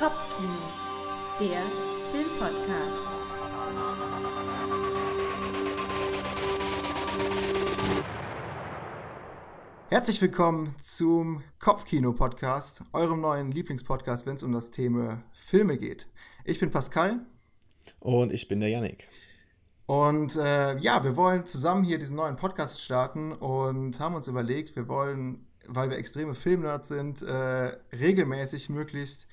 Kopfkino, der Filmpodcast. Herzlich willkommen zum Kopfkino-Podcast, eurem neuen Lieblingspodcast, wenn es um das Thema Filme geht. Ich bin Pascal. Und ich bin der Yannick. Und äh, ja, wir wollen zusammen hier diesen neuen Podcast starten und haben uns überlegt, wir wollen, weil wir extreme Filmnerds sind, äh, regelmäßig möglichst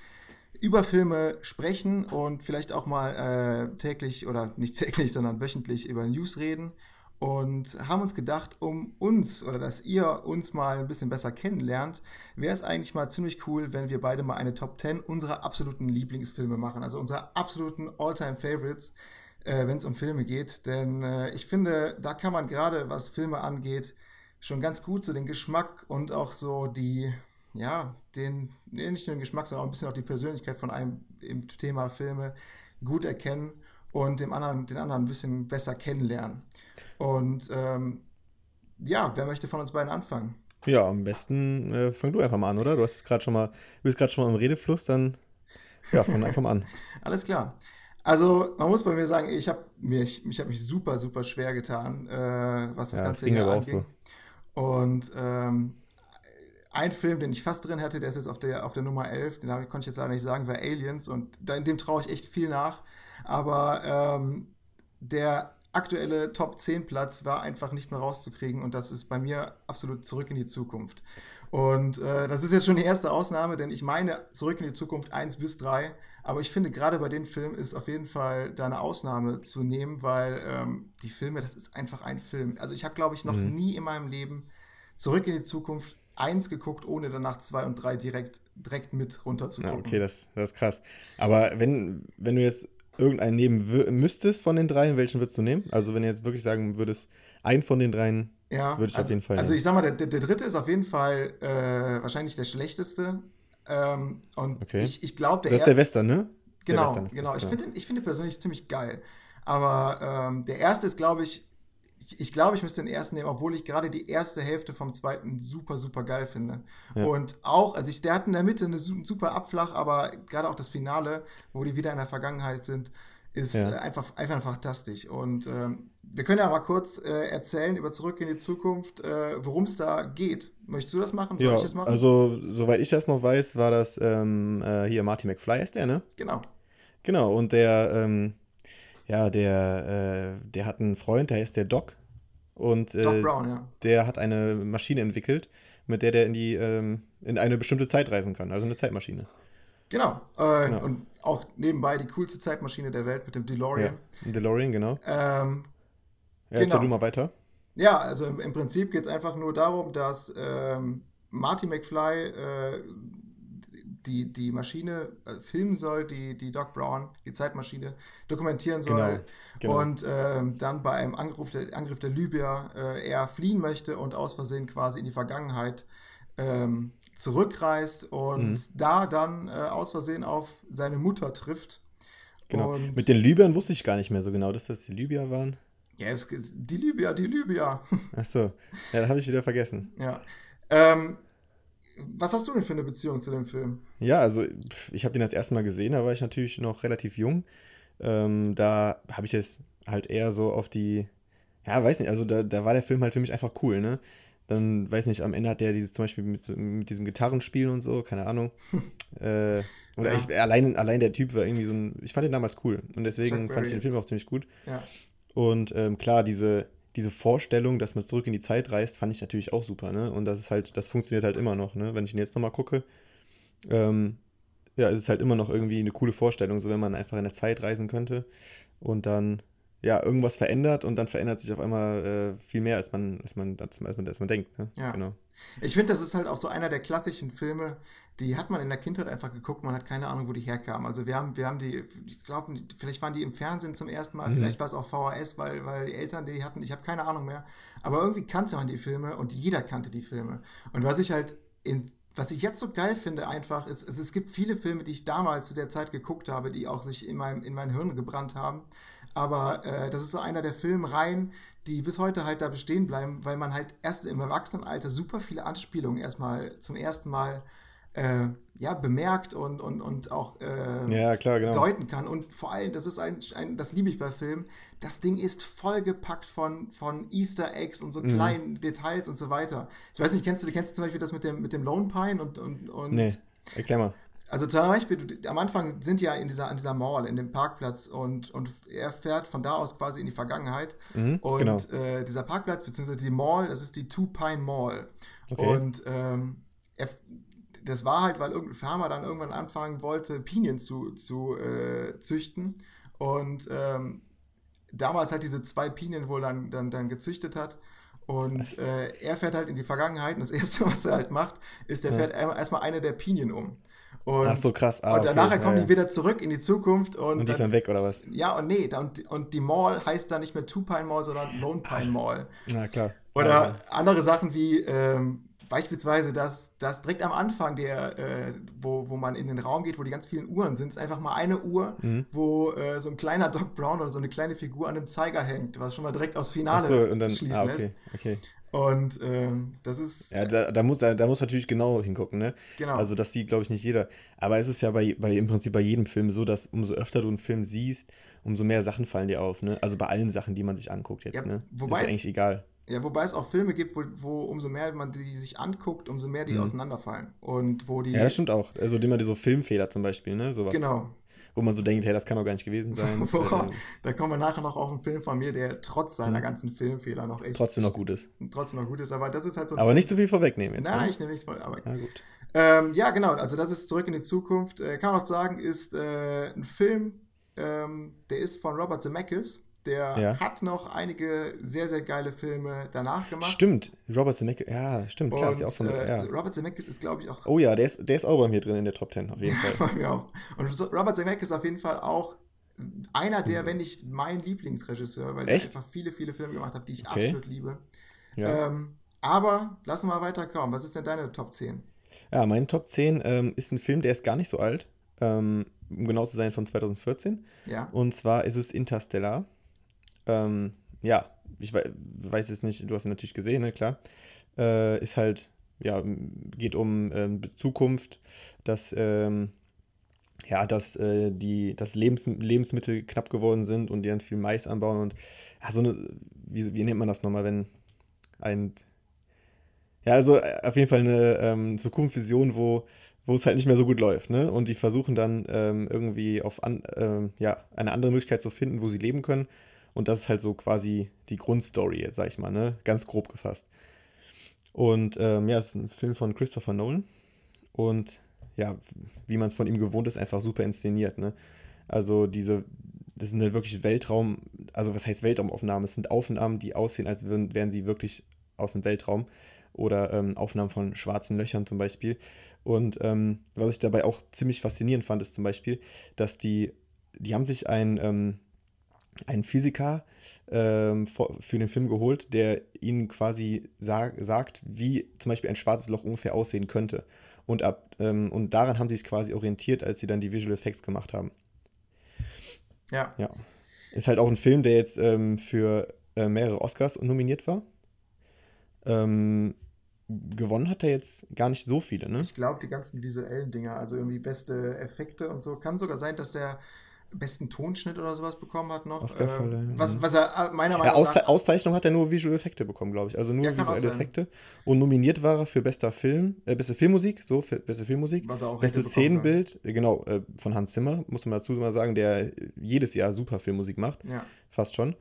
über Filme sprechen und vielleicht auch mal äh, täglich oder nicht täglich, sondern wöchentlich über News reden. Und haben uns gedacht, um uns oder dass ihr uns mal ein bisschen besser kennenlernt, wäre es eigentlich mal ziemlich cool, wenn wir beide mal eine Top 10 unserer absoluten Lieblingsfilme machen. Also unserer absoluten All-Time-Favorites äh, wenn es um Filme geht. Denn äh, ich finde, da kann man gerade, was Filme angeht, schon ganz gut so den Geschmack und auch so die, ja, den, nee, nicht nur den Geschmack, sondern auch ein bisschen auch die Persönlichkeit von einem im Thema Filme gut erkennen und dem anderen, den anderen ein bisschen besser kennenlernen. Und ähm, ja, wer möchte von uns beiden anfangen? Ja, am besten äh, fang du einfach mal an, oder? Du hast gerade schon mal, du bist gerade schon mal im Redefluss, dann ja, fang einfach mal an. Alles klar. Also, man muss bei mir sagen, ich habe mich, ich hab mich super, super schwer getan, äh, was das ja, Ganze hier anging. So. Und ähm, ein Film, den ich fast drin hatte, der ist jetzt auf der, auf der Nummer 11, den konnte ich jetzt leider nicht sagen, war Aliens. Und da, in dem traue ich echt viel nach. Aber ähm, der aktuelle Top 10 Platz war einfach nicht mehr rauszukriegen. Und das ist bei mir absolut zurück in die Zukunft. Und äh, das ist jetzt schon die erste Ausnahme, denn ich meine zurück in die Zukunft 1 bis 3 aber ich finde, gerade bei den Filmen ist auf jeden Fall da eine Ausnahme zu nehmen, weil ähm, die Filme, das ist einfach ein Film. Also ich habe, glaube ich, noch mhm. nie in meinem Leben zurück in die Zukunft eins geguckt, ohne danach zwei und drei direkt, direkt mit runter zu gucken. Ja, okay, das, das ist krass. Aber wenn, wenn du jetzt irgendeinen nehmen müsstest von den dreien, welchen würdest du nehmen? Also wenn du jetzt wirklich sagen würdest, einen von den dreien ja, würde ich also, auf jeden Fall Also nehmen. ich sag mal, der, der, der dritte ist auf jeden Fall äh, wahrscheinlich der schlechteste. Ähm, und okay. ich, ich glaube, der. Das ist der Western, ne? Genau, genau. Ich finde ich find persönlich ziemlich geil. Aber ähm, der erste ist, glaube ich, ich, ich glaube, ich müsste den ersten nehmen, obwohl ich gerade die erste Hälfte vom zweiten super, super geil finde. Ja. Und auch, also ich, der hat in der Mitte eine super Abflach, aber gerade auch das Finale, wo die wieder in der Vergangenheit sind, ist ja. äh, einfach, einfach fantastisch. Und ähm, wir können ja mal kurz äh, erzählen über Zurück in die Zukunft, äh, worum es da geht. Möchtest du das machen? Ja, das machen? Also, soweit ich das noch weiß, war das ähm, äh, hier Marty McFly ist der, ne? Genau. Genau, und der, ähm, ja, der, äh, der hat einen Freund, der heißt der Doc. Und äh, Brown, ja. der hat eine Maschine entwickelt, mit der der in die, ähm, in eine bestimmte Zeit reisen kann, also eine Zeitmaschine. Genau. Äh, genau. Und auch nebenbei die coolste Zeitmaschine der Welt mit dem DeLorean. Ja, DeLorean, genau. Ähm, ja, genau. du mal weiter. Ja, also im, im Prinzip geht es einfach nur darum, dass ähm, Marty McFly äh, die, die Maschine äh, filmen soll, die, die Doc Brown, die Zeitmaschine, dokumentieren soll. Genau, genau. Und ähm, dann bei einem Angriff der, Angriff der Libyer äh, er fliehen möchte und aus Versehen quasi in die Vergangenheit ähm, zurückreist und mhm. da dann äh, aus Versehen auf seine Mutter trifft. Genau. Und Mit den Libyern wusste ich gar nicht mehr so genau, dass das die Libyer waren. Ja, es die Libyer, die Libyer. Ach so, ja, da habe ich wieder vergessen. Ja. Ähm, was hast du denn für eine Beziehung zu dem Film? Ja, also ich habe den das erste Mal gesehen, da war ich natürlich noch relativ jung. Ähm, da habe ich es halt eher so auf die, ja, weiß nicht, also da, da war der Film halt für mich einfach cool, ne? Dann, weiß nicht, am Ende hat der dieses zum Beispiel mit, mit diesem Gitarrenspiel und so, keine Ahnung. äh, oder ja. ich, allein, allein der Typ war irgendwie so ein, ich fand den damals cool und deswegen fand ich den Film auch ziemlich gut. Ja. Und ähm, klar, diese, diese Vorstellung, dass man zurück in die Zeit reist, fand ich natürlich auch super, ne? Und das ist halt, das funktioniert halt immer noch, ne? Wenn ich ihn jetzt nochmal gucke, ähm, ja, es ist halt immer noch irgendwie eine coole Vorstellung, so wenn man einfach in der Zeit reisen könnte und dann ja, irgendwas verändert und dann verändert sich auf einmal äh, viel mehr, als man, als man, als man, als man denkt. Ne? Ja. Genau. Ich finde, das ist halt auch so einer der klassischen Filme, die hat man in der Kindheit einfach geguckt, man hat keine Ahnung, wo die herkamen. Also wir haben, wir haben die, ich glaube, vielleicht waren die im Fernsehen zum ersten Mal, mhm. vielleicht war es auch VHS, weil, weil die Eltern die hatten, ich habe keine Ahnung mehr. Aber irgendwie kannte man die Filme und jeder kannte die Filme. Und was ich halt in was ich jetzt so geil finde, einfach, ist, es, es gibt viele Filme, die ich damals zu der Zeit geguckt habe, die auch sich in meinem, in mein Hirn gebrannt haben. Aber äh, das ist so einer der Filmreihen, die bis heute halt da bestehen bleiben, weil man halt erst im Erwachsenenalter super viele Anspielungen erstmal zum ersten Mal äh, ja, bemerkt und, und, und auch äh, Ja, klar, genau. deuten kann. Und vor allem, das ist ein, ein das liebe ich bei Filmen, das Ding ist vollgepackt von, von Easter Eggs und so Mhm. kleinen Details und so weiter. Ich weiß nicht, kennst du, kennst du zum Beispiel das mit dem, mit dem Lone Pine und, und, und Nee, erklär mal. Also zum Beispiel, am Anfang sind die ja in dieser, an dieser Mall, in dem Parkplatz und, und er fährt von da aus quasi in die Vergangenheit. Mhm, und genau. äh, dieser Parkplatz, beziehungsweise die Mall, das ist die Two Pine Mall. Okay. Und ähm, er, das war halt, weil irgendein Farmer dann irgendwann anfangen wollte, Pinien zu, zu äh, züchten. Und ähm, damals halt diese zwei Pinien wohl dann, dann, dann gezüchtet hat. Und äh, er fährt halt in die Vergangenheit und das Erste, was er halt macht, ist, er Ja. fährt erstmal eine der Pinien um. Und, Ach so, krass. Ah, und okay. danach Ja, kommen ja. die wieder zurück in die Zukunft und, Und die ist dann, dann weg, oder was? ja und nee, und, und die Mall heißt dann nicht mehr Two Pine Mall, sondern Lone Pine Mall. Na klar. Oder andere Sachen wie ähm, beispielsweise, dass, dass direkt am Anfang, der, äh, wo, wo man in den Raum geht, wo die ganz vielen Uhren sind, ist einfach mal eine Uhr, Mhm. wo äh, so ein kleiner Doc Brown oder so eine kleine Figur an einem Zeiger hängt, was schon mal direkt aufs Finale so, und dann, schließen ah, lässt. okay, okay. Und ähm, das ist, Ja, da, da, muss, da, da muss natürlich genau hingucken, ne? genau. Also das sieht, glaube ich, nicht jeder. Aber es ist ja bei, bei im Prinzip bei jedem Film so, dass umso öfter du einen Film siehst, umso mehr Sachen fallen dir auf, ne? Also bei allen Sachen, die man sich anguckt jetzt, Ja, ne? wobei ist es- eigentlich egal. Ja, wobei es auch Filme gibt, wo, wo umso mehr man die sich anguckt, umso mehr die Mhm. auseinanderfallen. Und wo die. Ja, das stimmt auch. Also immer so Filmfehler zum Beispiel, ne? Sowas. Genau. Wo man so denkt, hey, das kann doch gar nicht gewesen sein. Ähm, Da kommen wir nachher noch auf einen Film von mir, der trotz seiner Mhm. ganzen Filmfehler noch echt. trotzdem noch gut ist. Trotzdem noch gut ist, aber das ist halt so Aber nicht zu viel vorwegnehmen jetzt. Nein, ne? ich nehme nichts vor. Aber, Ja, gut. ähm, ja, genau. Also, das ist Zurück in die Zukunft. Äh, kann man auch sagen, ist äh, ein Film, ähm, der ist von Robert Zemeckis. Der Ja. hat noch einige sehr, sehr geile Filme danach gemacht. Stimmt, Robert Zemeckis, ja, stimmt, klar, ist ja auch so Und, eine, äh, ja. Robert Zemeckis ist, glaube ich, auch Oh ja, der ist, der ist auch bei mir drin in der Top 10, auf jeden Fall. Bei mir auch. Und Robert Zemeckis ist auf jeden Fall auch einer der, wenn nicht mein Lieblingsregisseur, weil Mhm. Echt? er einfach viele, viele Filme gemacht hat, die ich Okay. absolut liebe. Ja. Ähm, aber lassen wir weiterkommen. Was ist denn deine Top 10? ja, mein Top 10 ähm, ist ein Film, der ist gar nicht so alt, ähm, um genau zu sein, von 2014. Ja. Und zwar ist es Interstellar. Ähm, ja, ich wei- weiß jetzt nicht, du hast ihn natürlich gesehen, ne, klar. Äh, ist halt, ja, geht um ähm, Zukunft, dass, ähm, ja, dass äh, die, dass Lebens Lebensmittel knapp geworden sind und die dann viel Mais anbauen und ja, so eine, wie, wie nennt man das nochmal, wenn ein, ja, also äh, auf jeden Fall eine ähm, Zukunftsvision, wo wo es halt nicht mehr so gut läuft, ne? Und die versuchen dann ähm, irgendwie auf an, ähm, ja, eine andere Möglichkeit zu finden, wo sie leben können. Und das ist halt so quasi die Grundstory, jetzt sag ich mal, ne? Ganz grob gefasst. Und ähm, ja, es ist ein Film von Christopher Nolan. Und ja, wie man es von ihm gewohnt ist, einfach super inszeniert, ne? Also diese, das sind halt wirklich Weltraum, also was heißt Weltraumaufnahmen? Es sind Aufnahmen, die aussehen, als würden, wären sie wirklich aus dem Weltraum. Oder ähm, Aufnahmen von schwarzen Löchern zum Beispiel. Und ähm, was ich dabei auch ziemlich faszinierend fand, ist zum Beispiel, dass die, die haben sich einen, ähm, einen Physiker ähm, für den Film geholt, der ihnen quasi sag, sagt, wie zum Beispiel ein schwarzes Loch ungefähr aussehen könnte. Und, ab, ähm, und daran haben sie sich quasi orientiert, als sie dann die Visual Effects gemacht haben. Ja. Ja. Ist halt auch ein Film, der jetzt ähm, für äh, mehrere Oscars nominiert war. Ähm, gewonnen hat er jetzt gar nicht so viele, ne? Ich glaube, die ganzen visuellen Dinger, also irgendwie beste Effekte und so, kann sogar sein, dass der besten Tonschnitt oder sowas bekommen hat noch. Oscarverleihung, Ähm, was, was er äh, meiner Ja, Meinung Ausze nach. Auszeichnung hat er nur Visual Effekte bekommen, glaube ich. Also nur Ja, visuelle. Effekte. Und nominiert war er für bester Film, äh, beste Filmmusik, so, für beste Filmmusik. Was er auch bekommen Szenenbild, äh, genau, äh, von Hans Zimmer, muss man dazu mal sagen, der jedes Jahr super Filmmusik macht. Ja. fast schon.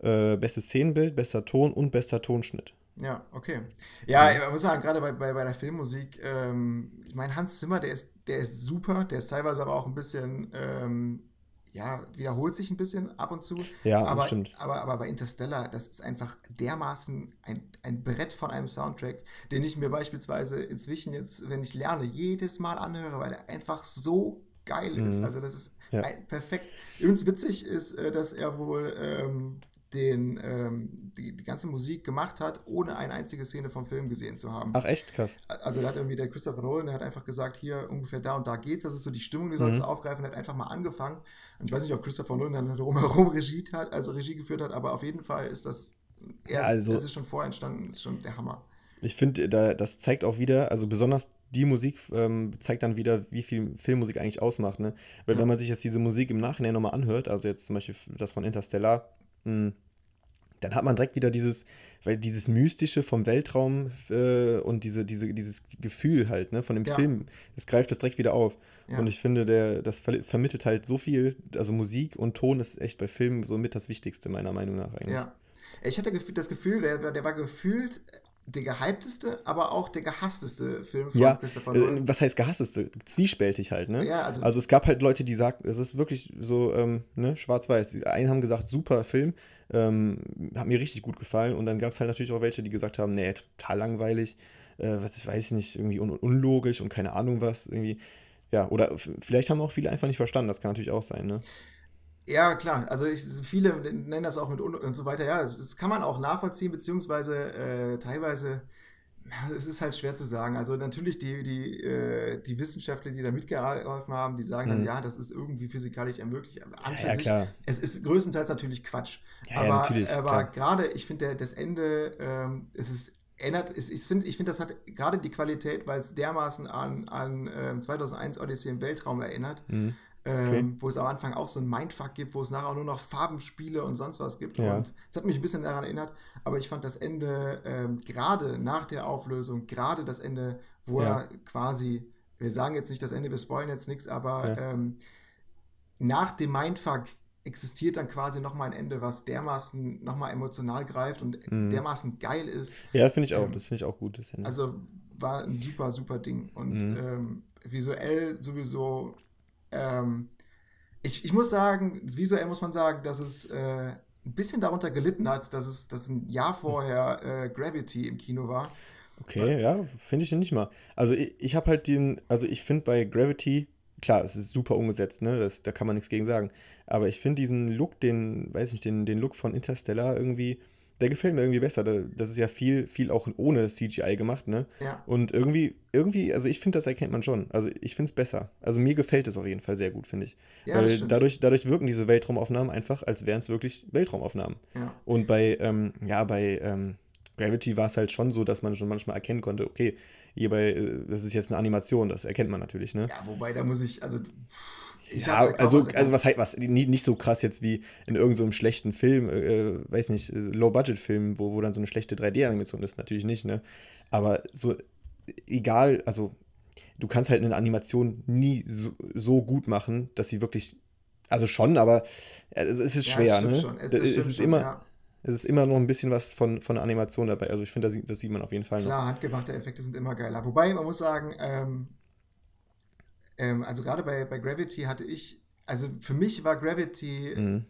Äh, bestes Szenenbild, bester Ton und bester Tonschnitt. Ja, okay. Ja, man muss sagen, gerade bei, bei, bei der Filmmusik, ähm, ich meine, Hans Zimmer, der ist, der ist super, der ist teilweise aber auch ein bisschen, ähm, ja, wiederholt sich ein bisschen ab und zu. Ja, aber, stimmt. Aber, aber bei Interstellar, das ist einfach dermaßen ein, ein Brett von einem Soundtrack, den ich mir beispielsweise inzwischen jetzt, wenn ich lerne, jedes Mal anhöre, weil er einfach so geil ist. Mhm. Also das ist Ja. perfekt. Übrigens witzig ist, äh, dass er wohl ähm, den, ähm, die, die ganze Musik gemacht hat, ohne eine einzige Szene vom Film gesehen zu haben. Ach, echt krass. Also da hat irgendwie der Christopher Nolan, der hat einfach gesagt, hier ungefähr da und da geht's, das ist so die Stimmung, die sollst Mhm. du aufgreifen, der hat einfach mal angefangen. Und ich weiß nicht, ob Christopher Nolan dann drumherum Regie hat, also Regie geführt hat, aber auf jeden Fall ist das erst, also- das ist schon vorher entstanden, ist schon der Hammer. Ich finde, da, das zeigt auch wieder, also besonders die Musik ähm, zeigt dann wieder, wie viel Filmmusik eigentlich ausmacht. Ne? Weil Ja. wenn man sich jetzt diese Musik im Nachhinein nochmal anhört, also jetzt zum Beispiel das von Interstellar, mh, dann hat man direkt wieder dieses, weil dieses Mystische vom Weltraum äh, und diese, diese, dieses Gefühl halt, ne, von dem Ja. Film, das greift das direkt wieder auf. Ja. Und ich finde, der, das ver vermittelt halt so viel, also Musik und Ton ist echt bei Filmen somit das Wichtigste, meiner Meinung nach eigentlich. Ja. Ich hatte das Gefühl, der, der war gefühlt der gehypteste, aber auch der gehassteste Film von Ja, Christopher Nolan. äh, was heißt gehassteste? Zwiespältig halt, ne? Ja, also, Also es gab halt Leute, die sagten, es ist wirklich so, ähm, ne, schwarz-weiß. Die einen haben gesagt, super Film, ähm, hat mir richtig gut gefallen. Und dann gab es halt natürlich auch welche, die gesagt haben, nee, total langweilig, äh, was weiß ich nicht, irgendwie un unlogisch und keine Ahnung was, irgendwie. Ja, oder vielleicht haben auch viele einfach nicht verstanden, das kann natürlich auch sein, ne? Ja, klar. Also ich, viele nennen das auch mit Un und so weiter. Ja, das, das kann man auch nachvollziehen, beziehungsweise äh, teilweise, ja, es ist halt schwer zu sagen. Also natürlich die, die, äh, die Wissenschaftler, die da mitgeholfen haben, die sagen dann, Mhm. ja, das ist irgendwie physikalisch ermöglicht. Aber An Ja, ja, sich, klar. es ist größtenteils natürlich Quatsch. Aber aber gerade, ich finde, das Ende, ähm, es ist ändert, es, ich finde, ich find, das hat gerade die Qualität, weil es dermaßen an, an ähm, 2001 Odyssey im Weltraum erinnert, Mhm. Ähm, wo es am Anfang auch so ein Mindfuck gibt, wo es nachher auch nur noch Farbenspiele und sonst was gibt. Ja. Und es hat mich ein bisschen daran erinnert, aber ich fand das Ende ähm, gerade nach der Auflösung, gerade das Ende, wo Ja. er quasi, wir sagen jetzt nicht das Ende, wir spoilen jetzt nichts, aber Ja. ähm, nach dem Mindfuck existiert dann quasi nochmal ein Ende, was dermaßen nochmal emotional greift und Mhm. dermaßen geil ist. Ja, finde ich auch, Ähm, das finde ich auch gut. Also war ein super, super Ding. Und Mhm. ähm, visuell sowieso, ähm, ich, ich muss sagen, visuell muss man sagen, dass es äh, ein bisschen darunter gelitten hat, dass es dass ein Jahr vorher äh, Gravity im Kino war. Okay, ja, finde ich nicht mal. Also ich, ich habe halt den, also ich finde bei Gravity, klar, es ist super umgesetzt, ne? Das, da kann man nichts gegen sagen. Aber ich finde diesen Look, den, weiß nicht, den, den Look von Interstellar irgendwie, der gefällt mir irgendwie besser. Da- Das ist ja viel, viel auch ohne CGI gemacht, ne? Ja, Und irgendwie, irgendwie, also ich finde, das erkennt man schon. Also ich finde es besser. Also mir gefällt es auf jeden Fall sehr gut, finde ich. ja Weil dadurch, dadurch wirken diese Weltraumaufnahmen einfach, als wären es wirklich Weltraumaufnahmen. ja. Und bei, ähm, ja, bei ähm, Gravity war es halt schon so, dass man schon manchmal erkennen konnte, okay, hierbei, äh, das ist jetzt eine Animation, das erkennt man natürlich, ne? ja, wobei da muss ich, also pff, ich Ja, also, was also was halt was nicht, nicht so krass jetzt wie in irgendeinem so schlechten Film, äh, weiß nicht, äh, Low-Budget-Film, wo, wo dann so eine schlechte 3D-Animation ist, natürlich nicht, ne? Aber so egal, also du kannst halt eine Animation nie so, so gut machen, dass sie wirklich, also schon, aber also es ist Ja, schwer, es ne? schon. Es, es ist schon, immer, ja. es ist immer noch ein bisschen was von, von der Animation dabei. Also ich finde, das, sieht- das sieht man auf jeden Fall noch. Klar, handgemachte Effekte sind immer geiler. Wobei, man muss sagen, ähm, ähm, also gerade bei, bei Gravity hatte ich, also für mich war Gravity Mhm.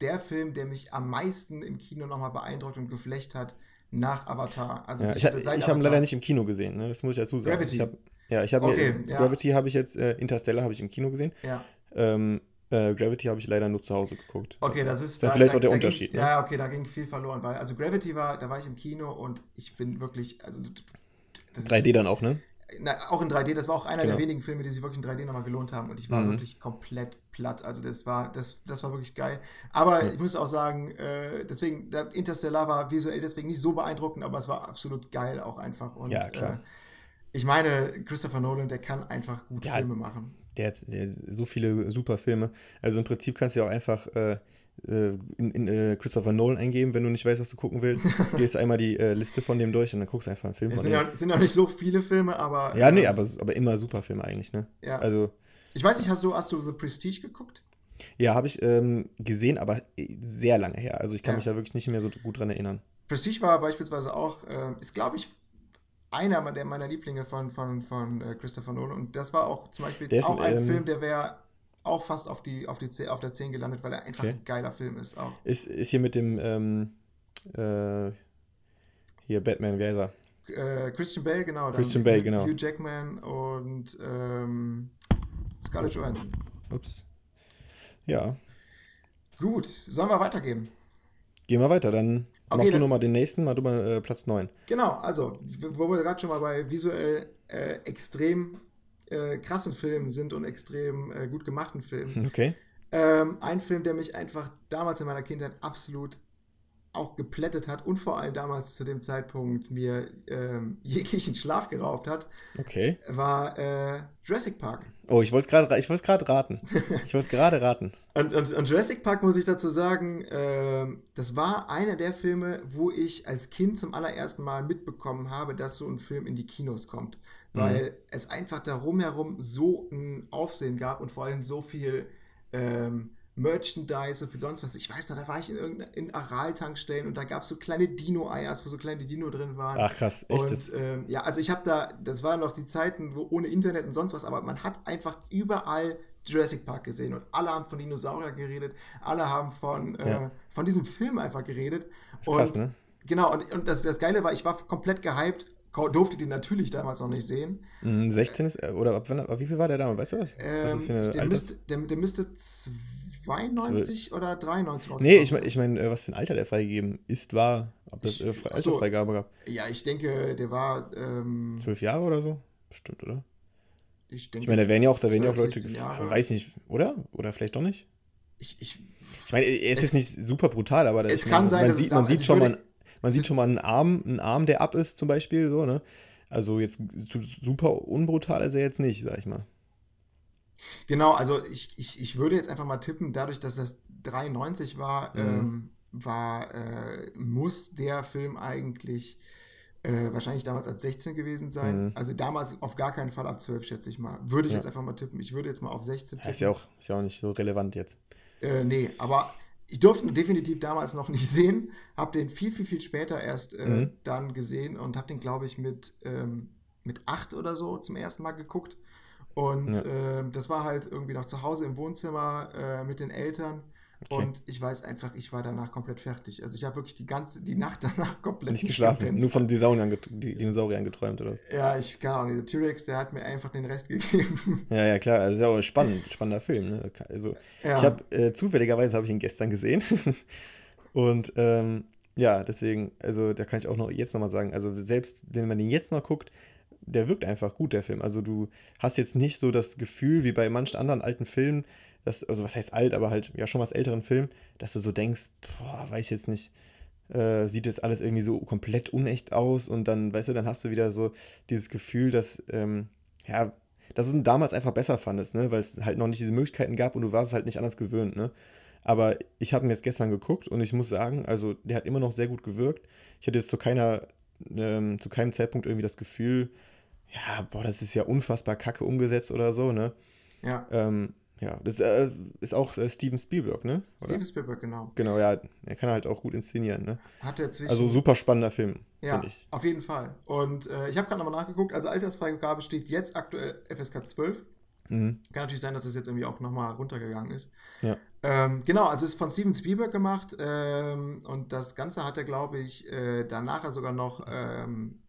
der Film, der mich am meisten im Kino nochmal beeindruckt und geflecht hat nach Avatar. Also Ja, ich ich hatte ich seit habe ihn leider nicht im Kino gesehen, ne? das muss ich dazu sagen. Gravity. Ich hab, ja, ich habe Okay, ja. Gravity habe ich jetzt, äh, Interstellar habe ich im Kino gesehen. Ja, Ähm, äh, Gravity habe ich leider nur zu Hause geguckt. okay, das ist Ist ja vielleicht auch der da Unterschied, Ging, ne? Ja, okay, da ging viel verloren, weil also Gravity war, da war ich im Kino und ich bin wirklich, also das ist- 3D dann auch, ne? Na, auch in 3D, das war auch einer Genau. der wenigen Filme, die sich wirklich in 3D nochmal gelohnt haben und ich war Mhm. wirklich komplett platt. Also das war, das, das war wirklich geil. Aber Ja. ich muss auch sagen, äh, deswegen, der Interstellar war visuell deswegen nicht so beeindruckend, aber es war absolut geil auch einfach. Und Ja, klar. Äh, ich meine, Christopher Nolan, der kann einfach gut Ja, Filme machen. Der hat, der hat so viele super Filme. Also im Prinzip kannst du ja auch einfach äh, in, in äh, Christopher Nolan eingeben, wenn du nicht weißt, was du gucken willst. Gehst einmal die äh, Liste von dem durch und dann guckst du einfach einen Film Es sind ja, sind ja nicht so viele Filme, aber. Ja, nee, äh, aber, es ist aber immer super Filme eigentlich, ne? Ja. Also, Ich weiß nicht, hast du, hast du The Prestige geguckt? ja, habe ich ähm, gesehen, aber äh, sehr lange her. Also ich kann Ja. mich da wirklich nicht mehr so gut dran erinnern. Prestige war beispielsweise auch, äh, ist glaube ich einer meiner Lieblinge von, von, von äh, Christopher Nolan. Und das war auch zum Beispiel Der ist, auch ein ähm, Film, der wäre auch fast auf, die, auf, die, auf der 10 gelandet, weil er einfach Okay. ein geiler Film ist. Auch. Ist, ist hier mit dem, ähm, äh, hier Batman, wer ist er? Äh, Christian Bale, genau. Christian Bale, genau. Hugh Jackman und ähm, Scarlett Johansson. Ups. Ja, Gut, sollen wir weitergehen? gehen wir weiter. Dann mach Okay, du dann- nochmal den nächsten, mal du mal äh, Platz 9. Genau, also, wo wir gerade schon mal bei visuell äh, extrem äh, krassen Filmen sind und extrem äh, gut gemachten Filmen. Okay. Ähm, ein Film, der mich einfach damals in meiner Kindheit absolut auch geplättet hat und vor allem damals zu dem Zeitpunkt mir ähm, jeglichen Schlaf geraubt hat, Okay. war äh, Jurassic Park. Oh, ich wollte es gerade ich gerade raten. Ich wollte gerade raten. Und, und, und Jurassic Park muss ich dazu sagen, ähm, das war einer der Filme, wo ich als Kind zum allerersten Mal mitbekommen habe, dass so ein Film in die Kinos kommt. Weil es einfach darum herum so ein Aufsehen gab und vor allem so viel ähm, Merchandise und für sonst was. Ich weiß noch, da war ich in irgendeiner in Aral-Tankstellen und da gab es so kleine Dino-Eiers, wo so kleine Dino drin waren. Ach krass, echt Und ähm, ja, also ich habe da, das waren noch die Zeiten wo, ohne Internet und sonst was, aber man hat einfach überall Jurassic Park gesehen und alle haben von Dinosaurier geredet, alle haben von, Ja. äh, von diesem Film einfach geredet. Ist krass, und ne? genau, und, und das, das Geile war, ich war komplett gehypt, durfte den natürlich damals noch nicht sehen. Mm, 16 ist, äh, oder ab, ab wie viel war der damals? Weißt du das? Was ist Ähm, der, müsste, der, der müsste 92 oder 93 rauskommen. Nee, ich meine, ich mein, äh, was für ein Alter der freigegeben ist, war, ob das Ich- äh, Fre- so. Altersfreigabe gab. Ja, ich denke, der war, ähm, Zwölf Jahre oder so? Bestimmt, oder? ich denke, Ich meine, da wären ja auch, da wären ja auch 12, Leute, 16 Jahre. weiß nicht, oder? Oder vielleicht doch nicht? ich, ich, Ich meine, ist Es- jetzt nicht super brutal, aber das, es kann meine, sein, man dass es sieht, man damals- sieht ich schon würde- mal, man sieht schon mal einen Arm, einen Arm, der ab ist zum Beispiel, so, ne? Also jetzt su- super unbrutal ist er jetzt nicht, sag ich mal. Genau, also ich, ich, ich würde jetzt einfach mal tippen, dadurch, dass das 93 war, Mhm. ähm, war äh, muss der Film eigentlich äh, wahrscheinlich damals ab 16 gewesen sein. Mhm. Also damals auf gar keinen Fall ab 12, schätze ich mal. Würde ich Ja. jetzt einfach mal tippen. Ich würde jetzt mal auf 16 Ja, tippen. ist ja auch, ist ja auch nicht so relevant jetzt. Äh, nee, aber ich durfte ihn definitiv damals noch nicht sehen. Hab den viel, viel, viel später erst äh, Mhm. dann gesehen und hab den, glaube ich, mit, ähm, mit acht oder so zum ersten Mal geguckt. Und Ja. ähm, das war halt irgendwie noch zu Hause im Wohnzimmer äh, mit den Eltern. Okay. Und ich weiß einfach, ich war danach komplett fertig. Also ich habe wirklich die ganze, die Nacht danach komplett Nicht geschlafen, gepennt. nur von Dinosauriern, Dinosauriern geträumt, oder? Ja, ich kann auch nicht. Der T-Rex, der hat mir einfach den Rest gegeben. Ja, ja, klar, also ist ja auch ein spannend, spannender Film, ne? Also, ja. Ich habe äh, zufälligerweise habe ich ihn gestern gesehen. Und ähm, ja, deswegen, also da kann ich auch noch jetzt nochmal sagen, also selbst wenn man den jetzt noch guckt, der wirkt einfach gut, der Film. Also du hast jetzt nicht so das Gefühl wie bei manchen anderen alten Filmen, dass, also was heißt alt, aber halt ja schon was älteren Film, dass du so denkst, boah, weiß ich jetzt nicht, äh, sieht jetzt alles irgendwie so komplett unecht aus und dann, weißt du, dann hast du wieder so dieses Gefühl, dass, ähm, ja, dass du ihn damals einfach besser fandest, ne, weil es halt noch nicht diese Möglichkeiten gab und du warst halt nicht anders gewöhnt, ne. Aber ich habe ihn jetzt gestern geguckt und ich muss sagen, also der hat immer noch sehr gut gewirkt. Ich hatte jetzt zu keiner, ähm, zu keinem Zeitpunkt irgendwie das Gefühl, ja, boah, das ist ja unfassbar kacke umgesetzt oder so, ne. ja. Ähm, ja, das äh, ist auch äh, Steven Spielberg, ne? Oder? Steven Spielberg, genau. Genau, ja, er kann halt auch gut inszenieren, ne? Hat er zwischen. Also super spannender Film, Ja, ich. auf jeden Fall. Und äh, ich habe gerade nochmal nachgeguckt, also Altersfreigabe steht jetzt aktuell FSK 12. Mhm. Kann natürlich sein, dass es jetzt irgendwie auch nochmal runtergegangen ist. Ja. Ähm, genau, also es ist von Steven Spielberg gemacht ähm, und das Ganze hat er, glaube ich, äh, danach sogar noch ähm,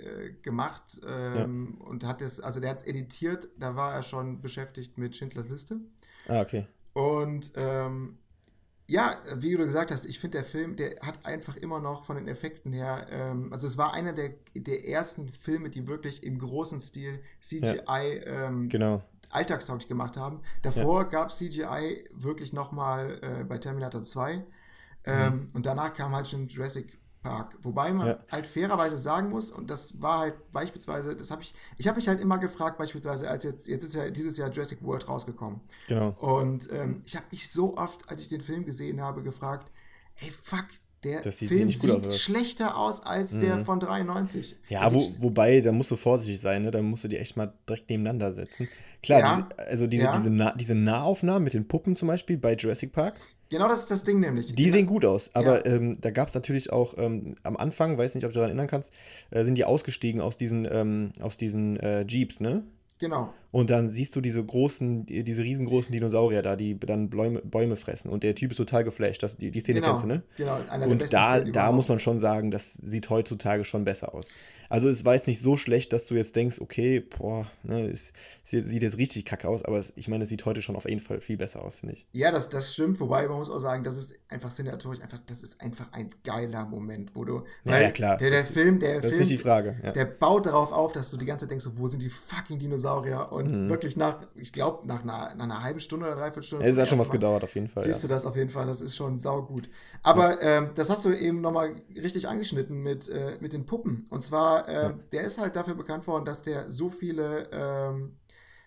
äh, gemacht ähm, und hat es, also der hat es editiert, da war er schon beschäftigt mit Schindlers Liste. Ah, okay. Und ähm, ja, wie du gesagt hast, ich finde der Film, der hat einfach immer noch von den Effekten her, ähm, also es war einer der, der ersten Filme, die wirklich im großen Stil CGI ähm, Genau. alltagstauglich gemacht haben. Davor gab CGI wirklich nochmal äh, bei Terminator 2 ähm, und danach kam halt schon Jurassic Park. Wobei man Ja. halt fairerweise sagen muss, und das war halt beispielsweise, das habe ich, ich habe mich halt immer gefragt, beispielsweise, als jetzt, jetzt ist ja dieses Jahr Jurassic World rausgekommen. Genau. Und ähm, ich habe mich so oft, als ich den Film gesehen habe, gefragt, ey, fuck, der sieht Film sieht aus, schlechter aus als der von 93. Ja, Also wo, wobei, da musst du vorsichtig sein, ne? Da musst du die echt mal direkt nebeneinander setzen. Klar, Ja, diese, also diese, ja. diese, nah, diese Nahaufnahmen mit den Puppen zum Beispiel bei Jurassic Park, genau das ist das Ding nämlich. die sehen gut aus. Aber ähm, da gab es natürlich auch ähm, am Anfang, weiß nicht, ob du daran erinnern kannst, äh, sind die ausgestiegen aus diesen, ähm, aus diesen äh, Jeeps, ne? Genau. Und dann siehst du diese großen, diese riesengroßen Dinosaurier da, die dann Bäume, Bäume fressen. Und der Typ ist total geflasht. Das, die, die Szene Genau, kennst du, ne? genau, einer der Und besten da, Szenen da überhaupt. muss man schon sagen, das sieht heutzutage schon besser aus. Also es war jetzt nicht so schlecht, dass du jetzt denkst, okay, boah, ne, es, es sieht jetzt richtig kacke aus, aber es, ich meine, es sieht heute schon auf jeden Fall viel besser aus, finde ich. Ja, das, das stimmt, wobei man muss auch sagen, das ist einfach cineatorisch, einfach, das ist einfach ein geiler Moment, wo du. Ja, ja, klar. Der, der Film, der Das ist Film, nicht die Frage. Ja. der baut darauf auf, dass du die ganze Zeit denkst, wo sind die fucking Dinosaurier? Und Mhm. wirklich nach, ich glaube, nach einer, nach einer halben Stunde oder dreiviertel Stunde. Es zum hat schon was Mal gedauert, auf jeden Fall. Siehst ja. du das auf jeden Fall, das ist schon saugut. Aber ähm, das hast du eben nochmal richtig angeschnitten mit, äh, mit den Puppen. Und zwar, Ja. der ist halt dafür bekannt worden, dass der so viele, ähm,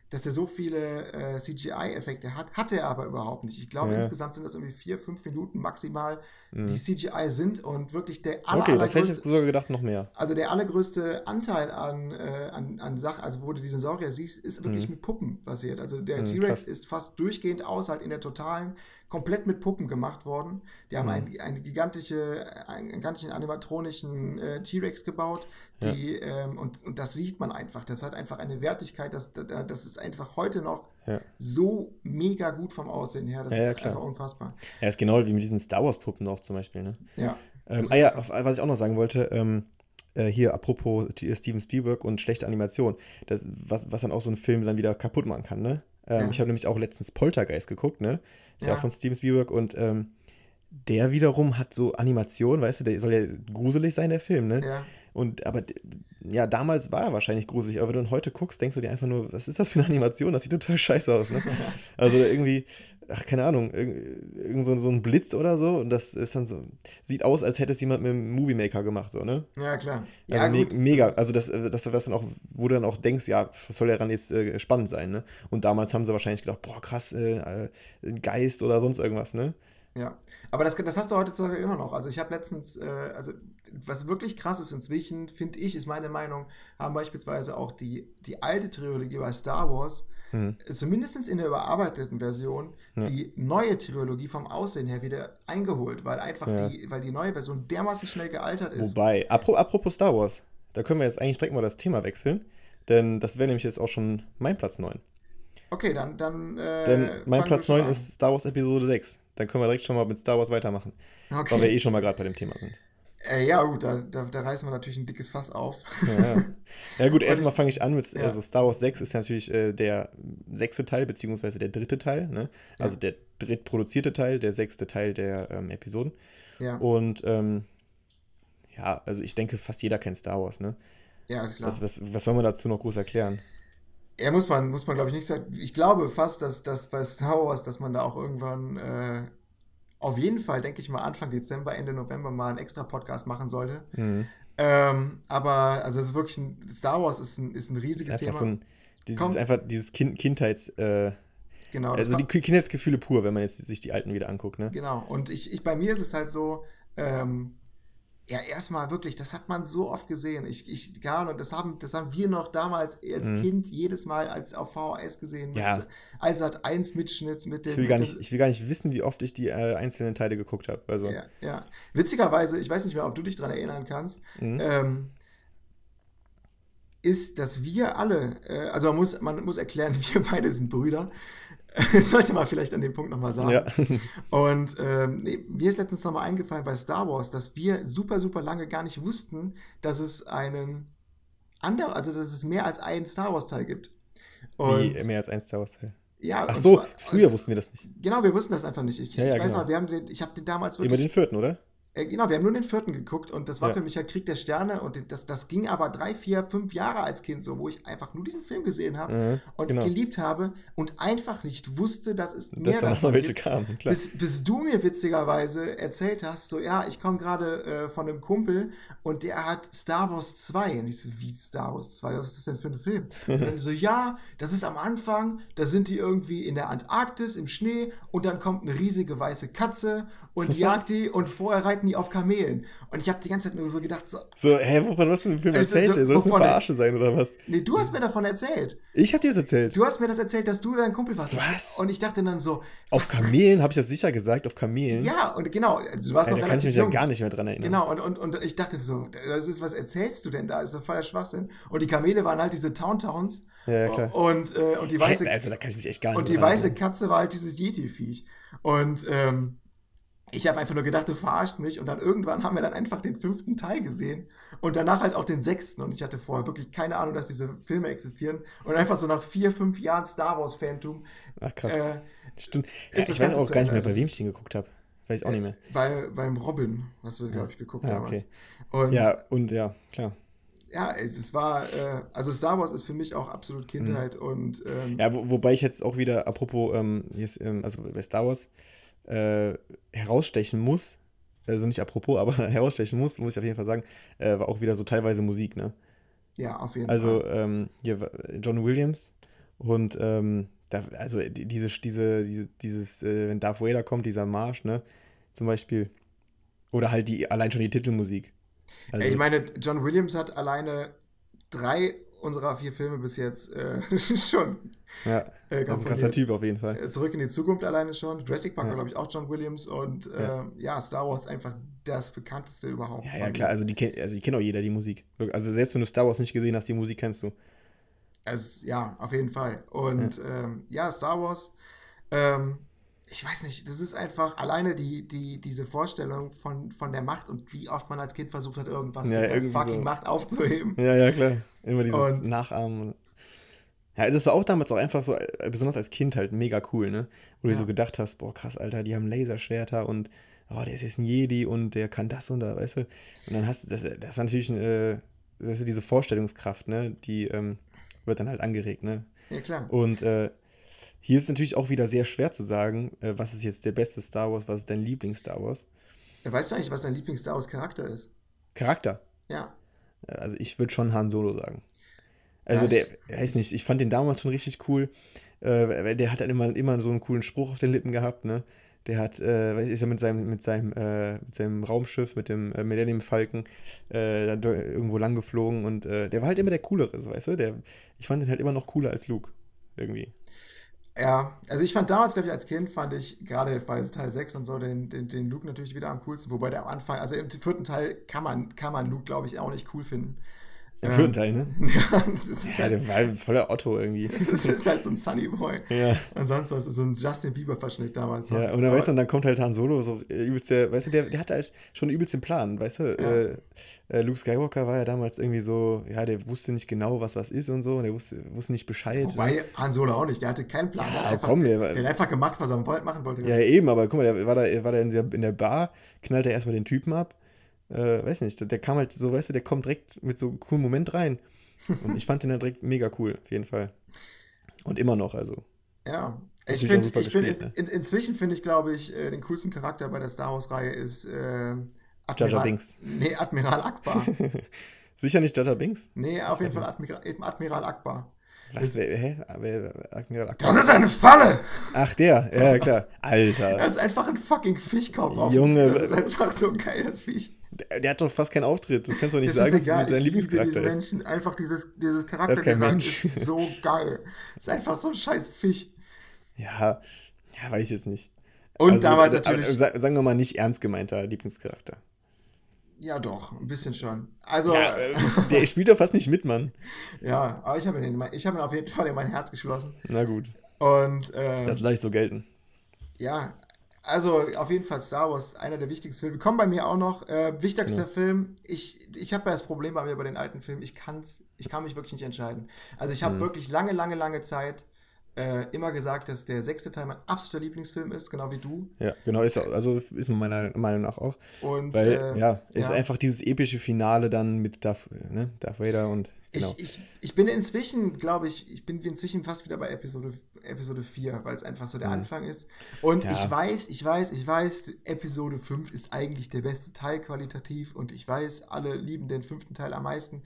dass der so viele äh, CGI-Effekte hat. Hat er aber überhaupt nicht. Ich glaube, Ja. insgesamt sind das irgendwie vier, fünf Minuten maximal, Mhm. die CGI sind und wirklich der aller, Okay, das hätte ich allergrößte, sogar gedacht, noch mehr. also der allergrößte Anteil an, äh, an, an Sachen, also wo du Dinosaurier siehst, ist wirklich Mhm. mit Puppen basiert. Also der Mhm, T-Rex ist fast durchgehend aus, halt in der totalen, komplett mit Puppen gemacht worden. Die haben Mhm. ein, eine gigantische, einen gigantischen animatronischen äh, T-Rex gebaut, die, ähm, und, und das sieht man einfach. Das hat einfach eine Wertigkeit, das, das ist einfach heute noch Ja. so mega gut vom Aussehen her. Das Ja, ja, ist einfach unfassbar. Ja, ist genau wie mit diesen Star Wars Puppen auch zum Beispiel, ne? Ja. Ähm, ah ja, was ich auch noch sagen wollte, ähm, äh, hier apropos T- Steven Spielberg und schlechte Animation, das, was, was dann auch so einen Film dann wieder kaputt machen kann, ne? Ähm, Ja. Ich habe nämlich auch letztens Poltergeist geguckt, ne? Ist ja, Ja. auch von Steven Spielberg und ähm, der wiederum hat so Animation, weißt du, der soll ja gruselig sein, der Film, ne? Ja. Und aber ja, damals war er wahrscheinlich gruselig, aber wenn du ihn heute guckst, denkst du dir einfach nur, was ist das für eine Animation? Das sieht total scheiße aus, ne? Also irgendwie, ach, keine Ahnung, irgend, irgend so, so ein Blitz oder so und das ist dann so, sieht aus, als hätte es jemand mit einem Movie Maker gemacht, so, ne? ja, klar. Also Ja, me gut, mega, das also das, äh, das, was dann auch, wo du dann auch denkst, ja, was soll daran jetzt äh, spannend sein, ne? Und damals haben sie wahrscheinlich gedacht, boah, krass, äh, äh, ein Geist oder sonst irgendwas, ne? Ja, aber das, das hast du heutzutage immer noch. Also ich habe letztens, äh, also was wirklich krass ist inzwischen, finde ich, ist meine Meinung, haben beispielsweise auch die, die alte Trilogie bei Star Wars, Mhm. zumindest in der überarbeiteten Version, Ja. die neue Trilogie vom Aussehen her wieder eingeholt, weil einfach Ja. die, weil die neue Version dermaßen schnell gealtert ist. Wobei, apro apropos Star Wars, da können wir jetzt eigentlich direkt mal das Thema wechseln, denn das wäre nämlich jetzt auch schon mein Platz 9. Okay, dann, dann äh, Denn mein Platz du schon 9 an. ist Star Wars Episode 6. Dann können wir direkt schon mal mit Star Wars weitermachen, weil wir Okay. eh schon mal gerade bei dem Thema sind. Äh, ja, gut, da, da, da reißen wir natürlich ein dickes Fass auf. Ja, ja. gut, erstmal fange ich an mit, ja. also Star Wars 6 ist natürlich äh, der sechste Teil, beziehungsweise der dritte Teil, ne? Also Ja. der drittproduzierte Teil, der sechste Teil der ähm, Episoden. ja, Und ähm, ja, also ich denke, fast jeder kennt Star Wars, ne? ja, klar. Was, was, was soll man dazu noch groß erklären? Ja, muss man, muss man glaube ich nicht sagen. Ich glaube fast, dass, dass bei Star Wars, dass man da auch irgendwann äh, auf jeden Fall, denke ich mal, Anfang Dezember, Ende November mal einen extra Podcast machen sollte. Mhm. Ähm, aber, also es ist wirklich ein, Star Wars ist ein, ist ein Das riesiges ist einfach Thema. so ein, dieses, Komm. einfach dieses kind, Kindheits, äh, genau, also die Kindheitsgefühle pur, wenn man jetzt sich die alten wieder anguckt, ne? genau. Und ich, ich, bei mir ist es halt so, ähm, ja, erstmal wirklich, das hat man so oft gesehen. Ich, ich, gar und das haben, das haben wir noch damals als Mhm. Kind jedes Mal als auf VHS gesehen. Mit, Ja. als hat 1 Mitschnitt mit dem. Ich will, gar mit nicht, ich will gar nicht wissen, wie oft ich die äh, einzelnen Teile geguckt habe. Also, Ja, ja. Witzigerweise, ich weiß nicht mehr, ob du dich daran erinnern kannst, mhm. ähm, ist, dass wir alle, äh, also man muss, man muss erklären, wir beide sind Brüder. Sollte man vielleicht an dem Punkt nochmal sagen. ja. Und ähm, mir ist letztens nochmal eingefallen bei Star Wars, dass wir super, super lange gar nicht wussten, dass es einen anderen, also dass es mehr als einen Star Wars-Teil gibt. Und Wie mehr als ein Star Wars Teil. ja, Ach so, zwar- früher wussten wir das nicht. Genau, wir wussten das einfach nicht. Ich, Ja, ja, ich weiß genau. noch, wir haben den, ich habe den damals Über wirklich den vierten, oder? Äh, Genau, wir haben nur den vierten geguckt und das war Ja. für mich ja Krieg der Sterne und das, das ging aber drei, vier, fünf Jahre als Kind so, wo ich einfach nur diesen Film gesehen habe Mhm, und genau. geliebt habe und einfach nicht wusste, dass es Dass mehr davon welche gibt. kamen, klar. Bis, bis du mir witzigerweise erzählt hast, so ja, ich komme gerade äh, von einem Kumpel und der hat Star Wars 2 und ich so, wie Star Wars 2, was ist das denn für ein Film? Und dann so, ja, das ist am Anfang, da sind die irgendwie in der Antarktis im Schnee und dann kommt eine riesige weiße Katze und jagt die und vorher reiten die auf Kamelen. Und ich habe die ganze Zeit nur so gedacht, so, So, hä, wovon hast du den Film Also, erzählt? so? Soll das eine Verarsche sein, oder was? nee, du hast mir davon erzählt. Ich hab dir das erzählt. Du hast mir das erzählt, dass du dein Kumpel warst. Was? Und ich dachte dann so, auf was? Kamelen, habe ich das sicher gesagt? Auf Kamelen? Ja, und genau, also du warst Ey, noch da kann ich relativ mich ja gar nicht mehr dran erinnern. Genau, und, und, und ich dachte so, das ist, was erzählst du denn da? Das ist doch voller Schwachsinn. Und die Kamele waren halt diese Towntowns. Ja, ja, klar. Und, äh, und die weiße? Also, da kann ich mich echt gar nicht und die mehr dran weiße erinnern. Katze war halt dieses Yeti-Viech. Und ähm, ich habe einfach nur gedacht, du verarschst mich. Und dann irgendwann haben wir dann einfach den fünften Teil gesehen. Und danach halt auch den sechsten. Und ich hatte vorher wirklich keine Ahnung, dass diese Filme existieren. Und einfach so nach vier, fünf Jahren Star Wars-Phantom Ach, krass. äh, Stimmt. ist Ja, das ich weiß auch gar nicht mehr, bei Also wem es ich den geguckt habe. Weiß ich auch nicht mehr. bei, beim Robin hast du, glaube ich, geguckt Ah, damals. okay. Und Ja, und ja, klar. ja, es, es war, äh, also Star Wars ist für mich auch absolut Kindheit mhm. und. Ähm, ja, wo, wobei ich jetzt auch wieder, apropos, ähm, ist, ähm, also bei Star Wars, äh, herausstechen muss, also nicht apropos, aber herausstechen muss, muss ich auf jeden Fall sagen, äh, war auch wieder so teilweise Musik, ne? Ja, auf jeden also, Fall. Also, ähm, hier, John Williams und, ähm, da, also diese, diese, diese, dieses, äh, wenn Darth Vader kommt, dieser Marsch, ne? Zum Beispiel. Oder halt die, allein schon die Titelmusik. Also, ich meine, John Williams hat alleine drei unserer vier Filme bis jetzt äh, schon. Ja, äh, das ist ein krasser Typ auf jeden Fall. Äh, zurück in die Zukunft alleine schon. Jurassic Park ja. glaube ich, auch John Williams und äh, ja. ja. Star Wars einfach das bekannteste überhaupt. Ja, ja klar, also die, kennt, also die kennt auch jeder die Musik. Also selbst wenn du Star Wars nicht gesehen hast, die Musik kennst du. Es, ja, auf jeden Fall. Und ja, ähm, ja Star Wars, ähm, ich weiß nicht, das ist einfach alleine die, die, diese Vorstellung von, von der Macht und wie oft man als Kind versucht hat, irgendwas ja, mit der fucking so. Macht aufzuheben. Ja, ja, klar. Immer dieses und, Nachahmen. Ja, das war auch damals auch einfach so, äh, besonders als Kind halt mega cool, ne? Wo ja. du so gedacht hast, boah, krass, Alter, die haben Laserschwerter und oh, der ist jetzt ein Jedi und der kann das und da, weißt du? Und dann hast du, das, das ist natürlich, äh, das ist diese Vorstellungskraft, ne? Die ähm, wird dann halt angeregt, ne? Ja, klar. Und äh, hier ist natürlich auch wieder sehr schwer zu sagen, äh, was ist jetzt der beste Star Wars, was ist dein Lieblings-Star Wars. Ja, weißt du eigentlich, was dein Lieblings-Star Wars-Charakter ist? Charakter? Ja. Also ich würde schon Han Solo sagen. Also ja, der, weiß nicht, ich fand den damals schon richtig cool. Äh, der hat dann immer, immer so einen coolen Spruch auf den Lippen gehabt, ne? Der hat, äh, ist ja mit seinem, mit seinem, äh, mit seinem Raumschiff, mit dem äh, Millennium Falcon, äh, irgendwo lang geflogen und äh, der war halt immer der coolere, weißt du? Der, ich fand den halt immer noch cooler als Luke. Irgendwie. Ja, also ich fand damals, glaube ich, als Kind fand ich gerade bei Teil 6 und so den, den, den Luke natürlich wieder am coolsten, wobei der am Anfang, also im vierten Teil kann man, kann man Luke, glaube ich, auch nicht cool finden. Im vierten Teil, ne? Ja, das ist ja, halt, der war voller Otto irgendwie. Das ist halt so ein Sunny Boy. Ja. Und sonst was, so ein Justin Bieber-Verschnitt damals. Ja, und dann, weißt du, und dann kommt halt Han Solo, so übelst der, weißt du, der, der hatte halt schon übelst den Plan, weißt du? Ja. Äh, äh, Luke Skywalker war ja damals irgendwie so, ja, der wusste nicht genau, was was ist und so, und der wusste, wusste nicht Bescheid. Wobei ne? Han Solo auch nicht, der hatte keinen Plan. Ja, der, hat einfach, komm, der, der, der, hat einfach gemacht, was er machen wollte. Ja, eben, aber guck mal, der war da, war da in, der, in der Bar, knallt er erstmal den Typen ab. Äh, weiß nicht, der, der kam halt so, weißt du, der kommt direkt mit so einem coolen Moment rein. Und ich fand den dann direkt mega cool, auf jeden Fall. Und immer noch, also. Ja, ich finde, ich find, ne? in, inzwischen finde ich, glaube ich, äh, den coolsten Charakter bei der Star Wars-Reihe ist äh, Admiral, Binks. Nee, Admiral Akbar. Sicher nicht Jaja Binks? Nee, auf jeden also. Fall Admiral, Admiral Akbar. Was? Wer, hä? Wer, Admiral Akbar? Das ist eine Falle! Ach, der, ja, klar. Alter. Das ist einfach ein fucking Fischkopf. Auf. Junge. Das ist einfach so ein geiles Viech. Der, der, hat doch fast keinen Auftritt. Das kannst du doch nicht das sagen, ist egal. dass dein ich liebe diesen Menschen. Einfach dieses, dieses Charakterdesign ist, ist so geil. Das ist einfach so ein scheiß Fisch. Ja, ja, weiß ich jetzt nicht. Und also, damals also, natürlich. Sagen wir mal nicht ernst gemeinter Lieblingscharakter. Ja, doch, ein bisschen schon. Also. Ja, äh, der spielt doch fast nicht mit, Mann. ja, aber ich habe ihn, hab ihn auf jeden Fall in mein Herz geschlossen. Na gut. Und. Äh, das leicht so gelten. Ja, also auf jeden Fall Star Wars, einer der wichtigsten Filme. Kommen bei mir auch noch. Äh, wichtigster ja. Film, ich, ich habe ja das Problem bei mir bei den alten Filmen, ich, kann's, ich kann mich wirklich nicht entscheiden. Also ich habe mhm. wirklich lange, lange, lange Zeit äh, immer gesagt, dass der sechste Teil mein absoluter Lieblingsfilm ist, genau wie du. Ja, genau, ist also ist meiner Meinung nach auch. Und Weil, äh, ja, es ja. ist einfach dieses epische Finale dann mit Darth, ne, Darth Vader und Genau. Ich, ich, ich bin inzwischen, glaube ich, ich bin inzwischen fast wieder bei Episode, Episode 4, weil es einfach so der mhm. Anfang ist. Und ja. ich weiß, ich weiß, ich weiß, Episode 5 ist eigentlich der beste Teil qualitativ und ich weiß, alle lieben den fünften Teil am meisten.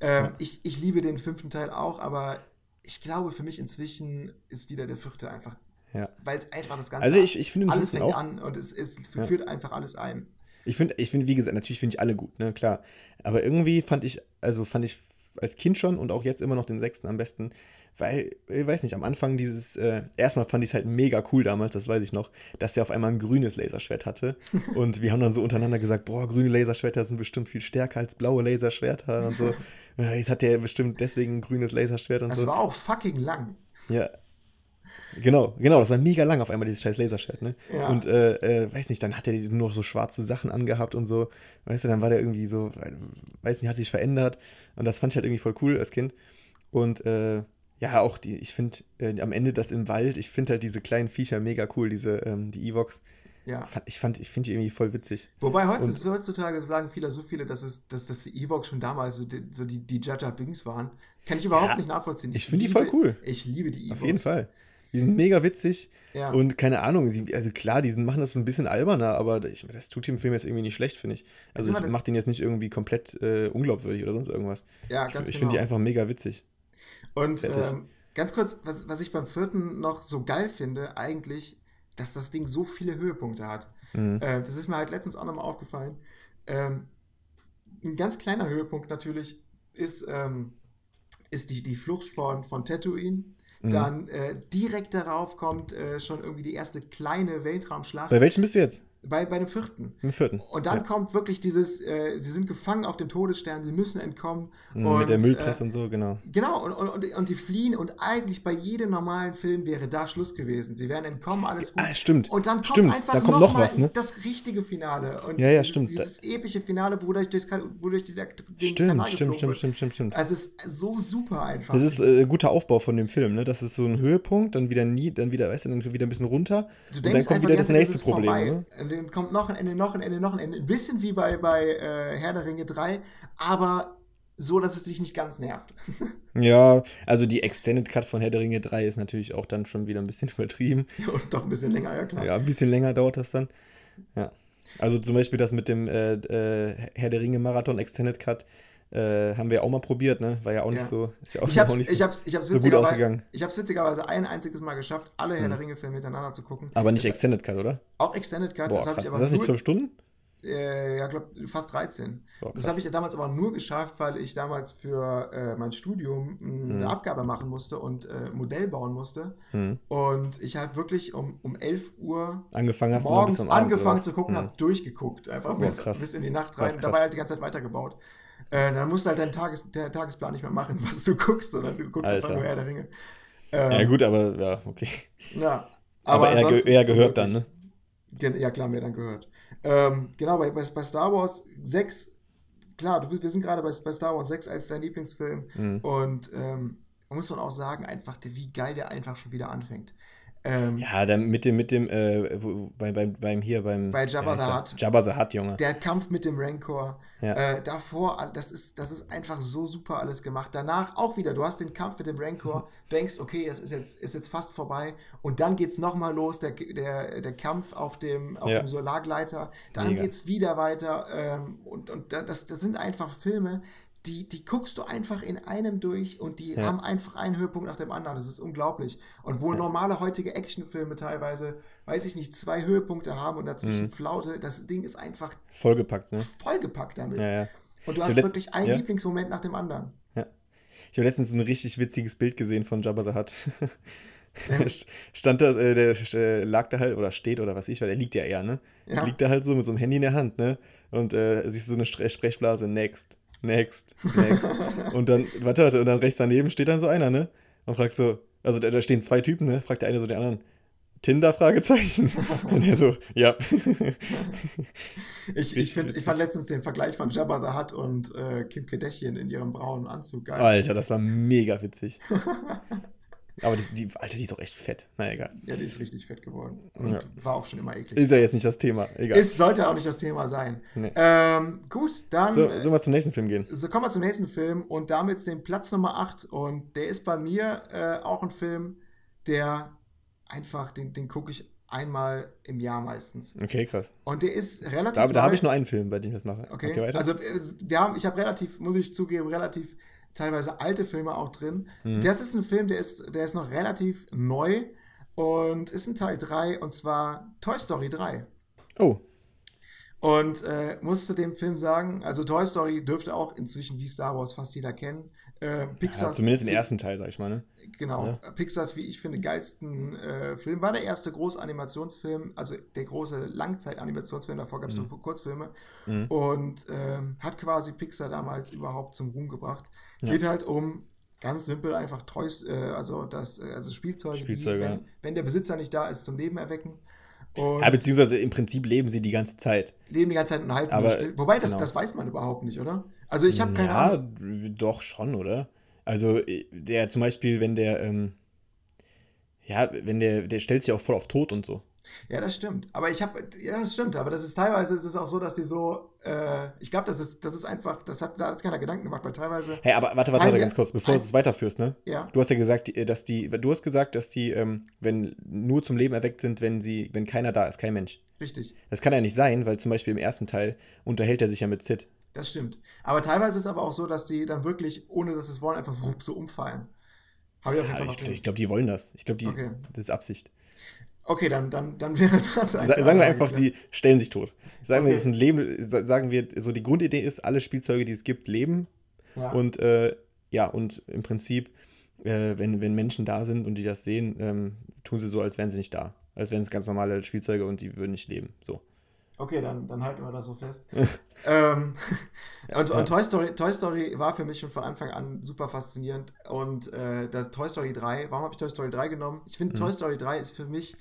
Ähm, ja. ich, ich liebe den fünften Teil auch, aber ich glaube, für mich inzwischen ist wieder der vierte einfach, ja. weil es einfach das Ganze, also ich, ich finde alles fängt auch, an und es, es führt einfach alles ein. Ich finde, ich finde, wie gesagt, natürlich finde ich alle gut, ne, klar. Aber irgendwie fand ich, also fand ich als Kind schon und auch jetzt immer noch den sechsten am besten, weil, ich weiß nicht, am Anfang dieses, äh, erstmal fand ich es halt mega cool damals, das weiß ich noch, dass der auf einmal ein grünes Laserschwert hatte. und wir haben dann so untereinander gesagt, boah, grüne Laserschwerter sind bestimmt viel stärker als blaue Laserschwerter und so. Jetzt hat der bestimmt deswegen ein grünes Laserschwert und das so. Das war auch fucking lang. Ja, Genau, genau, das war mega lang auf einmal, dieses scheiß Laserschwert, ne? Ja. Und, äh, äh, weiß nicht, dann hat er nur noch so schwarze Sachen angehabt und so, weißt du, dann war der irgendwie so, weiß nicht, hat sich verändert und das fand ich halt irgendwie voll cool als Kind. Und, äh, ja, auch die, ich finde, äh, am Ende das im Wald, ich finde halt diese kleinen Viecher mega cool, diese, ähm, die Evox. Ja. Ich fand, ich finde die irgendwie voll witzig. Wobei heute, Und- heutzutage sagen viele so viele, dass, es, dass, dass die Evox schon damals so die, so die, die Jaja Bings waren. Kann ich überhaupt Ja, nicht nachvollziehen. ich find die voll cool. Ich liebe die Evox. Auf jeden Fall. Die sind mega witzig. Ja. Und keine Ahnung, die, also klar, die machen das so ein bisschen alberner, aber ich, das tut dem Film jetzt irgendwie nicht schlecht, finde ich. Also immer ich mache den jetzt nicht irgendwie komplett äh, unglaubwürdig oder sonst irgendwas. ja, Ich, ganz ich genau. finde die einfach mega witzig. Und ähm, ganz kurz, was, was ich beim vierten noch so geil finde, eigentlich, dass das Ding so viele Höhepunkte hat. Mhm. Äh, das ist mir halt letztens auch nochmal aufgefallen. Ähm, ein ganz kleiner Höhepunkt natürlich ist, ähm, ist die, die Flucht von, von Tatooine. Mhm. Dann äh, direkt darauf kommt äh, schon irgendwie die erste kleine Weltraumschlacht Bei welchem bist du jetzt? Bei, bei dem vierten. Im vierten. Und dann ja. kommt wirklich dieses, äh, sie sind gefangen auf dem Todesstern, sie müssen entkommen. Mhm, und, Mit der Müllpresse äh, und so, genau. Genau, und, und, und, und die fliehen und eigentlich bei jedem normalen Film wäre da Schluss gewesen. Sie wären entkommen, alles gut. Ah, stimmt. Und dann kommt Stimmt, einfach da kommt noch, noch mal was, ne? das richtige Finale. Und Ja, ja, dieses, stimmt. dieses epische Finale, wo durch, das, wo durch die, den Stimmt, Kanal stimmt, stimmt, wird. stimmt, stimmt, stimmt. Also es ist so super einfach. Das ist äh, guter Aufbau von dem Film, ne? Das ist so ein Höhepunkt, dann wieder nie, dann wieder, weißt du, dann wieder ein bisschen runter. Du und denkst dann kommt wieder das nächste Problem, vorbei. ne? Dann kommt noch ein Ende, noch ein Ende, noch ein Ende. Ein bisschen wie bei, bei äh, Herr der Ringe 3, aber so, dass es dich nicht ganz nervt. Ja, also die Extended Cut von Herr der Ringe 3 ist natürlich auch dann schon wieder ein bisschen übertrieben. Und doch ein bisschen länger, ja klar. Ja, ein bisschen länger dauert das dann. Ja. Also zum Beispiel das mit dem äh, äh, Herr der Ringe Marathon Extended Cut äh, haben wir auch mal probiert, ne? War ja auch nicht Ja. so. Ist ja auch Ich auch nicht ich so, hab's, ich hab's so gut witzigerweise, ausgegangen. ich hab's witzigerweise ein einziges Mal geschafft, alle Herr der Ringe-Filme hintereinander zu gucken. Aber nicht das, Extended Cut, oder? Auch Extended Cut, Boah, das habe ich Ist aber das nicht zwölf Stunden? äh, ja, glaub, fast 13. Boah, Das habe ich ja damals aber nur geschafft, weil ich damals für äh, mein Studium mh, eine Mhm. Abgabe machen musste und äh, ein Modell bauen musste. Hm. Und ich halt wirklich um, um 11 Uhr Angefangen morgens Abend, angefangen oder? zu gucken, Hm. habe durchgeguckt, einfach Boah, bis, bis in die Nacht Krass, rein und krass. dabei halt die ganze Zeit weitergebaut. Äh, dann musst du halt deinen Tages, der Tagesplan nicht mehr machen, was du guckst, sondern du guckst einfach Alter. nur Herr der Ringe. Ähm, Ja, gut, aber ja, okay. Ja, Aber, er, ge ansonsten er ist es gehört dann, wirklich- ne? Gen- Ja, klar, mir dann gehört. Ähm, genau, bei, bei, bei Star Wars 6, klar, du, wir sind gerade bei, bei Star Wars 6 als dein Lieblingsfilm Mhm. und ähm, muss man auch sagen, einfach, wie geil der einfach schon wieder anfängt. Ähm, Ja, dann mit dem, mit dem, äh, bei, beim, beim hier, beim. Bei Jabba the? Hutt. Jabba the Hutt, Junge. Der Kampf mit dem Rancor, Ja. äh, davor, das ist, das ist einfach so super alles gemacht. Danach auch wieder, du hast den Kampf mit dem Rancor, denkst, okay, das ist jetzt, ist jetzt fast vorbei. Und dann geht's nochmal los, der, der, der Kampf auf dem, auf Ja. dem Solargleiter. Dann Mega. geht's wieder weiter. Ähm, und und da- das, das sind einfach Filme, die, die guckst du einfach in einem durch und die Ja. haben einfach einen Höhepunkt nach dem anderen. Das ist unglaublich. Und wo normale heutige Actionfilme teilweise, weiß ich nicht, zwei Höhepunkte haben und Mhm. dazwischen Flaute, das Ding ist einfach Vollgepackt, ne? vollgepackt damit. Ja, ja. Und du Ja, hast wirklich einen ja. Lieblingsmoment nach dem anderen. Ich habe letztens ein richtig witziges Bild gesehen von Jabba the Hutt. Ja. Stand da, äh, der äh, lag da halt, oder steht, oder was ich weiß, der liegt ja eher, ne? Ja. Liegt da halt so mit so einem Handy in der Hand, ne? Und äh, siehst du so eine Sprechblase, next, next, next. und dann, warte, warte, und dann rechts daneben steht dann so einer, ne? Und fragt so, also da, da stehen zwei Typen, ne? Fragt der eine so den anderen, Tinder, Fragezeichen. und er so, ja. Ich, ich, find, ich fand letztens den Vergleich von Jabba the Hutt und äh, Kim Kardashian in ihrem braunen Anzug geil. Alter, das war mega witzig. Aber die, die, Alter, die ist auch echt fett. Na egal. Ja, die ist richtig fett geworden. Und Ja. war auch schon immer eklig. Ist ja jetzt nicht das Thema. Egal. Es sollte auch nicht das Thema sein. Nee. Ähm, gut, dann so, sollen wir zum nächsten Film gehen? so kommen wir zum nächsten Film und damit den Platz Nummer 8. Und der ist bei mir äh, auch ein Film, der einfach, den, den gucke ich einmal im Jahr meistens. Okay, krass. Und der ist relativ Da, da habe ich nur einen Film, bei dem ich das mache. Okay, weiter. also äh, wir haben, ich habe relativ, muss ich zugeben, relativ teilweise alte Filme auch drin. Mhm. Das ist ein Film, der ist, der ist noch relativ neu und ist ein Teil 3 und zwar Toy Story 3. oh, Und äh, muss zu dem Film sagen, also Toy Story dürfte auch inzwischen wie Star Wars fast jeder kennen. Äh, ja, Pixars, zumindest den ersten Teil, sag ich mal, ne? Genau, Ja. Pixars, wie ich finde, geilsten äh, Film. War der erste Großanimationsfilm, also der große Langzeitanimationsfilm, davor gab es Mhm. nur Kurzfilme. Mhm. Und ähm, hat quasi Pixar damals überhaupt zum Ruhm gebracht. Geht halt um ganz simpel einfach Toys, äh, also das, äh, also Spielzeuge, Spielzeuge, die, ja. wenn, wenn der Besitzer nicht da ist, zum Leben erwecken. Und Ja, beziehungsweise im Prinzip leben sie die ganze Zeit. leben die ganze Zeit und halten Aber, still. Wobei, das, genau. das weiß man überhaupt nicht, oder? Also ich habe keine ja, Ahnung. doch schon, oder? Also, äh, der zum Beispiel, wenn der, ähm, ja, wenn der, der stellt sich auch voll auf Tod und so. Ja, das stimmt. Aber ich habe, ja, das stimmt. Aber das ist teilweise ist es auch so, dass die so, äh, ich glaube, das ist, das ist einfach, das hat, da hat keiner Gedanken gemacht, weil teilweise. Hey, aber warte, warte, warte ganz kurz, bevor du es weiterführst, ne? Ja. Du hast ja gesagt, die- dass die, du hast gesagt, dass die, ähm, wenn nur zum Leben erweckt sind, wenn sie, wenn keiner da ist, kein Mensch. Richtig. Das kann ja nicht sein, weil zum Beispiel im ersten Teil unterhält er sich ja mit Sid. Das stimmt. Aber teilweise ist es aber auch so, dass die dann wirklich, ohne dass sie es wollen, einfach so umfallen. Habe ich auf jeden Ja, Fall noch ich ich glaube, die wollen das. Ich glaube, die, Okay. das ist Absicht. Okay, dann, dann, dann wäre das Sa sagen wir einfach, die stellen sich tot. Sagen wir, Okay. es ist ein Leben, sa- sagen wir, so die Grundidee ist, alle Spielzeuge, die es gibt, leben. Ja. Und äh, ja, und im Prinzip, äh, wenn, wenn Menschen da sind und die das sehen, ähm, tun sie so, als wären sie nicht da. Als wären es ganz normale Spielzeuge und die würden nicht leben. So. Okay, dann, dann halten wir das so fest. ähm, und und Toy, Story, Toy Story war für mich schon von Anfang an super faszinierend. Und äh, das Toy Story 3, warum habe ich Toy Story 3 genommen? Ich finde, Mhm. Toy Story 3 ist für mich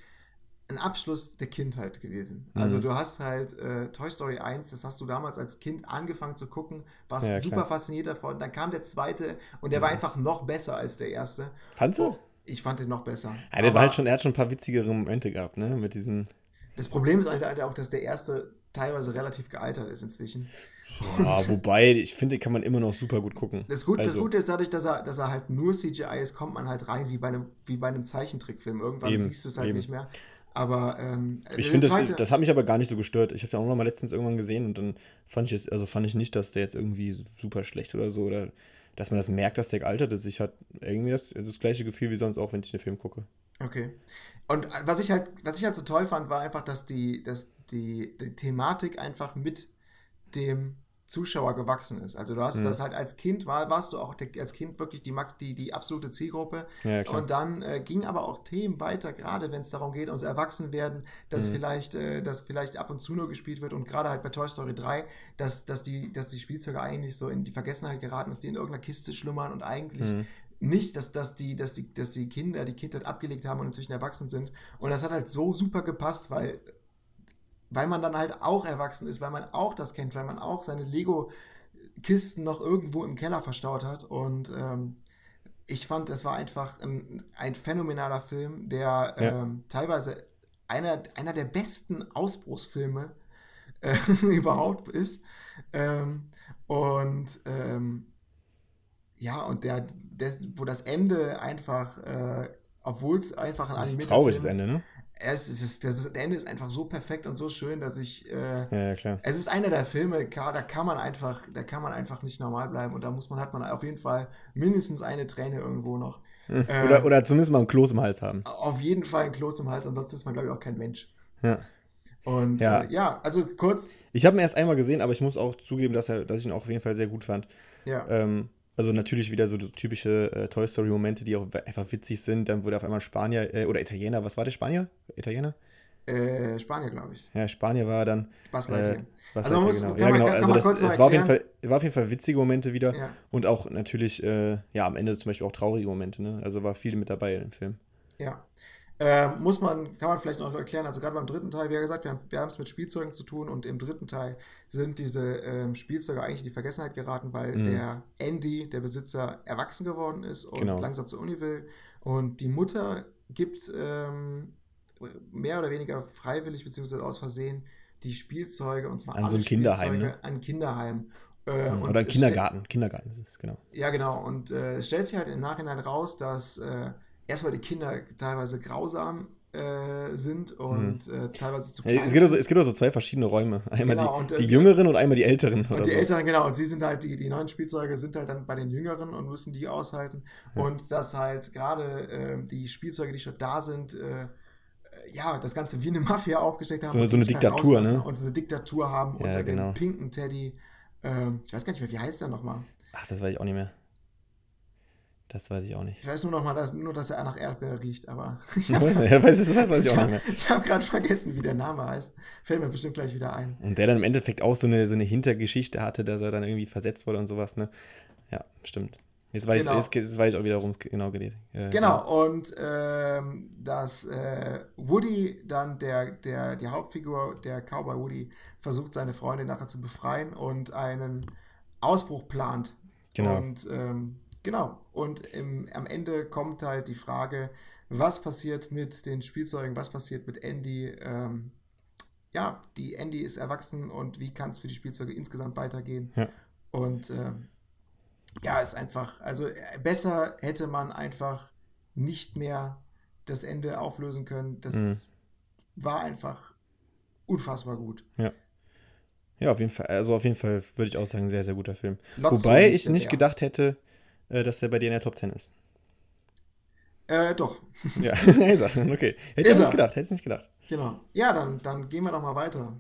ein Abschluss der Kindheit gewesen. Also Mhm. du hast halt äh, Toy Story 1, das hast du damals als Kind angefangen zu gucken, warst Ja, super klar. fasziniert davon. Dann kam der zweite und der war einfach noch besser als der erste. Fandst du? Oh, ich fand den noch besser. Ja, der Aber- war halt schon, er hat schon ein paar witzigere Momente gehabt, ne? Mit diesem. Das Problem ist halt auch, dass der erste teilweise relativ gealtert ist inzwischen. Ah, wobei, ich finde, kann man immer noch super gut gucken. Das, Gut, das Also, Gute ist dadurch, dass er, dass er halt nur CGI ist, kommt man halt rein wie bei einem, wie bei einem Zeichentrickfilm. Irgendwann Eben, siehst du es halt eben. nicht mehr. Aber ähm, Ich finde, das, das hat mich aber gar nicht so gestört. Ich habe den auch noch mal letztens irgendwann gesehen und dann fand ich es, also fand ich nicht, dass der jetzt irgendwie super schlecht oder so oder dass man das merkt, dass der gealtert ist. Ich hatte irgendwie das, das gleiche Gefühl wie sonst auch, wenn ich den Film gucke. Okay. Und was ich halt, was ich halt so toll fand, war einfach, dass die, dass die, die Thematik einfach mit dem Zuschauer gewachsen ist. Also du hast Mhm. das halt als Kind war, warst du auch als Kind wirklich die, die, die absolute Zielgruppe. Ja. Und dann äh, ging aber auch Themen weiter, gerade wenn es darum geht, ums Erwachsenwerden, dass Mhm. vielleicht, äh, dass vielleicht ab und zu nur gespielt wird und gerade halt bei Toy Story 3, dass, dass, die, dass die Spielzeuge eigentlich so in die Vergessenheit geraten, dass die in irgendeiner Kiste schlummern und eigentlich Mhm. nicht, dass, dass, die, dass, die, dass die Kinder die Kindheit abgelegt haben und inzwischen erwachsen sind. Und das hat halt so super gepasst, weil, weil man dann halt auch erwachsen ist, weil man auch das kennt, weil man auch seine Lego-Kisten noch irgendwo im Keller verstaut hat. Und ähm, ich fand, das war einfach ein, ein phänomenaler Film, der Ja. ähm, teilweise einer, einer der besten Ausbruchsfilme äh, überhaupt ist. Ähm, und ähm, ja, und der, der, wo das Ende einfach, äh, obwohl es einfach ein Das ist animierter trauriges Film ist, Ende, ne? Es ist, es, das Ende ist einfach so perfekt und so schön, dass ich, äh, Ja, ja, klar. es ist einer der Filme, da kann man einfach, da kann man einfach nicht normal bleiben und da muss man, hat man auf jeden Fall mindestens eine Träne irgendwo noch. Äh, Oder, oder zumindest mal ein Kloß im Hals haben. Auf jeden Fall ein Kloß im Hals, ansonsten ist man, glaube ich, auch kein Mensch. Ja. Und Ja. ja, äh, ja also kurz, Ich habe ihn erst einmal gesehen, aber ich muss auch zugeben, dass, er, dass ich ihn auch auf jeden Fall sehr gut fand. ja, Ähm, also natürlich wieder so typische äh, Toy Story-Momente, die auch einfach witzig sind. Dann wurde auf einmal Spanier äh, oder Italiener, was war der Spanier? Italiener? äh, Spanier, glaube ich. Ja, Spanier war dann. Buzz Äh, Lightyear. was Also man muss- man- ja, genau. also man das, kurz noch es war auf, jeden Fall, erklären? war auf jeden Fall witzige Momente wieder. Ja. Und auch natürlich, äh, ja, am Ende zum Beispiel auch traurige Momente. Ne? Also war viel mit dabei im Film. Ja. Ähm, muss man, kann man vielleicht noch erklären, also gerade beim dritten Teil, wie gesagt, wir haben wir haben es mit Spielzeugen zu tun und im dritten Teil sind diese ähm, Spielzeuge eigentlich in die Vergessenheit geraten, weil Mhm. der Andy, der Besitzer, erwachsen geworden ist und Genau. langsam zur Uni will. Und die Mutter gibt ähm, mehr oder weniger freiwillig beziehungsweise aus Versehen die Spielzeuge, und zwar An so alle ein Kinderheim, Spielzeuge ne? an Kinderheim. Äh, und Oder Kindergarten. Kindergarten ist es, genau. ja, genau. Und äh, es stellt sich halt im Nachhinein raus, dass äh, erstmal die Kinder teilweise grausam äh, sind und äh, teilweise zu Mhm. Ja, klein es, gibt also, es gibt also zwei verschiedene Räume. Einmal Genau, die, und, äh, die Jüngeren und einmal die Älteren. Und die so. Älteren, genau, und sie sind halt, die, die neuen Spielzeuge sind halt dann bei den Jüngeren und müssen die aushalten. Und dass halt gerade äh, die Spielzeuge, die schon da sind, äh, äh, ja, das Ganze wie eine Mafia aufgesteckt haben. So so eine Diktatur, ne? Und diese Diktatur haben Ja, unter genau. dem pinken Teddy. ähm, ich weiß gar nicht mehr, wie heißt der nochmal? Ach, das weiß ich auch nicht mehr. Das weiß ich auch nicht. Ich weiß nur noch mal, dass, nur, dass der nach Erdbeere riecht, aber ich ja, habe auch hab, nicht mehr. ich hab gerade vergessen, wie der Name heißt. Fällt mir bestimmt gleich wieder ein. Und der dann im Endeffekt auch so eine, so eine Hintergeschichte hatte, dass er dann irgendwie versetzt wurde und sowas, ne? Ja, stimmt. Jetzt weiß, Genau. ich, jetzt, jetzt weiß ich auch wieder, worum es genau geht. Äh, Genau, und ähm, dass äh, Woody dann, der, der, die Hauptfigur, der Cowboy Woody, versucht, seine Freundin nachher zu befreien und einen Ausbruch plant. Genau. Und ähm, genau, und im, am Ende kommt halt die Frage, was passiert mit den Spielzeugen, was passiert mit Andy. Ähm, ja, die Andy ist erwachsen und wie kann es für die Spielzeuge insgesamt weitergehen. Ja. Und ähm, ja, ist einfach, also äh, besser hätte man einfach nicht mehr das Ende auflösen können. Das Mhm. war einfach unfassbar gut. Ja, auf jeden Fall. Also auf jeden Fall würde ich auch sagen, sehr, sehr guter Film. Lotso Wobei ich nicht Bär. gedacht hätte, äh, dass der bei dir in der Top 10 ist. Äh, doch, Ja, ist er. Okay. Hätte ich nicht gedacht, hätte ich nicht gedacht. genau. Ja, dann, dann gehen wir doch mal weiter.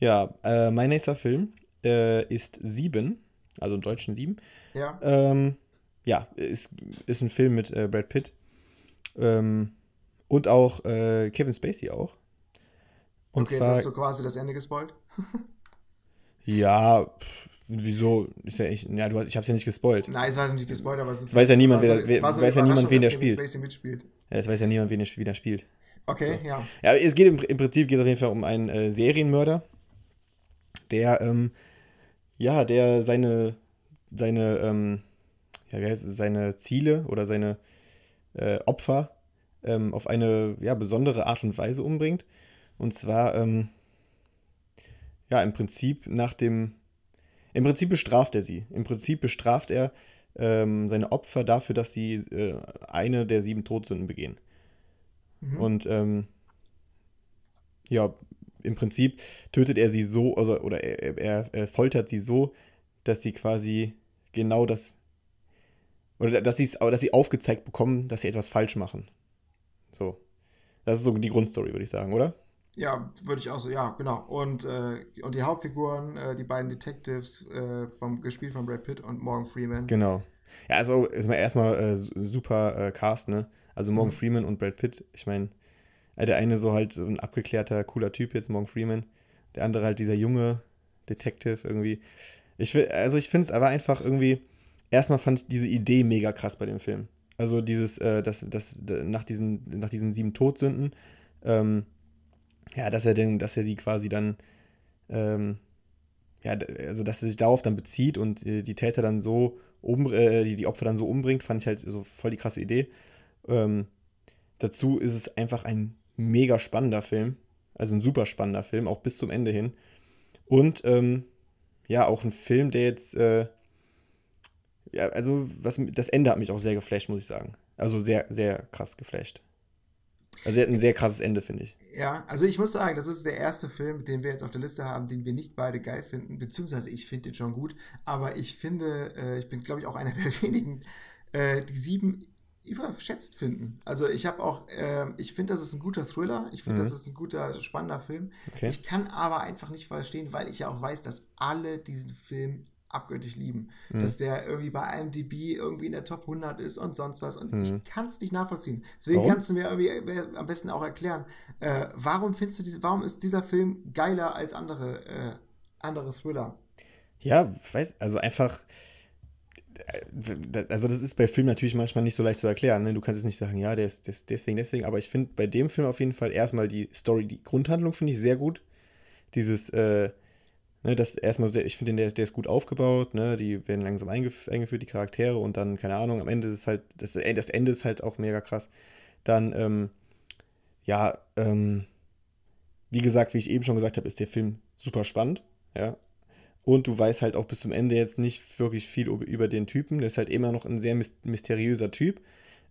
Ja, äh, mein nächster Film äh, ist Sieben, also im Deutschen Sieben. Ja, Ähm, ja, ist, ist ein Film mit äh, Brad Pitt. Ähm, und auch äh, Kevin Spacey auch. Und okay, jetzt zwar, hast du quasi das Ende gespoilt. ja, pff, wieso? Ist ja echt, ja, du hast, ich hab's ja nicht gespoilt. Nein, es weiß nicht gespoilt, aber es ist. Weiß ja niemand, war wer- so, wer- so weiß ja niemand, wen der spielt. Mitspielt. Ja, es weiß ja niemand, wen er, wie der spielt. Okay, ja. Ja, es geht im, im Prinzip geht es auf jeden Fall um einen äh, Serienmörder, der, ähm, ja, der seine, seine, ähm, ja, wie heißt es, seine Ziele oder seine äh, Opfer ähm, auf eine ja, besondere Art und Weise umbringt. Und zwar, ähm, ja, im Prinzip nach dem, im Prinzip bestraft er sie. Im Prinzip bestraft er ähm, seine Opfer dafür, dass sie äh, eine der sieben Todsünden begehen. Mhm. Und ähm, ja, im Prinzip tötet er sie so, also, oder er, er, er foltert sie so, dass sie quasi genau das, oder dass, dass sie aufgezeigt bekommen, dass sie etwas falsch machen. So. Das ist so die Grundstory, würde ich sagen, oder? Ja, würde ich auch so, ja, genau. Und, äh, und die Hauptfiguren, äh, die beiden Detectives, äh, vom, gespielt von Brad Pitt und Morgan Freeman. Genau. Ja, also ist mal erstmal äh, su- super äh, Cast, ne? Also Morgan Mhm. Freeman und Brad Pitt. Ich meine, äh, der eine so halt so ein abgeklärter, cooler Typ jetzt, Morgan Freeman. Der andere halt dieser junge Detective irgendwie. Ich will, also ich finde es aber einfach irgendwie, erstmal fand ich diese Idee mega krass bei dem Film. Also dieses, äh, das, das, d- nach diesen, nach diesen sieben Todsünden, ähm, ja, dass er denn, dass er sie quasi dann, ähm, ja, also dass er sich darauf dann bezieht und äh, die Täter dann so um, äh, die, die Opfer dann so umbringt, fand ich halt so voll die krasse Idee. Ähm, dazu ist es einfach ein mega spannender Film, also ein super spannender Film, auch bis zum Ende hin. Und ähm, ja, auch ein Film, der jetzt, äh, ja, also was, das Ende hat mich auch sehr geflasht, muss ich sagen. Also sehr, sehr krass geflasht. Also er hat ein sehr krasses Ende, finde ich. Ja, also ich muss sagen, das ist der erste Film, den wir jetzt auf der Liste haben, den wir nicht beide geil finden, beziehungsweise ich finde den schon gut, aber ich finde, äh, ich bin, glaube ich, auch einer der wenigen, äh, die sieben überschätzt finden. Also ich habe auch, äh, ich finde, das ist ein guter Thriller, ich finde, Mhm. das ist ein guter, spannender Film. Okay. Ich kann aber einfach nicht verstehen, weil ich ja auch weiß, dass alle diesen Film abgöttisch lieben. Mhm. Dass der irgendwie bei IMDb irgendwie in der Top 100 ist und sonst was. Und Mhm. ich kann es nicht nachvollziehen. Deswegen Warum? kannst du mir irgendwie äh, am besten auch erklären, äh, warum findest du diese, warum ist dieser Film geiler als andere, äh, andere Thriller? Ja, weiß, also einfach, äh, also das ist bei Filmen natürlich manchmal nicht so leicht zu erklären. Ne? Du kannst jetzt nicht sagen, ja, der ist, der ist deswegen, deswegen, aber ich finde bei dem Film auf jeden Fall erstmal die Story, die Grundhandlung finde ich sehr gut. Dieses, äh, ne, das erstmal, sehr, ich finde, der, der ist gut aufgebaut, ne? die werden langsam eingef eingeführt, die Charaktere und dann, keine Ahnung, am Ende ist halt, das, das Ende ist halt auch mega krass. Dann, ähm, ja, ähm, wie gesagt, wie ich eben schon gesagt habe, ist der Film super spannend, ja. Und du weißt halt auch bis zum Ende jetzt nicht wirklich viel über- den Typen. Der ist halt immer noch ein sehr mys- mysteriöser Typ.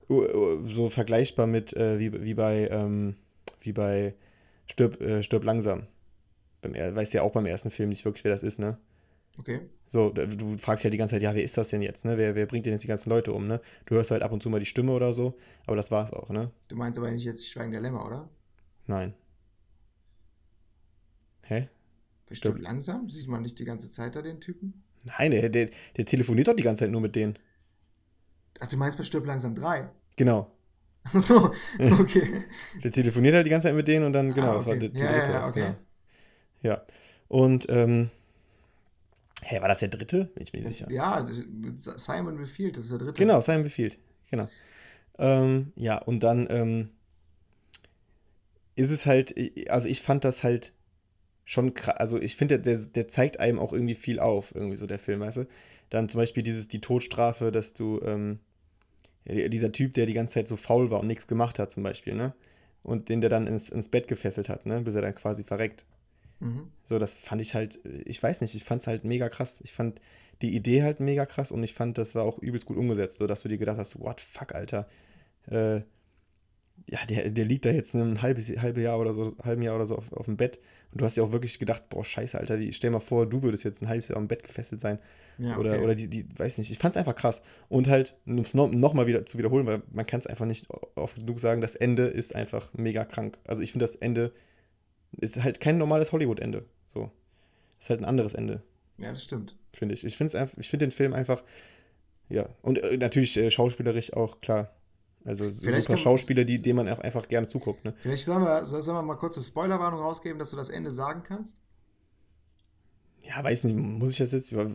So vergleichbar mit, äh, wie, wie bei, ähm, wie bei Stirb, äh, Stirb langsam. Beim, er- weißt ja auch beim ersten Film nicht wirklich, wer das ist, ne? Okay. So, du fragst ja die ganze Zeit, ja, wer ist das denn jetzt, ne? Wer, wer bringt denn jetzt die ganzen Leute um, ne? Du hörst halt ab und zu mal die Stimme oder so, aber das war's auch, ne? Du meinst aber nicht jetzt die Schweigen der Lämmer, oder? Nein. Hä? Bestimmt Stimmt. langsam? Sieht man nicht die ganze Zeit da den Typen? Nein, der, der, der telefoniert doch die ganze Zeit nur mit denen. Ach, du meinst bei Stirb langsam 3? Genau. Ach so, okay. Der telefoniert halt die ganze Zeit mit denen und dann, genau, Ah, das war okay. der, Ja, ja, ja, okay. genau. Ja. Und, ähm, hä, war das der dritte? Bin ich mir nicht sicher. ja, Simon befiehlt, das ist der dritte. Genau, Simon befiehlt. Genau. Ähm, ja, und dann ähm, ist es halt, also ich fand das halt schon krass, also ich finde, der, der zeigt einem auch irgendwie viel auf, irgendwie so der Film, weißt du? Dann zum Beispiel dieses, die Todesstrafe, dass du, ähm, dieser Typ, der die ganze Zeit so faul war und nichts gemacht hat, zum Beispiel, ne? Und den der dann ins, ins Bett gefesselt hat, ne? Bis er dann quasi verreckt. Mhm. So, das fand ich halt, ich weiß nicht, ich fand es halt mega krass. Ich fand die Idee halt mega krass und ich fand, das war auch übelst gut umgesetzt, sodass du dir gedacht hast, what fuck, Alter. Äh, ja, der, der liegt da jetzt ein halbes, halbe Jahr oder so, halben Jahr oder so auf, auf dem Bett. Und du hast ja auch wirklich gedacht, boah, scheiße, Alter, wie, stell mal vor, du würdest jetzt ein halbes Jahr am Bett gefesselt sein. Ja, Oder, okay. oder die, die, weiß nicht, ich fand es einfach krass. Und halt, um es noch, noch mal wieder zu wiederholen, weil man kann es einfach nicht oft genug sagen, das Ende ist einfach mega krank. Also ich finde das Ende ist halt kein normales Hollywood-Ende. So. Ist halt ein anderes Ende, ja, das stimmt. finde ich. Ich finde finde den Film einfach, ja, und äh, natürlich äh, schauspielerisch auch, klar. Also Vielleicht super Schauspieler, die, denen man einfach gerne zuguckt, ne? Vielleicht sollen wir, soll- sollen wir mal kurz eine Spoilerwarnung rausgeben, dass du das Ende sagen kannst? Ja, weiß nicht, muss ich das jetzt, ja,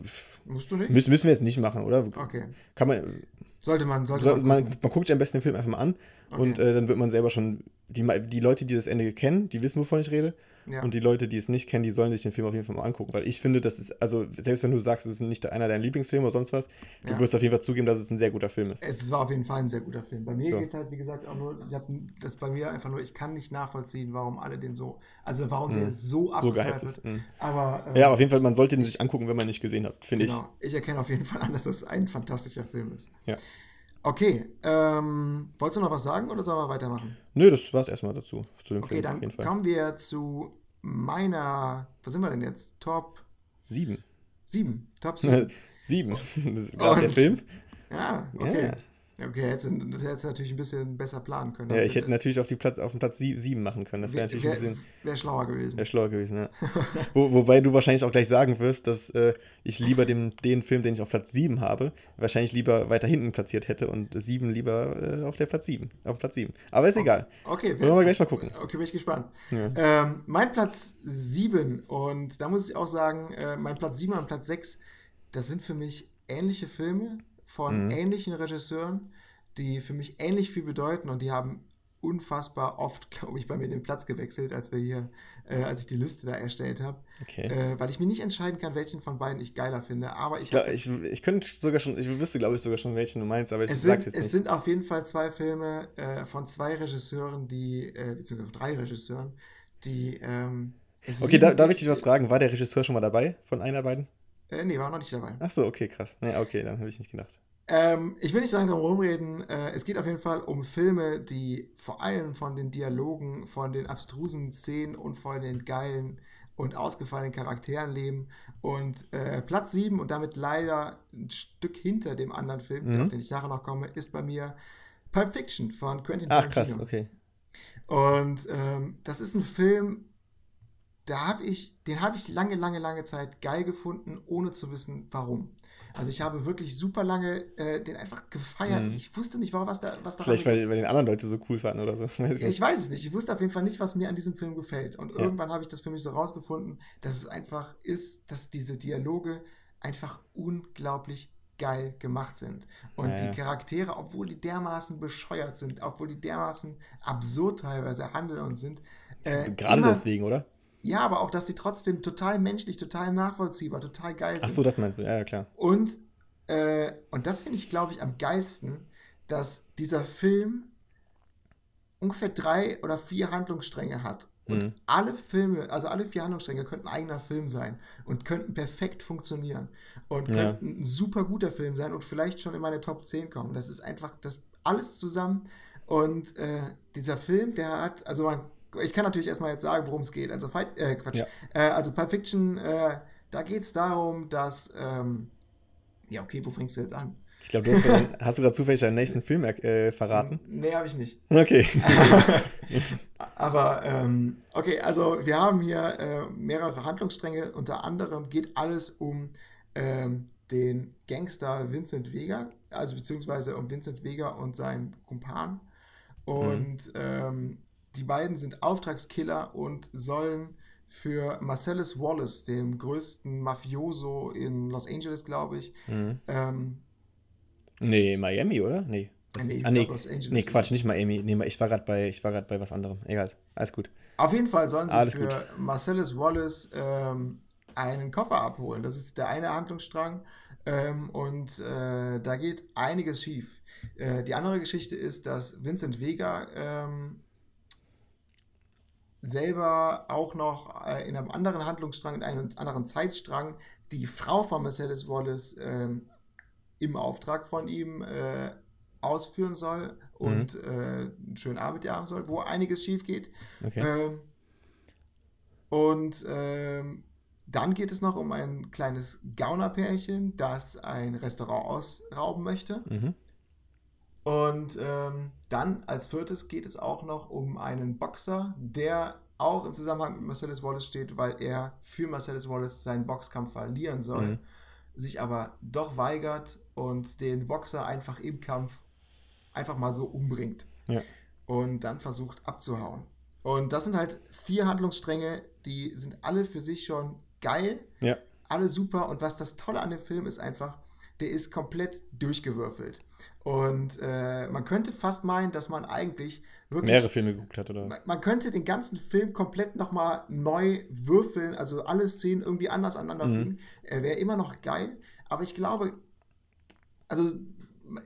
Musst du nicht? müssen, müssen wir jetzt nicht machen, oder? Okay. Kann man, Sollte man, sollte So, man. man, man guckt sich am besten den Film einfach mal an Okay. und äh, dann wird man selber schon. Die, die Leute, die das Ende kennen, die wissen, wovon ich rede. Ja. Und die Leute, die es nicht kennen, die sollen sich den Film auf jeden Fall mal angucken. Weil ich finde, das ist, also selbst wenn du sagst, es ist nicht einer deiner Lieblingsfilme oder sonst was, Ja. du wirst auf jeden Fall zugeben, dass es ein sehr guter Film ist. Es war auf jeden Fall ein sehr guter Film. Bei mir So. geht es halt, wie gesagt, auch nur, ich hab, das bei mir einfach nur, ich kann nicht nachvollziehen, warum alle den so, also warum der so So abgefeiert ist. wird. Mhm. Aber, ähm, Ja, auf jeden Fall, man sollte ihn ich- sich angucken, wenn man ihn nicht gesehen hat, finde Genau. Ich. erkenne auf jeden Fall an, dass das ein fantastischer Film ist. Ja. Okay, ähm, wolltest du noch was sagen oder sollen wir weitermachen? Nö, das war es erstmal dazu, zu dem Okay, Film dann kommen wir zu meiner, was sind wir denn jetzt? Top Sieben. 7. Top 7. Sieben. Das war der Film. ja, okay. Ja. Okay, hättest du hättest du natürlich ein bisschen besser planen können. Ja, ich hätte natürlich auf, die Platz, auf den Platz sie- sieben machen können. Das wäre Wäre natürlich ein wär, bisschen. wär schlauer gewesen. Wäre schlauer gewesen, ja. Wo, wobei du wahrscheinlich auch gleich sagen wirst, dass äh, ich lieber dem, den Film, den ich auf Platz 7 habe, wahrscheinlich lieber weiter hinten platziert hätte und 7 lieber äh, auf der Platz 7. Auf Platz 7. Aber ist egal. Okay, Wollen wir gleich mal gucken. Okay, bin ich gespannt. Ja. Ähm, mein Platz 7 und da muss ich auch sagen, äh, mein Platz 7 und Platz 6, das sind für mich ähnliche Filme von Mhm. ähnlichen Regisseuren, die für mich ähnlich viel bedeuten und die haben unfassbar oft, glaube ich, bei mir den Platz gewechselt, als wir hier, äh, als ich die Liste da erstellt habe, Okay. äh, weil ich mir nicht entscheiden kann, welchen von beiden ich geiler finde. Aber ich, Ich, glaub, ich, ich könnte sogar schon, ich wüsste, glaube ich, sogar schon, welchen du meinst, aber ich es sag's sind, jetzt es nicht. sind auf jeden Fall zwei Filme äh, von zwei Regisseuren, die, äh, beziehungsweise drei Regisseuren, die ähm, Okay, da, darf ich dich was fragen? War der Regisseur schon mal dabei von einer beiden? Äh, nee, war noch nicht dabei. Ach so, okay, krass. Nee, okay, dann habe ich nicht gedacht. Ähm, ich will nicht lange drum rumreden. Äh, es geht auf jeden Fall um Filme, die vor allem von den Dialogen, von den abstrusen Szenen und von den geilen und ausgefallenen Charakteren leben. Und äh, Platz 7 und damit leider ein Stück hinter dem anderen Film, Mhm. auf den ich nachher noch komme, ist bei mir Pulp Fiction von Quentin Ach, krass, Tarantino. okay. Und ähm, das ist ein Film, da habe ich, den habe ich lange, lange, lange Zeit geil gefunden, ohne zu wissen, warum. Also ich habe wirklich super lange äh, den einfach gefeiert. Mhm. Ich wusste nicht, warum, was da, was daran Vielleicht, weil, weil den anderen Leute so cool fanden oder so. Weiß ich weiß es nicht. Ich wusste auf jeden Fall nicht, was mir an diesem Film gefällt. Und Ja. irgendwann habe ich das für mich so rausgefunden, dass es einfach ist, dass diese Dialoge einfach unglaublich geil gemacht sind. Und Ja, ja. die Charaktere, obwohl die dermaßen bescheuert sind, obwohl die dermaßen absurd teilweise handeln und sind, äh, Gerade deswegen, oder? Ja, aber auch, dass die trotzdem total menschlich, total nachvollziehbar, total geil sind. Ach so, das meinst du. Ja, ja, klar. Und, äh, und das finde ich, glaube ich, am geilsten, dass dieser Film ungefähr drei oder vier Handlungsstränge hat. Und Mhm. alle Filme, also alle vier Handlungsstränge könnten ein eigener Film sein und könnten perfekt funktionieren. Und Ja. könnten ein super guter Film sein und vielleicht schon in meine Top 10 kommen. Das ist einfach das alles zusammen. Und äh, dieser Film, der hat, also man, ich kann natürlich erstmal jetzt sagen, worum es geht. Also Fight, äh, Quatsch. Ja. Äh, also Pulp Fiction, äh, da geht es darum, dass, ähm, ja, okay, wo fängst du jetzt an? Ich glaube, du hast, hast du gerade zufällig deinen nächsten Film äh, verraten? Nee, habe ich nicht. Okay. Aber, ähm, okay, also wir haben hier äh, mehrere Handlungsstränge. Unter anderem geht alles um ähm, den Gangster Vincent Vega, also beziehungsweise um Vincent Vega und seinen Kumpan. Und ähm, die beiden sind Auftragskiller und sollen für Marcellus Wallace, dem größten Mafioso in Los Angeles, glaube ich, Mhm. ähm, Nee, Miami, oder? Nee. nee, ich Ah, nee, nee, Quatsch, nicht Miami. Nee, ich war gerade bei, ich war grad bei was anderem. Egal, alles gut. Auf jeden Fall sollen sie Alles für Marcellus Wallace ähm, einen Koffer abholen. Das ist der eine Handlungsstrang. Ähm, und äh, da geht einiges schief. Äh, die andere Geschichte ist, dass Vincent Vega ähm, selber auch noch äh, in einem anderen Handlungsstrang, in einem anderen Zeitstrang, die Frau von Mercedes Wallace ähm, im Auftrag von ihm äh, ausführen soll und mhm. äh, einen schönen Abend haben soll, wo einiges schief geht. Okay. Ähm, und ähm, dann geht es noch um ein kleines Gaunerpärchen, das ein Restaurant ausrauben möchte. Mhm. Und ähm, dann als viertes geht es auch noch um einen Boxer, der auch im Zusammenhang mit Marcellus Wallace steht, weil er für Marcellus Wallace seinen Boxkampf verlieren soll, mhm. sich aber doch weigert und den Boxer einfach im Kampf einfach mal so umbringt. Ja. Und dann versucht abzuhauen. Und das sind halt vier Handlungsstränge, die sind alle für sich schon geil, ja. alle super. Und was das Tolle an dem Film ist einfach, der ist komplett durchgewürfelt. Und äh, man könnte fast meinen, dass man eigentlich wirklich. Mehrere Filme geguckt hat, oder? Man, man könnte den ganzen Film komplett nochmal neu würfeln, also alle Szenen irgendwie anders aneinander mhm. fügen. Er wäre immer noch geil, aber ich glaube, also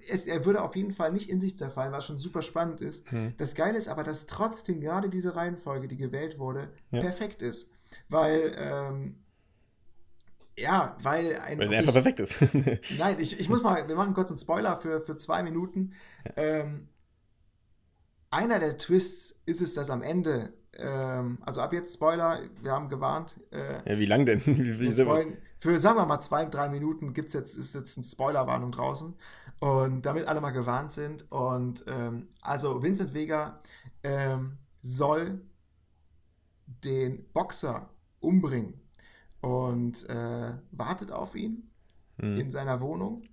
es, er würde auf jeden Fall nicht in sich zerfallen, was schon super spannend ist. Mhm. Das Geile ist aber, dass trotzdem gerade diese Reihenfolge, die gewählt wurde, ja. perfekt ist. Weil ähm, ja, weil ein. Weil es einfach perfekt ist. nein, ich, ich muss mal, wir machen kurz einen Spoiler für, für zwei Minuten. Ja. Ähm, einer der Twists ist es, dass am Ende, ähm, also ab jetzt Spoiler, wir haben gewarnt. Äh, ja, wie lang denn? Wie, wie spoilen, für, sagen wir mal, zwei, drei Minuten gibt's jetzt, ist jetzt eine Spoilerwarnung draußen. Und damit alle mal gewarnt sind. Und ähm, also Vincent Vega ähm, soll den Boxer umbringen und äh, wartet auf ihn mhm. in seiner Wohnung.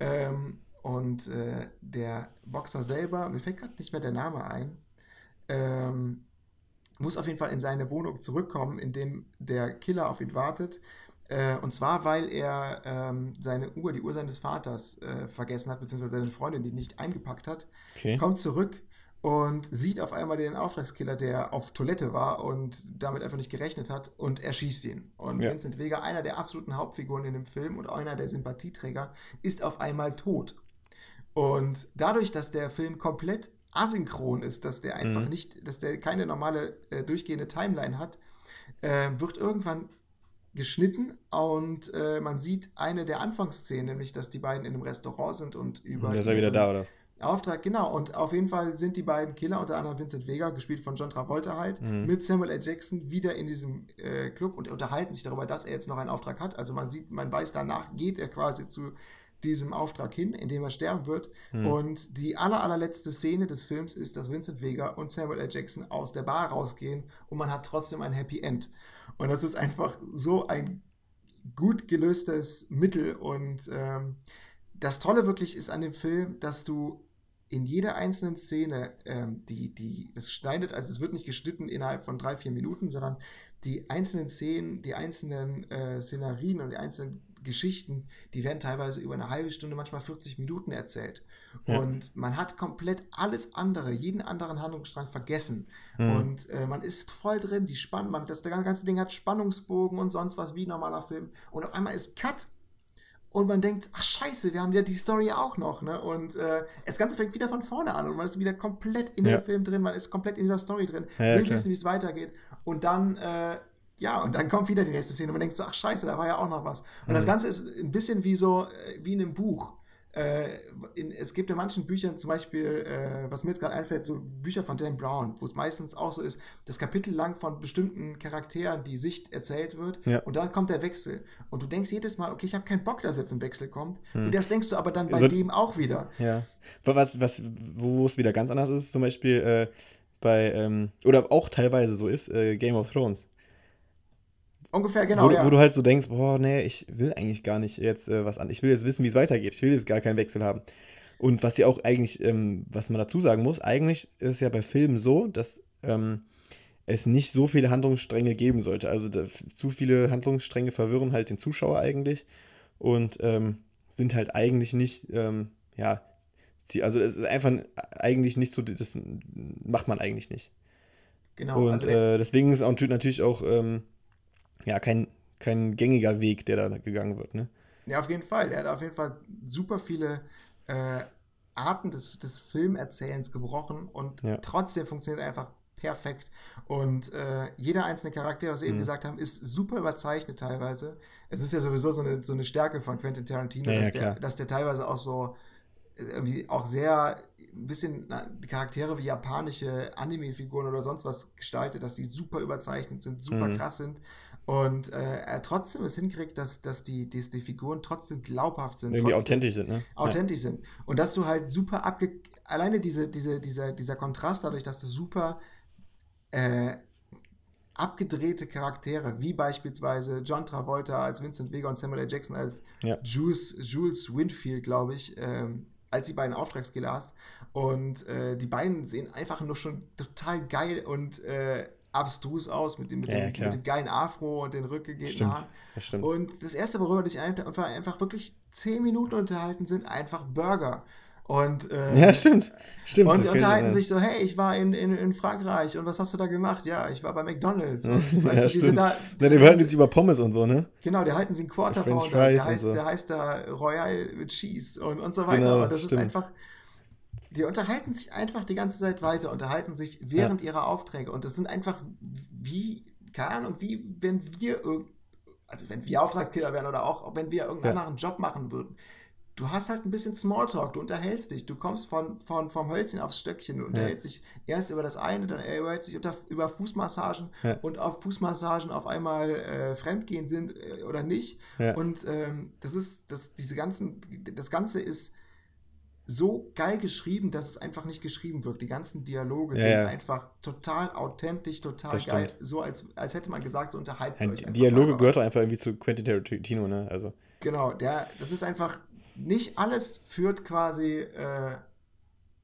Ähm, und äh, der Boxer selber, mir fällt gerade nicht mehr der Name ein, ähm, muss auf jeden Fall in seine Wohnung zurückkommen, indem der Killer auf ihn wartet. Äh, und zwar, weil er ähm, seine Uhr, die Uhr seines Vaters, äh, vergessen hat, beziehungsweise seine Freundin, die nicht eingepackt hat. Okay. Kommt zurück und sieht auf einmal den Auftragskiller, der auf Toilette war und damit einfach nicht gerechnet hat und erschießt ihn. Und ja. Vincent Vega, einer der absoluten Hauptfiguren in dem Film und einer der Sympathieträger, ist auf einmal tot. Und dadurch, dass der Film komplett asynchron ist, dass der einfach mhm. nicht, dass der keine normale äh, durchgehende Timeline hat, äh, wird irgendwann geschnitten und äh, man sieht eine der Anfangsszenen, nämlich dass die beiden in einem Restaurant sind und über. Und ist er wieder da, oder? Auftrag, genau. Und auf jeden Fall sind die beiden Killer, unter anderem Vincent Vega, gespielt von John Travolta halt, mhm. mit Samuel L. Jackson wieder in diesem äh, Club und unterhalten sich darüber, dass er jetzt noch einen Auftrag hat. Also man sieht, man weiß, danach geht er quasi zu diesem Auftrag hin, in dem er sterben wird. Mhm. Und die aller, allerletzte Szene des Films ist, dass Vincent Vega und Samuel L. Jackson aus der Bar rausgehen und man hat trotzdem ein Happy End. Und das ist einfach so ein gut gelöstes Mittel und ähm, das Tolle wirklich ist an dem Film, dass du in jeder einzelnen Szene, ähm, die, die, es schneidet, also es wird nicht geschnitten innerhalb von drei, vier Minuten, sondern die einzelnen Szenen, die einzelnen äh, Szenarien und die einzelnen Geschichten, die werden teilweise über eine halbe Stunde, manchmal 40 Minuten erzählt. Ja. Und man hat komplett alles andere, jeden anderen Handlungsstrang vergessen. Mhm. Und äh, man ist voll drin, die Spannung, das ganze Ding hat Spannungsbogen und sonst was wie ein normaler Film. Und auf einmal ist Cut und man denkt, ach scheiße, wir haben ja die Story auch noch, ne? Und äh, das Ganze fängt wieder von vorne an und man ist wieder komplett in ja. dem Film drin, man ist komplett in dieser Story drin, ja, will wissen, wie es weitergeht. Und dann, äh, ja, und dann kommt wieder die nächste Szene und man denkt so, ach scheiße, da war ja auch noch was. Und mhm. das Ganze ist ein bisschen wie so, äh, wie in einem Buch. Äh, in, es gibt in manchen Büchern zum Beispiel, äh, was mir jetzt gerade einfällt, so Bücher von Dan Brown, wo es meistens auch so ist, das Kapitel lang von bestimmten Charakteren die Sicht erzählt wird ja. und dann kommt der Wechsel. Und du denkst jedes Mal, okay, ich habe keinen Bock, dass jetzt ein Wechsel kommt. Hm. Und das denkst du aber dann bei also, dem auch wieder. Ja. Was, was, wo es wieder ganz anders ist, zum Beispiel äh, bei, ähm, oder auch teilweise so ist, äh, Game of Thrones. Ungefähr, genau. Wo, ja. wo, du halt so denkst, boah, nee, ich will eigentlich gar nicht jetzt äh, was an. Ich will jetzt wissen, wie es weitergeht. Ich will jetzt gar keinen Wechsel haben. Und was ja auch eigentlich, ähm, was man dazu sagen muss, eigentlich ist es ja bei Filmen so, dass ähm, es nicht so viele Handlungsstränge geben sollte. Also da, zu viele Handlungsstränge verwirren halt den Zuschauer eigentlich und ähm, sind halt eigentlich nicht, ähm, ja, also es ist einfach eigentlich nicht so, das macht man eigentlich nicht. Genau. Und also äh, deswegen ist auch natürlich auch ähm, ja, kein, kein gängiger Weg, der da gegangen wird, ne? Ja, auf jeden Fall. Er hat auf jeden Fall super viele äh, Arten des, des Filmerzählens gebrochen und Ja. trotzdem funktioniert er einfach perfekt. Und äh, jeder einzelne Charakter, was wir Mhm. eben gesagt haben, ist super überzeichnet teilweise. Es ist ja sowieso so eine, so eine Stärke von Quentin Tarantino, Ja, ja, dass, der, klar. dass der teilweise auch so äh, irgendwie auch sehr ein bisschen Charaktere wie japanische Anime-Figuren oder sonst was gestaltet, dass die super überzeichnet sind, super Mhm. krass sind. Und äh, er trotzdem es hinkriegt, dass, dass die, die, die Figuren trotzdem glaubhaft sind. Irgendwie trotzdem, authentisch sind, ne? authentisch sind. Und dass du halt super abge... Alleine diese, diese, dieser, dieser Kontrast dadurch, dass du super äh, abgedrehte Charaktere, wie beispielsweise John Travolta als Vincent Vega und Samuel L. Jackson als Ja. Jules, Jules Winfield, glaube ich, ähm, als die beiden Auftragskiller hast. Und äh, die beiden sehen einfach nur schon total geil und äh, abstrus aus mit dem, mit, Ja, dem, mit dem geilen Afro und den rückgegebenen. Haaren. Das. Und das erste, worüber dich einfach, einfach wirklich zehn Minuten unterhalten, sind einfach Burger. Und, äh, ja, stimmt. Stimmt. und die unterhalten sich so, hey, ich war in, in, in Frankreich und was hast du da gemacht? Ja, ich war bei McDonalds. Und weißt ja, du, die sind da. Ja, die halten sich über Pommes und so, ne? Genau, der halten sie einen Quarter Pounder, der heißt, so. der heißt da Royal with Cheese und, und so weiter. Genau, und das ist stimmt. einfach, die unterhalten sich einfach die ganze Zeit weiter, unterhalten sich während ihrer Aufträge und das sind einfach wie, keine Ahnung, wie wenn wir also wenn wir Auftragskiller wären oder auch wenn wir irgendeinen Ja. anderen Job machen würden. Du hast halt ein bisschen Smalltalk, du unterhältst dich, du kommst von, von, vom Hölzchen aufs Stöckchen, du unterhältst dich erst über das eine, dann unterhältst dich unter, über Fußmassagen Ja. und ob Fußmassagen auf einmal äh, fremdgehen sind äh, oder nicht. Ja. Und ähm, das ist, das, diese ganzen, das Ganze ist so geil geschrieben, dass es einfach nicht geschrieben wirkt. Die ganzen Dialoge Ja, sind ja. einfach total authentisch, total Das geil. stimmt. So als, als hätte man gesagt, so unterhaltet Ja, euch Dialoge gehört doch einfach irgendwie zu Quentin Tarantino, ne? Also, Genau, der, das ist einfach, nicht alles führt quasi äh,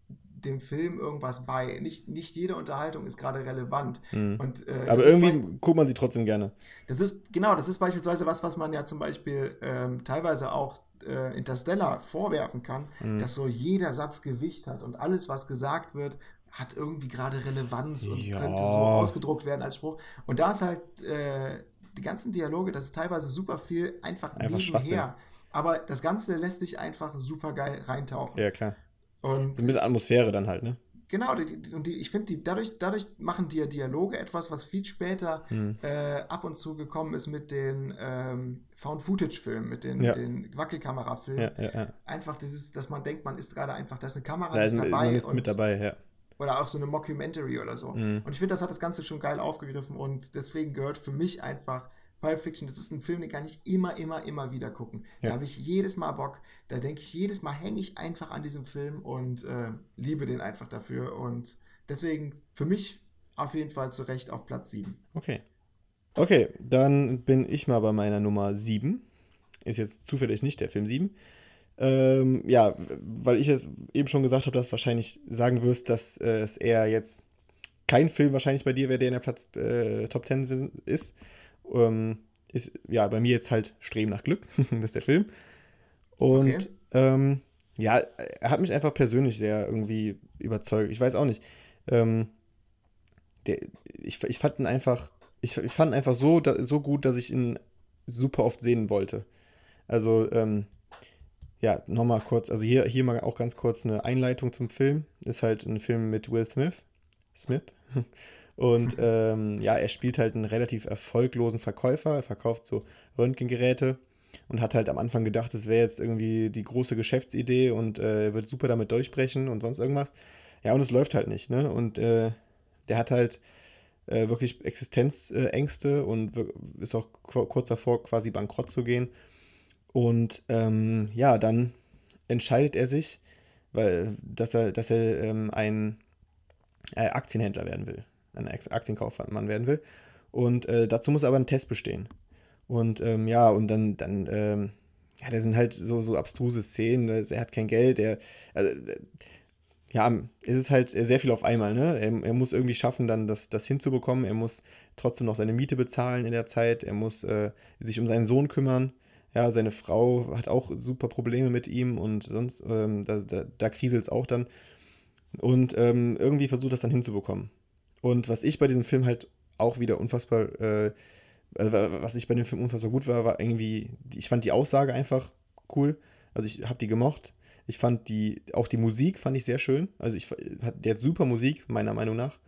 dem Film irgendwas bei. Nicht, nicht jede Unterhaltung ist gerade relevant. Und, äh, Mhm. aber bei- irgendwie guckt man sie trotzdem gerne. Das ist, genau, das ist beispielsweise was, was man ja zum Beispiel ähm, teilweise auch äh, Interstellar vorwerfen kann, Mhm. dass so jeder Satz Gewicht hat und alles, was gesagt wird, hat irgendwie gerade Relevanz und Ja. könnte so ausgedruckt werden als Spruch. Und da ist halt äh, die ganzen Dialoge, das ist teilweise super viel einfach, Einfach nebenher. Aber das Ganze lässt dich einfach super geil reintauchen. Ja, klar. Und ein bisschen Atmosphäre dann halt, ne? Genau, die, die, und die, ich finde, die, dadurch, dadurch machen die Dialoge etwas, was viel später Hm. äh, ab und zu gekommen ist mit den ähm, Found-Footage-Filmen, mit den, Ja. mit den Wackelkamerafilmen. Ja, ja, ja. Einfach dieses, dass man denkt, man ist gerade einfach, da ist eine Kamera Da ist, dabei. ist und, mit dabei, ja. Oder auch so eine Mockumentary oder so. Mhm. Und ich finde, das hat das Ganze schon geil aufgegriffen und deswegen gehört für mich einfach Pulp Fiction, das ist ein Film, den kann ich immer, immer, immer wieder gucken. Da Ja. habe ich jedes Mal Bock. Da denke ich, jedes Mal hänge ich einfach an diesem Film und äh, liebe den einfach dafür. Und deswegen für mich auf jeden Fall zu Recht auf Platz 7. Okay. Okay, dann bin ich mal bei meiner Nummer 7. Ist jetzt zufällig nicht der Film 7. Ähm, ja, weil ich es eben schon gesagt habe, dass du wahrscheinlich sagen wirst, dass äh, es eher jetzt kein Film wahrscheinlich bei dir wäre, der in der Platz äh, Top 10 ist. Ähm, ist ja bei mir jetzt halt Streben nach Glück. das ist der Film. Und Okay. ähm, ja, er hat mich einfach persönlich sehr irgendwie überzeugt. Ich weiß auch nicht. Ähm, der, ich, ich fand ihn einfach, ich, ich fand einfach so, da, so gut, dass ich ihn super oft sehen wollte. Also, ähm, ja, nochmal kurz, also hier, hier mal auch ganz kurz eine Einleitung zum Film. Ist halt ein Film mit Will Smith. Smith. Und ähm, ja, er spielt halt einen relativ erfolglosen Verkäufer. Er verkauft so Röntgengeräte und hat halt am Anfang gedacht, das wäre jetzt irgendwie die große Geschäftsidee und äh, wird super damit durchbrechen und sonst irgendwas. Ja, und es läuft halt nicht, ne? Und äh, der hat halt äh, wirklich Existenzängste und ist auch kurz davor, quasi bankrott zu gehen. Und ähm, ja, dann entscheidet er sich, weil, dass er, dass er ähm, ein äh, Aktienhändler werden will, ein Aktienkaufmann werden will. Und äh, dazu muss aber ein Test bestehen. Und ähm, ja, und dann, dann ähm, ja, da sind halt so, so abstruse Szenen. Er hat kein Geld, er, also, äh, ja, es ist halt sehr viel auf einmal, ne? Er, er muss irgendwie schaffen, dann das, das hinzubekommen. Er muss trotzdem noch seine Miete bezahlen in der Zeit. Er muss äh, sich um seinen Sohn kümmern. Ja, seine Frau hat auch super Probleme mit ihm und sonst, ähm, da, da, da kriselt es auch dann. Und ähm, irgendwie versucht das dann hinzubekommen. Und was ich bei diesem Film halt auch wieder unfassbar äh, also, was ich bei dem Film unfassbar gut war, war irgendwie, ich fand die Aussage einfach cool. Also ich habe die gemocht. Ich fand die, auch die Musik fand ich sehr schön. Also ich, der hat super Musik, meiner Meinung nach.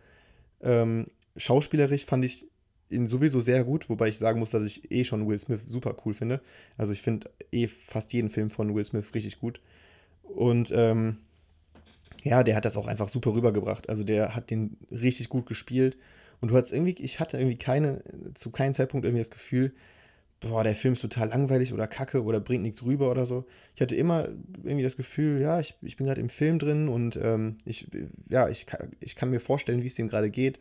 Ähm, schauspielerisch fand ich ihn sowieso sehr gut, wobei ich sagen muss, dass ich eh schon Will Smith super cool finde. Also ich finde eh fast jeden Film von Will Smith richtig gut. Und ähm, ja, der hat das auch einfach super rübergebracht. Also der hat den richtig gut gespielt. Und du hattest irgendwie, ich hatte irgendwie keine, zu keinem Zeitpunkt irgendwie das Gefühl, boah, der Film ist total langweilig oder kacke oder bringt nichts rüber oder so. Ich hatte immer irgendwie das Gefühl, ja, ich, ich bin gerade im Film drin und ähm, ich, ja, ich, ich kann mir vorstellen, wie es dem gerade geht.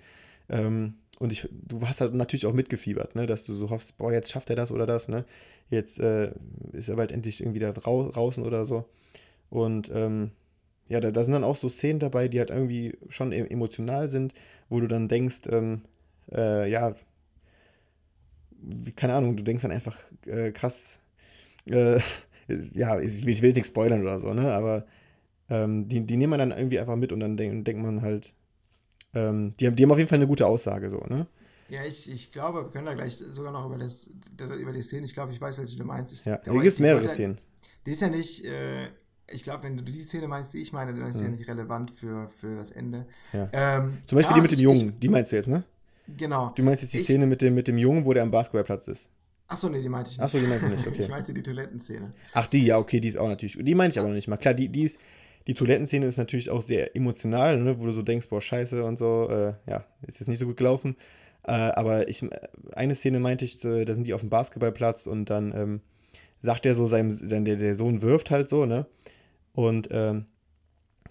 Ähm, und ich, du hast halt natürlich auch mitgefiebert, ne, dass du so hoffst, boah, jetzt schafft er das oder das, ne? Jetzt äh, ist er bald endlich irgendwie da draußen oder so. Und ähm, ja, da, da sind dann auch so Szenen dabei, die halt irgendwie schon e-, emotional sind, wo du dann denkst, ähm, äh, ja, keine Ahnung, du denkst dann einfach äh, krass, äh, ja, ich will, ich will jetzt nichts spoilern oder so, ne, aber ähm, die, die nehmen man dann irgendwie einfach mit und dann denk, denkt man halt, ähm, die, die haben auf jeden Fall eine gute Aussage, so, ne. Ja, ich, ich glaube, wir können da gleich sogar noch über, das, über die Szene, ich glaube, ich weiß, welche du meinst. Ich, ja, hier gibt es mehrere Szenen. Die ist ja nicht, äh, ich glaube, wenn du die Szene meinst, die ich meine, dann ist ja, ja nicht relevant für, für das Ende. Ja. Ähm, Zum Beispiel klar, die mit dem Jungen, ich, die meinst du jetzt, ne? Genau. Du meinst jetzt die ich, Szene mit dem, mit dem Jungen, wo der am Basketballplatz ist. Achso, nee, die meinte ich nicht. Achso, die meinte ich nicht, okay. ich meinte die Toilettenszene. Ach, die, ja, okay, die ist auch natürlich. Die meine ich aber noch nicht mal. Klar, die, die ist, die Toilettenszene ist natürlich auch sehr emotional, ne, wo du so denkst, boah, scheiße und so, äh, ja, ist jetzt nicht so gut gelaufen. Äh, aber ich, eine Szene meinte ich, äh, da sind die auf dem Basketballplatz und dann ähm, sagt er so, seinem, sein, der, der Sohn wirft halt so, ne? Und ähm,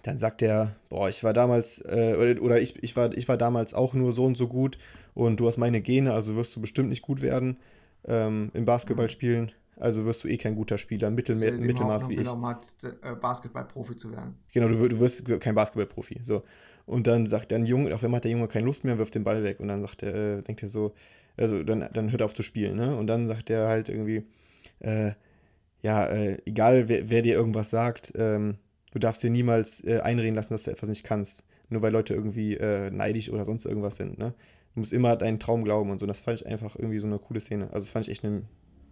dann sagt er, boah, ich war damals, äh, oder, ich, ich, war, ich war damals auch nur so und so gut und du hast meine Gene, also wirst du bestimmt nicht gut werden ähm, im Basketballspielen. Also wirst du eh kein guter Spieler, Mittel, also Mittelmaß wie ich. Genau, mal äh, Basketballprofi zu werden. Genau, du, du wirst kein Basketballprofi. So. Und dann sagt der Junge, auf einmal hat der Junge keine Lust mehr, wirft den Ball weg und dann sagt er, äh, denkt er so, also dann, dann hört er auf zu spielen, ne? Und dann sagt er halt irgendwie, äh, ja, äh, egal wer, wer, dir irgendwas sagt, ähm, du darfst dir niemals äh, einreden lassen, dass du etwas nicht kannst. Nur weil Leute irgendwie äh, neidisch oder sonst irgendwas sind, ne? Du musst immer deinen Traum glauben und so. Das fand ich einfach irgendwie so eine coole Szene. Also das fand ich echt eine,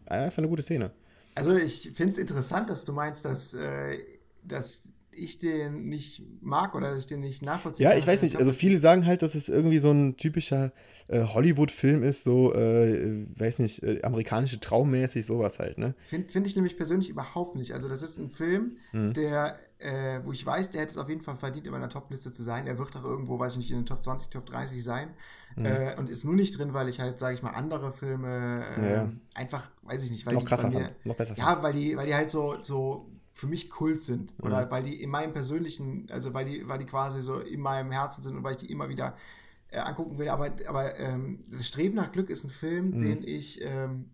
einfach eine gute Szene. Also ich finde es interessant, dass du meinst, dass, äh, dass ich den nicht mag oder dass ich den nicht nachvollziehen ja, kann. Ja, ich weiß nicht. Also viele sagen halt, dass es irgendwie so ein typischer äh, Hollywood-Film ist, so, äh, weiß nicht, äh, amerikanische Traummäßig, sowas halt, ne? Finde find ich nämlich persönlich überhaupt nicht. Also das ist ein Film, mhm. der, äh, wo ich weiß, der hätte es auf jeden Fall verdient, in meiner Top-Liste zu sein. Er wird auch irgendwo, weiß ich nicht, in den Top 20, Top 30 sein. Mhm. Äh, und ist nur nicht drin, weil ich halt, sage ich mal, andere Filme ja. Ähm, einfach, weiß ich nicht, weil noch die krasser mir, noch besser ja, weil die, weil die halt so, so für mich Kult sind. Oder mhm. weil die in meinem persönlichen, also weil die, weil die quasi so in meinem Herzen sind und weil ich die immer wieder äh, angucken will. Aber, aber ähm, das Streben nach Glück ist ein Film, mhm. den ich ähm,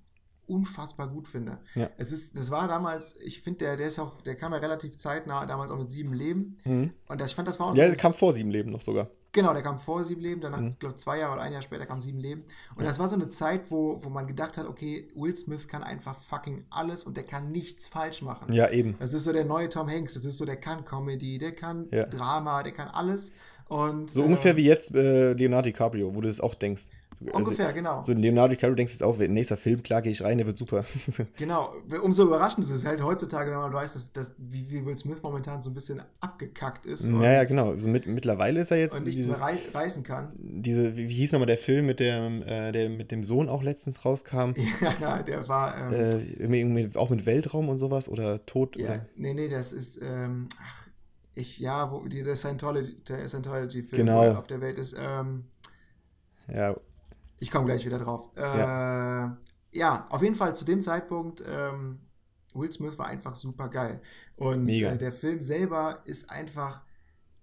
unfassbar gut finde. Ja. Es ist, das war damals, ich finde, der, der ist auch, der kam ja relativ zeitnah, damals auch mit sieben Leben. Mhm. Und das, ich fand, das war auch so. Ja, der kam vor sieben Leben noch sogar. Genau, der kam vor sieben Leben, danach, mhm. glaube zwei Jahre oder ein Jahr später kam sieben Leben. Und das war so eine Zeit, wo, wo man gedacht hat, okay, Will Smith kann einfach fucking alles und der kann nichts falsch machen. Ja, eben. Das ist so der neue Tom Hanks, das ist so, der kann Comedy, der kann ja. Drama, der kann alles. Und, so äh, ungefähr wie jetzt äh, Leonardo DiCaprio, wo du es auch denkst. Also, ungefähr, genau. So Leonardo DiCaprio denkst du auch, nächster Film, klar gehe ich rein, der wird super. genau. Umso überraschend ist es halt heutzutage, wenn man weiß, dass, dass wie, wie Will Smith momentan so ein bisschen abgekackt ist. Ja, ja, genau. Also mit, mittlerweile ist er jetzt. Und nichts dieses, mehr rei reißen kann. Diese, wie, wie hieß nochmal der Film, mit dem, äh, der mit dem Sohn auch letztens rauskam? ja, der war. Ähm, äh, auch mit Weltraum und sowas oder Tod? Ja, oder? nee, nee, das ist. Ähm, ach, ich, ja, wo die, der Scientology-Film Scientology genau. auf der Welt ist. Ähm, ja. Ich komme gleich wieder drauf. Äh, ja. ja. auf jeden Fall zu dem Zeitpunkt, ähm, Will Smith war einfach super geil. Und äh, der Film selber ist einfach,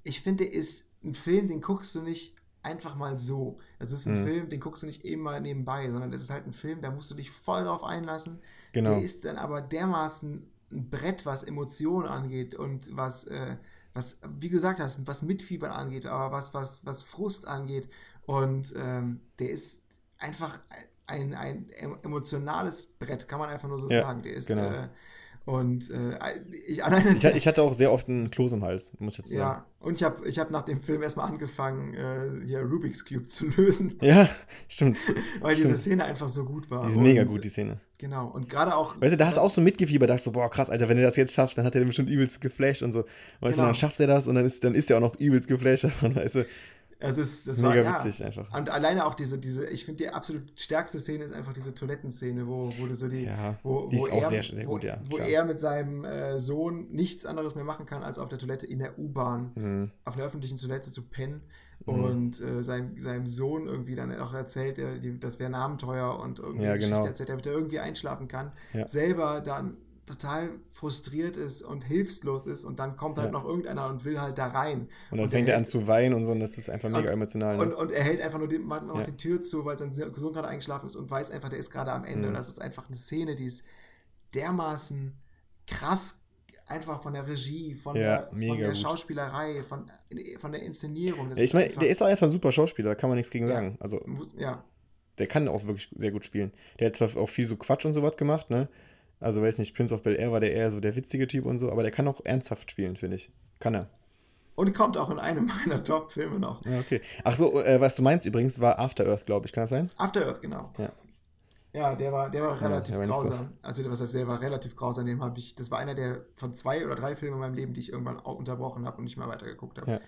ich finde, der ist ein Film, den guckst du nicht einfach mal so. Das ist ein mhm. Film, den guckst du nicht eben mal nebenbei, sondern das ist halt ein Film, da musst du dich voll drauf einlassen. Genau. Der ist dann aber dermaßen ein Brett, was Emotionen angeht und was äh, was, wie gesagt hast, was Mitfiebern angeht, aber was, was, was Frust angeht. Und ähm, der ist einfach ein, ein emotionales Brett, kann man einfach nur so ja, sagen. Der ist, genau. äh, Und äh, ich, alleine, Ich, ich hatte auch sehr oft einen Kloß im Hals, muss ich dazu sagen. ja, und ich habe ich hab nach dem Film erstmal angefangen, äh, hier Rubik's Cube zu lösen, Ja, stimmt. weil diese Stimmt. Szene einfach so gut war. Die mega gut, die Szene. Genau, und gerade auch. Weißt du, da hast du auch so mitgefiebert, dachtest so, boah, krass, Alter, wenn er das jetzt schafft, dann hat er den bestimmt übelst geflasht und so. Weißt Genau. du, dann schafft er das und dann ist, dann ist er auch noch übelst geflasht davon, weißt du. Es ist, das Mega war, ja. witzig einfach. Und alleine auch diese, diese, ich finde die absolut stärkste Szene ist einfach diese Toilettenszene, wo, wo du so die, Ja, wo, die wo er, sehr- sehr wo, gut, ja, wo er mit seinem äh, Sohn nichts anderes mehr machen kann, als auf der Toilette in der U-Bahn, Mhm. auf einer öffentlichen Toilette zu pennen. Und äh, sein, seinem Sohn irgendwie dann auch erzählt, er, die, das wäre ein Abenteuer und irgendwie Ja, genau. erzählt, damit er irgendwie einschlafen kann. Ja. Selber dann total frustriert ist und hilflos ist und dann kommt halt Ja. noch irgendeiner und will halt da rein. Und dann Und fängt der- er an zu weinen und so, und das ist einfach mega Und- emotional. Und, Ne? und er hält einfach nur die, macht noch Ja. die Tür zu, weil sein Sohn gerade eingeschlafen ist und weiß einfach, der ist gerade am Ende. Mhm. Und das ist einfach eine Szene, die ist dermaßen krass, einfach von der Regie, von Ja, der, von der. Schauspielerei, von, von der Inszenierung. Das ich meine, der ist auch einfach ein super Schauspieler, da kann man nichts gegen sagen. Also, muss- ja, der kann auch wirklich sehr gut spielen. Der hat zwar auch viel so Quatsch und sowas gemacht, ne? Also, weiß nicht, Prince of Bel Air war der eher so der witzige Typ und so, aber der kann auch ernsthaft spielen, finde ich. Kann er. und kommt auch in einem meiner Top-Filme noch. Ja, okay. Ach so, äh, was du meinst übrigens, war After Earth, glaube ich. Kann das sein? After Earth, genau. Ja. Ja, der war, der war Ja, relativ der war nicht so- grausam. Also, was heißt, der war relativ grausam. Dem habe ich, das war einer der von zwei oder drei Filmen in meinem Leben, die ich irgendwann auch unterbrochen habe und nicht mehr weitergeguckt habe. Ja.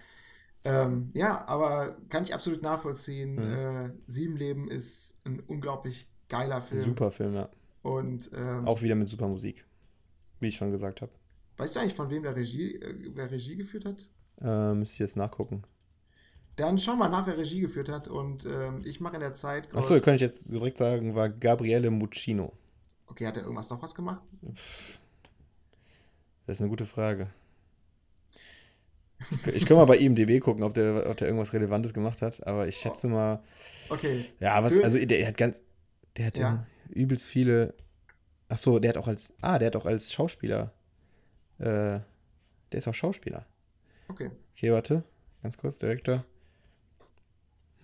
Ähm, ja, aber kann ich absolut nachvollziehen. Mhm. Äh, Sieben Leben ist ein unglaublich geiler Film. Super Film, ja. Und ähm, Auch wieder mit super Musik. Wie ich schon gesagt habe. weißt du eigentlich, von wem der Regie, äh, wer Regie geführt hat? Äh, müsste ich jetzt nachgucken. Dann schau mal nach, wer Regie geführt hat. Und ähm, ich mache in der Zeit. Achso, kann ich jetzt direkt sagen, war Gabriele Muccino. Okay, hat er irgendwas noch was gemacht? Das ist eine gute Frage. Ich, ich kann mal bei IMDb gucken, ob der, ob der irgendwas Relevantes gemacht hat, aber ich schätze mal. Okay. Ja, was, Du- also der hat ganz. Der hat Ja. Übelst viele. Achso, der hat auch als. Ah, der hat auch als Schauspieler. Äh, der ist auch Schauspieler. Okay. Okay, warte. Ganz kurz, Direktor.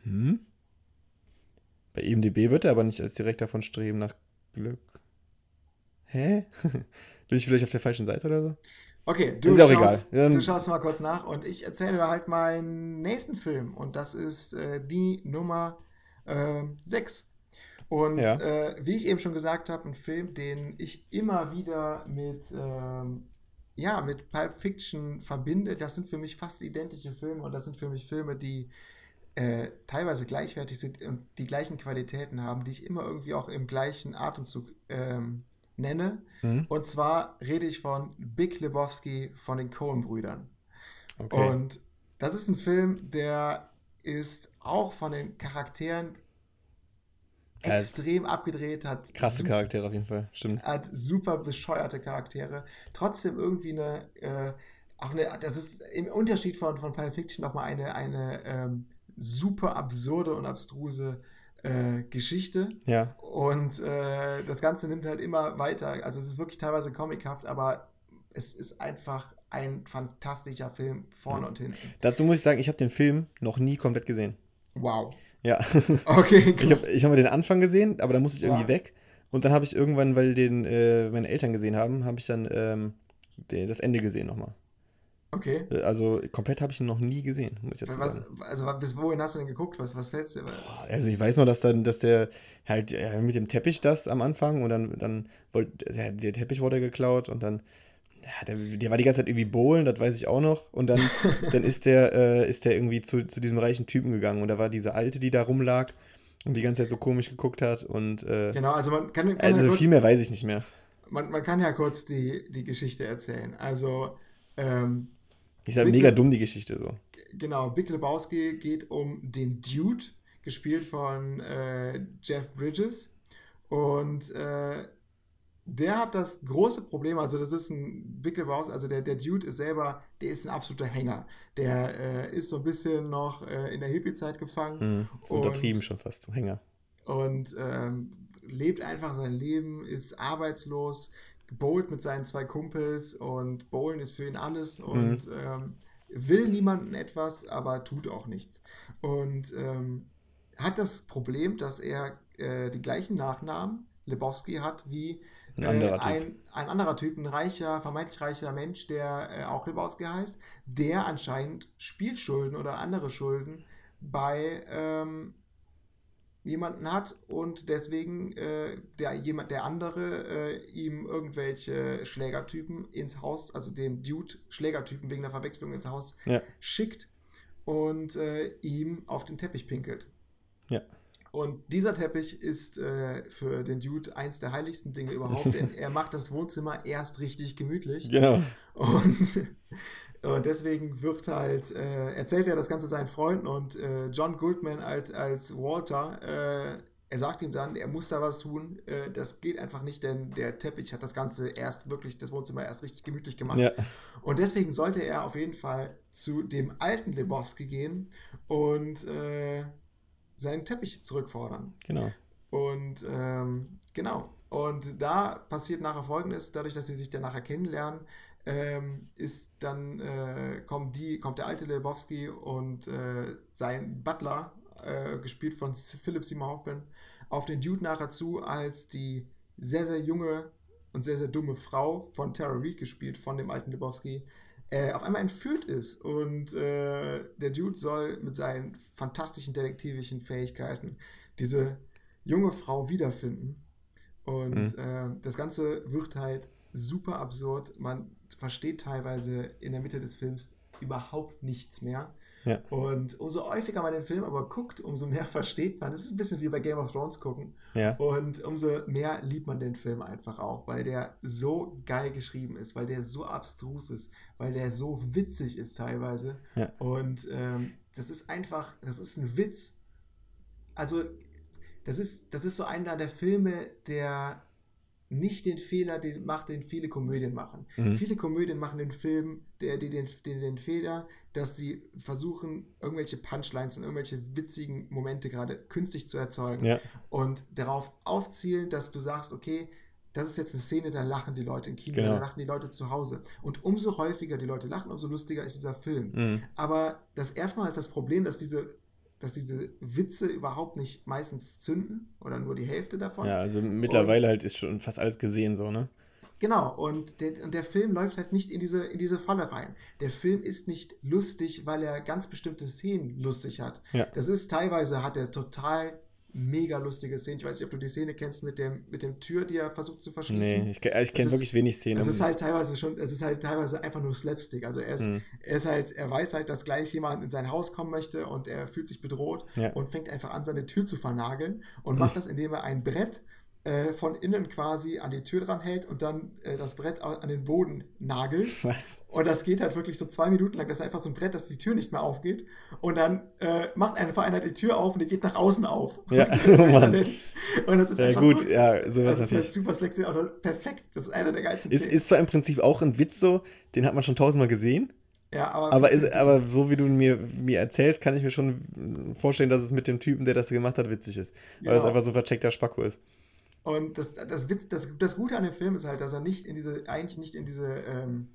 Hm? Bei IMDb wird er aber nicht als Direktor von Streben nach Glück. Hä? Bin ich vielleicht auf der falschen Seite oder so? Okay, du Ist auch schaust, du schaust mal kurz nach und ich erzähle halt meinen nächsten Film und das ist äh, die Nummer 6. Und Ja. äh, wie ich eben schon gesagt habe, ein Film, den ich immer wieder mit, ähm, ja, mit Pulp Fiction verbinde. Das sind für mich fast identische Filme und das sind für mich Filme, die äh, teilweise gleichwertig sind und die gleichen Qualitäten haben, die ich immer irgendwie auch im gleichen Atemzug ähm, nenne. Hm? Und zwar rede ich von Big Lebowski von den Coen-Brüdern. Okay. Und das ist ein Film, der ist auch von den Charakteren extrem abgedreht, hat Krasse super, Charaktere auf jeden Fall. Stimmt. hat super bescheuerte Charaktere. Trotzdem irgendwie eine, äh, auch eine, das ist im Unterschied von, von Pulp Fiction nochmal eine, eine ähm, super absurde und abstruse äh, Geschichte. Ja. Und äh, das Ganze nimmt halt immer weiter. Also es ist wirklich teilweise comichaft, aber es ist einfach ein fantastischer Film vorne und hinten. Dazu muss ich sagen, ich habe den Film noch nie komplett gesehen. Wow. Ja. Okay, Ich habe krass. ich hab mal den Anfang gesehen, aber da musste ich irgendwie Ja. weg. Und dann habe ich irgendwann, weil den äh, meine Eltern gesehen haben, habe ich dann ähm, den, das Ende gesehen nochmal. Okay. Äh, Also komplett habe ich ihn noch nie gesehen, muss ich jetzt Was, sagen. also bis wohin hast du denn geguckt? Was, was fällt's dir? Also ich weiß noch, dass dann, dass der halt ja, mit dem Teppich das am Anfang und dann, dann wollte der, der Teppich wurde geklaut und dann ja, der, der war die ganze Zeit irgendwie bohlen, das weiß ich auch noch. Und dann, dann ist der, äh, ist der irgendwie zu, zu diesem reichen Typen gegangen und da war diese Alte, die da rumlag und die ganze Zeit so komisch geguckt hat und äh, Genau, also man kann, kann ja also kurz, viel mehr weiß ich nicht mehr. man, man kann ja kurz die, die Geschichte erzählen. Also, ähm, halt Bitte? mega dumm, die Geschichte so. genau, Big Lebowski geht um den Dude, gespielt von äh, Jeff Bridges. Und äh, der hat das große Problem, also das ist ein Lebowski, also der, der Dude ist selber, der ist ein absoluter Hänger. Der äh, ist so ein bisschen noch äh, in der Hippie-Zeit gefangen. Hm, so Und- untertrieben schon fast, Hänger. und ähm, lebt einfach sein Leben, ist arbeitslos, bowlt mit seinen zwei Kumpels und bowlen ist für ihn alles und ähm, will niemanden etwas, aber tut auch nichts. Und ähm, hat das Problem, dass er äh, die gleichen Nachnamen Lebowski hat wie Ein anderer äh, Typ. ein, ein anderer Typ, ein reicher, vermeintlich reicher Mensch, der äh, auch Lebowski heißt, der anscheinend Spielschulden oder andere Schulden bei ähm, jemanden hat und deswegen äh, der jemand, der andere äh, ihm irgendwelche Schlägertypen ins Haus, also dem Dude Schlägertypen wegen der Verwechslung ins Haus Ja. schickt und äh, ihm auf den Teppich pinkelt. Und dieser Teppich ist äh, für den Dude eins der heiligsten Dinge überhaupt, denn er macht das Wohnzimmer erst richtig gemütlich. Genau. Und, und deswegen wird halt, äh, erzählt er das Ganze seinen Freunden und äh, John Goldman als, als Walter, äh, er sagt ihm dann, er muss da was tun. Äh, das geht einfach nicht, denn der Teppich hat das Ganze erst wirklich, das Wohnzimmer erst richtig gemütlich gemacht. Ja. Und deswegen sollte er auf jeden Fall zu dem alten Lebowski gehen und äh, seinen Teppich zurückfordern. Genau. Und ähm, genau. Und da passiert nachher folgendes: dadurch, dass sie sich dann nachher kennenlernen, ähm, ist dann äh, kommt die, kommt der alte Lebowski und äh, sein Butler, äh, gespielt von Philip Seymour Hoffman, auf den Dude nachher zu, als die sehr, sehr junge und sehr, sehr dumme Frau von Tara Reid gespielt, von dem alten Lebowski, äh, auf einmal entführt ist. Und äh, der Dude soll mit seinen fantastischen detektivischen Fähigkeiten diese junge Frau wiederfinden. Und äh, das Ganze wird halt super absurd. Man versteht teilweise in der Mitte des Films überhaupt nichts mehr. Ja. Und umso häufiger man den Film aber guckt, umso mehr versteht man. Es ist ein bisschen wie bei Game of Thrones gucken. Ja. Und umso mehr liebt man den Film einfach auch, weil der so geil geschrieben ist, weil der so abstrus ist, weil der so witzig ist teilweise. Ja. Und ähm, das ist einfach, das ist ein Witz. Also, das ist, das ist so einer der Filme, der nicht den Fehler den macht, den viele Komödien machen. Mhm. Viele Komödien machen den Film, der, die den, den, den Fehler, dass sie versuchen, irgendwelche Punchlines und irgendwelche witzigen Momente gerade künstlich zu erzeugen Ja. und darauf aufzielen, dass du sagst, okay, das ist jetzt eine Szene, da lachen die Leute im Kino, Genau. da lachen die Leute zu Hause. Und umso häufiger die Leute lachen, umso lustiger ist dieser Film. Mhm. Aber das erstmal ist das Problem, dass diese, dass diese Witze überhaupt nicht meistens zünden oder nur die Hälfte davon. Ja, also mittlerweile Und- halt ist schon fast alles gesehen so, ne? Genau, und der, und der Film läuft halt nicht in diese, in diese Falle rein. Der Film ist nicht lustig, weil er ganz bestimmte Szenen lustig hat. Ja. Das ist teilweise hat er total mega lustige Szenen. Ich weiß nicht, ob du die Szene kennst mit dem, mit dem Tür, die er versucht zu verschließen. Nee, ich, ich kenne wirklich wenig Szenen. Es ist halt teilweise schon, es ist halt teilweise einfach nur Slapstick. Also er ist, Mhm. er ist halt, er weiß halt, dass gleich jemand in sein Haus kommen möchte und er fühlt sich bedroht Ja. und fängt einfach an, seine Tür zu vernageln und macht das, indem er ein Brett äh, von innen quasi an die Tür dran hält und dann äh, das Brett an den Boden nagelt. Was? Und das geht halt wirklich so zwei Minuten lang. Das ist einfach so ein Brett, dass die Tür nicht mehr aufgeht. Und dann äh, macht einfach einer die Tür auf und die geht nach außen auf. Ja, oh Mann. und das ist Ja, einfach gut, so. ja, sowas das ist halt super sexy, aber perfekt. Das ist einer der geilsten Ist, Szenen. ist zwar im Prinzip auch ein Witz so, den hat man schon tausendmal gesehen, ja, aber aber, ist, aber so wie du mir, mir erzählst, kann ich mir schon vorstellen, dass es mit dem Typen, der das gemacht hat, witzig ist. Weil es Genau. einfach so ein vercheckter Spacko ist. Und das, das, Witz, das, das Gute an dem Film ist halt, dass er nicht in diese, eigentlich nicht in diese, ähm,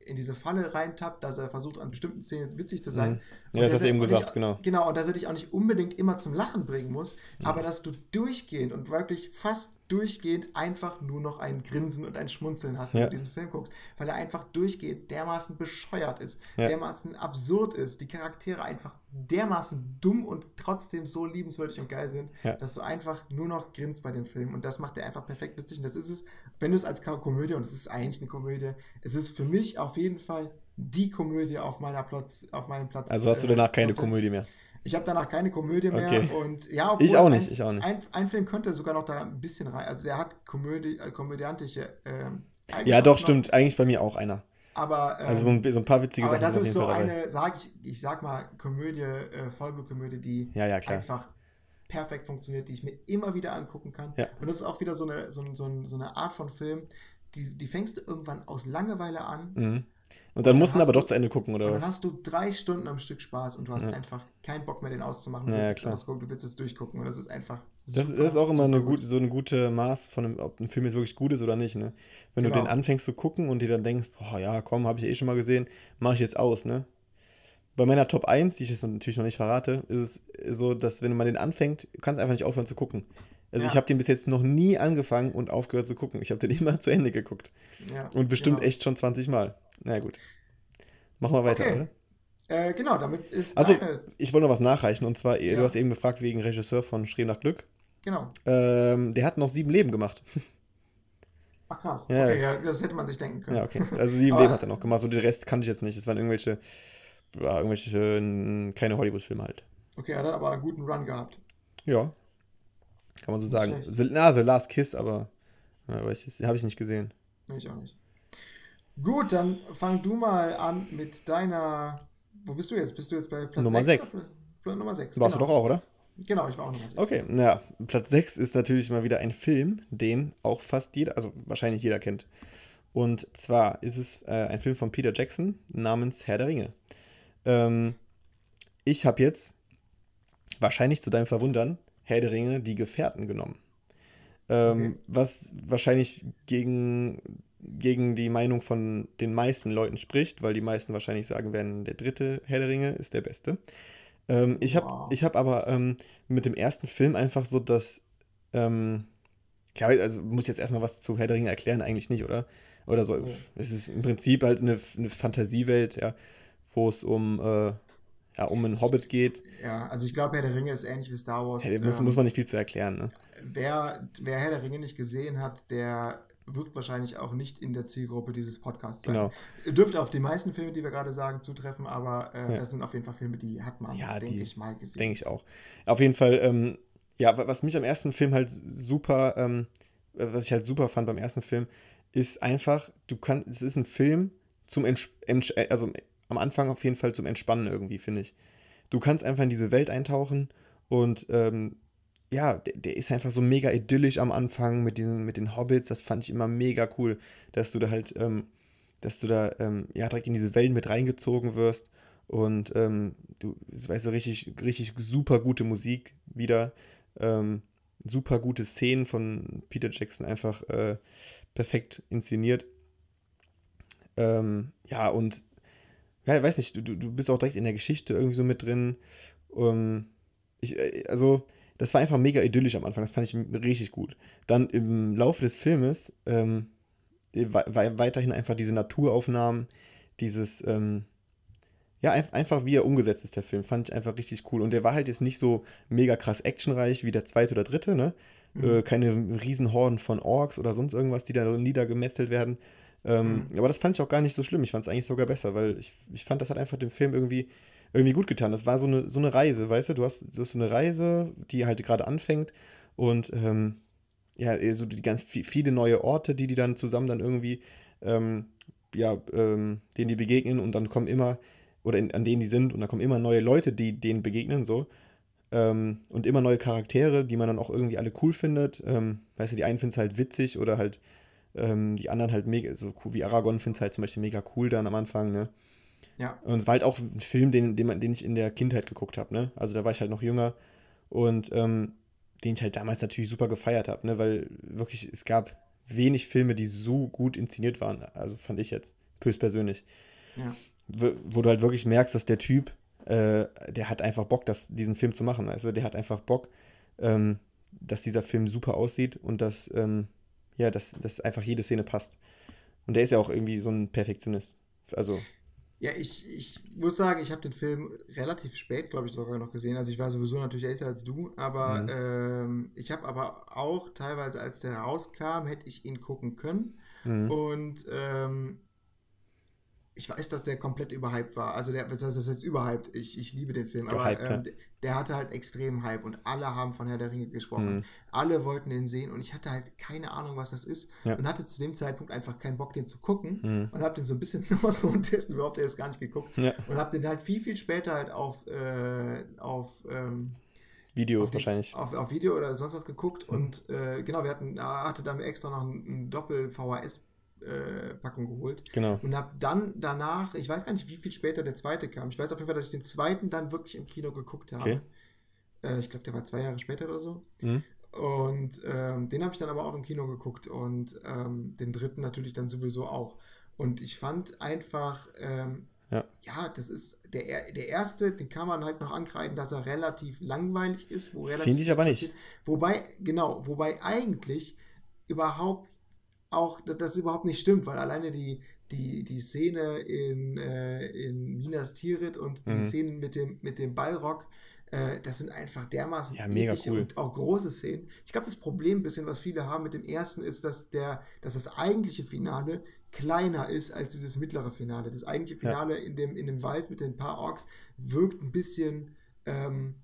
in diese Falle reintappt, dass er versucht, an bestimmten Szenen witzig zu sein. Mhm. Ja, das hast du eben gesagt, nicht, genau. Genau, und dass er dich auch nicht unbedingt immer zum Lachen bringen muss, Mhm. aber dass du durchgehend und wirklich fast durchgehend einfach nur noch ein Grinsen und ein Schmunzeln hast, wenn Ja. du diesen Film guckst, weil er einfach durchgehend dermaßen bescheuert ist, Ja. dermaßen absurd ist, die Charaktere einfach dermaßen dumm und trotzdem so liebenswürdig und geil sind, Ja. dass du einfach nur noch grinst bei dem Film und das macht er einfach perfekt witzig und das ist es, wenn du es als Ko- Komödie und es ist eigentlich eine Komödie, es ist für mich auf jeden Fall die Komödie auf meiner Platz, auf meinem Platz. Also hast du äh, danach keine Top Ten. Komödie mehr. Ich habe danach keine Komödie mehr Okay. und ja, Ich auch nicht, ein, ich auch nicht. Ein, ein Film könnte sogar noch da ein bisschen rein, also der hat Komödie, äh, komödiantische ähm, Ja, doch, noch, stimmt. Eigentlich bei mir auch einer. Aber, ähm, Also so ein, so ein paar witzige aber Sachen das sind ist so Fall eine, sag ich, ich sag mal, Komödie, äh, Vollblutkomödie, die Ja, ja, einfach perfekt funktioniert, die ich mir immer wieder angucken kann. Ja. Und das ist auch wieder so eine, so, so, so eine Art von Film, die, die fängst du irgendwann aus Langeweile an Mhm. Und dann dann mussten aber du- doch zu Ende gucken, oder und dann hast du drei Stunden am Stück Spaß und du hast Ja. einfach keinen Bock mehr, den auszumachen. Du Ja, willst klar. gucken, du willst es durchgucken und das ist einfach Das, super, das ist auch immer eine gut. gut, so ein gute Maß von einem, ob ein Film jetzt wirklich gut ist oder nicht, ne? Wenn Genau. du den anfängst zu gucken und dir dann denkst, boah, ja, komm, habe ich eh schon mal gesehen, mache ich jetzt aus, ne? Bei meiner Top 1, die ich jetzt natürlich noch nicht verrate, ist es so, dass wenn man den anfängt, du kannst einfach nicht aufhören zu gucken. Also Ja. ich habe den bis jetzt noch nie angefangen und aufgehört zu gucken. Ich habe den immer zu Ende geguckt. Ja, Und bestimmt genau. echt schon 20 Mal. Na gut. Machen wir weiter, Okay. oder? Äh, genau, damit ist Also, ich wollte noch was nachreichen. Und zwar, Ja. du hast eben gefragt wegen Regisseur von Streben nach Glück. Genau. Ähm, der hat noch sieben Leben gemacht. Ach krass. Ja. Okay, ja, das hätte man sich denken können. Ja, okay. Also sieben Leben hat er noch gemacht. So den Rest kannte ich jetzt nicht. Das waren irgendwelche, ja, irgendwelche, äh, keine Hollywood-Filme halt. Okay, er hat aber einen guten Run gehabt. Ja. Kann man so Nicht sagen. The, na, The Last Kiss, aber, aber ich, habe ich nicht gesehen. Nee, ich auch nicht. Gut, dann fang du mal an mit deiner. Wo bist du jetzt? Bist du jetzt bei Platz Nummer sechs sechs. oder? Nummer 6. Warst genau. du doch auch, oder? Genau, ich war auch Nummer 6. Okay, ja. Platz 6 ist natürlich mal wieder ein Film, den auch fast jeder, also wahrscheinlich jeder kennt. Und zwar ist es äh, ein Film von Peter Jackson namens Herr der Ringe. Ähm, ich habe jetzt, wahrscheinlich zu deinem Verwundern, Herr der Ringe, die Gefährten genommen. Ähm, Okay. Was wahrscheinlich gegen, gegen die Meinung von den meisten Leuten spricht, weil die meisten wahrscheinlich sagen werden, der dritte Herr der Ringe ist der beste. Ähm, ich habe Wow. ich hab aber ähm, mit dem ersten Film einfach so das, ähm, ja, also muss ich jetzt erstmal was zu Herr der Ringe erklären, eigentlich nicht, oder? Oder so. Nee. Es ist im Prinzip halt eine, eine Fantasiewelt, ja, wo es um, äh, ja, um einen Hobbit geht. Ja, also ich glaube, Herr der Ringe ist ähnlich wie Star Wars. Ja, muss, Ähm, muss man nicht viel zu erklären, ne? wer, wer Herr der Ringe nicht gesehen hat, der wird wahrscheinlich auch nicht in der Zielgruppe dieses Podcasts sein. Genau. Dürfte auf die meisten Filme, die wir gerade sagen, zutreffen, aber äh, Ja. das sind auf jeden Fall Filme, die hat man, Ja, denke ich, mal gesehen. Denke ich auch. Auf jeden Fall, ähm, ja, wa- was mich am ersten Film halt super, ähm, was ich halt super fand beim ersten Film, ist einfach, du kannst, es ist ein Film zum Entsch Entsch äh, also am Anfang auf jeden Fall zum Entspannen irgendwie, finde ich. Du kannst einfach in diese Welt eintauchen und ähm, ja, der, der ist einfach so mega idyllisch am Anfang mit den, mit den Hobbits, das fand ich immer mega cool, dass du da halt, ähm, dass du da ähm, ja direkt in diese Welt mit reingezogen wirst und ähm, du weißt du, richtig, richtig super gute Musik wieder, ähm, super gute Szenen von Peter Jackson einfach äh, perfekt inszeniert. Ähm, ja, und ja, weiß nicht, du, du du bist auch direkt in der Geschichte irgendwie so mit drin. Ähm, ich, äh, also, das war einfach mega idyllisch am Anfang, das fand ich richtig gut. Dann im Laufe des Filmes ähm, war, war weiterhin einfach diese Naturaufnahmen, dieses, ähm, ja, ein, einfach wie er umgesetzt ist, der Film, fand ich einfach richtig cool. Und der war halt jetzt nicht so mega krass actionreich wie der zweite oder dritte, ne? Mhm. Äh, keine Riesenhorden von Orks oder sonst irgendwas, die da niedergemetzelt werden. Ähm, Aber das fand ich auch gar nicht so schlimm. Ich fand es eigentlich sogar besser, weil ich, ich fand, das hat einfach dem Film irgendwie, irgendwie gut getan. Das war so eine, so eine Reise, weißt du? Du hast, du hast so eine Reise, die halt gerade anfängt und ähm, ja, so die ganz vi- viele neue Orte, die die dann zusammen dann irgendwie, ähm, ja, ähm, denen die begegnen und dann kommen immer, oder in, an denen die sind und dann kommen immer neue Leute, die denen begegnen, so. Ähm, und immer neue Charaktere, die man dann auch irgendwie alle cool findet. Ähm, weißt du, die einen finden es halt witzig oder halt ähm, die anderen halt mega, so cool wie Aragorn findet es halt zum Beispiel mega cool dann am Anfang, ne? Ja. Und es war halt auch ein Film, den, den, den ich in der Kindheit geguckt habe, ne? Also da war ich halt noch jünger und ähm, den ich halt damals natürlich super gefeiert habe, ne? Weil wirklich, es gab wenig Filme, die so gut inszeniert waren. Also fand ich jetzt, höchstpersönlich. Ja. Wo, wo du halt wirklich merkst, dass der Typ, äh, der hat einfach Bock, das, diesen Film zu machen. Also der hat einfach Bock, ähm, dass dieser Film super aussieht und dass, ähm, ja, dass, dass einfach jede Szene passt. Und der ist ja auch irgendwie so ein Perfektionist. Also, Ja, ich, ich muss sagen, ich habe den Film relativ spät, glaube ich, sogar noch gesehen. Also ich war sowieso natürlich älter als du, aber Mhm. ähm, ich habe aber auch teilweise, als der rauskam, hätte ich ihn gucken können. mhm. Und ähm, ich weiß, dass der komplett überhyped war. Also der, das jetzt überhyped? Ich, ich liebe den Film, aber ja. ähm, der, hatte halt extrem Hype und alle haben von Herr der Ringe gesprochen. Mhm. Alle wollten den sehen und ich hatte halt keine Ahnung, was das ist Ja. und hatte zu dem Zeitpunkt einfach keinen Bock, den zu gucken Mhm. und habe den so ein bisschen was vom Testen überhaupt erst gar nicht geguckt Ja, und habe den halt viel, viel später halt auf, äh, auf, ähm, Video auf, wahrscheinlich. auf, auf Video oder sonst was geguckt und äh, genau, wir hatten, da hatte dann extra noch ein, ein Doppel-VHS-Packung geholt Genau. und habe dann danach, ich weiß gar nicht, wie viel später der zweite kam. Ich weiß auf jeden Fall, dass ich den zweiten dann wirklich im Kino geguckt habe. Okay. Äh, ich glaube, der war zwei Jahre später oder so. Mhm. Und ähm, den habe ich dann aber auch im Kino geguckt und ähm, den dritten natürlich dann sowieso auch. Und ich fand einfach, ähm, Ja. ja, das ist der, der erste, den kann man halt noch ankreiden, dass er relativ langweilig ist, wo relativ Finde ich aber nicht. Wobei, genau, wobei eigentlich überhaupt auch, dass das überhaupt nicht stimmt, weil alleine die, die, die Szene in, äh, in Minas Tirith und die Mhm. Szenen mit dem, mit dem Ballrock, äh, das sind einfach dermaßen Ja, mega cool. und auch große Szenen. Ich glaube, das Problem, ein bisschen, was viele haben mit dem ersten, ist, dass, der, dass das eigentliche Finale kleiner ist als dieses mittlere Finale. Das eigentliche Finale in, dem, in dem Wald mit den paar Orks wirkt ein bisschen ähm,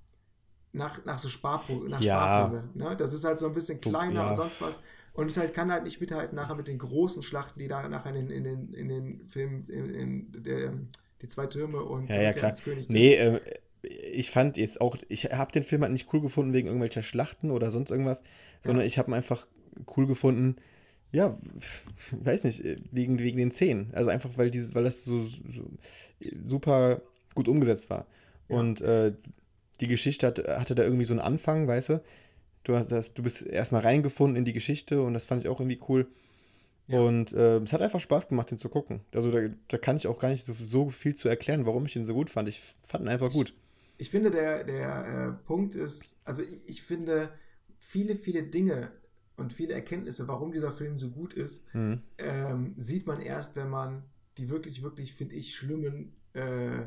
nach, nach so Sparpro nach Ja. Sparflamme. Ne? Das ist halt so ein bisschen kleiner Ja. und sonst was. Und es halt kann halt nicht mithalten nachher mit den großen Schlachten, die da nachher in, den- in, den, in den Filmen, in, in der, die zwei Türme und Ja, ja, klar. des Königs Nee, äh, ich fand jetzt auch, ich habe den Film halt nicht cool gefunden wegen irgendwelcher Schlachten oder sonst irgendwas, sondern ich habe ihn einfach cool gefunden, ja, weiß nicht, äh, wegen, wegen den Szenen. Also einfach, weil, dieses, weil das so, so super gut umgesetzt war. Ja. Und äh, die Geschichte hatte, hatte da irgendwie so einen Anfang, weißt du? Du, hast, das, du bist erstmal reingefunden in die Geschichte und das fand ich auch irgendwie cool. Ja. Und äh, es hat einfach Spaß gemacht, den zu gucken. Also da, da kann ich auch gar nicht so, so viel zu erklären, warum ich ihn so gut fand. Ich fand ihn einfach gut. Ich finde, der, der äh, Punkt ist, also ich, ich finde, viele, viele Dinge und viele Erkenntnisse, warum dieser Film so gut ist, Mhm. ähm, sieht man erst, wenn man die wirklich, wirklich, finde ich, schlimmen äh,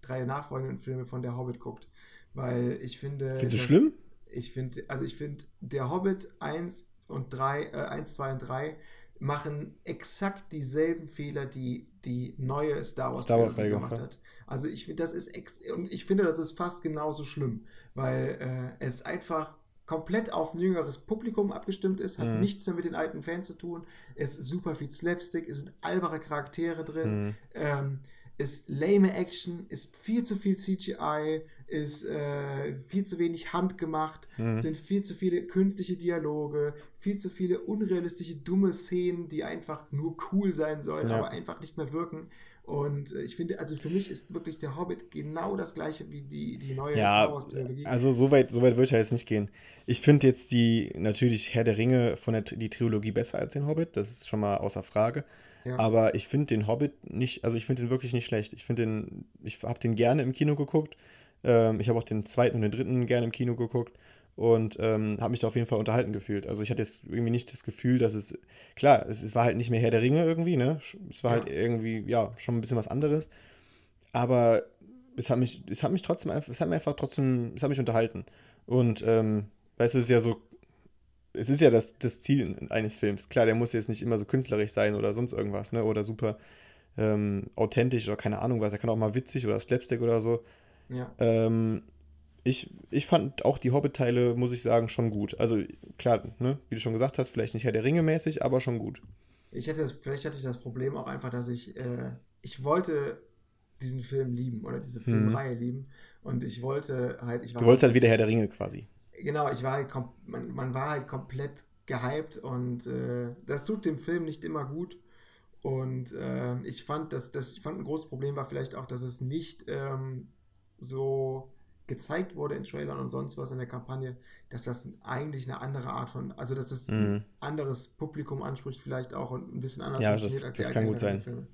drei nachfolgenden Filme von Der Hobbit guckt. Weil ich finde. Findest du schlimm? Ich finde, also ich finde, Der Hobbit 1 und 3, äh, 1, 2 und 3 machen exakt dieselben Fehler, die die neue Star Wars, Star Wars gemacht gemacht hat. Also ich finde, das ist ex und ich finde, das ist fast genauso schlimm, weil äh, es einfach komplett auf ein jüngeres Publikum abgestimmt ist, hat Mhm. nichts mehr mit den alten Fans zu tun, es ist super viel Slapstick, es sind albere Charaktere drin, Mhm. ähm, ist lame Action, ist viel zu viel CGI, ist äh, viel zu wenig handgemacht, Mhm. sind viel zu viele künstliche Dialoge, viel zu viele unrealistische, dumme Szenen, die einfach nur cool sein sollen, Ja. aber einfach nicht mehr wirken. Und äh, ich finde, also für mich ist wirklich der Hobbit genau das gleiche wie die, die neue Star Ja, Wars Trilogie. also so weit, so weit würde ich ja jetzt nicht gehen. Ich finde jetzt die, natürlich Herr der Ringe von der die Trilogie besser als den Hobbit, das ist schon mal außer Frage. Ja. Aber ich finde den Hobbit nicht, also ich finde den wirklich nicht schlecht. Ich finde den, ich habe den gerne im Kino geguckt. Ähm, ich habe auch den zweiten und den dritten gerne im Kino geguckt und ähm, habe mich da auf jeden Fall unterhalten gefühlt. Also ich hatte jetzt irgendwie nicht das Gefühl, dass es, klar, es, es war halt nicht mehr Herr der Ringe irgendwie, ne? Es war Ja. halt irgendwie, ja, schon ein bisschen was anderes. Aber es hat mich, es hat mich trotzdem einfach, es hat mir einfach trotzdem, es hat mich unterhalten. Und ähm, weißt du, es ist ja so, es ist ja das, das Ziel eines Films. Klar, der muss jetzt nicht immer so künstlerisch sein oder sonst irgendwas, ne? Oder super ähm, authentisch oder keine Ahnung was. Er kann auch mal witzig oder Slapstick oder so. Ja. Ähm, ich, ich fand auch die Hobbit-Teile, muss ich sagen, schon gut. Also klar, ne, wie du schon gesagt hast, vielleicht nicht Herr der Ringe mäßig, aber schon gut. Ich hätte das, vielleicht hatte ich das Problem auch einfach, dass ich, äh, ich wollte diesen Film lieben oder diese Filmreihe lieben. Und ich wollte halt, ich war Mhm. Du wolltest halt wieder Herr der Ringe quasi. Genau, ich war halt man, man war halt komplett gehypt und äh, das tut dem Film nicht immer gut. Und ähm, ich fand, dass das, ich fand ein großes Problem war vielleicht auch, dass es nicht ähm, so gezeigt wurde in Trailern und sonst was in der Kampagne, dass das eigentlich eine andere Art von, also dass es ein Mhm. anderes Publikum anspricht vielleicht auch und ein bisschen anders Ja, funktioniert das- als die das kann alten gut sein. Filme.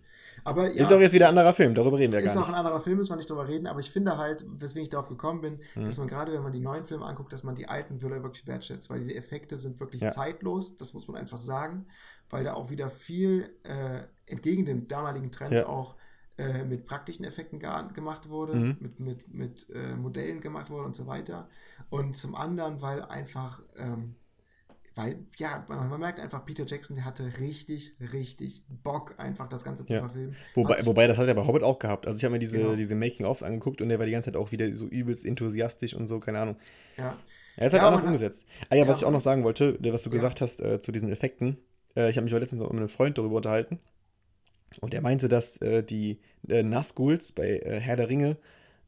Aber ja, ist auch jetzt wieder ein anderer Film, darüber reden wir ist gar auch nicht. ein anderer Film, müssen wir nicht drüber reden, aber ich finde halt, weswegen ich darauf gekommen bin, Mhm. dass man gerade, wenn man die neuen Filme anguckt, dass man die alten Filme wirklich wertschätzt, weil die Effekte sind wirklich Ja. zeitlos, das muss man einfach sagen, weil da auch wieder viel äh, entgegen dem damaligen Trend auch äh, mit praktischen Effekten gemacht wurde, Mhm. mit, mit, mit äh, Modellen gemacht wurde und so weiter. Und zum anderen, weil einfach, ähm, weil, ja, man, man merkt einfach, Peter Jackson, der hatte richtig, richtig Bock, einfach das Ganze zu Ja. verfilmen. Wobei, Was- wobei, das hat er bei Hobbit auch gehabt. Also ich habe mir diese, Genau. diese Making-ofs angeguckt und der war die ganze Zeit auch wieder so übelst enthusiastisch und so, keine Ahnung. ja, Er ist halt Ja, anders umgesetzt. Ah ja, Ja, was ich auch noch sagen wollte, was du gesagt hast äh, zu diesen Effekten. Äh, ich habe mich auch letztens auch mit einem Freund darüber unterhalten. Und der meinte, dass äh, die äh, Nazguls bei äh, Herr der Ringe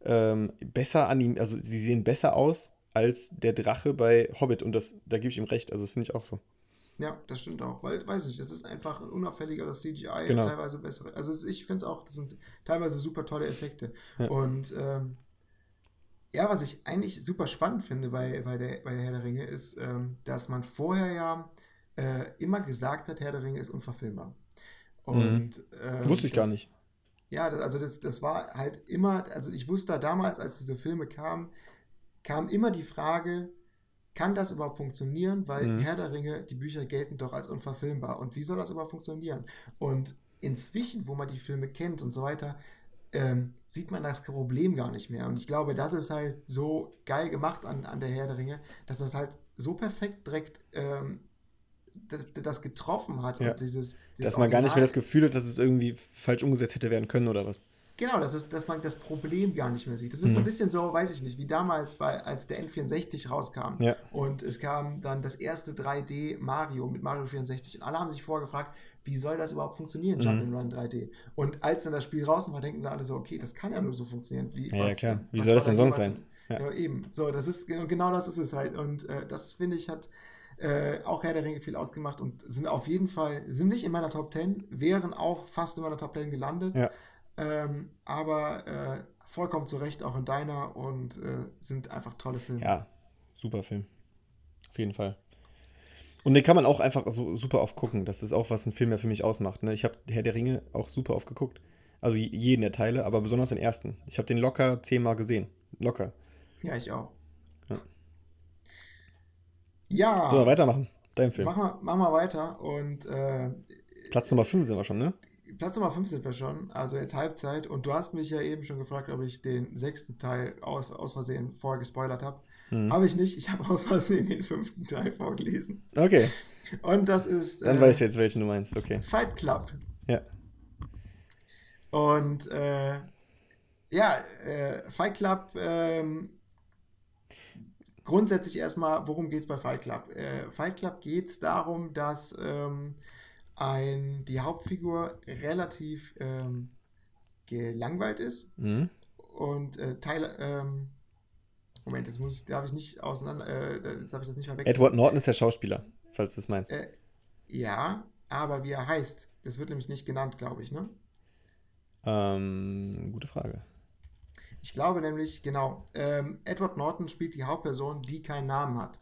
ähm, besser anim also sie sehen besser aus als der Drache bei Hobbit. Und das, da gebe ich ihm recht. Also das finde ich auch so. Ja, das stimmt auch, weil, weiß nicht, das ist einfach ein unauffälligeres CGI, Genau. teilweise bessere. Also ich finde es auch, das sind teilweise super tolle Effekte. Ja. Und ähm, ja, was ich eigentlich super spannend finde bei, bei, der, bei Herr der Ringe, ist, ähm, dass man vorher ja äh, immer gesagt hat, Herr der Ringe ist unverfilmbar. Und, ähm, Mhm. Wusste ich das, gar nicht. Ja, das, also das, das war halt immer, also ich wusste damals, als diese Filme kamen, kam immer die Frage, kann das überhaupt funktionieren? Weil Mhm. Herr der Ringe, die Bücher gelten doch als unverfilmbar. Und wie soll das überhaupt funktionieren? Und inzwischen, wo man die Filme kennt und so weiter, ähm, sieht man das Problem gar nicht mehr. Und ich glaube, das ist halt so geil gemacht an, an der Herr der Ringe, dass das halt so perfekt direkt ähm, das, das getroffen hat. Ja. Und dieses, dieses Dass man gar nicht mehr Original- das Gefühl hat, dass es irgendwie falsch umgesetzt hätte werden können oder was. Genau, das ist, dass man das Problem gar nicht mehr sieht. Das ist Mhm. ein bisschen so, weiß ich nicht, wie damals, bei, als der N64 rauskam. Ja. Und es kam dann das erste 3D Mario mit Mario 64. Und alle haben sich vorgefragt, wie soll das überhaupt funktionieren, Mhm. Jump'n'Run 3D? Und als dann das Spiel draußen war, denken sie alle so, okay, das kann ja nur so funktionieren. Wie, Ja, was, klar. Wie soll das denn sonst sein? Ja. Ja. eben. So, das ist, und genau das ist es halt. Und äh, das, finde ich, hat äh, auch Herr der Ringe viel ausgemacht und sind auf jeden Fall, sind nicht in meiner Top 10, wären auch fast in meiner Top 10 gelandet. Ja. Ähm, aber äh, vollkommen zu Recht auch in deiner und äh, sind einfach tolle Filme. Ja, super Film. Auf jeden Fall. Und den kann man auch einfach so super oft gucken. Das ist auch, was ein Film ja für mich ausmacht. Ne? Ich habe Herr der Ringe auch super oft geguckt. Also jeden der Teile, aber besonders den ersten. Ich habe den locker zehnmal gesehen. Locker. Ja, ich auch. Ja. Ja, So, weitermachen. Dein Film. machen wir, machen wir weiter und äh, Platz Nummer 5 sind wir schon, ne? Platz Nummer 5 sind wir schon, also jetzt Halbzeit. Und du hast mich ja eben schon gefragt, ob ich den sechsten Teil aus, aus Versehen vorher gespoilert habe. Mhm. Habe ich nicht, ich habe aus Versehen den fünften Teil vorgelesen. Okay, Und das ist dann äh, weiß ich jetzt, welchen du meinst. Okay. Fight Club. Ja. Und äh, ja, äh, Fight Club, ähm, grundsätzlich erstmal, worum geht es bei Fight Club? Äh, Fight Club geht es darum, dass ähm, ein, die Hauptfigur relativ ähm, gelangweilt ist Mhm. und äh, Tyler, ähm, Moment, das muss, darf ich nicht auseinander, äh, das darf ich das nicht verwechseln. Edward Norton ist der Schauspieler, falls du es meinst. Äh, ja, aber wie er heißt, das wird nämlich nicht genannt, glaube ich, ne? Ähm, gute Frage. Ich glaube nämlich, genau, ähm, Edward Norton spielt die Hauptperson, die keinen Namen hat.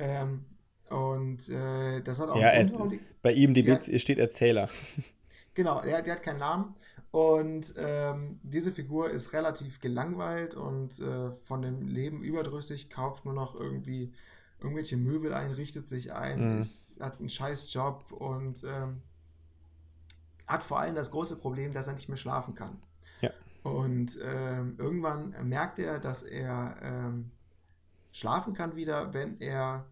Ähm, und äh, das hat auch Ja, einen Grund, die, bei ihm die. Bild steht Erzähler. Genau, der, der hat keinen Namen. Und ähm, diese Figur ist relativ gelangweilt und äh, von dem Leben überdrüssig, kauft nur noch irgendwie irgendwelche Möbel ein, richtet sich ein, Mhm. ist, hat einen scheiß Job und ähm, hat vor allem das große Problem, dass er nicht mehr schlafen kann. Und ähm, irgendwann merkt er, dass er ähm, schlafen kann wieder, wenn er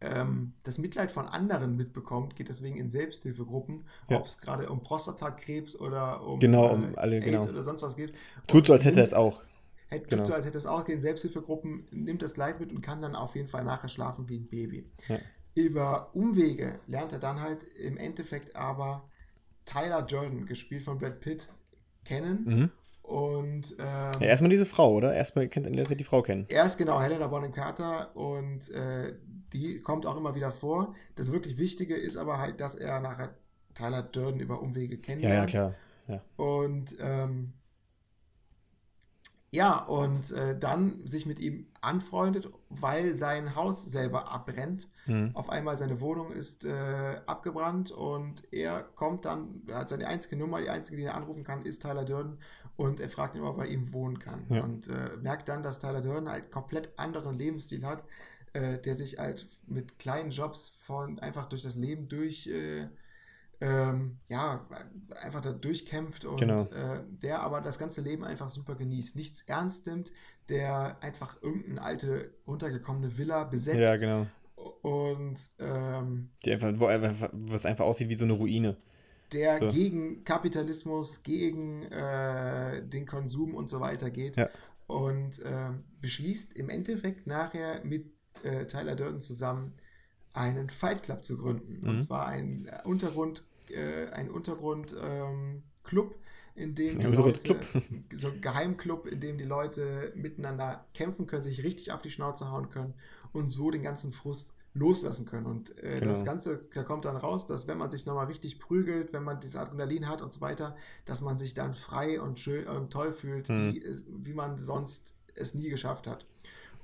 ähm, das Mitleid von anderen mitbekommt, geht deswegen in Selbsthilfegruppen, Ja. ob es gerade um Prostatakrebs oder um, Genau, um alle, AIDS genau. oder sonst was geht. Tut so, als hätte er es auch. Genau. Tut so, als hätte es auch in Selbsthilfegruppen, nimmt das Leid mit und kann dann auf jeden Fall nachher schlafen wie ein Baby. Ja. Über Umwege lernt er dann halt im Endeffekt aber Tyler Jordan, gespielt von Brad Pitt, kennen. Mhm. Und ähm, Ja, erstmal diese Frau, oder? Erstmal kennt lernt er die Frau kennen. er ist genau Helena Bonham Carter und äh, die kommt auch immer wieder vor. Das wirklich Wichtige ist aber halt, dass er nachher Tyler Durden über Umwege Ja, kennenlernt. ja, klar. Ja. Und ähm, ja, und äh, dann sich mit ihm anfreundet, weil sein Haus selber abbrennt. Mhm. Auf einmal seine Wohnung ist äh, abgebrannt und er kommt dann, er hat seine einzige Nummer, die einzige, die er anrufen kann, ist Tyler Durden und er fragt ihn, ob er bei ihm wohnen kann. Ja. Und äh, merkt dann, dass Tyler Durden halt komplett anderen Lebensstil hat, äh, der sich halt mit kleinen Jobs von einfach durch das Leben durch äh, ähm, ja, einfach da durchkämpft und Genau. äh, der aber das ganze Leben einfach super genießt, nichts ernst nimmt, der einfach irgendeine alte, runtergekommene Villa besetzt Ja, genau. und ähm, Die einfach, wo, es einfach aussieht wie so eine Ruine. der So. gegen Kapitalismus, gegen äh, den Konsum und so weiter geht Ja. und ähm, beschließt im Endeffekt nachher mit äh, Tyler Durden zusammen einen Fight Club zu gründen. Mhm. Und zwar ein äh, Untergrund, äh, ein Untergrund ähm, Club, in dem die Ja, Leute, Untergrundclub. so ein Geheimclub, in dem die Leute miteinander kämpfen können, sich richtig auf die Schnauze hauen können und so den ganzen Frust loslassen können. Und äh, Genau. das Ganze, da kommt dann raus, dass wenn man sich nochmal richtig prügelt, wenn man dieses Adrenalin hat und so weiter, dass man sich dann frei und schön und toll fühlt, Mhm. wie, es- wie man sonst es nie geschafft hat.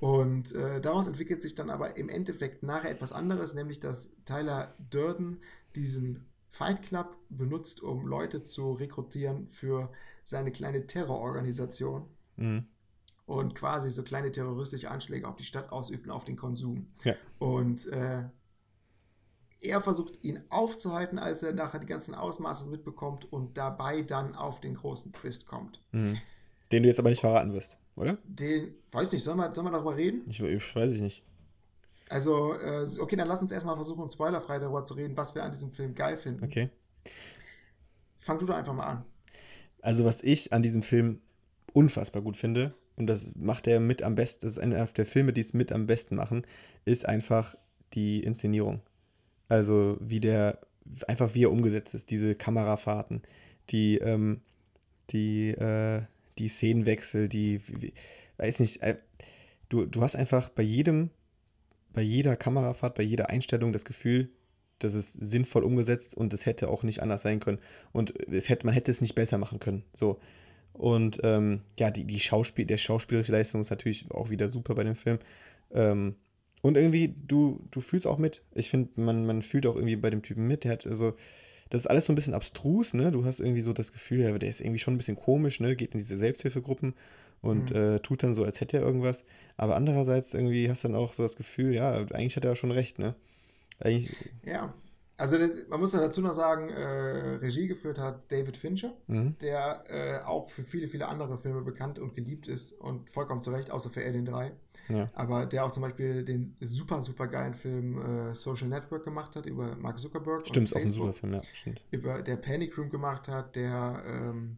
Und äh, daraus entwickelt sich dann aber im Endeffekt nachher etwas anderes, nämlich dass Tyler Durden diesen Fight Club benutzt, um Leute zu rekrutieren für seine kleine Terrororganisation Mhm. und quasi so kleine terroristische Anschläge auf die Stadt ausüben, auf den Konsum. Ja. Und äh, er versucht ihn aufzuhalten, als er nachher die ganzen Ausmaße mitbekommt und dabei dann auf den großen Twist kommt. Mhm. Den du jetzt aber nicht verraten wirst, oder? Den, weiß nicht, sollen wir, sollen wir darüber reden? Ich, weiß ich nicht. Also, äh, okay, dann lass uns erstmal versuchen, spoilerfrei darüber zu reden, was wir an diesem Film geil finden. Okay. Fang du doch einfach mal an. Also, was ich an diesem Film unfassbar gut finde, und das macht er mit am besten, das ist einer der Filme, die es mit am besten machen, ist einfach die Inszenierung. Also, wie der, einfach wie er umgesetzt ist, diese Kamerafahrten, die, ähm, die, äh, die Szenenwechsel, die, weiß nicht, äh, du, du hast einfach bei jedem, bei jeder Kamerafahrt, bei jeder Einstellung das Gefühl, das ist sinnvoll umgesetzt und es hätte auch nicht anders sein können. Und es hätte, man hätte es nicht besser machen können. So. Und ähm, ja, die, die Schauspiel, der schauspielerische Leistung ist natürlich auch wieder super bei dem Film. Ähm, und irgendwie, du, du fühlst auch mit. Ich finde, man, man fühlt auch irgendwie bei dem Typen mit. Der hat also, das ist alles so ein bisschen abstrus, ne? Du hast irgendwie so das Gefühl, ja, der ist irgendwie schon ein bisschen komisch, ne? Geht in diese Selbsthilfegruppen und Mhm. äh, tut dann so, als hätte er irgendwas. Aber andererseits irgendwie hast du dann auch so das Gefühl, ja, eigentlich hat er schon recht, ne? Eigentlich, Ja. Also, das, man muss dazu noch sagen, äh, Regie geführt hat David Fincher, mhm. der äh, auch für viele, viele andere Filme bekannt und geliebt ist und vollkommen zu Recht, außer für Alien 3. ja. Aber der auch zum Beispiel den super, super geilen Film äh, Social Network gemacht hat über Mark Zuckerberg Stimmt, und auch ein Facebook. super Film, ja, stimmt. über der Panic Room gemacht hat, der ähm,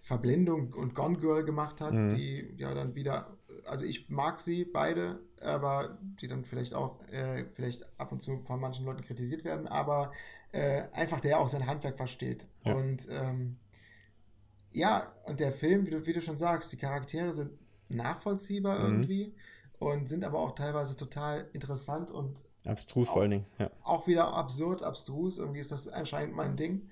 Verblendung und Gone Girl gemacht hat, Mhm. die ja dann wieder, also ich mag sie beide, aber die dann vielleicht auch äh, vielleicht ab und zu von manchen Leuten kritisiert werden, aber äh, einfach der auch sein Handwerk versteht. Ja. Und ähm, ja, und der Film, wie du, wie du schon sagst, die Charaktere sind nachvollziehbar Mhm. irgendwie und sind aber auch teilweise total interessant und Abstrus vor allen Dingen, ja. auch wieder absurd, abstrus. Irgendwie ist das anscheinend mein Ding.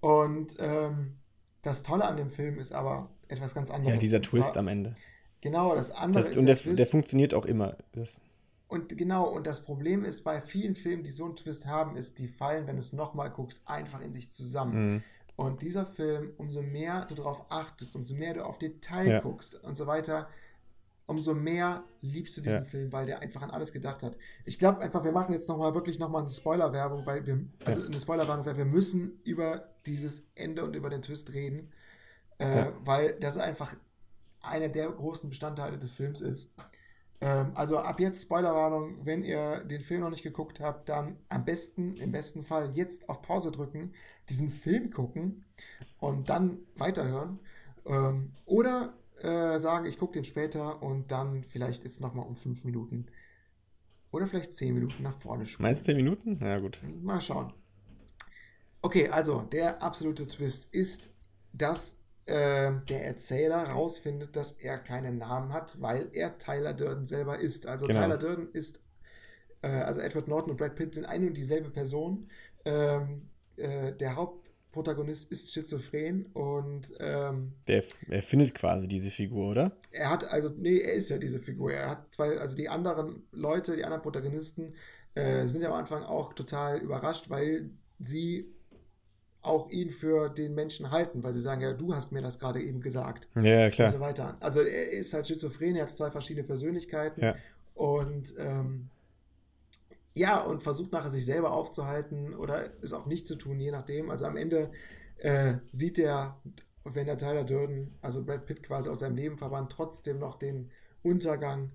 Und ähm, das Tolle an dem Film ist aber etwas ganz anderes. Ja, dieser Twist am Ende. Genau, das andere Das, ist und der, der, Twist. der funktioniert auch immer. Das, und genau, und das Problem ist bei vielen Filmen, die so einen Twist haben, ist, die fallen, wenn du es nochmal guckst, einfach in sich zusammen. Mhm. Und dieser Film, umso mehr du darauf achtest, umso mehr du auf Detail Ja. guckst und so weiter, umso mehr liebst du diesen Ja. Film, weil der einfach an alles gedacht hat. Ich glaube einfach, wir machen jetzt nochmal wirklich nochmal eine Spoiler-Werbung, weil wir, also Ja. eine Spoiler-Werbung, weil wir müssen über dieses Ende und über den Twist reden, äh, weil das einfach einer der großen Bestandteile des Films ist. Ähm, also ab jetzt Spoilerwarnung, wenn ihr den Film noch nicht geguckt habt, dann am besten, im besten Fall jetzt auf Pause drücken, diesen Film gucken und dann weiterhören. Ähm, oder äh, sagen, ich gucke den später und dann vielleicht jetzt nochmal um fünf Minuten oder vielleicht zehn Minuten nach vorne spulen. meinst du 10 Minuten? Na gut. Mal schauen. Okay, also der absolute Twist ist, dass äh, der Erzähler rausfindet, dass er keinen Namen hat, weil er Tyler Durden selber ist. Also Genau. Tyler Durden ist, äh, also Edward Norton und Brad Pitt sind eine und dieselbe Person. Ähm, äh, der Hauptprotagonist ist schizophren und ähm, Der er findet quasi diese Figur, oder? er hat, also, nee, er ist ja diese Figur. Er hat zwei, also die anderen Leute, die anderen Protagonisten, äh, sind ja am Anfang auch total überrascht, weil sie auch ihn für den Menschen halten, weil sie sagen, ja, du hast mir das gerade eben gesagt. Ja, ja, Und klar. so weiter. Also er ist halt schizophren, er hat zwei verschiedene Persönlichkeiten Ja. und ähm, ja, und versucht nachher sich selber aufzuhalten oder es auch nicht zu tun, je nachdem. Also am Ende äh, sieht er, wenn der Tyler Durden, also Brad Pitt quasi aus seinem Leben verbannt, trotzdem noch den Untergang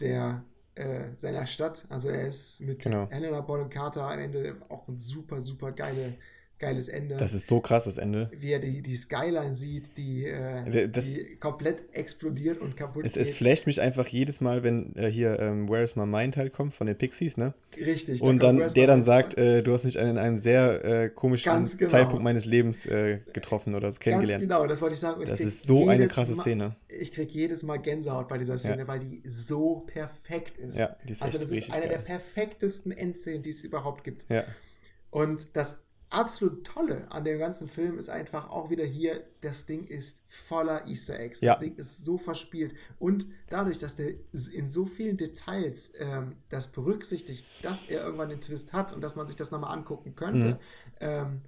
der äh, seiner Stadt. Also er ist mit Genau. Helena Bonham Carter am Ende auch ein super, super geile, geiles Ende Das ist so krass, das Ende. wie er die, die Skyline sieht, die, äh, Das- die komplett explodiert und kaputt Es, es geht. flasht mich einfach jedes Mal, wenn äh, hier ähm, Where is My Mind halt kommt von den Pixies, ne? Richtig. Und dann Where's der dann sagt, äh, du hast mich in einem sehr äh, komischen Ganz genau. Zeitpunkt meines Lebens äh, getroffen oder Ganz kennengelernt. genau, das wollte ich sagen. Und ich Das krieg ist so eine krasse Mal- Szene. Ich kriege jedes Mal Gänsehaut bei dieser Szene, Ja. weil die so perfekt ist. Ja, die ist also das ist richtig eine der geil. perfektesten Endszenen, die es überhaupt gibt. Ja, Und das absolut Tolle an dem ganzen Film ist einfach auch wieder hier, das Ding ist voller Easter Eggs. Ja. Das Ding ist so verspielt. Und dadurch, dass der in so vielen Details ähm, das berücksichtigt, dass er irgendwann den Twist hat und dass man sich das nochmal angucken könnte, Mhm. ähm,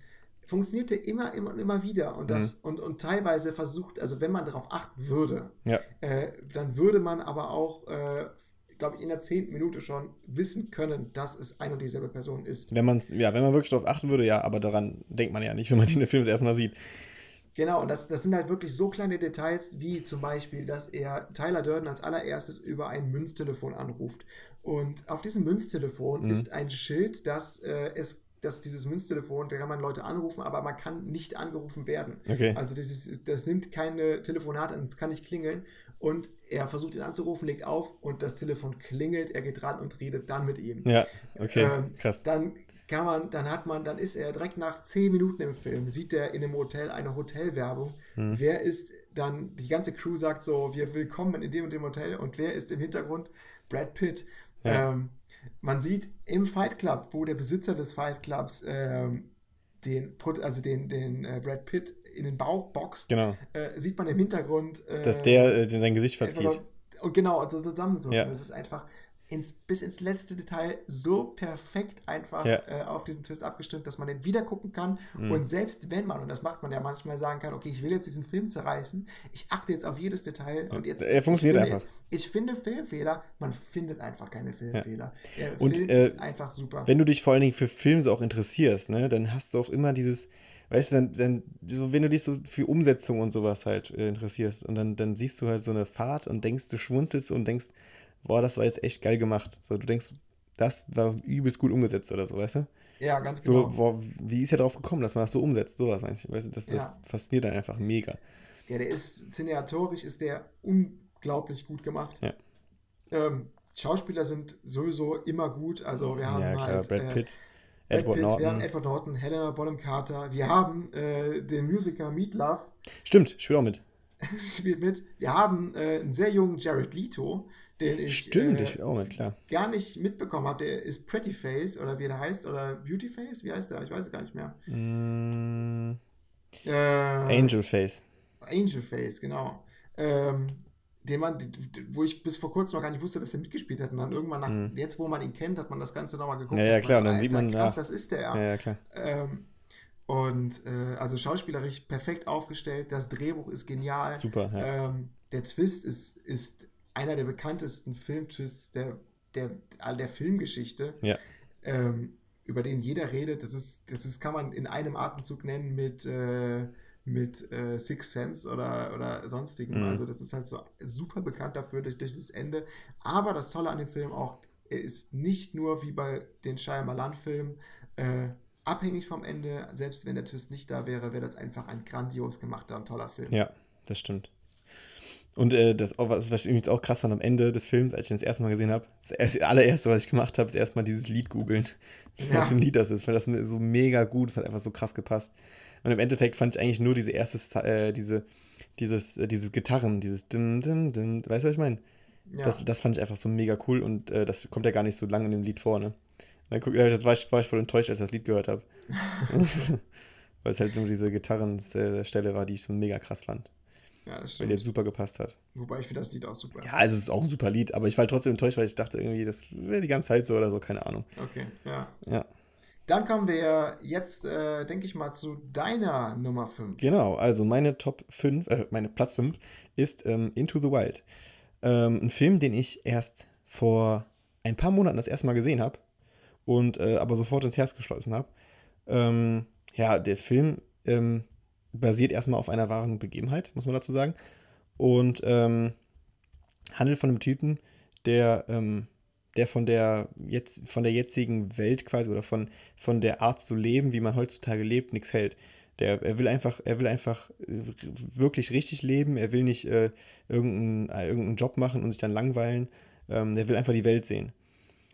funktioniert der immer, immer und immer wieder. Und, das, und, und teilweise versucht, also wenn man darauf achten würde, Ja. äh, dann würde man aber auch, äh, glaube ich, in der zehnten Minute schon wissen können, dass es ein und dieselbe Person ist. Wenn man ja, wenn man wirklich darauf achten würde, ja, aber daran denkt man ja nicht, wenn man den Film das erste Mal sieht. Genau, und das, das sind halt wirklich so kleine Details, wie zum Beispiel, dass er Tyler Durden als allererstes über ein Münztelefon anruft. Und auf diesem Münztelefon Mhm. ist ein Schild, dass äh, es dass dieses Münztelefon, da kann man Leute anrufen, aber man kann nicht angerufen werden. Okay. Also dieses, ist- das nimmt keine Telefonate an, es kann nicht klingeln. Und er versucht ihn anzurufen, legt auf und das Telefon klingelt, er geht ran und redet dann mit ihm. Ja, okay, Ähm, krass. Dann kann man, dann hat man, dann ist er direkt nach 10 Minuten im Film, sieht er in einem Hotel eine Hotelwerbung. Hm. Wer ist dann, die ganze Crew sagt so, wir willkommen in dem und dem Hotel und wer ist im Hintergrund? Brad Pitt. Ja. Ähm, man sieht im Fight Club, wo der Besitzer des Fight Clubs ähm, den, also den, den äh, Brad Pitt in den Bauch boxt, Genau. äh, sieht man im Hintergrund, äh, Dass der äh, sein Gesicht verzieht. und genau, und so zusammensuchen. Ja. Das ist einfach ins, bis ins letzte Detail so perfekt einfach Ja. äh, auf diesen Twist abgestimmt, dass man den wieder gucken kann. Mhm. Und selbst wenn man, und das macht man ja manchmal, sagen kann, okay, ich will jetzt diesen Film zerreißen, ich achte jetzt auf jedes Detail und jetzt. Er funktioniert ich finde einfach. Jetzt, ich finde Filmfehler, man findet einfach keine Filmfehler. Der Und, Film äh, ist einfach super. Wenn du dich vor allen Dingen für Filme so auch interessierst, ne, dann hast du auch immer dieses, weißt du, dann, dann so, wenn du dich so für Umsetzung und sowas halt äh, interessierst und dann, dann siehst du halt so eine Fahrt und denkst, du schmunzelst und denkst, boah, das war jetzt echt geil gemacht. So, du denkst, das war übelst gut umgesetzt oder so, weißt du? ja, ganz So, genau. boah, wie ist er darauf gekommen, dass man das so umsetzt? Sowas, meinst du? Weißt du, das, das Ja. fasziniert dann einfach mega. Ja, der ist cineatorisch ist der unglaublich gut gemacht. Ja. Ähm, Schauspieler sind sowieso immer gut. Also wir haben ja, klar, halt Brad äh, Pitt, Edward Pitt, Norton. wir haben Edward Norton, Helena Bonham Carter, wir haben äh, den Musiker Meat Love Stimmt, spielt auch mit. spielt mit. Wir haben äh, einen sehr jungen Jared Leto, den ich Stimmt, äh, spielt auch mit, klar. gar nicht mitbekommen habe. Der ist Pretty Face oder wie der heißt oder Beauty Face, wie heißt der? Ich weiß es gar nicht mehr. Mm, Äh, Angel's Face. Angel Face, genau. Ähm, den man, wo ich bis vor kurzem noch gar nicht wusste, dass er mitgespielt hat. Und dann irgendwann, nach, jetzt wo man ihn kennt, hat man das Ganze nochmal geguckt. Mhm. Ja, ja, klar, so, dann sieht man, krass, ja. das ist der. Ja, ja, klar. Ähm, und äh, also schauspielerisch perfekt aufgestellt, das Drehbuch ist genial. Super, ja. Ähm, der Twist ist, ist einer der bekanntesten Filmtwists der, der, der Filmgeschichte, Ja. ähm, über den jeder redet. Das ist, das ist, kann man in einem Atemzug nennen mit, äh, mit äh, Six Sense oder, oder sonstigem. Mhm. Also das ist halt so super bekannt dafür durch, durch das Ende. Aber das Tolle an dem Film auch, er ist nicht nur wie bei den Shyamalan-Filmen äh, abhängig vom Ende. Selbst wenn der Twist nicht da wäre, wäre das einfach ein grandios gemachter und toller Film. Ja, das stimmt. Und äh, das, auch, was, was ich jetzt auch krass fand am Ende des Films, als ich den das erste Mal gesehen habe, das erste- allererste, was ich gemacht habe, ist erstmal dieses Lied googeln. Ja. Was für ein Lied das ist, weil das so mega gut, das hat einfach so krass gepasst. Und im Endeffekt fand ich eigentlich nur diese erste, äh, diese, dieses, äh, dieses Gitarren, dieses dim, dim, dim, weißt du, was ich meine? Ja. Das, das fand ich einfach so mega cool und äh, das kommt ja gar nicht so lange in dem Lied vor, ne? Dann guck, äh, das war ich, war ich voll enttäuscht, als ich das Lied gehört habe. Weil es halt so diese Gitarrenstelle war, die ich so mega krass fand. ja, das Weil stimmt. die jetzt super gepasst hat. Wobei ich finde das Lied auch super. Ja, also es ist auch ein super Lied, aber ich war halt trotzdem enttäuscht, weil ich dachte irgendwie, das wäre die ganze Zeit so oder so, keine Ahnung. Okay, ja. Ja, Dann kommen wir jetzt, äh, denke ich mal, zu deiner Nummer 5. genau. Also meine Top 5, äh, meine Platz 5 ist ähm, Into the Wild. Ähm, ein Film, den ich erst vor ein paar Monaten das erste Mal gesehen habe und äh, aber sofort ins Herz geschlossen habe. Ähm, ja, der Film ähm, basiert erstmal auf einer wahren Begebenheit, muss man dazu sagen. Und ähm, handelt von einem Typen, der, ähm, der von der jetzt von der jetzigen Welt quasi oder von, von der Art zu leben, wie man heutzutage lebt, nichts hält. Der, er will einfach, er will einfach äh, wirklich richtig leben, er will nicht äh, irgendeinen, äh, irgendeinen Job machen und sich dann langweilen. Ähm, er will einfach die Welt sehen.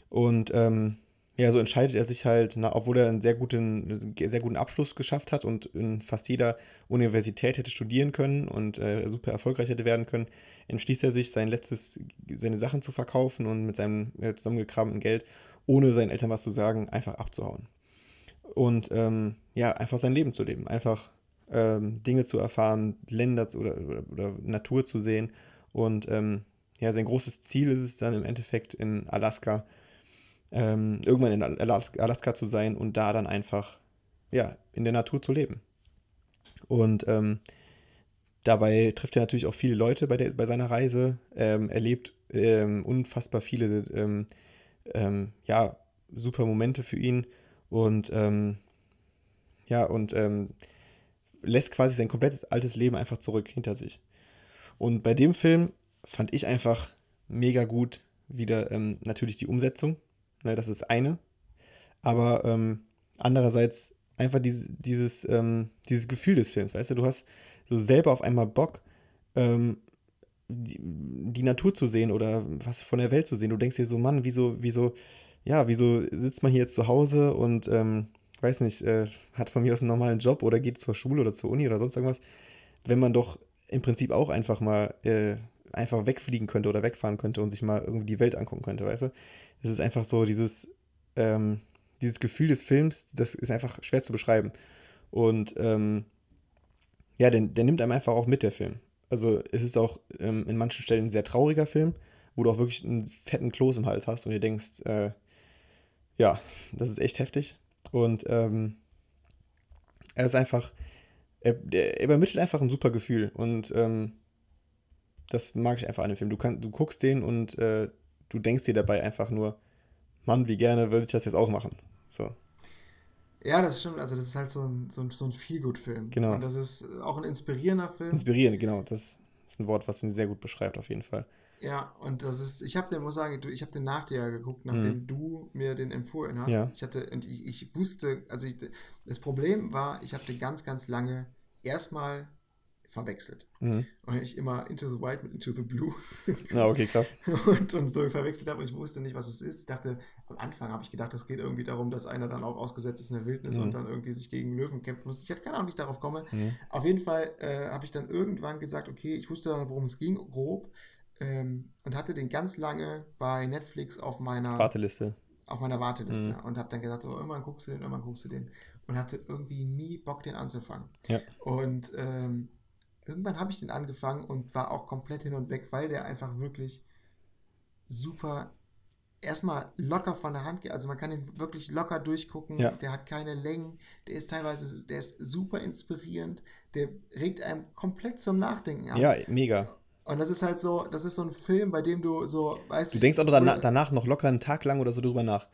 Und ähm, ja, so entscheidet er sich halt, na, obwohl er einen sehr guten, sehr guten Abschluss geschafft hat und in fast jeder Universität hätte studieren können und äh, super erfolgreich hätte werden können, entschließt er sich, sein letztes, seine Sachen zu verkaufen und mit seinem äh, zusammengekramten Geld, ohne seinen Eltern was zu sagen, einfach abzuhauen. und ähm, ja, einfach sein Leben zu leben. Einfach ähm, Dinge zu erfahren, Länder oder, oder, oder, Natur zu sehen. Und ähm, ja, sein großes Ziel ist es dann im Endeffekt in Alaska, ähm, irgendwann in Alaska, Alaska, zu sein und da dann einfach ja, in der Natur zu leben. Und ähm, dabei trifft er natürlich auch viele Leute bei, der, bei seiner Reise, ähm, erlebt ähm, unfassbar viele ähm, ähm, ja, super Momente für ihn und ähm, ja, und ähm, lässt quasi sein komplettes altes Leben einfach zurück hinter sich. Und bei dem Film fand ich einfach mega gut wieder natürlich die Umsetzung. Ne, das ist eine. Aber andererseits einfach dieses, dieses, dieses Gefühl des Films, weißt du, du hast so selber auf einmal Bock, ähm, die, die, Natur zu sehen oder was von der Welt zu sehen. Du denkst dir so, Mann, wieso, wieso, ja, wieso sitzt man hier jetzt zu Hause und, ähm, weiß nicht, äh, hat von mir aus einen normalen Job oder geht zur Schule oder zur Uni oder sonst irgendwas, wenn man doch im Prinzip auch einfach mal äh, einfach wegfliegen könnte oder wegfahren könnte und sich mal irgendwie die Welt angucken könnte, weißt du? Es ist einfach so dieses, ähm, dieses Gefühl des Films, das ist einfach schwer zu beschreiben. Und ähm, ja, der, der nimmt einem einfach auch mit, der Film. Also es ist auch ähm, in manchen Stellen ein sehr trauriger Film, wo du auch wirklich einen fetten Kloß im Hals hast und dir denkst, äh, ja, das ist echt heftig. Und ähm, er ist einfach, er, er, übermittelt einfach ein super Gefühl und ähm, das mag ich einfach an dem Film. Du, kann, du guckst den und äh, du denkst dir dabei einfach nur, Mann, wie gerne würde ich das jetzt auch machen. Ja, das stimmt. Also, das ist halt so ein, so ein, so ein Feel-Good-Film. Genau. Und das ist auch ein inspirierender Film. Inspirierend, genau. Das ist ein Wort, was ihn sehr gut beschreibt, auf jeden Fall. Ja, und das ist, ich habe den, muss sagen, ich habe den nach dir geguckt, nachdem mhm. du mir den empfohlen hast. Ja. Ich hatte, und ich, ich wusste, also ich, das Problem war, ich habe den ganz, ganz lange erstmal verwechselt. Mhm. Und ich immer Into the White mit Into the Blue. ah, okay, krass. Und, und so verwechselt habe und ich wusste nicht, was es ist. Ich dachte, am Anfang habe ich gedacht, es geht irgendwie darum, dass einer dann auch ausgesetzt ist in der Wildnis mhm. und dann irgendwie sich gegen Löwen kämpfen muss. Ich hatte keine Ahnung, wie ich darauf komme. Mhm. Auf jeden Fall äh, habe ich dann irgendwann gesagt, okay, ich wusste dann, worum es ging, grob. Ähm, und hatte den ganz lange bei Netflix auf meiner Warteliste. Auf meiner Warteliste. Mhm. Und habe dann gesagt, so, irgendwann guckst du den, irgendwann guckst du den. Und hatte irgendwie nie Bock, den anzufangen. Ja. Und ähm, irgendwann habe ich den angefangen und war auch komplett hin und weg, weil der einfach wirklich super erstmal locker von der Hand geht. Also man kann ihn wirklich locker durchgucken. Ja. Der hat keine Längen. Der ist teilweise, der ist super inspirierend. Der regt einem komplett zum Nachdenken an. Ja, mega. Und das ist halt so, das ist so ein Film, bei dem du so, weißt du. Du denkst auch danach, danach noch locker einen Tag lang oder so drüber nach.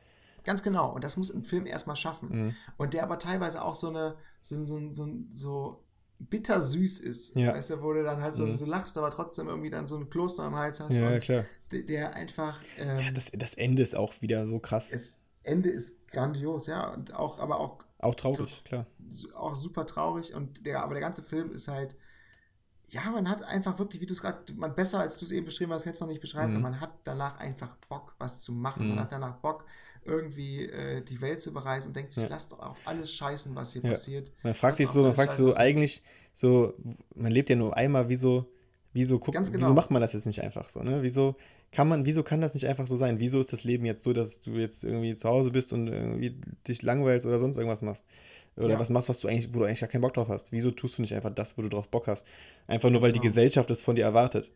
Ganz genau. Und das muss ein Film erstmal schaffen. Mhm. Und der aber teilweise auch so eine, so, so, so, so bittersüß ist. Ja. Weißt du, wo du dann halt so, mhm. so lachst, aber trotzdem irgendwie dann so ein Kloster am Hals hast. Ja, klar. Der, der einfach. Ähm, ja, das, das Ende ist auch wieder so krass. Das Ende ist grandios, ja. Und auch, aber auch. Auch traurig, klar. Auch super traurig. Und der, aber der ganze Film ist halt. Ja, man hat einfach wirklich, wie du es gerade, man besser als du es eben beschrieben hast, hätte man nicht beschreiben mhm. Man hat danach einfach Bock, was zu machen. Mhm. Man hat danach Bock, irgendwie äh, die Welt zu bereisen und denkt sich, ja. lass doch auf alles scheißen, was hier ja. passiert. Man fragt sich so, man fragt sich so eigentlich, so, man lebt ja nur einmal, wieso, wieso guckt, genau. wieso macht man das jetzt nicht einfach so, ne? Wieso kann man, wieso kann das nicht einfach so sein? Wieso ist das Leben jetzt so, dass du jetzt irgendwie zu Hause bist und irgendwie dich langweilst oder sonst irgendwas machst? Oder ja. was machst, was du eigentlich, wo du eigentlich gar keinen Bock drauf hast? Wieso tust du nicht einfach das, wo du drauf Bock hast? Einfach nur, weil genau. die Gesellschaft es von dir erwartet.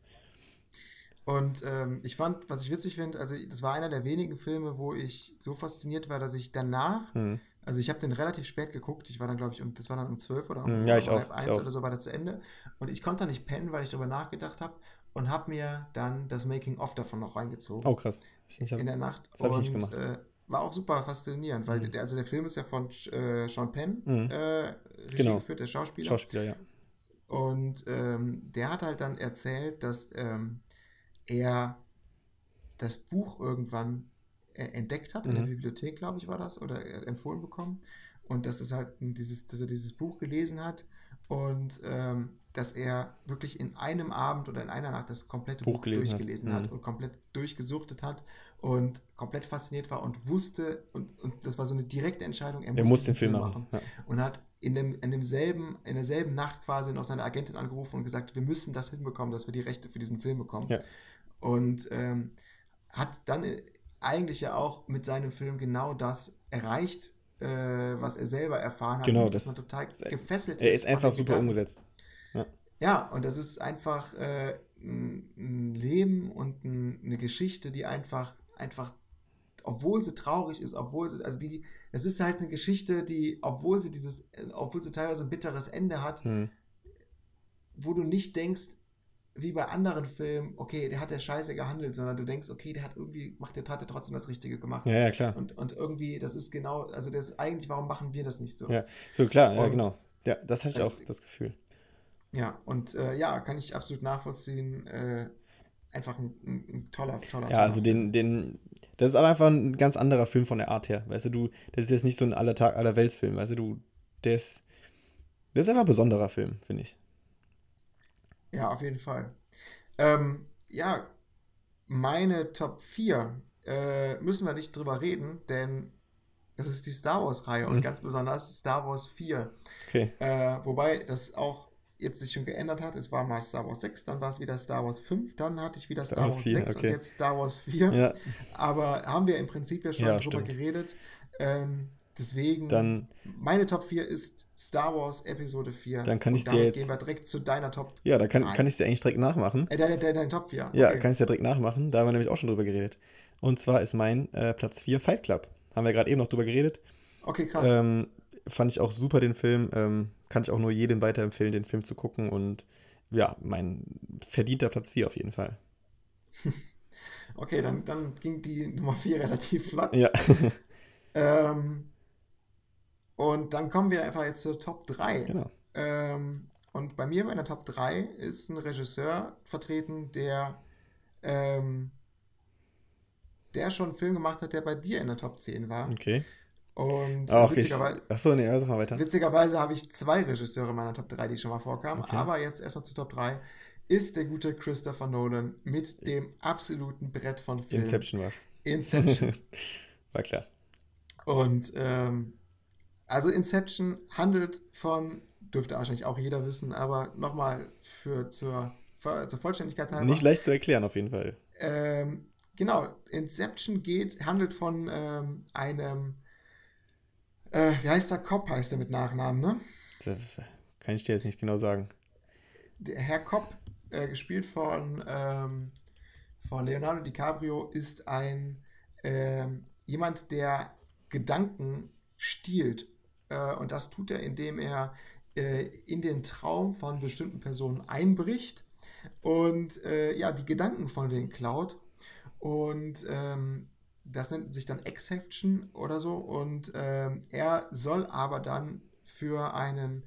Und ähm, ich fand, was ich witzig finde, also das war einer der wenigen Filme, wo ich so fasziniert war, dass ich danach, hm. also ich habe den relativ spät geguckt, ich war dann, glaube ich, um, das war dann um zwölf oder um, hm, ja, halb eins oder so war das zu Ende. Und ich konnte da nicht pennen, weil ich darüber nachgedacht habe und habe mir dann das Making-of davon noch reingezogen. Oh, krass. Hab, in der Nacht. Und. Äh, war auch super faszinierend, weil mhm. der, also der Film ist ja von äh, Sean Penn mhm. äh, Regie genau. geführt, der Schauspieler. Schauspieler, ja. Und ähm, der hat halt dann erzählt, dass ähm, er das Buch irgendwann äh, entdeckt hat, mhm. in der mhm. Bibliothek, glaube ich, war das, oder empfohlen bekommen. Und dass, es halt dieses, dass er dieses Buch gelesen hat und ähm, dass er wirklich in einem Abend oder in einer Nacht das komplette Buch, Buch durchgelesen hat, hat mhm. und komplett durchgesuchtet hat und komplett fasziniert war und wusste, und, und das war so eine direkte Entscheidung, er, er muss den Film machen. Ja. Und hat in, dem, in, demselben, in derselben Nacht quasi noch seine Agentin angerufen und gesagt, wir müssen das hinbekommen, dass wir die Rechte für diesen Film bekommen. Ja. Und ähm, hat dann eigentlich ja auch mit seinem Film genau das erreicht, äh, was er selber erfahren hat. Genau, und dass das- man total das- gefesselt Er ist. ist von einfach super Gedanken. umgesetzt. Ja, und das ist einfach äh, ein, Leben und ein, eine Geschichte, die einfach, einfach, obwohl sie traurig ist, obwohl sie, also die, es ist halt eine Geschichte, die, obwohl sie dieses, äh, obwohl sie teilweise ein bitteres Ende hat, Hm. wo du nicht denkst, wie bei anderen Filmen, okay, der hat der Scheiße gehandelt, sondern du denkst, okay, der hat irgendwie, macht der er trotzdem das Richtige gemacht. Ja, ja, klar. Und, und irgendwie, das ist genau, also das ist eigentlich, warum machen wir das nicht so? Ja. So, klar, ja, Und- genau. Ja, das hatte ich Also- auch das Gefühl. Ja, und äh, ja, kann ich absolut nachvollziehen. Äh, einfach ein, ein, ein toller, toller, Ja, also den, den, das ist aber einfach ein ganz anderer Film von der Art her. Weißt du, du, das ist jetzt nicht so ein aller Tag, aller Weltsfilm. Weißt du, du, der ist, der ist einfach ein besonderer Film, finde ich. Ja, auf jeden Fall. Ähm, ja, meine Top 4 äh, müssen wir nicht drüber reden, denn das ist die Star Wars-Reihe und Mhm. ganz besonders Star Wars 4. Okay. Äh, wobei das auch jetzt sich schon geändert hat. Es war mal Star Wars 6, dann war es wieder Star Wars 5, dann hatte ich wieder Star, Star Wars Wars 4, 6 okay. und jetzt Star Wars 4. Ja, Aber haben wir im Prinzip ja schon Ja, drüber stimmt. geredet. Ähm, deswegen, dann, meine Top 4 ist Star Wars Episode 4. Dann kann ich dir damit jetzt- gehen wir direkt zu deiner Top. ja, da kann, Drei. kann ich dir eigentlich direkt nachmachen. Äh, deine, deine, deine Top 4. Ja, okay. kann ich dir direkt nachmachen. Da haben wir nämlich auch schon drüber geredet. Und zwar ist mein äh, Platz 4 Fight Club. Haben wir gerade eben noch drüber geredet. okay, krass. Ähm, fand ich auch super, den Film. Ähm, kann ich auch nur jedem weiterempfehlen, den Film zu gucken. Und ja, mein verdienter Platz 4 auf jeden Fall. Okay, dann, dann ging die Nummer 4 relativ flott. Ja. Ähm, und dann kommen wir einfach jetzt zur Top 3. genau. Ähm, und bei mir bei der Top 3 ist ein Regisseur vertreten, der, ähm, der schon einen Film gemacht hat, der bei dir in der Top 10 war. Okay. Und Ach, ich, witzigerweise, achso, nee, sag mal weiter. witzigerweise habe ich zwei Regisseure in meiner Top 3, die schon mal vorkamen. Okay. Aber jetzt erstmal zur Top 3 ist der gute Christopher Nolan mit dem absoluten Brett von Film. Inception war's. Inception. War klar. Und ähm, also Inception handelt von, dürfte wahrscheinlich auch jeder wissen, aber nochmal für zur, zur Vollständigkeit halber. Nicht leicht zu erklären, auf jeden Fall. Ähm, genau, Inception geht, handelt von ähm, einem, äh, wie heißt der Cop, heißt er mit Nachnamen, ne? Das kann ich dir jetzt nicht genau sagen. Der Herr Cop, äh, gespielt von, ähm, von Leonardo DiCaprio, ist ein ähm, jemand, der Gedanken stiehlt. Äh, und das tut er, indem er äh, in den Traum von bestimmten Personen einbricht und äh, ja, die Gedanken von denen klaut. Und ähm, das nennt sich dann Exception oder so. Und ähm, er soll aber dann für einen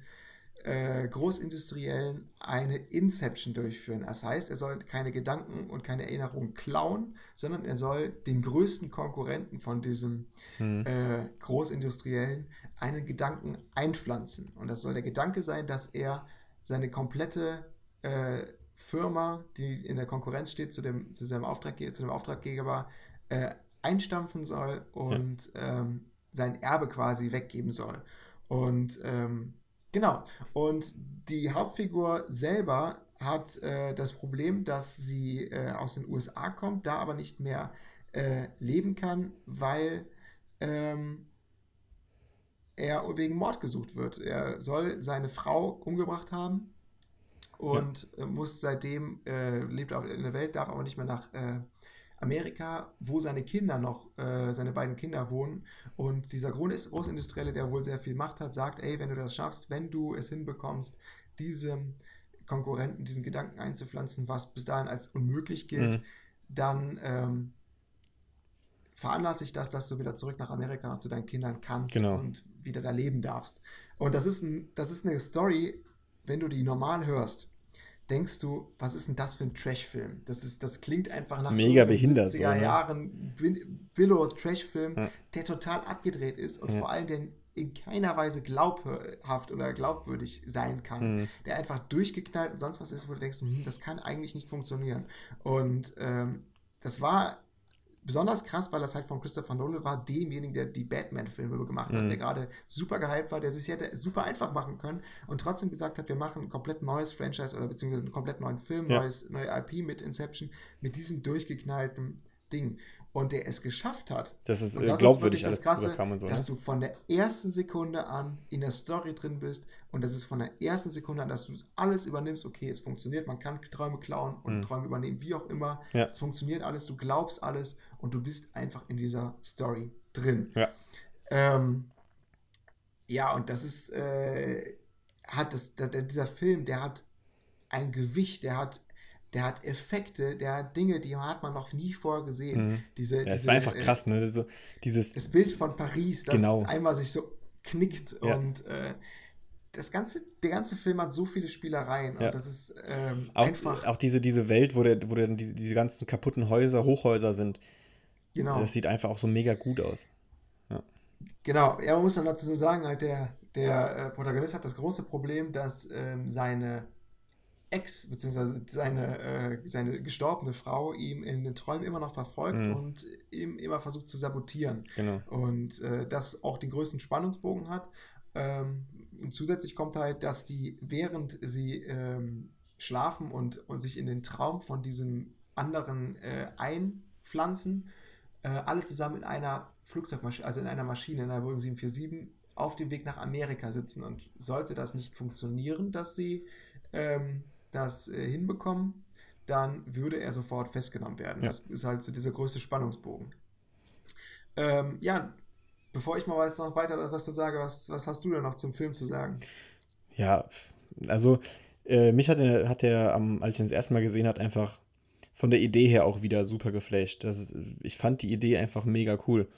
äh, Großindustriellen eine Inception durchführen. Das heißt, er soll keine Gedanken und keine Erinnerungen klauen, sondern er soll den größten Konkurrenten von diesem Hm. äh, Großindustriellen einen Gedanken einpflanzen. Und das soll der Gedanke sein, dass er seine komplette äh, Firma, die in der Konkurrenz steht zu dem, zu seinem Auftraggeber, zu dem Auftraggeber, äh, einstampfen soll und ähm, sein Erbe quasi weggeben soll. Und ähm, genau. Und die Hauptfigur selber hat äh, das Problem, dass sie äh, aus den USA kommt, da aber nicht mehr äh, leben kann, weil ähm, er wegen Mord gesucht wird. Er soll seine Frau umgebracht haben und äh, muss seitdem, äh, lebt auf, in der Welt, darf aber nicht mehr nach äh, Amerika, wo seine Kinder noch, äh, seine beiden Kinder wohnen. Und dieser Groß Großindustrielle, der wohl sehr viel Macht hat, sagt, ey, wenn du das schaffst, wenn du es hinbekommst, diesem Konkurrenten diesen Gedanken einzupflanzen, was bis dahin als unmöglich gilt, Mhm. dann ähm, veranlasse ich das, dass du wieder zurück nach Amerika zu deinen Kindern kannst Genau. und wieder da leben darfst. Und das ist, ein, das ist eine Story, wenn du die normal hörst, denkst du, was ist denn das für ein Trash-Film? Das, ist, das klingt einfach nach Mega behindert, so, 70er ne? Jahren Billo-Trash-Film, Ja. der total abgedreht ist und Ja. vor allem den in keiner Weise glaubhaft oder glaubwürdig sein kann Mhm. der einfach durchgeknallt und sonst was ist, wo du denkst, hm, das kann eigentlich nicht funktionieren. Und ähm, das war besonders krass, weil das halt von Christopher Nolan war, demjenigen, der die Batman-Filme gemacht hat, Mhm. der gerade super gehypt war, der sich hätte super einfach machen können und trotzdem gesagt hat, wir machen ein komplett neues Franchise oder beziehungsweise einen komplett neuen Film, Ja. neues, neue IP mit Inception, mit diesem durchgeknallten Ding. Und der es geschafft hat. Das ist und äh, das ist wirklich das Krasse, so. dass Ne? du von der ersten Sekunde an in der Story drin bist und das ist von der ersten Sekunde an, dass du alles übernimmst. Okay, es funktioniert, man kann Träume klauen und Mhm. Träume übernehmen, wie auch immer. Ja. Es funktioniert alles, du glaubst alles und du bist einfach in dieser Story drin. Ja. Ähm, ja, und das ist, äh, hat das, der- dieser Film, der hat ein Gewicht, der hat, der hat Effekte, der hat Dinge, die hat man noch nie vorher gesehen. Mhm. Diese, Ja, es diese, war einfach äh, krass, ne? Das, dieses, das Bild von Paris, das Genau. einmal sich so knickt Ja. und äh, das ganze, der ganze Film hat so viele Spielereien Ja. und das ist ähm, auch, einfach, auch diese, diese Welt, wo, der, wo dann diese, diese ganzen kaputten Häuser, Hochhäuser sind. genau, Das sieht einfach auch so mega gut aus. genau. Ja, man muss dann dazu sagen, halt der, der äh, Protagonist hat das große Problem, dass ähm, seine Ex, beziehungsweise seine, äh, seine gestorbene Frau ihm in den Träumen immer noch verfolgt Mhm. und ihm immer versucht zu sabotieren. Genau. Und äh, das auch den größten Spannungsbogen hat. Ähm, und zusätzlich kommt halt, dass die, während sie ähm, schlafen und, und sich in den Traum von diesem anderen äh, einpflanzen, äh, alle zusammen in einer Flugzeugmaschine, also in einer Maschine, in einer Boeing 747, auf dem Weg nach Amerika sitzen. Und sollte das nicht funktionieren, dass sie ähm, das äh, hinbekommen, dann würde er sofort festgenommen werden. Ja. Das ist halt so dieser größte Spannungsbogen. Ähm, ja, bevor ich mal jetzt noch weiter was zu sage, was, was hast du denn noch zum Film zu sagen? Ja, also äh, mich hat der, hat der am, als ich ihn das erste Mal gesehen hat, einfach von der Idee her auch wieder super geflasht. Das ist, ich fand die Idee einfach mega cool.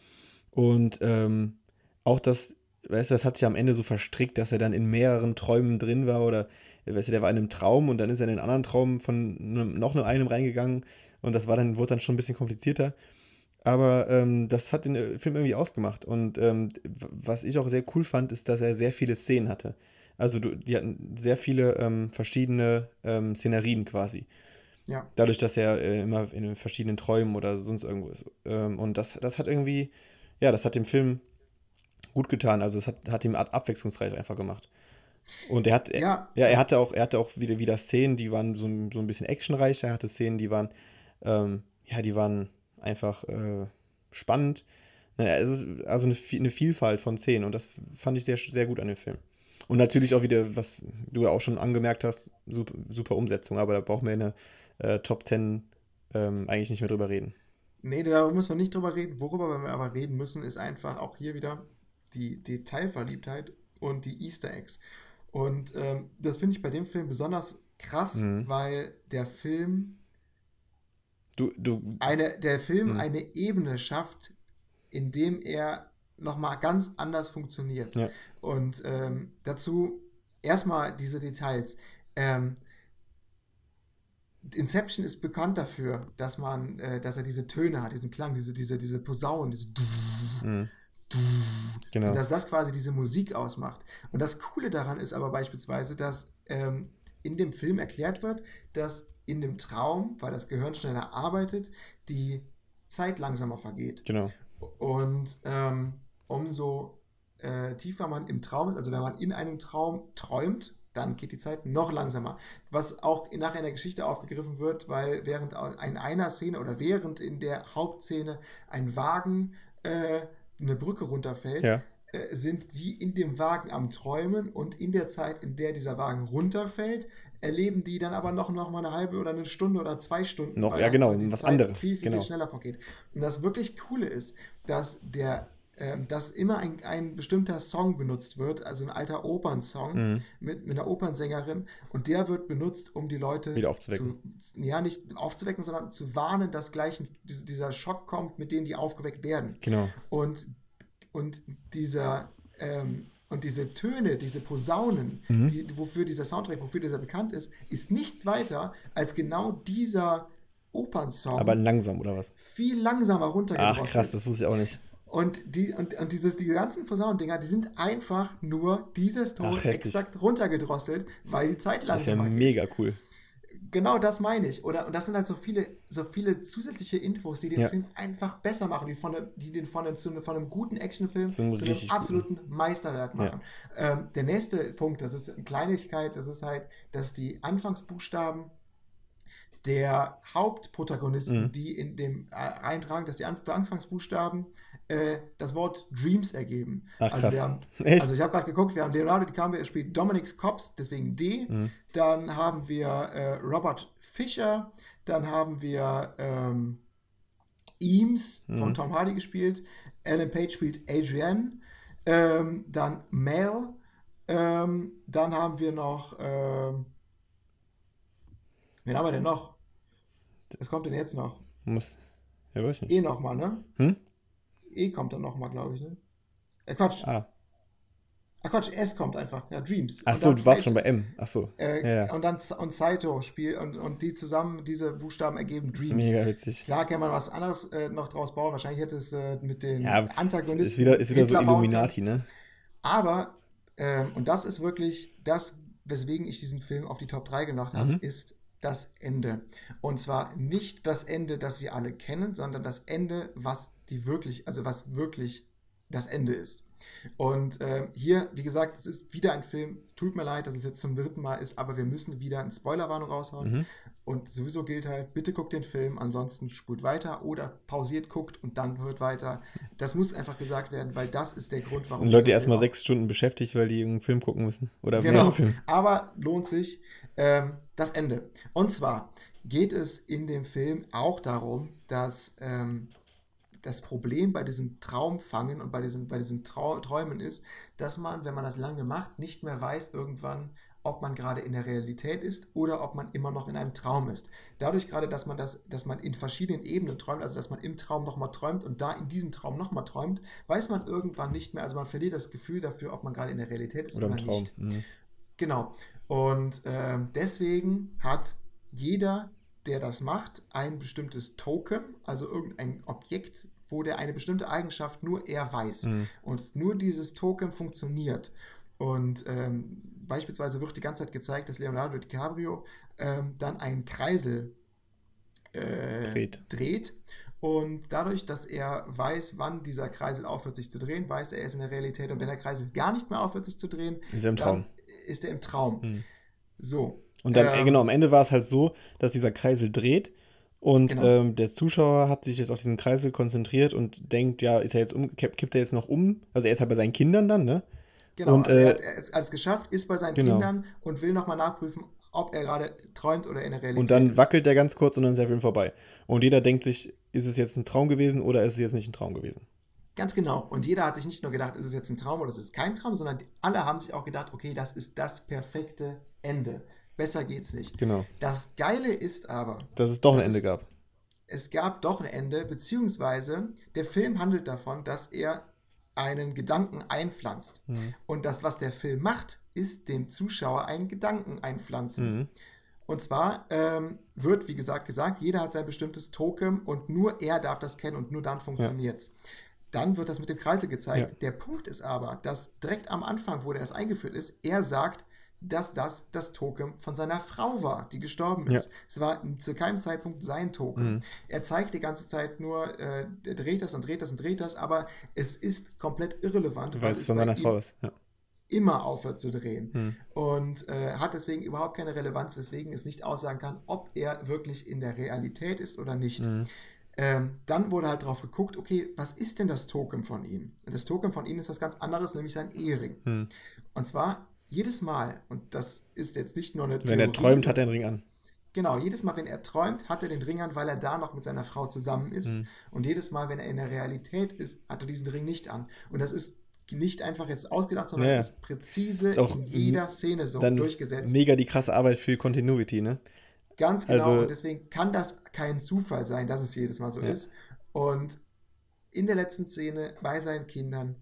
Und ähm, auch das, weißt du, das hat sich am Ende so verstrickt, dass er dann in mehreren Träumen drin war oder, weißt du, der war in einem Traum und dann ist er in einen anderen Traum von einem, noch einem reingegangen und das war dann, wurde dann schon ein bisschen komplizierter. Aber ähm, das hat den äh, Film irgendwie ausgemacht. Und ähm, was ich auch sehr cool fand, ist, dass er sehr viele Szenen hatte. Also du, die hatten sehr viele ähm, verschiedene ähm, Szenerien quasi. Ja. Dadurch, dass er äh, immer in verschiedenen Träumen oder sonst irgendwo ist. Ähm, und das, das hat irgendwie, ja, das hat dem Film gut getan. Also es hat, hat ihm ab- abwechslungsreich einfach gemacht. Und er hat, Ja. ja, er hatte auch, er hatte auch wieder, wieder Szenen, die waren so, ein- so ein bisschen actionreicher. Er hatte Szenen, die waren, ähm, ja, die waren einfach äh, spannend. Naja, also, also eine, eine Vielfalt von Szenen und das fand ich sehr, sehr gut an dem Film. Und natürlich auch wieder, was du ja auch schon angemerkt hast, super, super Umsetzung, aber da brauchen wir in der äh, Top 10 ähm, eigentlich nicht mehr drüber reden. Nee, darüber müssen wir nicht drüber reden. Worüber wir aber reden müssen, ist einfach auch hier wieder die Detailverliebtheit und die Easter Eggs. Und ähm, das finde ich bei dem Film besonders krass, Mhm. weil der Film Du, du, eine, der Film Mhm. eine Ebene schafft, in dem er nochmal ganz anders funktioniert. Ja. Und ähm, dazu erstmal diese Details. Ähm, Inception ist bekannt dafür, dass man, äh, dass er diese Töne hat, diesen Klang, diese, diese, diese Posaunen, diese mh, genau. und dass das quasi diese Musik ausmacht. Und das Coole daran ist aber beispielsweise, dass ähm, in dem Film erklärt wird, dass in dem Traum, weil das Gehirn schneller arbeitet, die Zeit langsamer vergeht. Genau. Und ähm, umso äh, tiefer man im Traum ist, also wenn man in einem Traum träumt, dann geht die Zeit noch langsamer. Was auch nachher in der Geschichte aufgegriffen wird, weil während in einer Szene oder während in der Hauptszene ein Wagen äh, eine Brücke runterfällt, Ja. äh, sind die in dem Wagen am Träumen und in der Zeit, in der dieser Wagen runterfällt, erleben die dann aber noch, noch mal eine halbe oder eine Stunde oder zwei Stunden. Noch- ja, genau, die was Zeit anderes, Viel, viel, genau. viel schneller vergeht. Und das wirklich Coole ist, dass der dass immer ein, ein bestimmter Song benutzt wird, also ein alter Opernsong Mhm. mit, mit einer Opernsängerin und der wird benutzt, um die Leute Wieder aufzuwecken. Zu, ja, nicht aufzuwecken, sondern zu warnen, dass gleich dieser- Schock kommt, mit dem die aufgeweckt werden. Genau. Und, und dieser ähm, und diese Töne, diese Posaunen, Mhm. die, wofür dieser Soundtrack, wofür dieser bekannt ist, ist nichts weiter als genau dieser Opernsong Aber langsam, oder was? viel langsamer Ach, runtergedrosselt. krass, das wusste ich auch nicht. Und, die, und, und dieses, die ganzen Posaunendinger, die sind einfach nur dieses Ton Ach, exakt runtergedrosselt, weil die Zeit Das ist ja geht. mega cool. Genau das meine ich. Oder, und das sind halt so viele, so viele zusätzliche Infos, die den Ja. Film einfach besser machen, die, von, die den von, einem- zu, von einem guten Actionfilm Zu einem zu einem richtig guten. absoluten Meisterwerk machen. Ähm, der nächste Punkt, das ist eine Kleinigkeit, das ist halt, dass die Anfangsbuchstaben der Hauptprotagonisten, mhm. die in dem äh, eintragen, dass die Anfangsbuchstaben äh, das Wort Dreams ergeben. Ach, also, haben, also ich habe gerade geguckt, wir haben Leonardo DiCaprio, er spielt Dominic Cops, deswegen D. Mhm. Dann haben wir äh, Robert Fischer, dann haben wir ähm, Eames mhm. von Tom Hardy gespielt, Alan Page spielt Adrienne, ähm, dann Mel, ähm, dann haben wir noch, ähm, wen haben wir denn noch? Was kommt denn jetzt noch? Muss, ja, weiß nicht. E nochmal, ne? Hm? E kommt dann nochmal, glaube ich, ne? Äh, Quatsch. Ah. Ach Quatsch, S kommt einfach. Ja, Dreams. Ach so, du warst schon bei M. Ach so. Äh, ja, ja. Und dann und Saito spielt und, und die zusammen, diese Buchstaben ergeben Dreams. Mega witzig. Sag ja mal was anderes äh, noch draus bauen. Wahrscheinlich hätte es äh, mit den ja, Antagonisten. Ist wieder, ist wieder so Illuminati, ne? Aber, ähm, und das ist wirklich das, weswegen ich diesen Film auf die Top 3 gemacht habe, mhm. ist das Ende. Und zwar nicht das Ende, das wir alle kennen, sondern das Ende, was die wirklich, also was wirklich das Ende ist. Und äh, hier, wie gesagt, es ist wieder ein Film. Tut mir leid, dass es jetzt zum dritten Mal ist, aber wir müssen wieder eine Spoilerwarnung raushauen. Mhm. Und sowieso gilt halt, bitte guckt den Film, ansonsten spult weiter oder pausiert, guckt und dann hört weiter. Das muss einfach gesagt werden, weil das ist der Grund, warum. Und Leute erstmal sechs Stunden beschäftigt, weil die irgendeinen Film gucken müssen. Oder genau. Aber lohnt sich. Ähm, das Ende. Und zwar geht es in dem Film auch darum, dass ähm, das Problem bei diesem Traumfangen und bei diesen, bei diesen Trau Träumen ist, dass man, wenn man das lange macht, nicht mehr weiß irgendwann, ob man gerade in der Realität ist oder ob man immer noch in einem Traum ist. Dadurch gerade, dass man das, dass man in verschiedenen Ebenen träumt, also dass man im Traum nochmal träumt und da in diesem Traum nochmal träumt, weiß man irgendwann nicht mehr, also man verliert das Gefühl dafür, ob man gerade in der Realität ist oder, oder nicht. Mhm. Genau. Und äh, deswegen hat jeder, der das macht, ein bestimmtes Token, also irgendein Objekt, wo der eine bestimmte Eigenschaft nur er weiß. Mhm. Und nur dieses Token funktioniert. Und ähm, beispielsweise wird die ganze Zeit gezeigt, dass Leonardo DiCaprio ähm, dann einen Kreisel äh, dreht. dreht. Und dadurch, dass er weiß, wann dieser Kreisel aufhört sich zu drehen, weiß er, er ist in der Realität. Und wenn der Kreisel gar nicht mehr aufhört sich zu drehen, ist er im Traum. ist er im Traum. Mhm. So. Und dann, ähm, genau, am Ende war es halt so, dass dieser Kreisel dreht und genau. ähm, der Zuschauer hat sich jetzt auf diesen Kreisel konzentriert und denkt, ja, ist er jetzt um, kippt er jetzt noch um? Also er ist halt bei seinen Kindern dann, ne? Genau, und, also er äh, hat es alles geschafft, ist bei seinen genau. Kindern und will nochmal nachprüfen, ob er gerade träumt oder in der Realität Und dann ist. wackelt er ganz kurz und dann ist der Film vorbei. Und jeder denkt sich, ist es jetzt ein Traum gewesen oder ist es jetzt nicht ein Traum gewesen? Ganz genau. Und jeder hat sich nicht nur gedacht, ist es jetzt ein Traum oder ist es kein Traum, sondern alle haben sich auch gedacht, okay, das ist das perfekte Ende. Besser geht's nicht. Genau. Das Geile ist aber. Dass es doch ein Ende es, gab. Es gab doch ein Ende, beziehungsweise der Film handelt davon, dass er einen Gedanken einpflanzt. Mhm. Und das, was der Film macht, ist dem Zuschauer einen Gedanken einpflanzen. Mhm. Und zwar ähm, wird, wie gesagt, gesagt, jeder hat sein bestimmtes Token und nur er darf das kennen und nur dann funktioniert es. Ja. Dann wird das mit dem Kreisel gezeigt. Ja. Der Punkt ist aber, dass direkt am Anfang, wo das eingeführt ist, er sagt, dass das das Token von seiner Frau war, die gestorben ist. Ja. Es war zu keinem Zeitpunkt sein Token. Mhm. Er zeigt die ganze Zeit nur, äh, er dreht das und dreht das und dreht das, aber es ist komplett irrelevant, weil, weil es von seiner Frau ist. Ja. immer aufhört zu drehen. Mhm. Und äh, hat deswegen überhaupt keine Relevanz, weswegen es nicht aussagen kann, ob er wirklich in der Realität ist oder nicht. Mhm. Ähm, dann wurde halt drauf geguckt, okay, was ist denn das Token von ihm? Das Token von ihm ist was ganz anderes, nämlich sein Ehering. Mhm. Und zwar jedes Mal, und das ist jetzt nicht nur eine Wenn Theorie, er träumt, hat er den Ring an. Genau, jedes Mal, wenn er träumt, hat er den Ring an, weil er da noch mit seiner Frau zusammen ist. Mhm. Und jedes Mal, wenn er in der Realität ist, hat er diesen Ring nicht an. Und das ist nicht einfach jetzt ausgedacht, sondern ja, ja. ist präzise ist in jeder Szene so durchgesetzt. Mega die krasse Arbeit für Continuity, ne? Ganz genau. Also, und deswegen kann das kein Zufall sein, dass es jedes Mal so ja. ist. Und in der letzten Szene bei seinen Kindern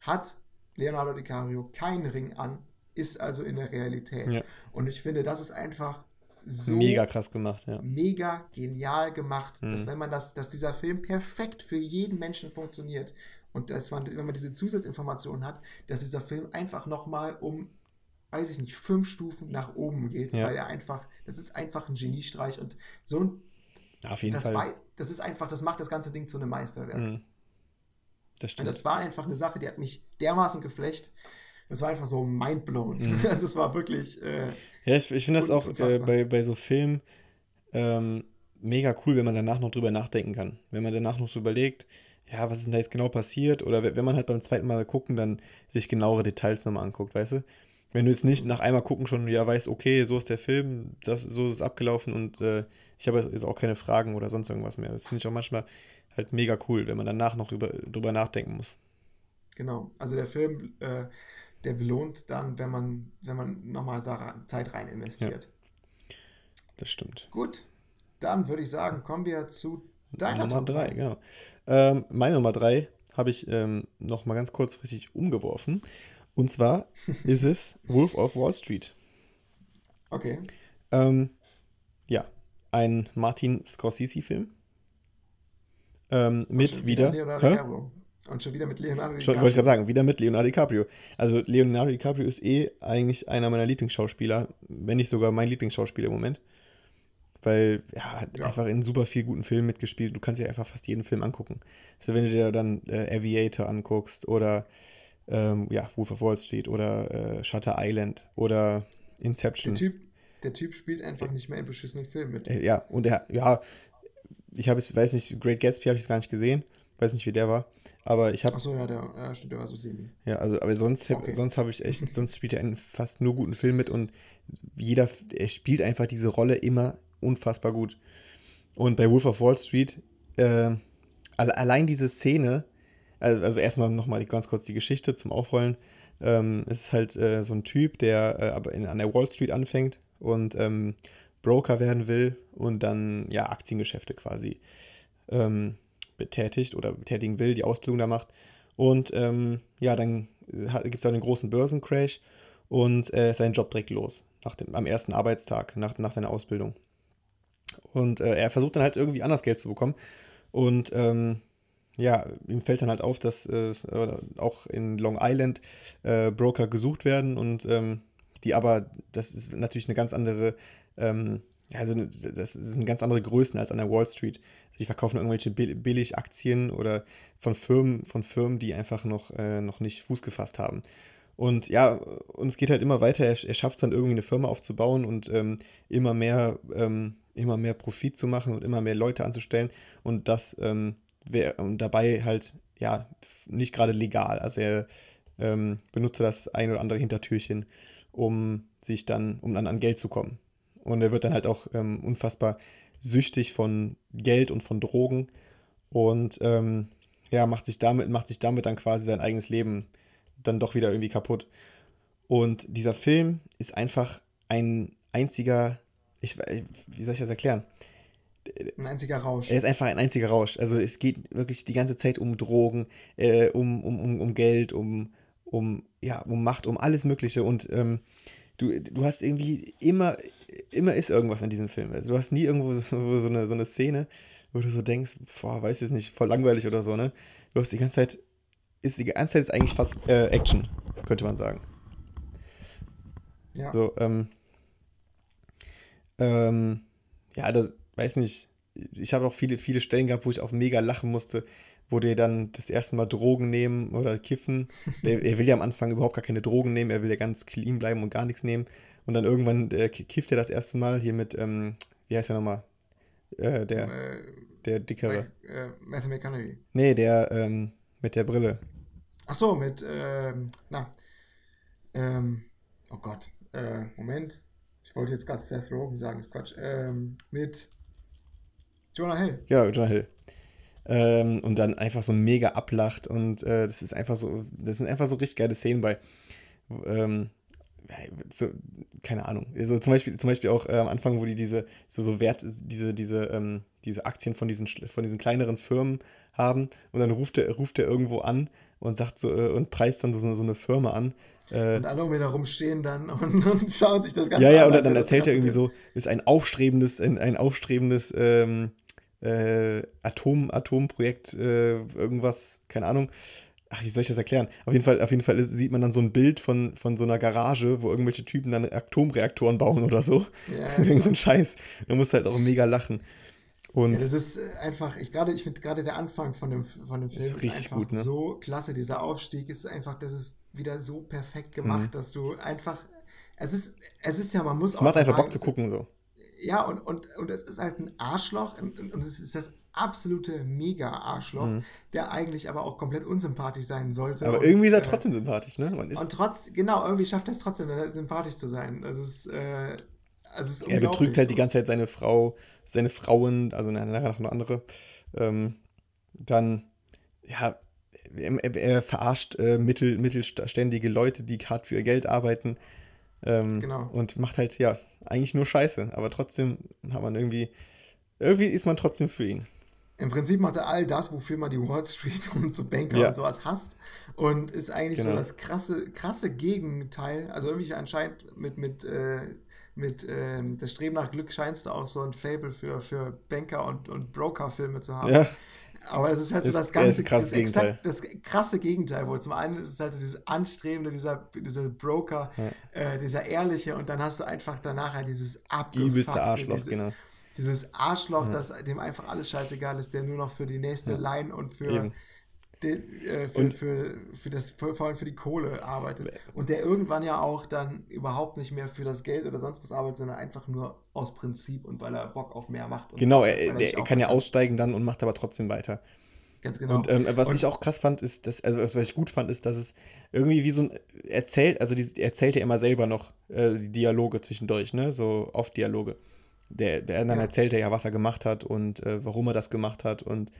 hat Leonardo DiCaprio keinen Ring an, ist also in der Realität. Ja. Und ich finde, das ist einfach so mega krass gemacht, ja. Mega genial gemacht, mhm. dass wenn man das, dass dieser Film perfekt für jeden Menschen funktioniert und dass man, wenn man diese Zusatzinformationen hat, dass dieser Film einfach nochmal um, weiß ich nicht, fünf Stufen nach oben geht, ja. weil er einfach, das ist einfach ein Geniestreich und so ein, auf jeden das Fall. War, das ist einfach, das macht das ganze Ding zu einem Meisterwerk. Mhm. Das stimmt. Und das war einfach eine Sache, die hat mich dermaßen geflecht es war einfach so mindblown. Mhm. Also es war wirklich. Äh, ja, ich, ich finde das auch äh, bei, bei so Filmen, ähm, mega cool, wenn man danach noch drüber nachdenken kann. Wenn man danach noch so überlegt, ja, was ist denn da jetzt genau passiert? Oder wenn man halt beim zweiten Mal gucken, dann sich genauere Details nochmal anguckt, weißt du? Wenn du jetzt nicht nach einmal gucken schon ja weißt, okay, so ist der Film, das, so ist es abgelaufen und äh, ich habe jetzt auch keine Fragen oder sonst irgendwas mehr. Das finde ich auch manchmal halt mega cool, wenn man danach noch über, drüber nachdenken muss. Genau, also der Film, äh, der belohnt dann, wenn man, wenn man nochmal da Zeit rein investiert. Ja, das stimmt. Gut, dann würde ich sagen, kommen wir zu deiner Nummer 3. Genau. Ähm, meine Nummer 3 habe ich ähm, noch mal ganz kurzfristig umgeworfen. Und zwar ist es Wolf of Wall Street. Okay. Ähm, ja, ein Martin Scorsese-Film. Ähm, mit wieder. Leonardo Und schon wieder mit Leonardo DiCaprio. Wollte ich gerade sagen, wieder mit Leonardo DiCaprio. Also Leonardo DiCaprio ist eh eigentlich einer meiner Lieblingsschauspieler, wenn nicht sogar mein Lieblingsschauspieler im Moment. Weil er hat ja. einfach in super viel guten Filmen mitgespielt. Du kannst dir einfach fast jeden Film angucken. Also wenn du dir dann äh, Aviator anguckst oder ähm, ja, Wolf of Wall Street oder äh, Shutter Island oder Inception. Der Typ, der Typ spielt einfach nicht mehr in beschissenen Filmen mit. Äh, ja, und er, ja, ich habe es, weiß nicht, Great Gatsby habe ich es gar nicht gesehen. Weiß nicht, wie der war. Aber ich habe. Achso, ja, der, ja, stimmt, der war so semi. Ja, also, aber sonst, okay. sonst habe ich echt, sonst spielt er in fast nur guten Filmen mit und jeder, er spielt einfach diese Rolle immer unfassbar gut. Und bei Wolf of Wall Street, äh, allein diese Szene, also, also erstmal nochmal ganz kurz die Geschichte zum Aufrollen. Ähm, ist halt äh, so ein Typ, der äh, aber in, an der Wall Street anfängt und ähm, Broker werden will und dann ja Aktiengeschäfte quasi ähm, betätigt oder betätigen will, die Ausbildung da macht. Und ähm, ja, dann gibt es einen großen Börsencrash und äh, sein Job direkt los, nach dem, am ersten Arbeitstag, nach, nach seiner Ausbildung. Und äh, er versucht dann halt irgendwie anders Geld zu bekommen. Und ähm, ja, ihm fällt dann halt auf, dass äh, auch in Long Island äh, Broker gesucht werden und ähm, die aber, das ist natürlich eine ganz andere, ähm, also das sind ganz andere Größen als an der Wall Street. Die verkaufen irgendwelche Billigaktien oder von Firmen, von Firmen, die einfach noch, äh, noch nicht Fuß gefasst haben. Und ja, und es geht halt immer weiter. Er, er schafft es dann irgendwie eine Firma aufzubauen und ähm, immer mehr, ähm, immer mehr Profit zu machen und immer mehr Leute anzustellen. Und das ähm, wär, und dabei halt, ja, nicht gerade legal. Also er ähm, benutze das ein oder andere Hintertürchen, um sich dann, um dann an Geld zu kommen. Und er wird dann halt auch ähm, unfassbar süchtig von Geld und von Drogen und ähm, ja, macht sich damit, macht sich damit dann quasi sein eigenes Leben dann doch wieder irgendwie kaputt. Und dieser Film ist einfach ein einziger, ich, wie soll ich das erklären? Ein einziger Rausch. Er ist einfach ein einziger Rausch. Also es geht wirklich die ganze Zeit um Drogen, äh, um, um, um, um Geld, um, um, ja, um Macht, um alles Mögliche. Und ähm, du, du hast irgendwie immer, immer ist irgendwas in diesem Film. Also du hast nie irgendwo so, so, eine, so eine Szene, wo du so denkst, boah, weiß jetzt nicht, voll langweilig oder so, ne? Du hast die ganze Zeit, ist die ganze Zeit ist eigentlich fast äh, Action, könnte man sagen. Ja. So, ähm, ähm, ja, das, weiß nicht, ich habe auch viele, viele Stellen gehabt, wo ich auch mega lachen musste, wo die dann das erste Mal Drogen nehmen oder kiffen. er, er, will ja am Anfang überhaupt gar keine Drogen nehmen, er will ja ganz clean bleiben und gar nichts nehmen. Und dann irgendwann äh, kifft er das erste Mal hier mit, ähm, wie heißt er nochmal? Äh, der, äh, der dickere. Äh, Matthew McConaughey. Nee, der ähm, mit der Brille. Ach so, mit, ähm, na, ähm, oh Gott, äh, Moment. Ich wollte jetzt gerade Seth Rogen sagen, ist Quatsch. Ähm, mit Jonah Hill. Ja, Jonah Hill. Ähm, und dann einfach so mega ablacht und äh, das ist einfach so, das sind einfach so richtig geile Szenen bei. Ähm, so, keine Ahnung. So zum Beispiel, zum Beispiel auch äh, am Anfang, wo die diese, so, so Wert, diese, diese, ähm, diese Aktien von diesen, von diesen kleineren Firmen haben und dann ruft er, ruft er irgendwo an und sagt so, äh, und preist dann so, so eine Firma an. Äh, und alle um ihn herum stehen dann und, und schauen sich das Ganze an. Ja, ja, und dann, dann erzählt er irgendwie so, ist ein aufstrebendes, ein, ein aufstrebendes ähm, äh, Atom, Atomprojekt, äh, irgendwas, keine Ahnung. Ach, wie soll ich das erklären? Auf jeden Fall, auf jeden Fall sieht man dann so ein Bild von, von so einer Garage, wo irgendwelche Typen dann Atomreaktoren bauen oder so. Ja, Irgend so ein Scheiß. Da musst halt auch mega lachen. Und ja, das ist einfach, ich gerade, ich finde gerade der Anfang von dem, von dem Film ist, ist einfach gut, ne? so klasse. Dieser Aufstieg ist einfach, das ist wieder so perfekt gemacht, mhm. dass du einfach, es ist, es ist ja, man muss es auch. macht einfach Bock zu gucken, so. Ja, und, und, und es ist halt ein Arschloch und, und es ist das absolute Mega-Arschloch, mhm. der eigentlich aber auch komplett unsympathisch sein sollte. Aber und, irgendwie ist er äh, trotzdem sympathisch, ne? und trotz, genau, irgendwie schafft er es trotzdem, sympathisch zu sein. Also es, äh, also es ist Er betrügt halt die ganze Zeit seine Frau, seine Frauen, also nachher noch eine andere. Ähm, dann, ja, er, er verarscht äh, mittel, mittelständige Leute, die hart für ihr Geld arbeiten. Ähm, genau. Und macht halt, ja, eigentlich nur Scheiße. Aber trotzdem hat man irgendwie, irgendwie ist man trotzdem für ihn. Im Prinzip macht er all das, wofür man die Wall Street und so Banker ja. und sowas hasst. Und ist eigentlich genau. so das krasse, krasse Gegenteil. Also irgendwie anscheinend mit, mit, äh, mit ähm, das Streben nach Glück scheinst du auch so ein Fable für, für Banker und, und Broker-Filme zu haben. Ja. Aber es ist halt so das, das ganze, das, exakt, das krasse Gegenteil, wo zum einen ist es halt so dieses Anstrebende, dieser, dieser Broker, ja. äh, dieser Ehrliche und dann hast du einfach danach halt dieses abgefuckte, Arschloch, diese, genau. Dieses Arschloch, ja. das dem einfach alles scheißegal ist, der nur noch für die nächste ja. Line und für Eben äh, für, und, für, für, das, vor allem für die Kohle arbeitet. Und der irgendwann ja auch dann überhaupt nicht mehr für das Geld oder sonst was arbeitet, sondern einfach nur aus Prinzip und weil er Bock auf mehr macht. genau, er, er, er kann ja aussteigen dann und macht aber trotzdem weiter. Ganz genau. Und ähm, was und, ich auch krass fand, ist, dass, also was ich gut fand, ist, dass es irgendwie wie so ein erzählt, also die, erzählt ja immer selber noch äh, die Dialoge zwischendurch, ne? So oft Dialoge. Der, der dann ja. erzählt er ja, was er gemacht hat und äh, warum er das gemacht hat und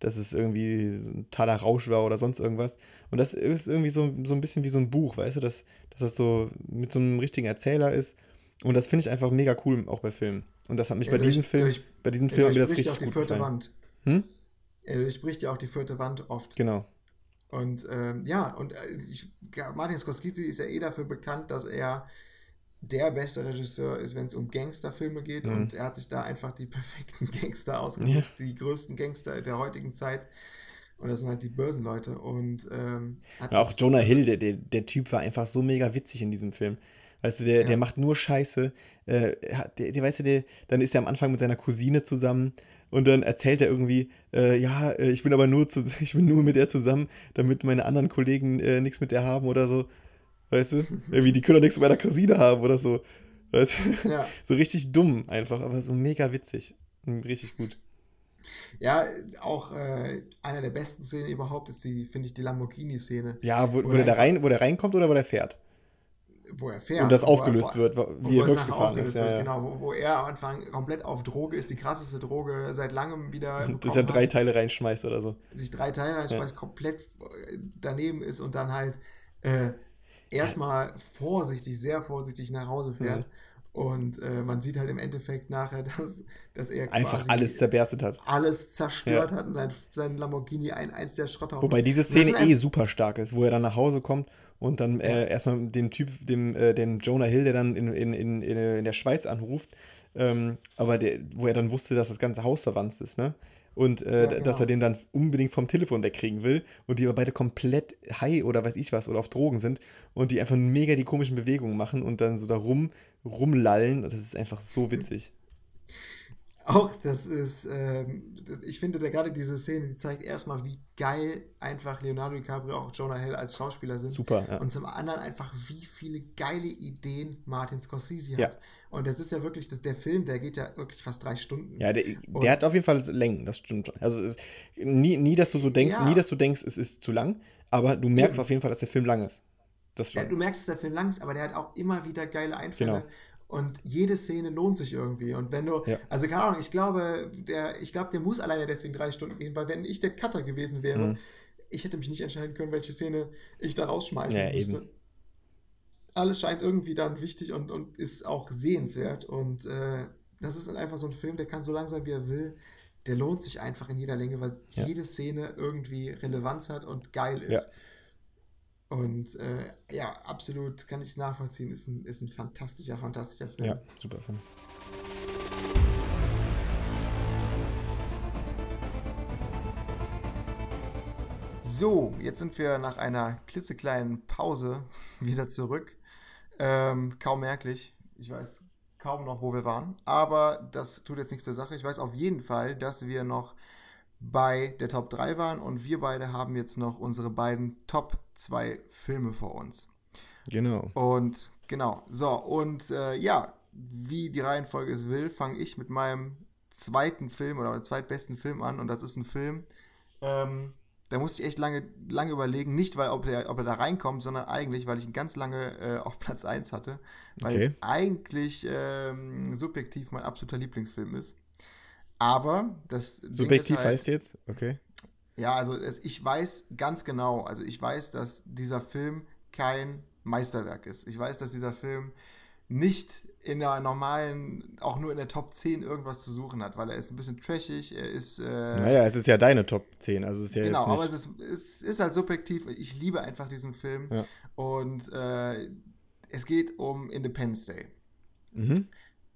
dass es irgendwie ein totaler Rausch war oder sonst irgendwas. Und das ist irgendwie so, so ein bisschen wie so ein Buch, weißt du, dass, dass das so mit so einem richtigen Erzähler ist. Und das finde ich einfach mega cool, auch bei Filmen. Und das hat mich ja, bei durch, diesem Film, durch, bei diesem Film mir das richtig auch die gut vierte gefallen. Wand. Hm? Er durchbricht ja auch die vierte Wand oft. Genau. Und ähm, ja, und äh, ich, Martin Scorsese ist ja eh dafür bekannt, dass er der beste Regisseur ist, wenn es um Gangsterfilme geht. Mhm. Und er hat sich da einfach die perfekten Gangster ausgesucht, ja. die größten Gangster der heutigen Zeit. Und das sind halt die Börsenleute. Und ähm, ja, auch Jonah Hill, der, der, der Typ war einfach so mega witzig in diesem Film. Weißt du, der, ja. der macht nur Scheiße. Äh, der, der, weißt du, der, dann ist er am Anfang mit seiner Cousine zusammen und dann erzählt er irgendwie, äh, ja, äh, ich bin aber nur zu, ich bin nur mit der zusammen, damit meine anderen Kollegen äh, nichts mit der haben oder so. Weißt du? Irgendwie, die können doch nichts mit meiner Cousine haben oder so. Weißt du? Ja. So richtig dumm einfach, aber so mega witzig. Richtig gut. Ja, auch äh, einer der besten Szenen überhaupt ist die, finde ich, die Lamborghini-Szene. Ja, wo, wo, der, da rein, wo der reinkommt oder wo der fährt? Wo er fährt. Und das aufgelöst er, wird, wie er wirklich gefahren ist. Wird, ja, Genau, wo, wo, er am Anfang komplett auf Droge ist, die krasseste Droge seit langem wieder. Dass er drei Teile reinschmeißt oder so. Sich drei Teile reinschmeißt, ja. komplett äh, daneben ist und dann halt äh, erstmal vorsichtig, sehr vorsichtig nach Hause fährt. Mhm. Und äh, man sieht halt im Endeffekt nachher, dass, dass er einfach alles zerberstet hat. Alles zerstört ja. hat und sein, sein Lamborghini ein, eins der Schrotthaufen. Wobei diese Szene eh super stark ist, wo er dann nach Hause kommt und dann äh, ja. erstmal den Typ, dem, äh, den Jonah Hill, der dann in, in, in, in der Schweiz anruft, ähm, aber der, wo er dann wusste, dass das ganze Haus verwandt ist, ne? Und äh, ja, genau. dass er den dann unbedingt vom Telefon wegkriegen will und die aber beide komplett high oder weiß ich was oder auf Drogen sind und die einfach mega die komischen Bewegungen machen und dann so da rum, rumlallen und das ist einfach so witzig. Auch das ist, ähm, ich finde da gerade diese Szene, die zeigt erstmal, wie geil einfach Leonardo DiCaprio, auch Jonah Hill als Schauspieler sind. Super. Ja. Und zum anderen einfach, wie viele geile Ideen Martin Scorsese hat. Ja. Und das ist ja wirklich, das, der Film, der geht ja wirklich fast drei Stunden. Ja, der, der hat auf jeden Fall Längen, das stimmt schon. Also nie, nie, dass du so denkst, ja. nie, dass du denkst, es ist zu lang, aber du merkst Eben. auf jeden Fall, dass der Film lang ist. Das schon. Ja, du merkst, dass der Film lang ist, aber der hat auch immer wieder geile Einfälle. Genau. Und jede Szene lohnt sich irgendwie. Und wenn du, ja. also keine Ahnung, ich glaube, der, ich glaube, der muss alleine deswegen drei Stunden gehen, weil wenn ich der Cutter gewesen wäre, mhm. ich hätte mich nicht entscheiden können, welche Szene ich da rausschmeißen ja, müsste. Eben. Alles scheint irgendwie dann wichtig und, und ist auch sehenswert. Und äh, das ist einfach so ein Film, der kann so lang sein, wie er will. Der lohnt sich einfach in jeder Länge, weil ja. jede Szene irgendwie Relevanz hat und geil ist. Und äh, ja, absolut kann ich nachvollziehen. Ist ein, ist ein fantastischer, fantastischer Film. Ja, super Film. So, jetzt sind wir nach einer klitzekleinen Pause wieder zurück. Ähm, kaum merklich. Ich weiß kaum noch, wo wir waren. Aber das tut jetzt nichts zur Sache. Ich weiß auf jeden Fall, dass wir noch bei der Top 3 waren und wir beide haben jetzt noch unsere beiden Top 2 Filme vor uns. Genau. Und genau, so, und äh, ja, wie die Reihenfolge es will, fange ich mit meinem zweiten Film oder meinem zweitbesten Film an. Und das ist ein Film, ähm, da musste ich echt lange, lange überlegen. Nicht, weil ob er, ob er da reinkommt, sondern eigentlich, weil ich ihn ganz lange äh, auf Platz 1 hatte. Weil Okay. es eigentlich ähm, subjektiv mein absoluter Lieblingsfilm ist. Aber das Subjektiv halt, heißt jetzt? Okay. ja, also es, ich weiß ganz genau, also ich weiß, dass dieser Film kein Meisterwerk ist. Ich weiß, dass dieser Film nicht in der normalen, auch nur in der Top 10 irgendwas zu suchen hat, weil er ist ein bisschen trashig, er ist. Äh, Naja, es ist ja deine Top 10, also es ist ja genau, aber es ist, es ist halt subjektiv. Ich liebe einfach diesen Film. Ja. Und äh, es geht um Independence Day. Mhm.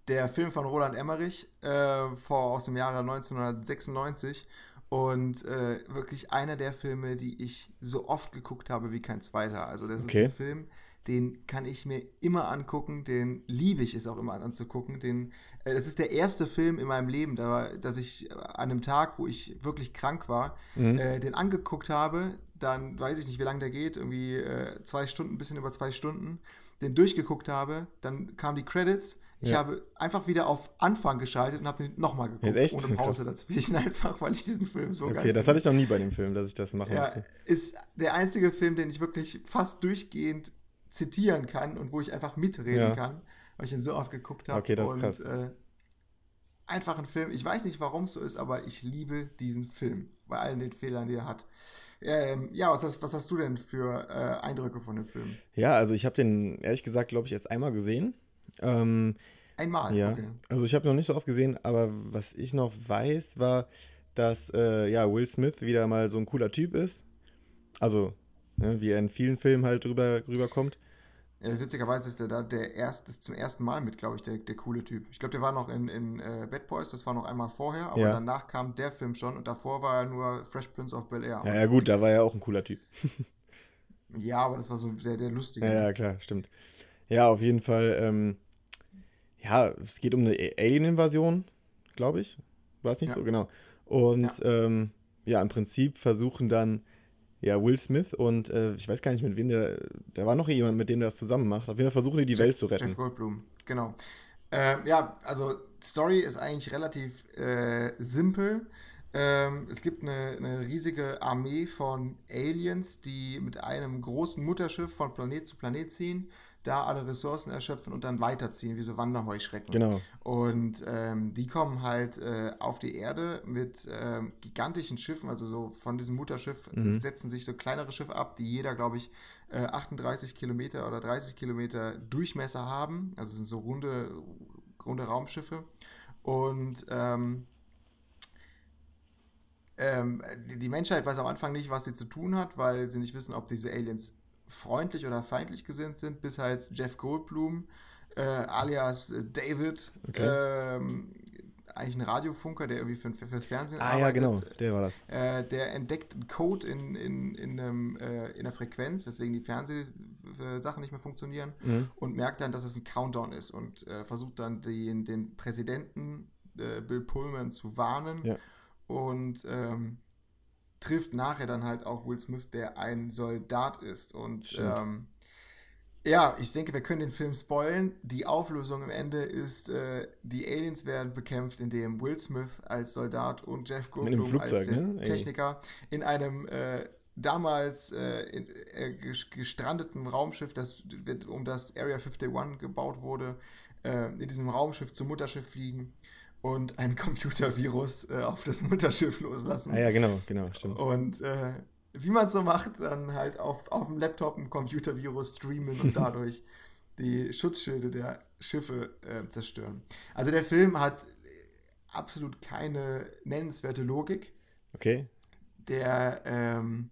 Der Film von Roland Emmerich äh, vor, aus dem Jahre 1996 und äh, wirklich einer der Filme, die ich so oft geguckt habe wie kein zweiter. Also das Okay. ist ein Film, den kann ich mir immer angucken, den liebe ich es auch immer anzugucken. Den, äh, das ist der erste Film in meinem Leben, da, dass ich an einem Tag, wo ich wirklich krank war, Mhm. äh, den angeguckt habe. Dann weiß ich nicht, wie lange der geht, irgendwie äh, zwei Stunden, ein bisschen über zwei Stunden. Den durchgeguckt habe, dann kamen die Credits. Ich Ja. habe einfach wieder auf Anfang geschaltet und habe den nochmal geguckt, ohne Pause dazwischen, einfach weil ich diesen Film so geil Okay, das hatte ich noch nie bei dem Film, dass ich das machen Ja, musste. ist der einzige Film, den ich wirklich fast durchgehend zitieren kann und wo ich einfach mitreden Ja. kann, weil ich ihn so oft geguckt habe. Okay, das ist und, krass. Äh, einfach ein Film. Ich weiß nicht, warum es so ist, aber ich liebe diesen Film bei allen den Fehlern, die er hat. Ähm, ja, was hast, was hast du denn für äh, Eindrücke von dem Film? Ja, also ich habe den ehrlich gesagt, glaube ich, erst einmal gesehen. Ähm, Einmal. ja, Okay. also ich habe noch nicht so oft gesehen, aber was ich noch weiß, war, dass äh, ja, Will Smith wieder mal so ein cooler Typ ist. Also, ne, wie er in vielen Filmen halt drüber, rüberkommt. Ja, witzigerweise ist der da der erst, ist zum ersten Mal mit, glaube ich, der, der coole Typ. Ich glaube, der war noch in, in äh, Bad Boys, das war noch einmal vorher, aber Ja. danach kam der Film schon und davor war er nur Fresh Prince of Bel Air. Ja, ja gut, da war er auch ein cooler Typ. Ja, aber das war so der, der lustige. Ja, ja, klar, stimmt. Ja, auf jeden Fall. Ähm, ja, es geht um eine Alien-Invasion, glaube ich. War es nicht so, genau. Und. Ähm, ja, im Prinzip versuchen dann ja Will Smith und äh, ich weiß gar nicht, mit wem der. Da war noch jemand, mit dem der das zusammen macht. Auf jeden Fall versuchen die die Jeff, Welt zu retten. Jeff Goldblum, genau. Ähm, ja, also Story ist eigentlich relativ äh, simpel. Ähm, es gibt eine, eine riesige Armee von Aliens, die mit einem großen Mutterschiff von Planet zu Planet ziehen, da alle Ressourcen erschöpfen und dann weiterziehen, wie so Wanderheuschrecken. Genau. Und ähm, die kommen halt äh, auf die Erde mit ähm, gigantischen Schiffen, also so von diesem Mutterschiff Mhm. setzen sich so kleinere Schiffe ab, die jeder, glaube ich, äh, 38 Kilometer oder 30 Kilometer Durchmesser haben. Also sind so runde, runde Raumschiffe. Und ähm, ähm, die Menschheit weiß am Anfang nicht, was sie zu tun hat, weil sie nicht wissen, ob diese Aliens freundlich oder feindlich gesinnt sind, bis halt Jeff Goldblum, äh, alias äh, David, Okay. ähm, eigentlich ein Radiofunker, der irgendwie für, fürs Fernsehen Ah ja, genau, der war das. äh, der entdeckt einen Code in, in, in, einem, äh, in der Frequenz, weswegen die Fernsehsachen nicht mehr funktionieren Mhm. und merkt dann, dass es ein Countdown ist und äh, versucht dann den, den Präsidenten äh, Bill Pullman zu warnen Ja. und ähm, trifft nachher dann halt auf Will Smith, der ein Soldat ist. Und ähm, ja, ich denke, wir können den Film spoilen. Die Auflösung am Ende ist, äh, die Aliens werden bekämpft, indem Will Smith als Soldat und Jeff Goldblum als ne? Techniker in einem äh, damals äh, in, äh, ges- gestrandeten Raumschiff, das um das Area 51 gebaut wurde, äh, in diesem Raumschiff zum Mutterschiff fliegen und ein Computervirus äh, auf das Mutterschiff loslassen. Ah ja, genau, genau, stimmt. Und äh, wie man es so macht, dann halt auf, auf dem Laptop ein Computervirus streamen und dadurch die Schutzschilde der Schiffe äh, zerstören. Also der Film hat absolut keine nennenswerte Logik. Okay. Der ähm,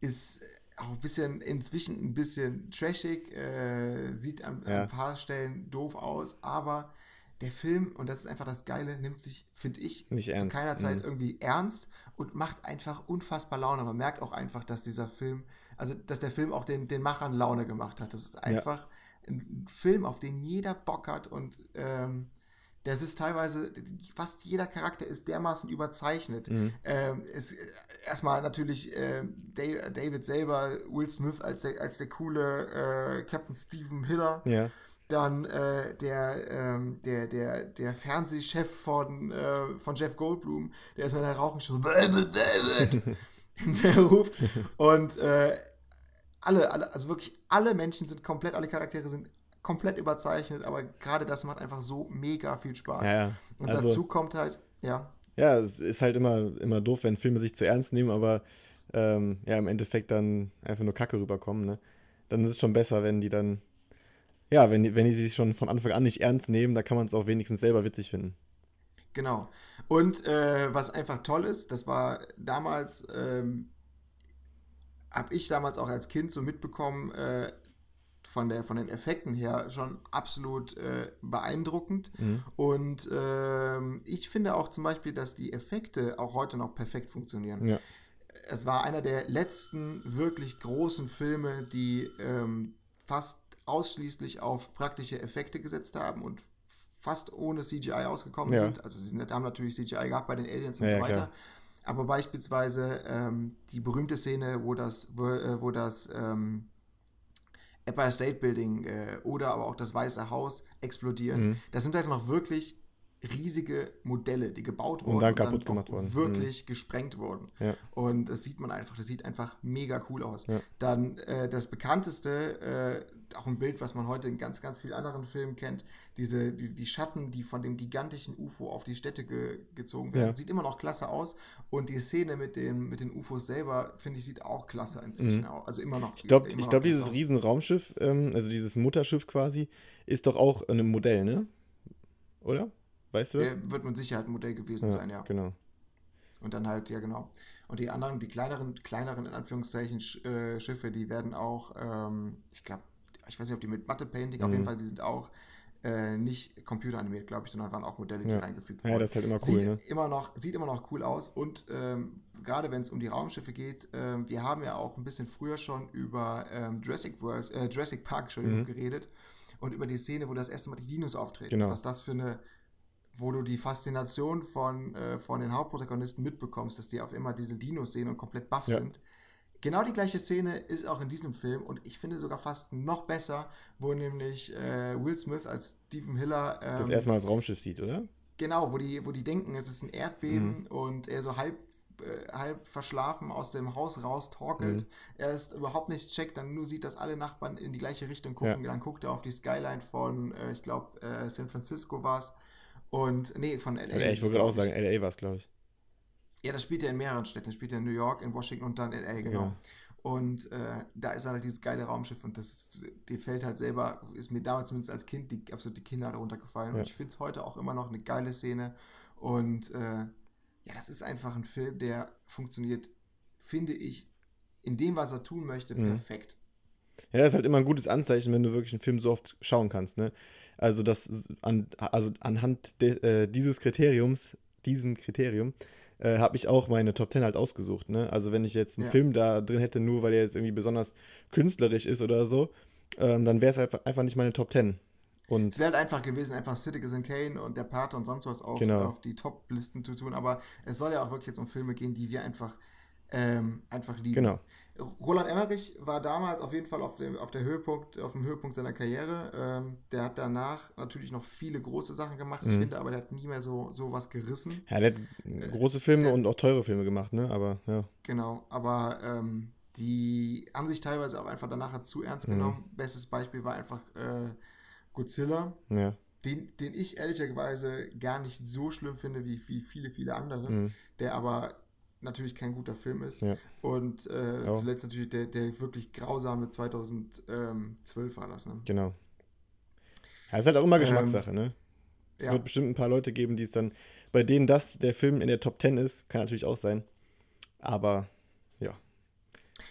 ist auch ein bisschen, inzwischen ein bisschen trashig, äh, sieht an, an Ja. ein paar Stellen doof aus, aber der Film, und das ist einfach das Geile, nimmt sich, finde ich, Nicht zu ernst. keiner Zeit Mhm. irgendwie ernst und macht einfach unfassbar Laune. Man merkt auch einfach, dass dieser Film, also dass der Film auch den, den Machern Laune gemacht hat. Das ist einfach ein Film, auf den jeder Bock hat und ähm, das ist teilweise, fast jeder Charakter ist dermaßen überzeichnet. Mhm. Ähm, äh, erstmal natürlich Da- David selber, Will Smith als der, als der coole äh, Captain Stephen Hiller. Ja. Dann äh, der, ähm, der, der, der Fernsehchef von, äh, von Jeff Goldblum, der ist mit einer Rauchenschuss, der ruft und äh, alle, alle, also wirklich alle Menschen sind komplett, alle Charaktere sind komplett überzeichnet, aber gerade das macht einfach so mega viel Spaß. Ja, ja. Und Also- dazu kommt halt, ja, Ja, es ist halt immer, immer doof, wenn Filme sich zu ernst nehmen, aber ähm, ja, im Endeffekt dann einfach nur Kacke rüberkommen, ne? Dann ist es schon besser, wenn die dann, ja, wenn die, wenn die sich schon von Anfang an nicht ernst nehmen, da kann man es auch wenigstens selber witzig finden. Genau. Und äh, was einfach toll ist, das war damals, ähm, habe ich damals auch als Kind so mitbekommen, äh, von, der, von den Effekten her schon absolut äh, beeindruckend. Mhm. Und ähm, ich finde auch zum Beispiel, dass die Effekte auch heute noch perfekt funktionieren. Ja. Es war einer der letzten wirklich großen Filme, die ähm, fast ausschließlich auf praktische Effekte gesetzt haben und fast ohne CGI ausgekommen Ja. sind. Also sie sind, haben natürlich CGI gehabt bei den Aliens und Ja, so weiter. klar. Aber beispielsweise ähm, die berühmte Szene, wo das, wo, äh, wo das ähm, Empire State Building äh, oder aber auch das Weiße Haus explodieren, Mhm. das sind halt noch wirklich riesige Modelle, die gebaut Und wurden dann und kaputt auch gemacht wurden. Mhm. wirklich gesprengt wurden. Ja. Und das sieht man einfach, das sieht einfach mega cool aus. Ja. Dann äh, das bekannteste, äh, auch ein Bild, was man heute in ganz, ganz vielen anderen Filmen kennt, diese, die, die Schatten, die von dem gigantischen UFO auf die Städte ge gezogen werden, Ja. sieht immer noch klasse aus. Und die Szene mit, dem, mit den UFOs selber, finde ich, sieht auch klasse inzwischen aus. Also immer noch. Mhm. Ich glaube, glaub, dieses aus. riesen Raumschiff, ähm, also dieses Mutterschiff quasi, ist doch auch ein Modell, ne? Oder? Weißt du das? Äh, wird mit Sicherheit ein Modell gewesen sein, ja. Genau. Und dann halt, ja genau. Und die anderen, die kleineren, kleineren in Anführungszeichen Sch äh, Schiffe, die werden auch, ähm, ich glaube, ich weiß nicht, ob die mit Matte-Painting, auf Mhm. jeden Fall, die sind auch äh, nicht computeranimiert, glaube ich, sondern waren auch Modelle, die Ja. reingefügt Ja, wurden. das ist halt immer cool, sieht, ne? immer noch, sieht immer noch cool aus und ähm, gerade wenn es um die Raumschiffe geht, ähm, wir haben ja auch ein bisschen früher schon über ähm, Jurassic, World, äh, Jurassic Park Entschuldigung, Mhm. geredet und über die Szene, wo das erste Mal die Dinos auftreten. Genau. Was das für eine wo du die Faszination von, äh, von den Hauptprotagonisten mitbekommst, dass die auf immer diese Dinos sehen und komplett baff Ja. sind. Genau die gleiche Szene ist auch in diesem Film und ich finde sogar fast noch besser, wo nämlich äh, Will Smith als Stephen Hiller Das ähm, erste Mal das Raumschiff sieht, oder? Genau, wo die, wo die denken, es ist ein Erdbeben Mhm. und er so halb, äh, halb verschlafen aus dem Haus raus torkelt. Mhm. Er ist überhaupt nichts checkt, dann nur sieht, dass alle Nachbarn in die gleiche Richtung gucken. Ja. Dann guckt er auf die Skyline von, äh, ich glaube, äh, San Francisco war es. Und, nee, von LA. Also, ich wollte auch sagen, LA war es, glaube ich. Ja, das spielt er in mehreren Städten. Das spielt er in New York, in Washington und dann in LA, genau. Ja. Und äh, da ist halt dieses geile Raumschiff und das, dir fällt halt selber, ist mir damals zumindest als Kind die, absolut die Kinder darunter gefallen. Ja. Und ich finde es heute auch immer noch eine geile Szene. Und äh, ja, das ist einfach ein Film, der funktioniert, finde ich, in dem, was er tun möchte, Mhm. perfekt. Ja, das ist halt immer ein gutes Anzeichen, wenn du wirklich einen Film so oft schauen kannst, ne? Also das an, also anhand de, äh, dieses Kriteriums, diesem Kriterium, äh, habe ich auch meine Top 10 halt ausgesucht, ne? Also wenn ich jetzt einen Ja. Film da drin hätte, nur weil er jetzt irgendwie besonders künstlerisch ist oder so, ähm, dann wäre es einfach, einfach nicht meine Top 10. Und Es wäre halt einfach gewesen, einfach Citizen Kane und der Pate und sonst was auf, Genau. auf die Top-Listen zu tun. Aber es soll ja auch wirklich jetzt um Filme gehen, die wir einfach, ähm, einfach lieben. genau. Roland Emmerich war damals auf jeden Fall auf dem, auf der Höhepunkt, auf dem Höhepunkt seiner Karriere. Ähm, der hat danach natürlich noch viele große Sachen gemacht. Ich Mhm. finde aber, der hat nie mehr so, so was gerissen. Ja, der hat große Filme äh, und auch teure Filme gemacht, ne? Aber ja. Genau. Aber ähm, die haben sich teilweise auch einfach danach zu ernst Mhm. genommen. Bestes Beispiel war einfach äh, Godzilla. Ja. Den, den ich ehrlicherweise gar nicht so schlimm finde wie, wie viele, viele andere, Mhm. der aber natürlich kein guter Film ist. Ja. Und äh, Ja. zuletzt natürlich der, der wirklich grausame 2012 war das. Ne? Genau. Ja, ist halt auch immer Ähm, Geschmackssache, ne? Es ja. wird bestimmt ein paar Leute geben, die es dann, bei denen das der Film in der Top 10 ist, kann natürlich auch sein. Aber ja.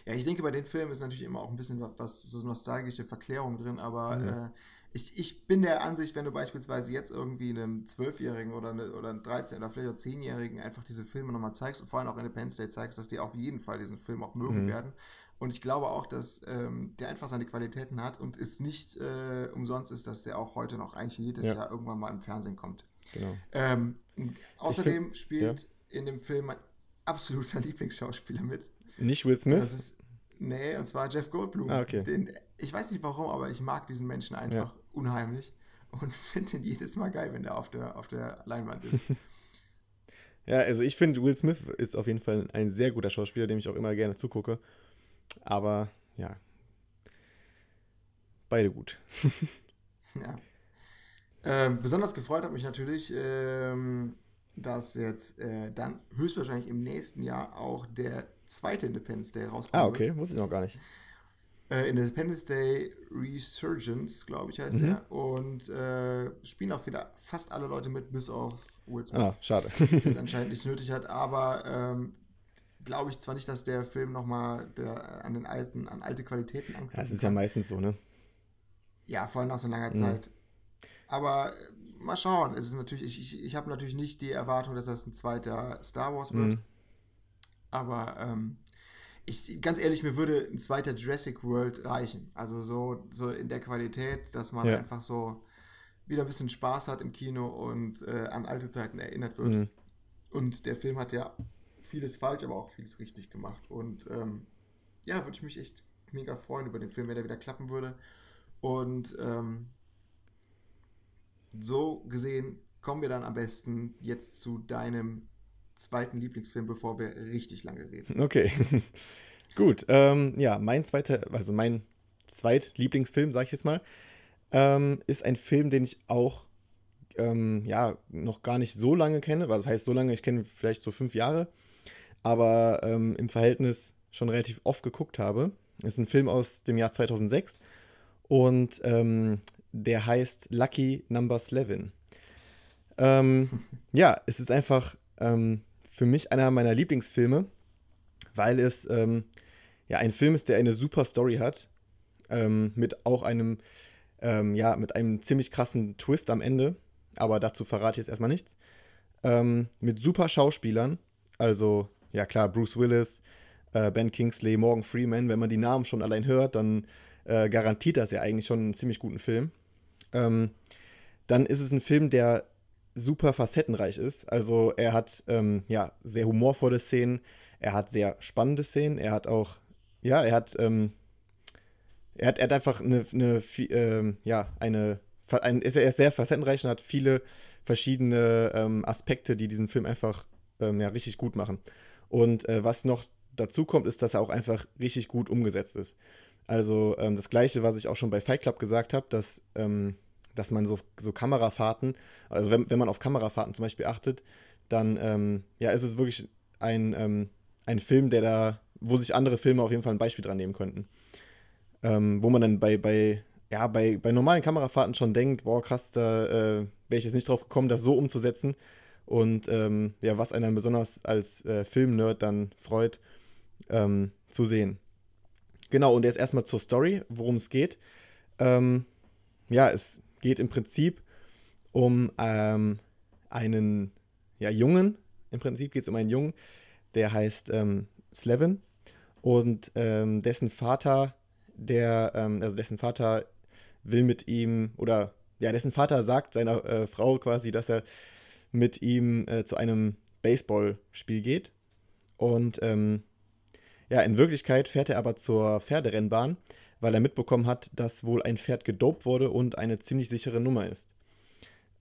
Ja, ich denke, bei den Filmen ist natürlich immer auch ein bisschen was, was so nostalgische Verklärung drin, aber Mhm. äh, ich, ich bin der Ansicht, wenn du beispielsweise jetzt irgendwie einem Zwölfjährigen oder, eine, oder einem 13- oder vielleicht auch 10-Jährigen einfach diese Filme nochmal zeigst und vor allem auch Independence Day zeigst, dass die auf jeden Fall diesen Film auch mögen Mhm. werden. Und ich glaube auch, dass ähm, der einfach seine Qualitäten hat und es nicht äh, umsonst ist, dass der auch heute noch eigentlich jedes Ja. Jahr irgendwann mal im Fernsehen kommt. Genau. Ähm, außerdem spielt in dem Film mein absoluter Lieblingsschauspieler mit. Nicht Will Smith? Das ist, nee, und zwar Jeff Goldblum. Ah, okay. Den, ich weiß nicht warum, aber ich mag diesen Menschen einfach unheimlich und finde ihn jedes Mal geil, wenn der auf der, auf der Leinwand ist. ja, also ich finde, Will Smith ist auf jeden Fall ein sehr guter Schauspieler, dem ich auch immer gerne zugucke. Aber ja, beide gut. ja. Ähm, besonders gefreut hat mich natürlich, ähm, dass jetzt äh, dann höchstwahrscheinlich im nächsten Jahr auch der zweite Independence Day rauskommt. Ah, okay, wusste ich noch gar nicht. Äh, Independence Day Resurgence, glaube ich, heißt mhm. der. Und äh, spielen auch wieder fast alle Leute mit, bis auf Will Smith. Ah, schade. der es anscheinend nicht nötig hat, aber ähm, glaube ich zwar nicht, dass der Film nochmal an den alten, an alte Qualitäten anknüpft. Das ist kann. ja meistens so, ne? Ja, vor allem nach so langer mhm. Zeit. Aber äh, mal schauen. Es ist natürlich, ich, ich, ich habe natürlich nicht die Erwartung, dass das ein zweiter Star Wars wird. Mhm. Aber ähm, ich, ganz ehrlich, mir würde ein zweiter Jurassic World reichen. Also so, so in der Qualität, dass man ja. einfach so wieder ein bisschen Spaß hat im Kino und äh, an alte Zeiten erinnert wird. Mhm. Und der Film hat ja vieles falsch, aber auch vieles richtig gemacht. Und ähm, ja, würde ich mich echt mega freuen über den Film, wenn der wieder klappen würde. Und ähm, so gesehen kommen wir dann am besten jetzt zu deinem zweiten Lieblingsfilm, bevor wir richtig lange reden. Okay. Gut. Ähm, ja, mein zweiter, also mein zweitlieblingsfilm, sag ich jetzt mal, ähm, ist ein Film, den ich auch ähm, ja noch gar nicht so lange kenne. Was heißt so lange? Ich kenne vielleicht so fünf Jahre, aber ähm, im Verhältnis schon relativ oft geguckt habe. Ist ein Film aus dem Jahr 2006 und ähm, der heißt Lucky Number 11. Ähm, ja, es ist einfach ähm, für mich einer meiner Lieblingsfilme, weil es ähm, ja ein Film ist, der eine super Story hat, ähm, mit auch einem, ähm, ja, mit einem ziemlich krassen Twist am Ende, aber dazu verrate ich jetzt erstmal nichts. Ähm, mit super Schauspielern, also ja klar, Bruce Willis, äh, Ben Kingsley, Morgan Freeman, wenn man die Namen schon allein hört, dann äh, garantiert das ja eigentlich schon einen ziemlich guten Film. Ähm, dann ist es ein Film, der super facettenreich ist. Also er hat ähm, ja sehr humorvolle Szenen, er hat sehr spannende Szenen, er hat auch, ja, er hat, ähm, er hat, er hat einfach eine, eine ähm, ja, eine, ein, ist er ist sehr facettenreich und hat viele verschiedene ähm, Aspekte, die diesen Film einfach ähm, ja, richtig gut machen. Und äh, was noch dazu kommt, ist, dass er auch einfach richtig gut umgesetzt ist. Also ähm, das gleiche, was ich auch schon bei Fight Club gesagt habe, dass dass man so, so Kamerafahrten, also wenn, wenn man auf Kamerafahrten zum Beispiel achtet, dann ähm, ja, ist es wirklich ein, ähm, ein Film, der da, wo sich andere Filme auf jeden Fall ein Beispiel dran nehmen könnten. Ähm, wo man dann bei, bei, ja, bei, bei normalen Kamerafahrten schon denkt, boah, krass, da äh, wäre ich jetzt nicht drauf gekommen, das so umzusetzen. Und ähm, ja, was einen dann besonders als äh, Filmnerd dann freut, ähm, zu sehen. Genau, und jetzt erstmal zur Story, worum es geht. Ähm, ja, es geht im Prinzip um ähm, einen ja, Jungen. Im Prinzip geht es um einen Jungen, der heißt ähm, Slevin und ähm, dessen Vater, der, ähm, also dessen Vater will mit ihm oder ja, dessen Vater sagt seiner äh, Frau quasi, dass er mit ihm äh, zu einem Baseballspiel geht. Und ähm, ja, in Wirklichkeit fährt er aber zur Pferderennbahn weil er mitbekommen hat, dass wohl ein Pferd gedopt wurde und eine ziemlich sichere Nummer ist.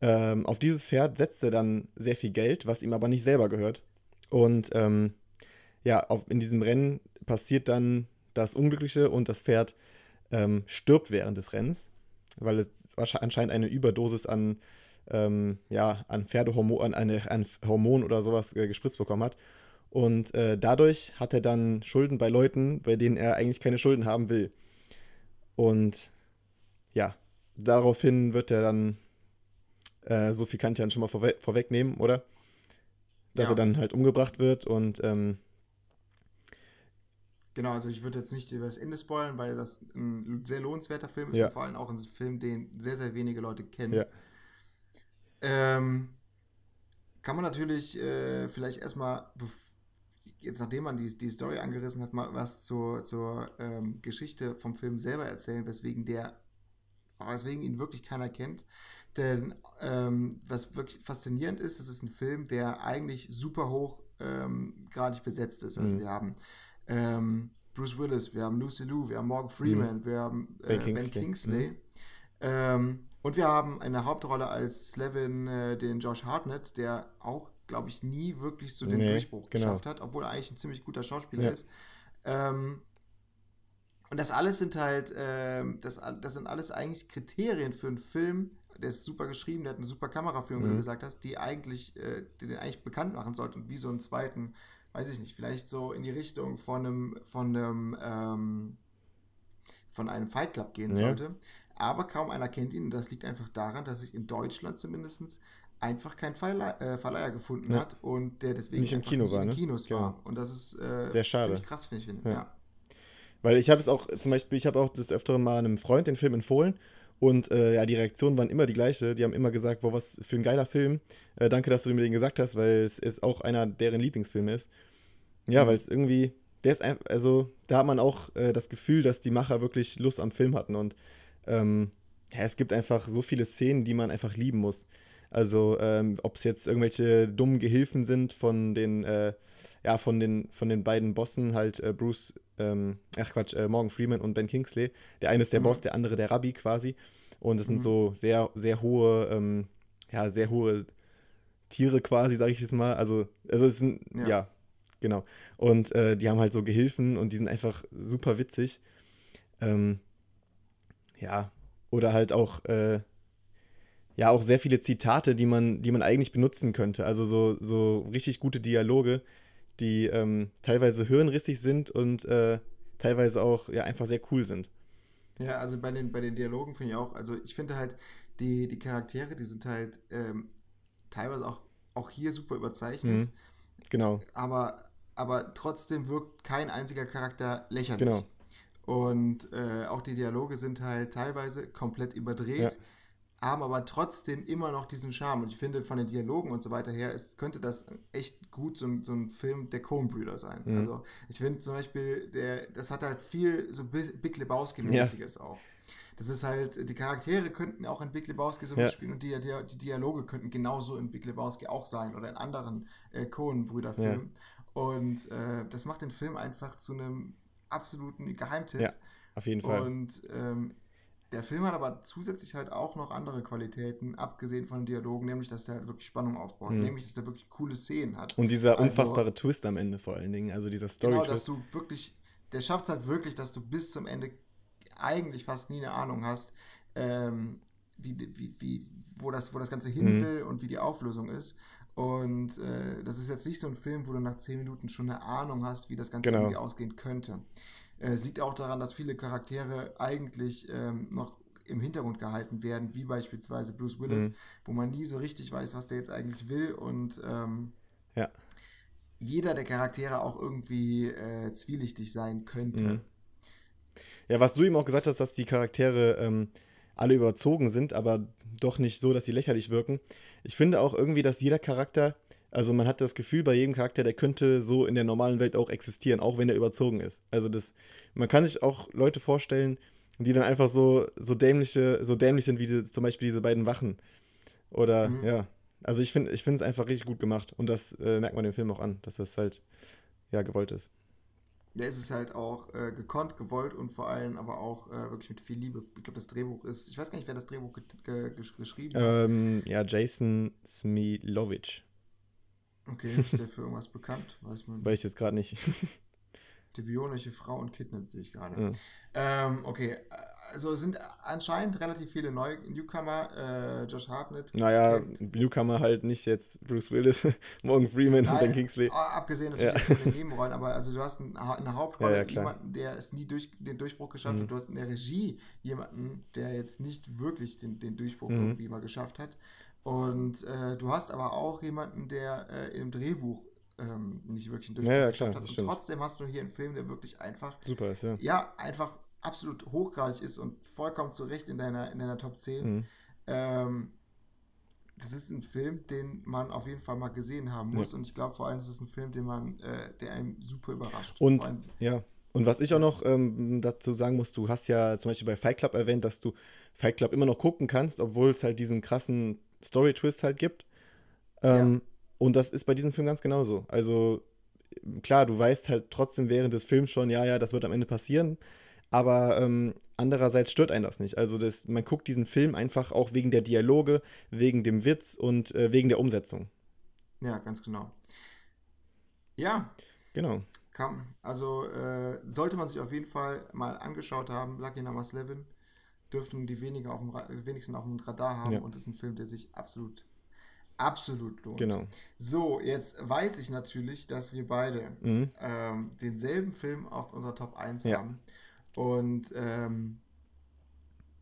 Ähm, auf dieses Pferd setzt er dann sehr viel Geld, was ihm aber nicht selber gehört. Und ähm, ja, auf, in diesem Rennen passiert dann das Unglückliche und das Pferd ähm, stirbt während des Rennens, weil es anscheinend eine Überdosis an, ähm, ja, an Pferdehormon, an, eine, an Hormon oder sowas äh, gespritzt bekommen hat. Und äh, dadurch hat er dann Schulden bei Leuten, bei denen er eigentlich keine Schulden haben will. Und ja, daraufhin wird er dann, äh, so viel kann ich dann schon mal vorwe vorwegnehmen, oder? Dass ja. er dann halt umgebracht wird und ähm, Genau, also ich würde jetzt nicht über das Ende spoilern, weil das ein sehr lohnenswerter Film ist ja. und vor allem auch ein Film, den sehr, sehr wenige Leute kennen. Ja. Ähm, kann man natürlich äh, vielleicht erstmal, jetzt nachdem man die, die Story angerissen hat, mal was zur, zur ähm, Geschichte vom Film selber erzählen, weswegen der, weswegen ihn wirklich keiner kennt. Denn ähm, was wirklich faszinierend ist, das ist ein Film, der eigentlich super hoch ähm, gradig besetzt ist. Also mhm. wir haben ähm, Bruce Willis, wir haben Lucy Liu, wir haben Morgan Freeman, mhm. wir haben äh, Ben Kingsley. Ben Kingsley. Mhm. Ähm, und wir haben eine Hauptrolle als Slevin äh, den Josh Hartnett, der auch, glaube ich, nie wirklich so den Nee, Durchbruch genau. geschafft hat, obwohl er eigentlich ein ziemlich guter Schauspieler Ja. ist. Ähm, und das alles sind halt, ähm, das, das sind alles eigentlich Kriterien für einen Film. Der ist super geschrieben, der hat eine super Kameraführung, wie du Mhm. gesagt hast, die eigentlich, äh, die den eigentlich bekannt machen sollte und wie so einen zweiten, weiß ich nicht, vielleicht so in die Richtung von einem, von einem, ähm, von einem Fight Club gehen Ja. sollte. Aber kaum einer kennt ihn und das liegt einfach daran, dass sich in Deutschland zumindest einfach kein Verleih, äh, Verleiher gefunden Ja. hat und der deswegen Nicht im Kino war, in ne? Kinos Genau. war. Und das ist äh, Sehr schade. ziemlich krass, finde ich. Ja. Ja. Weil ich habe es auch, zum Beispiel, ich habe auch des Öfteren mal einem Freund den Film empfohlen und äh, ja, die Reaktionen waren immer die gleiche. Die haben immer gesagt, boah, was für ein geiler Film. Äh, danke, dass du mir den gesagt hast, weil es ist auch einer deren Lieblingsfilme ist. Ja, Mhm. weil es irgendwie, der ist einfach, also da hat man auch äh, das Gefühl, dass die Macher wirklich Lust am Film hatten und ähm, ja, es gibt einfach so viele Szenen, die man einfach lieben muss. Also, ähm, ob es jetzt irgendwelche dummen Gehilfen sind von den, äh, ja, von den, von den beiden Bossen, halt äh, Bruce, ähm, ach Quatsch, äh, Morgan Freeman und Ben Kingsley. Der eine ist der Mhm. Boss, der andere der Rabbi quasi. Und sind Mhm. so sehr, sehr hohe, ähm, ja, sehr hohe Tiere quasi, sage ich jetzt mal. Also, also es sind, Ja. ja, genau. Und äh, die haben halt so Gehilfen und die sind einfach super witzig. Ähm, ja, oder halt auch, äh, ja, auch sehr viele Zitate, die man, die man eigentlich benutzen könnte. Also so, so richtig gute Dialoge, die ähm, teilweise hirnrissig sind und äh, teilweise auch ja, einfach sehr cool sind. Ja, also bei den, bei den Dialogen finde ich auch, also ich finde halt, die, die Charaktere, die sind halt ähm, teilweise auch, auch hier super überzeichnet, Mhm. Genau. aber, aber trotzdem wirkt kein einziger Charakter lächerlich. Genau. Und äh, auch die Dialoge sind halt teilweise komplett überdreht, haben aber trotzdem immer noch diesen Charme. Und ich finde, von den Dialogen und so weiter her, ist, könnte das echt gut so, ein- so ein Film der Coen-Brüder sein. Mhm. Also ich finde zum Beispiel, der, das hat halt viel so Bi- Big Lebowski-mäßiges auch. Das ist halt, die Charaktere könnten auch in Big Lebowski so Ja. mitspielen und die, die, die Dialoge könnten genauso in Big Lebowski auch sein oder in anderen äh, Coen-Brüder-Filmen. Und äh, das macht den Film einfach zu einem absoluten Geheimtipp. Ja, auf jeden Fall. Und ähm, der Film hat aber zusätzlich halt auch noch andere Qualitäten, abgesehen von den Dialogen, nämlich, dass der halt wirklich Spannung aufbaut, Mhm. nämlich, dass der wirklich coole Szenen hat. Und dieser Also- unfassbare Twist am Ende vor allen Dingen, also dieser story Genau, dass du wirklich, der schafft es halt wirklich, dass du bis zum Ende eigentlich fast nie eine Ahnung hast, ähm, wie, wie, wie, wo, das, wo das Ganze hin Mhm. will und wie die Auflösung ist. Und äh, das ist jetzt nicht so ein Film, wo du nach zehn Minuten schon eine Ahnung hast, wie das Ganze Genau. irgendwie ausgehen könnte. Äh, es liegt auch daran, dass viele Charaktere eigentlich ähm, noch im Hintergrund gehalten werden, wie beispielsweise Bruce Willis, Mhm. wo man nie so richtig weiß, was der jetzt eigentlich will und ähm, Ja. jeder der Charaktere auch irgendwie äh, zwielichtig sein könnte. Mhm. Ja, was du ihm auch gesagt hast, dass die Charaktere ähm, alle überzogen sind, aber doch nicht so, dass sie lächerlich wirken. Ich finde auch irgendwie, dass jeder Charakter, also man hat das Gefühl bei jedem Charakter, der könnte so in der normalen Welt auch existieren, auch wenn er überzogen ist. Also das, man kann sich auch Leute vorstellen, die dann einfach so, so dämliche, so dämlich sind wie die, zum Beispiel diese beiden Wachen. Oder Mhm. ja. Also ich finde ich finde es einfach richtig gut gemacht. Und das äh, merkt man dem Film auch an, dass das halt ja gewollt ist. Ja, es ist halt auch äh, gekonnt, gewollt und vor allem aber auch äh, wirklich mit viel Liebe. Ich glaube, das Drehbuch ist, ich weiß gar nicht, wer das Drehbuch ge ge gesch geschrieben hat. Ähm, ja, Jason Smilovic. Okay, ist der für irgendwas bekannt? Weiß man. Weiß ich jetzt gerade nicht. Die bionische Frau und kidnappt sehe ich gerade. Ja. Ähm, okay, also es sind anscheinend relativ viele Neu Newcomer. Äh, Josh Hartnett. naja, kennt- Newcomer halt nicht jetzt Bruce Willis, Morgan Freeman und Nein, Ben Kingsley. ah, Abgesehen natürlich Ja. von den Nebenrollen, aber also du hast ein, eine Hauptrolle, Ja, ja, jemanden, der es nie durch, den Durchbruch geschafft Mhm. hat. Du hast in der Regie jemanden, der jetzt nicht wirklich den, den Durchbruch Mhm. irgendwie mal geschafft hat. Und äh, du hast aber auch jemanden, der äh, im Drehbuch ähm, nicht wirklich einen Durchbruch Ja, ja, geschafft hat. Und stimmt. trotzdem hast du hier einen Film, der wirklich einfach, Super ist, ja. ja, einfach absolut hochgradig ist und vollkommen zu Recht in deiner, in deiner Top 10. Mhm. Ähm, das ist ein Film, den man auf jeden Fall mal gesehen haben muss. Und ich glaube vor allem, das ist ein Film, den man, äh, der einem super überrascht. Und allem, ja. Und was ich auch noch ähm, dazu sagen muss, du hast ja zum Beispiel bei Fight Club erwähnt, dass du Fight Club immer noch gucken kannst, obwohl es halt diesen krassen Story-Twist halt gibt. Ähm, Und das ist bei diesem Film ganz genauso. Also klar, du weißt halt trotzdem während des Films schon, ja, ja, das wird am Ende passieren. aber ähm, andererseits stört einen das nicht. Also das, man guckt diesen Film einfach auch wegen der Dialoge, wegen dem Witz und äh, wegen der Umsetzung. Ja, ganz genau. Ja. Genau. Kann, also äh, sollte man sich auf jeden Fall mal angeschaut haben, Lucky Number 11 dürften die weniger auf dem, wenigsten auf dem Radar haben ja. und ist ein Film, der sich absolut absolut lohnt. Genau. So, jetzt weiß ich natürlich, dass wir beide mhm. ähm, denselben Film auf unserer Top 1 ja. haben. Und ähm,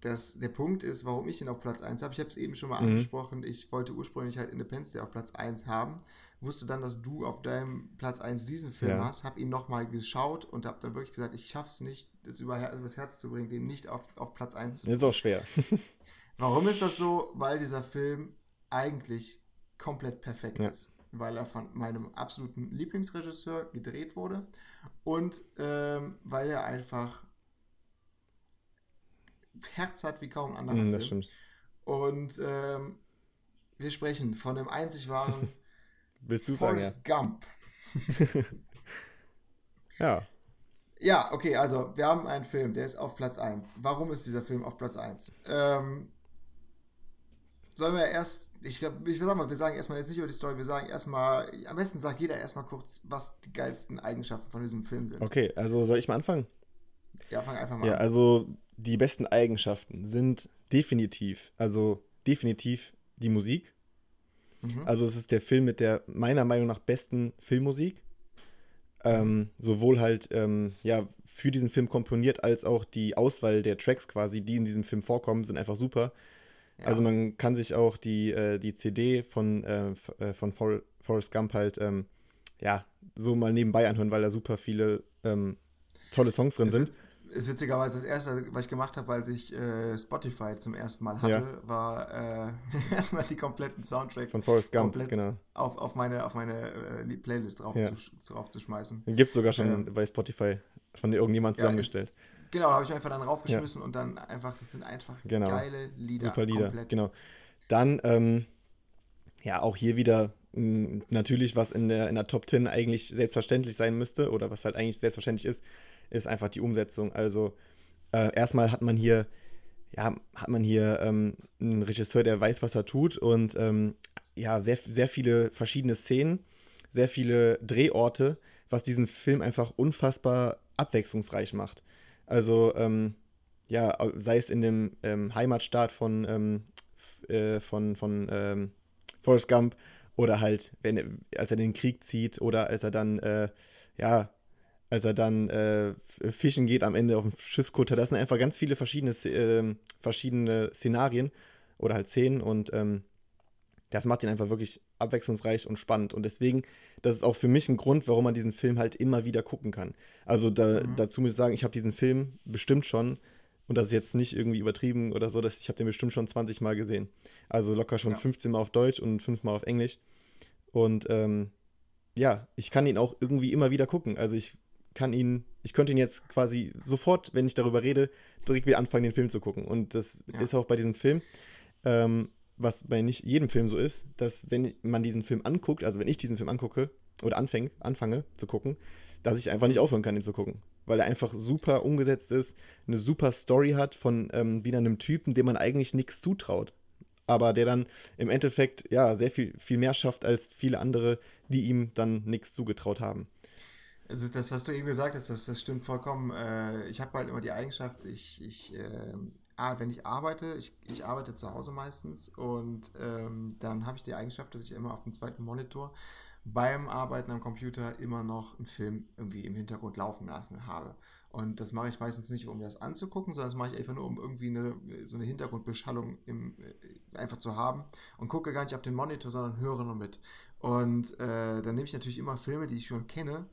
das, der Punkt ist, warum ich den auf Platz 1 habe. Ich habe es eben schon mal mhm. angesprochen. Ich wollte ursprünglich halt Independence Day auf Platz 1 haben. Wusste dann, dass du auf deinem Platz 1 diesen Film ja. hast. Habe ihn nochmal geschaut und habe dann wirklich gesagt, ich schaffe es nicht, das über, übers Herz zu bringen, den nicht auf, auf Platz 1 zu bringen. Ist auch schwer. warum ist das so? Weil dieser Film eigentlich komplett perfekt ja. ist. Weil er von meinem absoluten Lieblingsregisseur gedreht wurde und ähm, weil er einfach Herz hat wie kaum ein anderer mm, Film. Stimmt. Und ähm, wir sprechen von dem einzig wahren Willst du Forrest sagen, ja. Gump. ja. Ja, okay, also wir haben einen Film, der ist auf Platz 1. Warum ist dieser Film auf Platz 1? Ähm, sollen wir erst, ich glaube, ich sag mal, wir sagen erstmal jetzt nicht über die Story, wir sagen erstmal, am besten sagt jeder erstmal kurz, was die geilsten Eigenschaften von diesem Film sind. Okay, also soll ich mal anfangen? Ja, fang einfach mal ja, an. Ja, also die besten Eigenschaften sind definitiv, also definitiv die Musik. Mhm. Also es ist der Film mit der meiner Meinung nach besten Filmmusik. Ähm, sowohl halt ähm, ja für diesen Film komponiert als auch die Auswahl der Tracks quasi, die in diesem Film vorkommen, sind einfach super. Ja. Also man kann sich auch die, äh, die CD von, äh, äh, von For Forrest Gump halt ähm, ja so mal nebenbei anhören, weil da super viele ähm, tolle Songs drin es sind ist witzigerweise das erste, was ich gemacht habe, als ich äh, Spotify zum ersten Mal hatte, ja. war äh, erstmal die kompletten Soundtrack von Forrest Gump genau. auf, auf meine, auf meine äh, Playlist drauf, ja. zu, drauf zu schmeißen. Den gibt es sogar schon ähm, bei Spotify von irgendjemand zusammengestellt. Ja, ist, genau, habe ich einfach dann raufgeschmissen und dann einfach, das sind einfach genau. geile Lieder. Super Lieder, komplett. genau. Dann, ähm, ja, auch hier wieder mh, natürlich, was in der, in der Top 10 eigentlich selbstverständlich sein müsste oder was halt eigentlich selbstverständlich ist, ist einfach die Umsetzung. Also äh, erstmal hat man hier, ja, hat man hier ähm, einen Regisseur, der weiß, was er tut und ähm, ja, sehr, sehr viele verschiedene Szenen, sehr viele Drehorte, was diesen Film einfach unfassbar abwechslungsreich macht. Also, ähm, ja, sei es in dem ähm, Heimatstaat von, ähm, äh, von, von ähm, Forrest Gump oder halt, wenn, als er den Krieg zieht oder als er dann, äh, ja, als er dann äh, fischen geht am Ende auf dem Schiffskutter. Das sind einfach ganz viele verschiedene, äh, verschiedene Szenarien oder halt Szenen und ähm, das macht ihn einfach wirklich abwechslungsreich und spannend. Und deswegen, das ist auch für mich ein Grund, warum man diesen Film halt immer wieder gucken kann. Also da, mhm. dazu muss ich sagen, ich habe diesen Film bestimmt schon, und das ist jetzt nicht irgendwie übertrieben oder so, dass ich habe den bestimmt schon 20 Mal gesehen. Also locker schon ja. 15 Mal auf Deutsch und 5 Mal auf Englisch. Und ähm, ja, ich kann ihn auch irgendwie immer wieder gucken. Also ich kann ihn, ich könnte ihn jetzt quasi sofort, wenn ich darüber rede, direkt wieder anfangen, den Film zu gucken. Und das ja. ist auch bei diesem Film, ähm, was bei nicht jedem Film so ist, dass wenn man diesen Film anguckt, also wenn ich diesen Film angucke oder anfäng, anfange zu gucken, dass ich einfach nicht aufhören kann, ihn zu gucken. Weil er einfach super umgesetzt ist, eine super Story hat von ähm, wieder einem Typen, dem man eigentlich nichts zutraut. Aber der dann im Endeffekt ja sehr viel, viel mehr schafft als viele andere, die ihm dann nichts zugetraut haben. Also das, was du eben gesagt hast, das, das stimmt vollkommen. Äh, ich habe halt immer die Eigenschaft, ich, ich äh, wenn ich arbeite, ich, ich arbeite zu Hause meistens und ähm, dann habe ich die Eigenschaft, dass ich immer auf dem zweiten Monitor beim Arbeiten am Computer immer noch einen Film irgendwie im Hintergrund laufen lassen habe. Und das mache ich meistens nicht, um das anzugucken, sondern das mache ich einfach nur, um irgendwie eine, so eine Hintergrundbeschallung im, äh, einfach zu haben und gucke gar nicht auf den Monitor, sondern höre nur mit. Und äh, dann nehme ich natürlich immer Filme, die ich schon kenne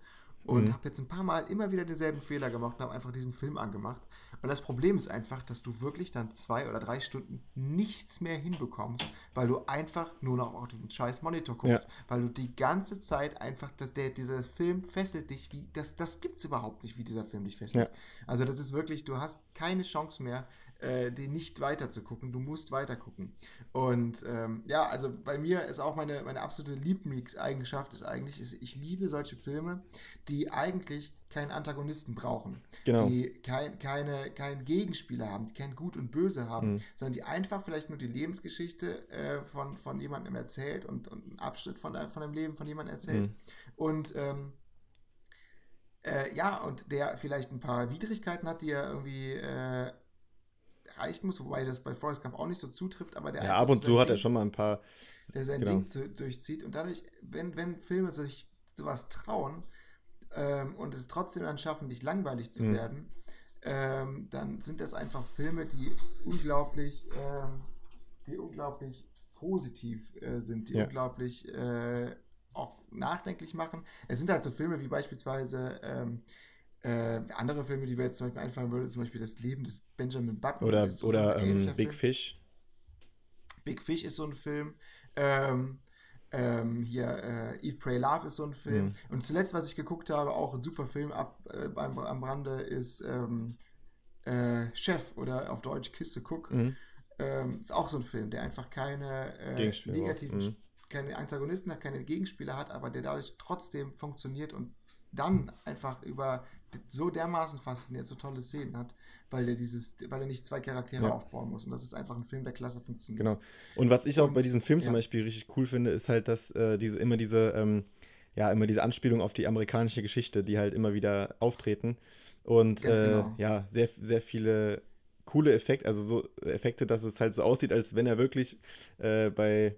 und mhm. habe jetzt ein paar Mal immer wieder denselben Fehler gemacht und habe einfach diesen Film angemacht. Und das Problem ist einfach, dass du wirklich dann zwei oder drei Stunden nichts mehr hinbekommst, weil du einfach nur noch auf den scheiß Monitor guckst, ja. weil du die ganze Zeit einfach, dass der, dieser Film fesselt dich, wie, das, das es überhaupt nicht, wie dieser Film dich fesselt. Ja. Also das ist wirklich, du hast keine Chance mehr, äh, den nicht weiter zu gucken. Du musst weiter gucken. Und ähm, ja, also bei mir ist auch meine, meine absolute Lieblingseigenschaft ist eigentlich, ist, ich liebe solche Filme, die eigentlich keinen Antagonisten brauchen, Genau. die kein, keine, keinen Gegenspieler haben, die kein Gut und Böse haben, Mhm. sondern die einfach vielleicht nur die Lebensgeschichte äh, von, von jemandem erzählt und, und einen Abschnitt von, von dem Leben von jemandem erzählt. Mhm. Und ähm, äh, ja, und der vielleicht ein paar Widrigkeiten hat, die er irgendwie äh, erreichen muss, wobei das bei Forrest Gump auch nicht so zutrifft, aber der Ja, einfach ab und zu hat er Ding- schon mal ein paar. der sein Genau. Ding zu, durchzieht. Und dadurch, wenn, wenn Filme sich sowas trauen ähm, und es trotzdem dann schaffen, nicht langweilig zu Mhm. werden, ähm, dann sind das einfach Filme, die unglaublich, ähm, die unglaublich positiv äh, sind, die Ja. unglaublich äh, auch nachdenklich machen. Es sind halt so Filme wie beispielsweise ähm, äh, andere Filme, die mir jetzt zum Beispiel einfallen würde, zum Beispiel das Leben des Benjamin Button. Oder, so oder ein ähm, Big Film. Fish. Big Fish ist so ein Film. Ähm, ähm, hier äh, Eat, Pray, Love ist so ein Film. Mhm. Und zuletzt, was ich geguckt habe, auch ein super Film ab, äh, beim, am Rande, ist ähm, äh, Chef oder auf Deutsch Kiste Cook. Mhm. Ähm, ist auch so ein Film, der einfach keine äh, negativen, Mhm. keine Antagonisten hat, keine Gegenspieler hat, aber der dadurch trotzdem funktioniert und dann einfach über so dermaßen fasziniert, so tolle Szenen hat, weil der dieses, weil er nicht zwei Charaktere Ja. aufbauen muss. Und das ist einfach ein Film, der klasse funktioniert. Genau. Und was ich auch Und, bei diesem Film zum ja. Beispiel richtig cool finde, ist halt, dass äh, diese immer diese, ähm, ja, immer diese Anspielung auf die amerikanische Geschichte, die halt immer wieder auftreten. Und äh, genau. ja, sehr, sehr viele coole Effekte, also so Effekte, dass es halt so aussieht, als wenn er wirklich äh, bei,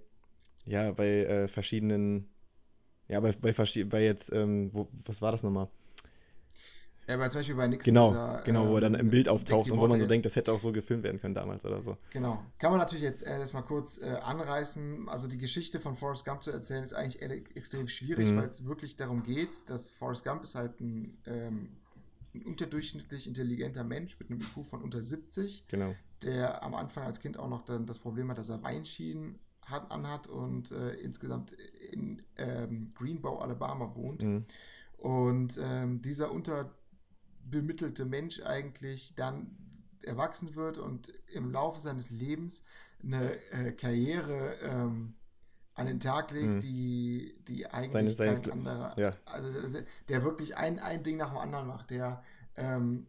ja, bei äh, verschiedenen, ja, bei, bei, bei jetzt, ähm, wo, was war das nochmal? Ja, aber zum Beispiel bei Nixon. Genau, dieser, genau, wo er dann ähm, im Bild auftaucht und wo man so denkt, das hätte auch so gefilmt werden können damals oder so. Genau. Kann man natürlich jetzt äh, erstmal kurz äh, anreißen. Also die Geschichte von Forrest Gump zu erzählen, ist eigentlich extrem schwierig, Mhm. weil es wirklich darum geht, dass Forrest Gump ist halt ein, ähm, ein unterdurchschnittlich intelligenter Mensch mit einem IQ von unter 70, Genau. der am Anfang als Kind auch noch dann das Problem hat, dass er Beinschienen hat, anhat und äh, insgesamt in ähm, Greenbow, Alabama wohnt. Mhm. Und ähm, dieser unterbemittelte Mensch eigentlich dann erwachsen wird und im Laufe seines Lebens eine äh, Karriere ähm, an den Tag legt, Mhm. die, die eigentlich Seine- kein anderer, ja. also der wirklich ein, ein Ding nach dem anderen macht, der ähm,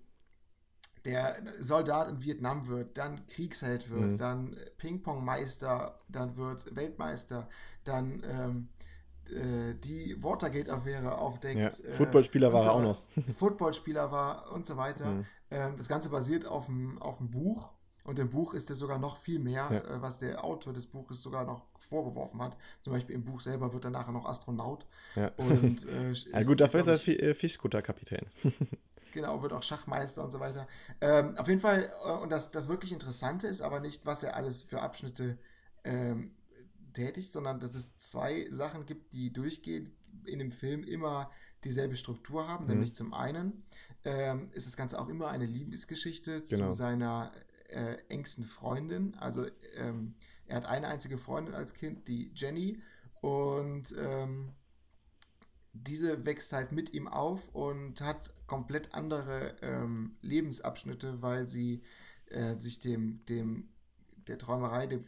der Soldat in Vietnam wird, dann Kriegsheld wird, Mhm. dann Ping-Pong-Meister, dann wird Weltmeister, dann ähm, äh, die Watergate-Affäre aufdeckt. Ja. äh, Footballspieler war er auch noch. Footballspieler war und so weiter. Mhm. Ähm, das Ganze basiert auf dem, auf dem Buch. Und im Buch ist es sogar noch viel mehr, Ja. äh, was der Autor des Buches sogar noch vorgeworfen hat. Zum Beispiel im Buch selber wird er nachher noch Astronaut. Ja. Und, äh, ja gut, dafür ist er ich, äh, Fischkutter-Kapitän. Genau, wird auch Schachmeister und so weiter. Ähm, auf jeden Fall, äh, und das, das wirklich Interessante ist aber nicht, was er alles für Abschnitte ähm, tätigt, sondern dass es zwei Sachen gibt, die durchgehend in dem Film immer dieselbe Struktur haben. Mhm. Nämlich zum einen ähm, ist das Ganze auch immer eine Liebesgeschichte Genau. zu seiner äh, engsten Freundin. Also ähm, er hat eine einzige Freundin als Kind, die Jenny. Und ähm, diese wächst halt mit ihm auf und hat komplett andere ähm, Lebensabschnitte, weil sie äh, sich dem, dem der Träumerei, dem,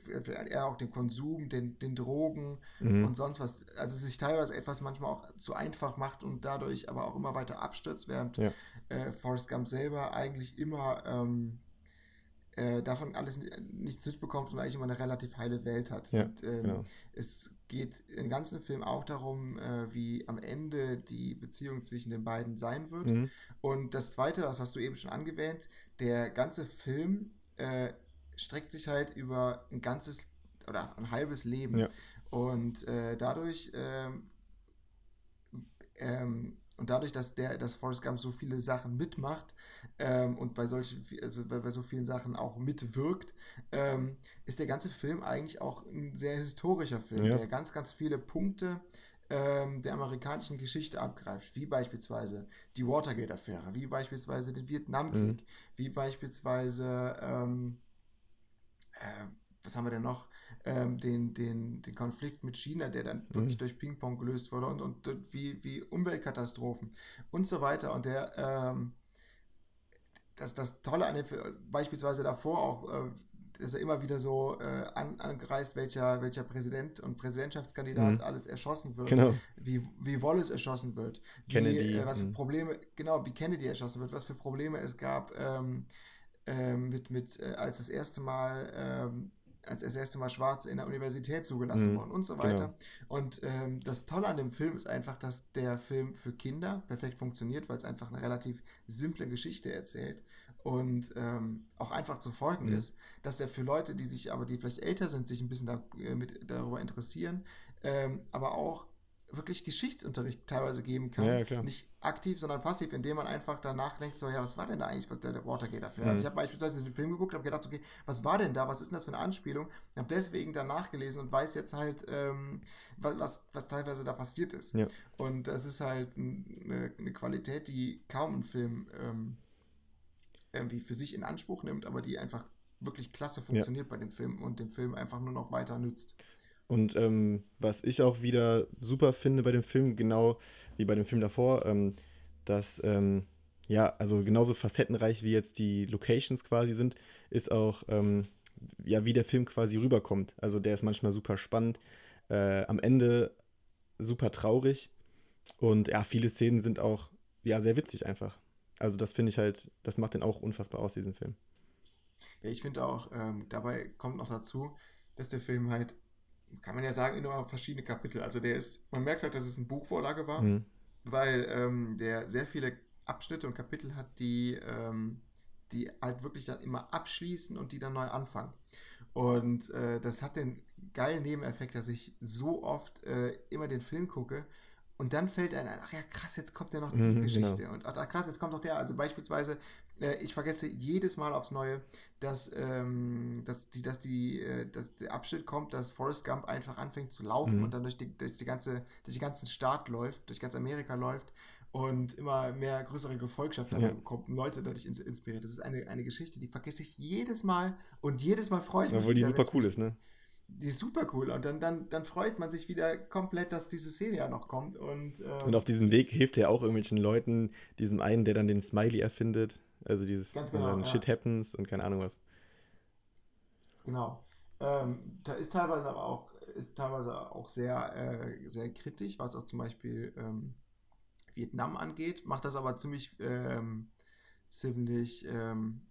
eher auch dem Konsum, den, den Drogen Mhm. und sonst was, also sich teilweise etwas manchmal auch zu einfach macht und dadurch aber auch immer weiter abstürzt, während Ja. äh, Forrest Gump selber eigentlich immer ähm, äh, davon alles ni- nichts mitbekommt und eigentlich immer eine relativ heile Welt hat. Ja, und, ähm, genau. Es geht im ganzen Film auch darum, äh, wie am Ende die Beziehung zwischen den beiden sein wird. Mhm. Und das Zweite, das hast du eben schon angewähnt, der ganze Film äh, streckt sich halt über ein ganzes oder ein halbes Leben. Ja. Und äh, dadurch ähm, ähm, und dadurch, dass der, dass Forrest Gump so viele Sachen mitmacht ähm, und bei solchen, also bei, bei so vielen Sachen auch mitwirkt, ähm, ist der ganze Film eigentlich auch ein sehr historischer Film, Ja. der ganz, ganz viele Punkte ähm, der amerikanischen Geschichte abgreift, wie beispielsweise die Watergate-Affäre, wie beispielsweise den Vietnamkrieg, wie beispielsweise ähm, äh, was haben wir denn noch? Ähm, den, den, den Konflikt mit China, der dann wirklich durch Ping-Pong gelöst wurde und, und, und wie, wie Umweltkatastrophen und so weiter. Und der, ähm, das, das Tolle an dem beispielsweise davor auch, äh, dass er immer wieder so äh, an, angereist, welcher, welcher Präsident und Präsidentschaftskandidat Mhm. alles erschossen wird, Genau. wie, wie Wallace erschossen wird, wie, Kennedy, äh, was für mhm. Probleme, genau, wie Kennedy erschossen wird, was für Probleme es gab ähm, ähm, mit, mit äh, als das erste Mal ähm, als das erste Mal Schwarze in der Universität zugelassen Mhm, wurden und so genau. weiter. Und ähm, das Tolle an dem Film ist einfach, dass der Film für Kinder perfekt funktioniert, weil es einfach eine relativ simple Geschichte erzählt und ähm, auch einfach zu folgen Mhm. ist. Dass der für Leute, die sich aber, die vielleicht älter sind, sich ein bisschen da, äh, mit, darüber interessieren, ähm, aber auch wirklich Geschichtsunterricht teilweise geben kann. Ja, ja, klar. Nicht aktiv, sondern passiv, indem man einfach danach denkt, so, ja, was war denn da eigentlich, was der, der Watergate dafür? Mhm. Also ich habe beispielsweise den Film geguckt, habe gedacht, okay, was war denn da, was ist denn das für eine Anspielung? Habe deswegen danach gelesen und weiß jetzt halt, ähm, was, was, was teilweise da passiert ist. Ja. Und das ist halt ein- eine, eine Qualität, die kaum ein Film ähm, irgendwie für sich in Anspruch nimmt, aber die einfach wirklich klasse funktioniert bei dem Film und den Film einfach nur noch weiter nützt. Und ähm, was ich auch wieder super finde bei dem Film, genau wie bei dem Film davor, ähm, dass, ähm, ja, also genauso facettenreich wie jetzt die Locations quasi sind, ist auch, ähm, ja, wie der Film quasi rüberkommt. Also der ist manchmal super spannend, äh, am Ende super traurig und ja, viele Szenen sind auch, ja, sehr witzig einfach. Also das finde ich halt, das macht den auch unfassbar aus, diesen Film. Ja, ich finde auch, ähm, dabei kommt noch dazu, dass der Film halt, kann man ja sagen, immer verschiedene Kapitel. Also der ist, man merkt halt, dass es eine Buchvorlage war, Mhm. weil ähm, der sehr viele Abschnitte und Kapitel hat, die, ähm, die halt wirklich dann immer abschließen und die dann neu anfangen. Und äh, das hat den geilen Nebeneffekt, dass ich so oft äh, immer den Film gucke und dann fällt einem ein, ach ja, krass, jetzt kommt ja noch die Mhm, Geschichte. Und ach, krass, jetzt kommt noch der. Also beispielsweise, äh, ich vergesse jedes Mal aufs Neue, dass, ähm, dass, die, dass, die, äh, dass der Abschnitt kommt, dass Forrest Gump einfach anfängt zu laufen Mhm. und dann durch, die, durch, die ganze, durch den ganzen Staat läuft, durch ganz Amerika läuft und immer mehr größere Gefolgschaft dabei Ja. bekommt und Leute dadurch ins- inspiriert. Das ist eine, eine Geschichte, die vergesse ich jedes Mal und jedes Mal freue ich mich. Obwohl die super cool ist, ne? Die ist super cool und dann, dann, dann freut man sich wieder komplett, dass diese Szene ja noch kommt. Und, ähm, Und auf diesem Weg hilft er auch irgendwelchen Leuten, diesem einen, der dann den Smiley erfindet. Also dieses Ganz genau, ja. Shit happens und keine Ahnung was. Genau. Ähm, da ist teilweise aber auch, ist teilweise auch sehr, äh, sehr kritisch, was auch zum Beispiel ähm, Vietnam angeht, macht das aber ziemlich, ähm, ziemlich ähm,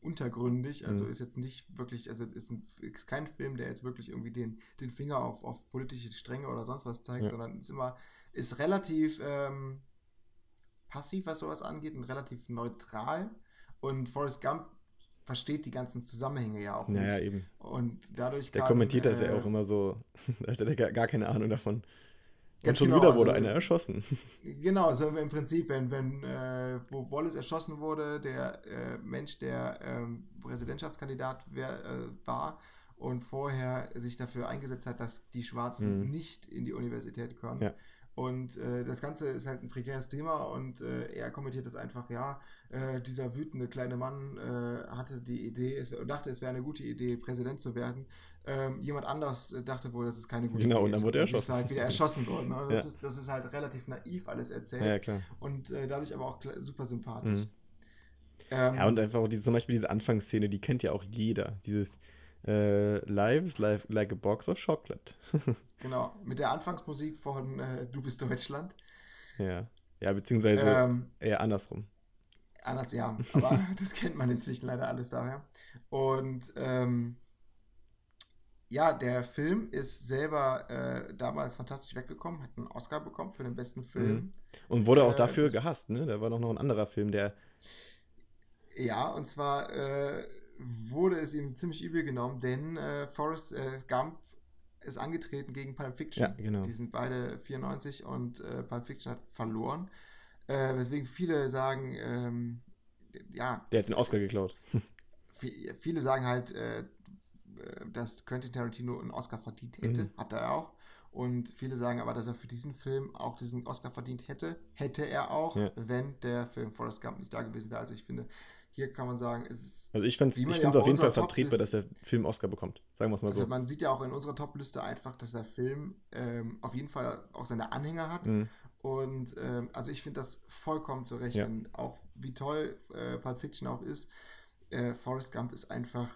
untergründig. Also Mhm. ist jetzt nicht wirklich, also ist, ein, ist kein Film, der jetzt wirklich irgendwie den, den Finger auf, auf politische Stränge oder sonst was zeigt, Ja. sondern ist immer, ist relativ ähm, passiv, was sowas angeht und relativ neutral. Und Forrest Gump versteht die ganzen Zusammenhänge ja auch Naja, nicht. eben. Und dadurch Der kann, kommentiert das ja äh, auch immer so, als hätte er gar- gar keine Ahnung davon. Und Ganz schon genau, wieder wurde also- einer erschossen. Genau, so im Prinzip, wenn, wenn äh, wo Wallace erschossen wurde, der äh, Mensch, der ähm, Präsidentschaftskandidat wär, äh, war und vorher sich dafür eingesetzt hat, dass die Schwarzen Mhm. nicht in die Universität können. Ja. Und äh, das Ganze ist halt ein prekäres Thema und äh, er kommentiert das einfach, ja, äh, dieser wütende kleine Mann äh, hatte die Idee, es dachte, es wäre eine gute Idee, Präsident zu werden. Ähm, jemand anders äh, dachte wohl, dass es keine gute Genau, Idee und dann ist. wurde er ist erschossen. halt wieder erschossen worden. Ne? Das, Ja. ist, das ist halt relativ naiv alles erzählt Ja, klar. und äh, dadurch aber auch super sympathisch. Mhm. Ähm, Ja, und einfach auch diese, zum Beispiel diese Anfangsszene, die kennt ja auch jeder. Dieses äh, Life is life like a box of chocolate. genau, mit der Anfangsmusik von äh, Du bist Deutschland. ja. Ja, beziehungsweise Ähm, eher andersrum. anders, ja, aber das kennt man inzwischen leider alles daher. Und ähm, ja, der Film ist selber äh, damals fantastisch weggekommen, hat einen Oscar bekommen für den besten Film. Mhm. Und wurde auch äh, dafür das- gehasst, ne? Da war doch noch ein anderer Film, der. Ja, und zwar äh, wurde es ihm ziemlich übel genommen, denn äh, Forrest äh, Gump ist angetreten gegen Pulp Fiction. Ja, genau. Die sind beide 94 und äh, Pulp Fiction hat verloren. Äh, weswegen viele sagen, ähm, ja, Der das- hat den Oscar geklaut. vi- viele sagen halt, äh, dass Quentin Tarantino einen Oscar verdient hätte. Mhm. Hat er auch. Und viele sagen aber, dass er für diesen Film auch diesen Oscar verdient hätte. Hätte er auch, Ja. wenn der Film Forrest Gump nicht da gewesen wäre. Also ich finde, hier kann man sagen, es ist Also ich fand es ja auf jeden Fall vertretbar, dass der Film Oscar bekommt. Sagen wir es mal Also so. man sieht ja auch in unserer Top-Liste einfach, dass der Film ähm, auf jeden Fall auch seine Anhänger hat Mhm. Und ähm, also ich finde das vollkommen zu Recht. Ja. Auch wie toll äh, Pulp Fiction auch ist, äh, Forrest Gump ist einfach,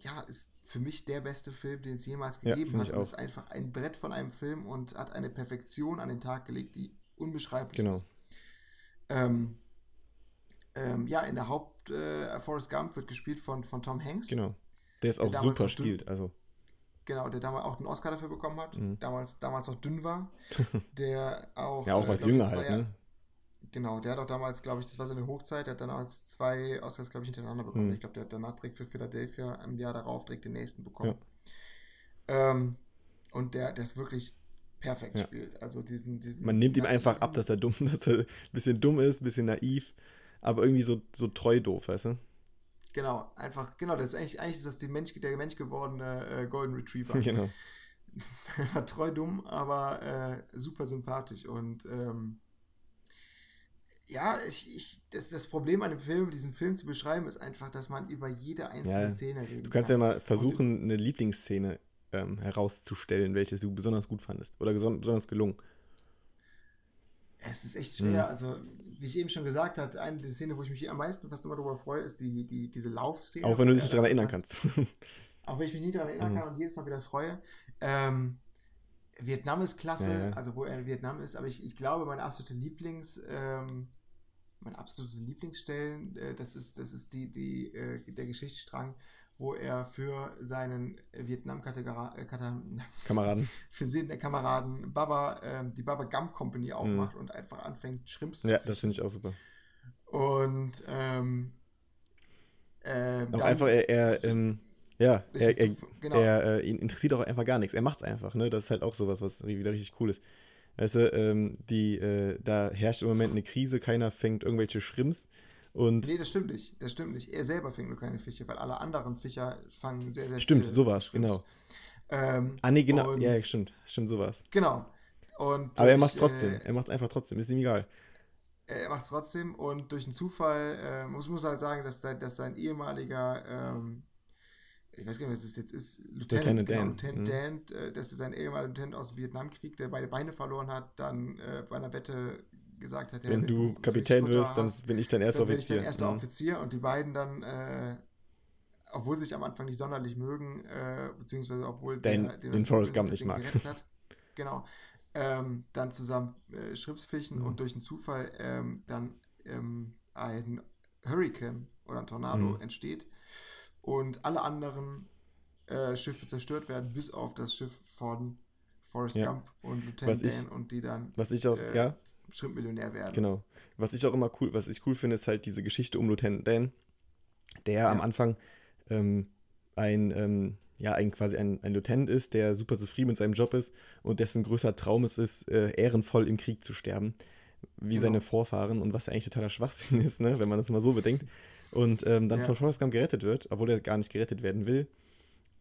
ja, ist für mich der beste Film, den es jemals Ja, gegeben find hat. Und auch. ist einfach ein Brett von einem Film und hat eine Perfektion an den Tag gelegt, die unbeschreiblich Genau. ist. Ähm, ähm, ja, in der Haupt äh, Forrest Gump wird gespielt von, von Tom Hanks. Genau. Der ist Der auch damals super spielt. Also, Genau, der damals auch einen Oscar dafür bekommen hat, Mhm. damals, damals noch dünn war. Der auch. ja, auch äh, was jünger halt, ne? Genau, der hat auch damals, glaube ich, das war seine Hochzeit, der hat damals zwei Oscars, glaube ich, hintereinander bekommen. Mhm. Ich glaube, der hat danach direkt für Philadelphia im Jahr darauf direkt den nächsten bekommen. Ähm, und der, der ist wirklich perfekt Ja. spielt. Also diesen, diesen Man nimmt ihm einfach ab, dass er dumm, dass er ein bisschen dumm ist, ein bisschen naiv, aber irgendwie so, so treu doof, weißt du? Genau, einfach, genau, das ist eigentlich, eigentlich ist das die Mensch, der Mensch gewordene äh, Golden Retriever. genau. War treu dumm, aber äh, super sympathisch. Und ähm, ja, ich, ich, das, das Problem an dem Film, diesen Film zu beschreiben, ist einfach, dass man über jede einzelne Ja, Szene reden Du kannst ja kann. mal versuchen, eine Lieblingsszene ähm, herauszustellen, welche du besonders gut fandest oder besonders gelungen. Es ist echt schwer. Mhm. Also, wie ich eben schon gesagt habe, eine der Szene, wo ich mich am meisten fast immer darüber freue, ist die, die, diese Laufszene. Auch wenn du dich er nicht daran erinnern kannst. Auch wenn ich mich nie daran erinnern Mhm. kann und jedes Mal wieder freue. Ähm, Vietnam ist klasse, Ja, ja. also wo er in Vietnam ist, aber ich, ich glaube, meine absolute Lieblings, ähm, meine absolute Lieblingsstellen, äh, das ist, das ist die, die, äh, der Geschichtsstrang, wo er für seinen Vietnam-Kameraden, Kameraden. für seine Kameraden Baba, ähm, die Baba Gum Company aufmacht und einfach anfängt, Shrimps zu Mhm. Ja, fischen. das finde ich auch super. Und ähm, äh, Auch einfach, er, er ähm, ja, er, er, genau. er äh, ihn interessiert auch einfach gar nichts. Er macht es einfach, ne? Das ist halt auch sowas, was wieder richtig cool ist. Weißt du, ähm, die, äh, da herrscht im Moment eine Krise, keiner fängt irgendwelche Schrimps und Nee, das stimmt nicht. Das stimmt nicht. Er selber fängt nur keine Fische, weil alle anderen Fischer fangen sehr, sehr Stimmt, viele sowas, Shrimps. genau. Ähm, Ah, nee, genau, und- ja, stimmt, stimmt sowas. Genau. Und Aber er macht trotzdem, Äh, er macht einfach trotzdem, ist ihm egal. er macht es trotzdem und durch einen Zufall, äh, muss, muss halt sagen, dass, da, dass sein ehemaliger, ähm, ich weiß gar nicht, was das jetzt ist, Lieutenant, Lieutenant genau, Dan, Lieutenant mhm. Dan, äh, dass er sein ehemaliger Lieutenant aus dem Vietnamkrieg, der beide Beine verloren hat, dann äh, bei einer Wette gesagt hat, ja, Wenn du Kapitän wirst, dann bin ich dein erster dann bin ich Offizier. dein erster Mhm. Offizier und die beiden dann, äh, obwohl sie sich am Anfang nicht sonderlich mögen, äh, beziehungsweise obwohl Den- der, den Forrest Gump nicht mag. gerettet hat, genau, ähm, dann zusammen äh, Schrips fischen Mhm. und durch einen Zufall ähm, dann ähm, ein Hurricane oder ein Tornado Mhm. entsteht und alle anderen äh, Schiffe zerstört werden, bis auf das Schiff von Forrest Ja. Gump und Lieutenant ich- Dan und die dann Was ich auch, äh, ja, Schrimpmillionär werden. Genau. Was ich auch immer cool, was ich cool finde, ist halt diese Geschichte um Lieutenant Dan, der am Ja. Anfang ähm, ein, ähm, ja, ein quasi ein, ein Lieutenant ist, der super zufrieden mit seinem Job ist und dessen größter Traum es ist, äh, ehrenvoll im Krieg zu sterben, wie Genau. seine Vorfahren und was ja eigentlich totaler Schwachsinn ist, ne, wenn man das mal so bedenkt. Und ähm, dann Ja. von Forrest Gump gerettet wird, obwohl er gar nicht gerettet werden will.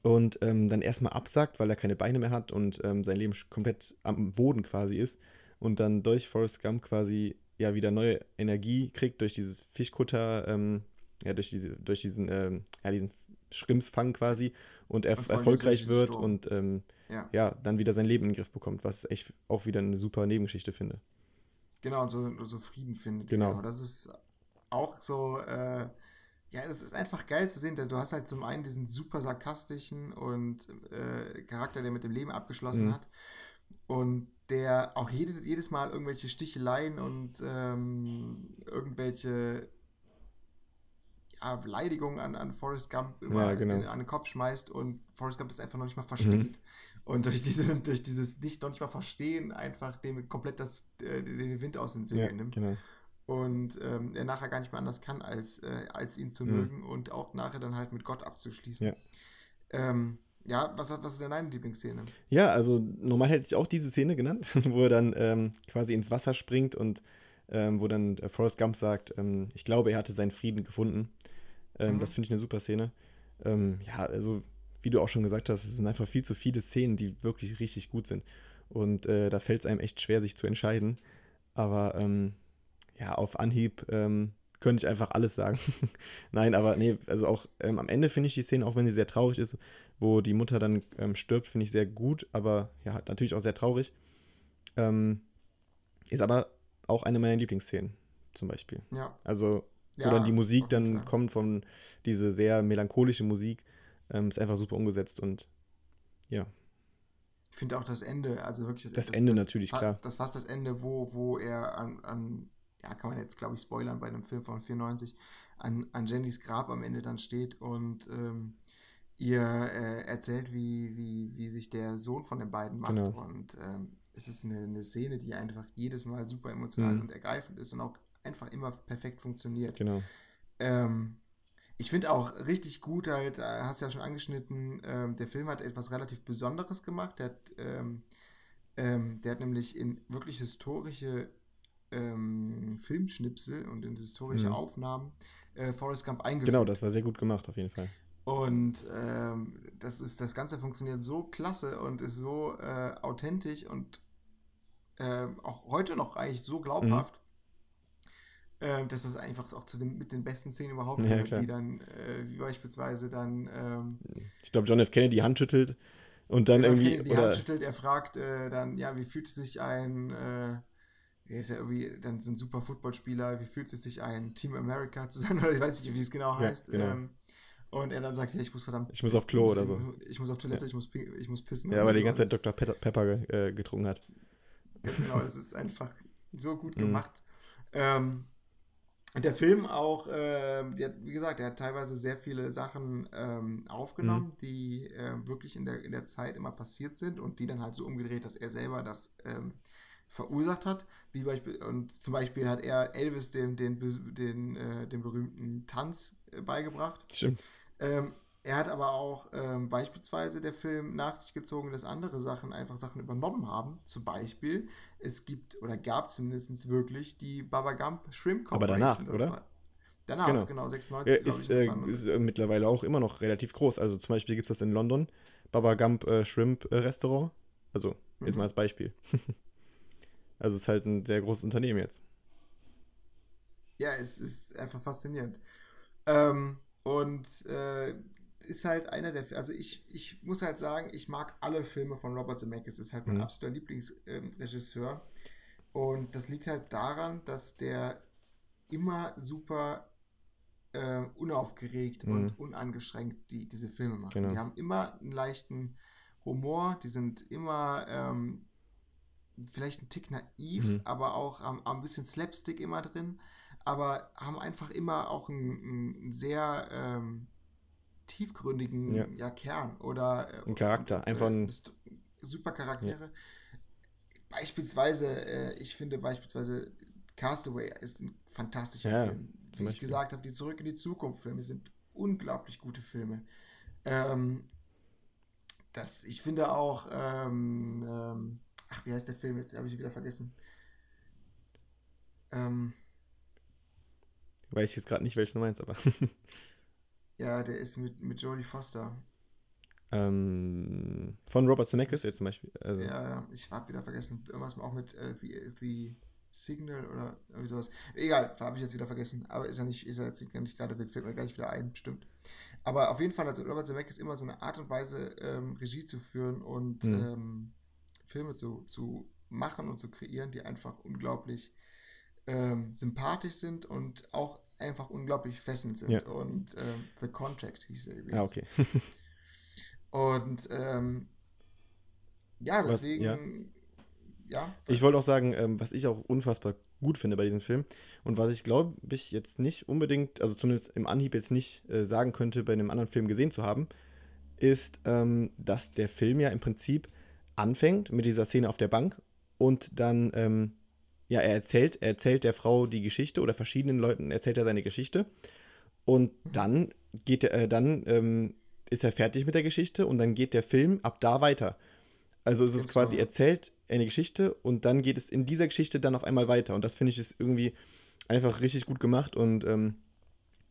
Und ähm, dann erstmal absackt, weil er keine Beine mehr hat und ähm, sein Leben komplett am Boden quasi ist. Und dann durch Forrest Gump quasi ja wieder neue Energie kriegt durch dieses Fischkutter, ähm, ja, durch, diese, durch diesen, ähm, ja, diesen Schrimpsfang quasi und er Und erfolgreich wird Sturm. und ähm, Ja. ja, dann wieder sein Leben in den Griff bekommt, was ich echt auch wieder eine super Nebengeschichte finde. Genau, und so, so Frieden findet. Genau. wieder. Das ist auch so, äh, ja, das ist einfach geil zu sehen. Du hast halt zum einen diesen super sarkastischen und äh, Charakter, der mit dem Leben abgeschlossen Mhm. hat. Und der auch jede, jedes Mal irgendwelche Sticheleien und ähm, irgendwelche ja, Beleidigungen an, an Forrest Gump immer Ja, genau. den, an den Kopf schmeißt und Forrest Gump das einfach noch nicht mal versteht. Und durch, diese, durch dieses nicht noch nicht mal verstehen einfach dem komplett das, äh, den Wind aus den Ja, Segeln nimmt. genau. Und ähm, er nachher gar nicht mehr anders kann, als, äh, als ihn zu Mhm. mögen und auch nachher dann halt mit Gott abzuschließen. Ja. Ähm, ja, was, was ist denn deine Lieblingsszene? Ja, also normal hätte ich auch diese Szene genannt, wo er dann ähm, quasi ins Wasser springt und ähm, wo dann äh, Forrest Gump sagt, ähm, ich glaube, er hatte seinen Frieden gefunden. Ähm, Mhm. Das finde ich eine super Szene. Ähm, ja, also wie du auch schon gesagt hast, es sind einfach viel zu viele Szenen, die wirklich richtig gut sind. Und äh, da fällt es einem echt schwer, sich zu entscheiden. Aber ähm, ja, auf Anhieb könnte ich einfach alles sagen. Nein, aber nee, also auch ähm, am Ende finde ich die Szene, auch wenn sie sehr traurig ist, wo die Mutter dann ähm, stirbt, finde ich sehr gut, aber ja, natürlich auch sehr traurig. Ähm, Ist aber auch eine meiner Lieblingsszenen, zum Beispiel. Ja. Also, ja, wo dann die Musik dann Fall. kommt von diese sehr melancholische Musik, ähm, ist einfach super umgesetzt und ja, Ich finde auch das Ende, also wirklich Das Ende natürlich, fa- klar. Das fast das Ende, wo, wo er an, an, ja, kann man jetzt, glaube ich, spoilern bei einem Film von 94, an, an Jennys Grab am Ende dann steht und ähm, ihr äh, erzählt, wie, wie, wie sich der Sohn von den beiden macht. Genau. Und ähm, es ist eine, eine Szene, die einfach jedes Mal super emotional Mhm. und ergreifend ist und auch einfach immer perfekt funktioniert. genau. Ähm, ich finde auch richtig gut, halt, äh, hast ja schon angeschnitten, ähm, der Film hat etwas relativ Besonderes gemacht. Der hat, ähm, ähm, der hat nämlich in wirklich historische ähm, Filmschnipsel und in historische Mhm. Aufnahmen äh, Forrest Gump eingefügt. Genau, das war sehr gut gemacht, auf jeden Fall. Und ähm, das ist, das Ganze funktioniert so klasse und ist so äh, authentisch und ähm, auch heute noch eigentlich so glaubhaft, ähm, dass das einfach auch zu den, mit den besten Szenen überhaupt Ja, gehört, wie dann, äh, wie beispielsweise dann ähm, Ich glaube, John F. Kennedy die Hand schüttelt und dann Ralph irgendwie. Kennedy die Oder, Hand schüttelt, er fragt äh, dann, ja, wie fühlt sich ein, äh, er ist ja irgendwie dann so ein super Footballspieler, wie fühlt es sich ein Team America zu sein, oder ich weiß nicht, wie es genau Ja, heißt. genau. Ähm, und er dann sagt, ja, ich muss verdammt. Ich muss auf Klo muss oder eben- Ich muss auf Toilette, ich, muss, ich muss pissen. ja, weil die so. ganze Zeit Dr. Pe Pepper äh, getrunken hat. Ganz genau, das ist einfach so gut Mhm. gemacht. Ähm, der Film auch, ähm, der, wie gesagt, der hat teilweise sehr viele Sachen ähm, aufgenommen, Mhm. die ähm, wirklich in der, in der Zeit immer passiert sind und die dann halt so umgedreht, dass er selber das ähm, verursacht hat. Wie Beispiel, und zum Beispiel hat er Elvis den, den, den, äh, den berühmten Tanz äh, beigebracht. Stimmt. Ähm, er hat aber auch ähm, beispielsweise der Film nach sich gezogen, dass andere Sachen einfach Sachen übernommen haben. Zum Beispiel, es gibt oder gab zumindest wirklich die Baba Gump Shrimp Aber Corporation. danach, Das oder? war- danach, Genau. genau, Ja, 96, glaube ich. äh, ist äh, mittlerweile auch immer noch relativ groß. Also zum Beispiel gibt es das in London, Baba Gump äh, Shrimp äh, Restaurant. Also, jetzt Mhm. mal als Beispiel. also es ist halt ein sehr großes Unternehmen jetzt. ja, es ist einfach faszinierend. Ähm, und äh, ist halt einer der, also ich, ich muss halt sagen, ich mag alle Filme von Robert Zemeckis, ist halt mein Mhm. absoluter Lieblingsregisseur. und das liegt halt daran, dass der immer super äh, unaufgeregt Mhm. und unangestrengt die, diese Filme macht. Genau. Die haben immer einen leichten Humor, die sind immer ähm, vielleicht ein Tick naiv, Mhm. aber auch ähm, ein bisschen Slapstick immer drin, aber haben einfach immer auch einen, einen sehr ähm, tiefgründigen Ja. ja. Kern oder äh, Ein Charakter, einfach ein- super Charaktere. Beispielsweise, äh, ich finde beispielsweise Castaway ist ein fantastischer Ja, Film. Wie ich gesagt habe, die Zurück in die Zukunft Filme sind unglaublich gute Filme. Ähm, das, ich finde auch, ähm, ähm, ach, wie heißt der Film jetzt? Habe ich wieder vergessen. Ähm, Weiß ich jetzt gerade nicht, welchen du meinst, aber. ja, der ist mit, mit Jodie Foster. ähm, von Robert Zemeckis Das- jetzt zum Beispiel. Also, Ja, ja, ich habe wieder vergessen. Irgendwas auch mit äh, the, the Signal oder irgendwie sowas. Egal, habe ich jetzt wieder vergessen. Aber ist ja nicht, ist ja jetzt nicht gerade, fällt mir gleich wieder ein, bestimmt. Aber auf jeden Fall hat Robert Zemeckis immer so eine Art und Weise, ähm, Regie zu führen und Mhm. ähm, Filme zu, zu machen und zu kreieren, die einfach unglaublich ähm, sympathisch sind und auch einfach unglaublich fesselnd sind. Ja. Und ähm, The Contract hieß er übrigens. Ah, okay. Und ähm, ja, Was- deswegen, ja. ja. Ich wollte auch sagen, ähm, was ich auch unfassbar gut finde bei diesem Film und was ich glaube ich jetzt nicht unbedingt, also zumindest im Anhieb jetzt nicht äh, sagen könnte, bei einem anderen Film gesehen zu haben, ist, ähm, dass der Film ja im Prinzip anfängt mit dieser Szene auf der Bank und dann, ähm, ja, er erzählt, er erzählt der Frau die Geschichte oder verschiedenen Leuten erzählt er seine Geschichte und dann geht er, äh, dann ähm, ist er fertig mit der Geschichte und dann geht der Film ab da weiter. Also es ist Ganz quasi erzählt eine Geschichte und dann geht es in dieser Geschichte dann auf einmal weiter. Und das finde ich ist irgendwie einfach richtig gut gemacht und ähm,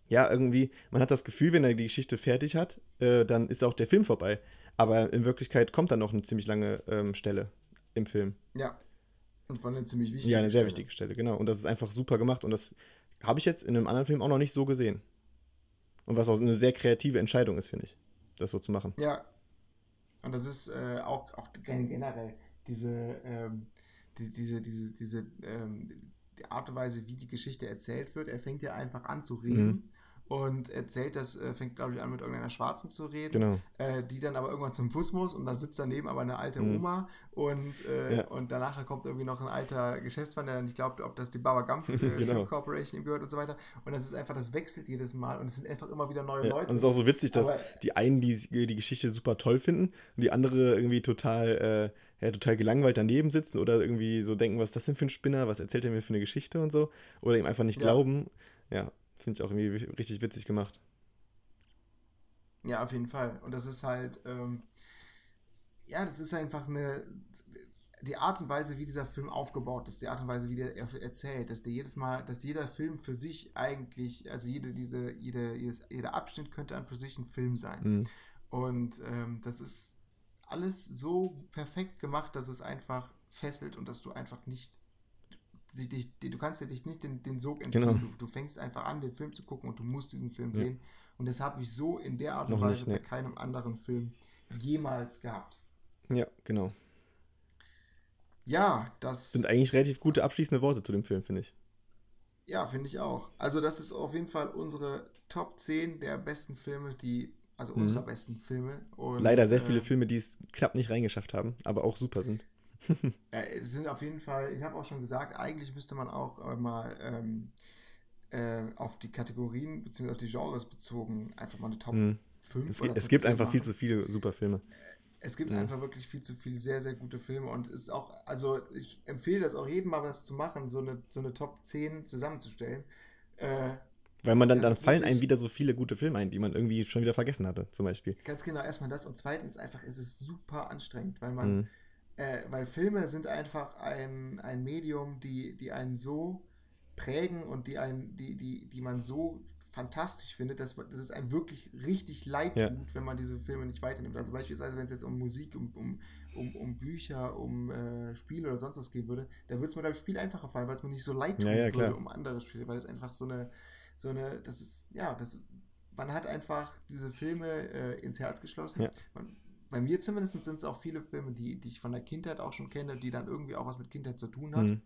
ja, irgendwie, man hat das Gefühl, wenn er die Geschichte fertig hat, äh, dann ist auch der Film vorbei. Aber in Wirklichkeit kommt dann noch eine ziemlich lange ähm, Stelle im Film. Ja. Und von einer ziemlich wichtigen ja, eine sehr Stelle. wichtige Stelle, genau. Und das ist einfach super gemacht und das habe ich jetzt in einem anderen Film auch noch nicht so gesehen. Und was auch eine sehr kreative Entscheidung ist, finde ich, das so zu machen. Ja. Und das ist äh, auch, auch generell diese, ähm, die, diese, diese, diese ähm, die Art und Weise, wie die Geschichte erzählt wird. Er fängt ja einfach an zu reden. Mhm. Und erzählt das, äh, fängt glaube ich an mit irgendeiner Schwarzen zu reden, Genau. äh, die dann aber irgendwann zum Bus muss und da sitzt daneben aber eine alte Mhm. Oma und, äh, Ja. und danach kommt irgendwie noch ein alter Geschäftsmann, der dann nicht glaubt, ob das die Baba Gump äh, Genau. Corporation ihm gehört und so weiter. Und das ist einfach, das wechselt jedes Mal und es sind einfach immer wieder neue Ja, Leute. und es ist auch so witzig, dass Aber- die einen die, die Geschichte super toll finden und die andere irgendwie total, äh, ja, total gelangweilt daneben sitzen oder irgendwie so denken, was ist das denn für ein Spinner, was erzählt er mir für eine Geschichte und so. Oder ihm einfach nicht Ja. glauben. Ja, finde ich auch irgendwie wi- richtig witzig gemacht. Ja, auf jeden Fall. Und das ist halt, ähm, ja, das ist einfach eine, die Art und Weise, wie dieser Film aufgebaut ist, die Art und Weise, wie der er erzählt, dass der jedes Mal, dass jeder Film für sich eigentlich, also jede, diese, jede, jedes, jeder Abschnitt könnte an für sich ein Film sein. Mhm. Und ähm, das ist alles so perfekt gemacht, dass es einfach fesselt und dass du einfach nicht, sie dich, du kannst dir dich nicht den, den Sog entziehen. Genau. Du, du fängst einfach an, den Film zu gucken und du musst diesen Film Ja. sehen. Und das habe ich so in der Art und Weise bei nee. keinem anderen Film jemals gehabt. Ja, genau. Ja, das Sind eigentlich relativ gute abschließende Worte zu dem Film, finde ich. ja, finde ich auch. Also das ist auf jeden Fall unsere Top 10 der besten Filme, die, also Mhm. unserer besten Filme. Und, Leider sehr äh, viele Filme, die es knapp nicht reingeschafft haben, aber auch super sind. Ja, es sind auf jeden Fall, ich habe auch schon gesagt, eigentlich müsste man auch äh, mal ähm, äh, auf die Kategorien bzw. auf die Genres bezogen einfach mal eine Top Mhm. 5 Es, oder gibt- es Top gibt 10 einfach viel machen. zu viele super Filme. Es gibt Mhm. einfach wirklich viel zu viele sehr, sehr gute Filme und es ist auch, also ich empfehle das auch jedem mal was zu machen, so eine, so eine Top 10 zusammenzustellen. Äh, Weil man dann, Das dann fallen einem wieder so viele gute Filme ein, die man irgendwie schon wieder vergessen hatte, zum Beispiel. ganz genau, erstmal das und zweitens einfach, es ist super anstrengend, weil man, Mhm. Äh, weil Filme sind einfach ein, ein Medium, die, die einen so prägen und die, einen, die, die, die man so fantastisch findet, dass, man- dass es einem wirklich richtig leid Ja. tut, wenn man diese Filme nicht weiternimmt. Also beispielsweise, wenn es jetzt um Musik, um, um, um, um Bücher, um äh, Spiele oder sonst was gehen würde, da würde es mir, glaube ich, viel einfacher fallen, weil es mir nicht so leid tun Ja, ja, würde um andere Spiele, weil es einfach so eine, so eine, das ist, ja, das ist, man hat einfach diese Filme äh, ins Herz geschlossen. Ja. Man, bei mir zumindest sind es auch viele Filme, die, die ich von der Kindheit auch schon kenne, die dann irgendwie auch was mit Kindheit zu tun hat. Mhm.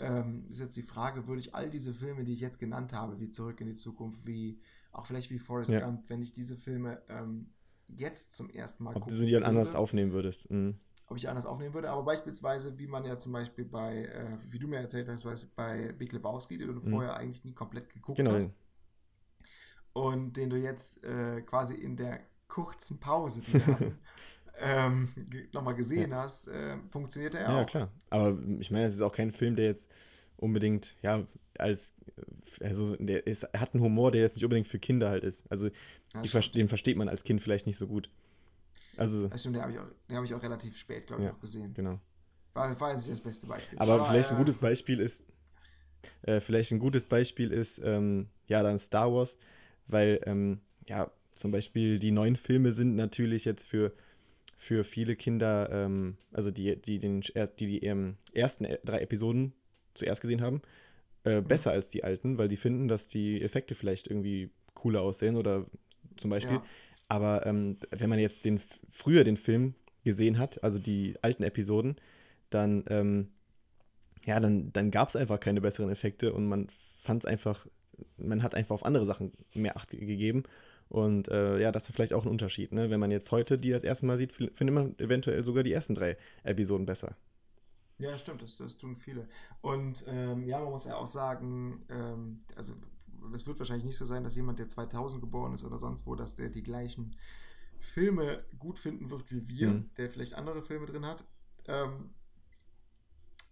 Ähm, ist jetzt die Frage, würde ich all diese Filme, die ich jetzt genannt habe, wie Zurück in die Zukunft, wie auch vielleicht wie Forrest Ja. Gump, wenn ich diese Filme ähm, jetzt zum ersten Mal Ob gucken du die dann anders aufnehmen würdest. Mhm. ob ich anders aufnehmen würde, aber beispielsweise, wie man ja zum Beispiel bei, äh, wie du mir erzählt hast, bei Big Lebowski, den du Mhm. vorher eigentlich nie komplett geguckt Genau. hast und den du jetzt äh, quasi in der kurzen Pause, die wir hatten, ähm, nochmal gesehen hast, äh, funktioniert er Ja, auch. klar. Aber ich meine, es ist auch kein Film, der jetzt unbedingt, ja, als, also der ist, er hat einen Humor, der jetzt nicht unbedingt für Kinder halt ist. Also Ja, die, den versteht man als Kind vielleicht nicht so gut. Also, Das stimmt, den habe ich, auch- den hab ich auch relativ spät, glaube ich, Ja. auch gesehen. genau. War, war jetzt nicht das beste Beispiel. Aber vielleicht ein äh, gutes Beispiel ist, äh, vielleicht ein gutes Beispiel ist, ähm, ja, dann Star Wars, weil, ähm, ja, zum Beispiel die neuen Filme sind natürlich jetzt für, für viele Kinder, ähm, also die, die den die, die ähm, ersten äh, drei Episoden zuerst gesehen haben, äh, besser als die alten, weil die finden, dass die Effekte vielleicht irgendwie cooler aussehen oder zum Beispiel. Ja. Aber ähm, wenn man jetzt den früher den Film gesehen hat, also die alten Episoden, dann, ähm, ja, dann, dann gab es einfach keine besseren Effekte und man fand es einfach, man hat einfach auf andere Sachen mehr Acht ge- gegeben. Und äh, ja, das ist vielleicht auch ein Unterschied. Ne? Wenn man jetzt heute die das erste Mal sieht, findet man eventuell sogar die ersten drei Episoden besser. Ja, stimmt, das, das tun viele. Und ähm, ja, man muss ja auch sagen, ähm, also es wird wahrscheinlich nicht so sein, dass jemand, der 2000 geboren ist oder sonst wo, dass der die gleichen Filme gut finden wird wie wir, Mhm. der vielleicht andere Filme drin hat. Ähm,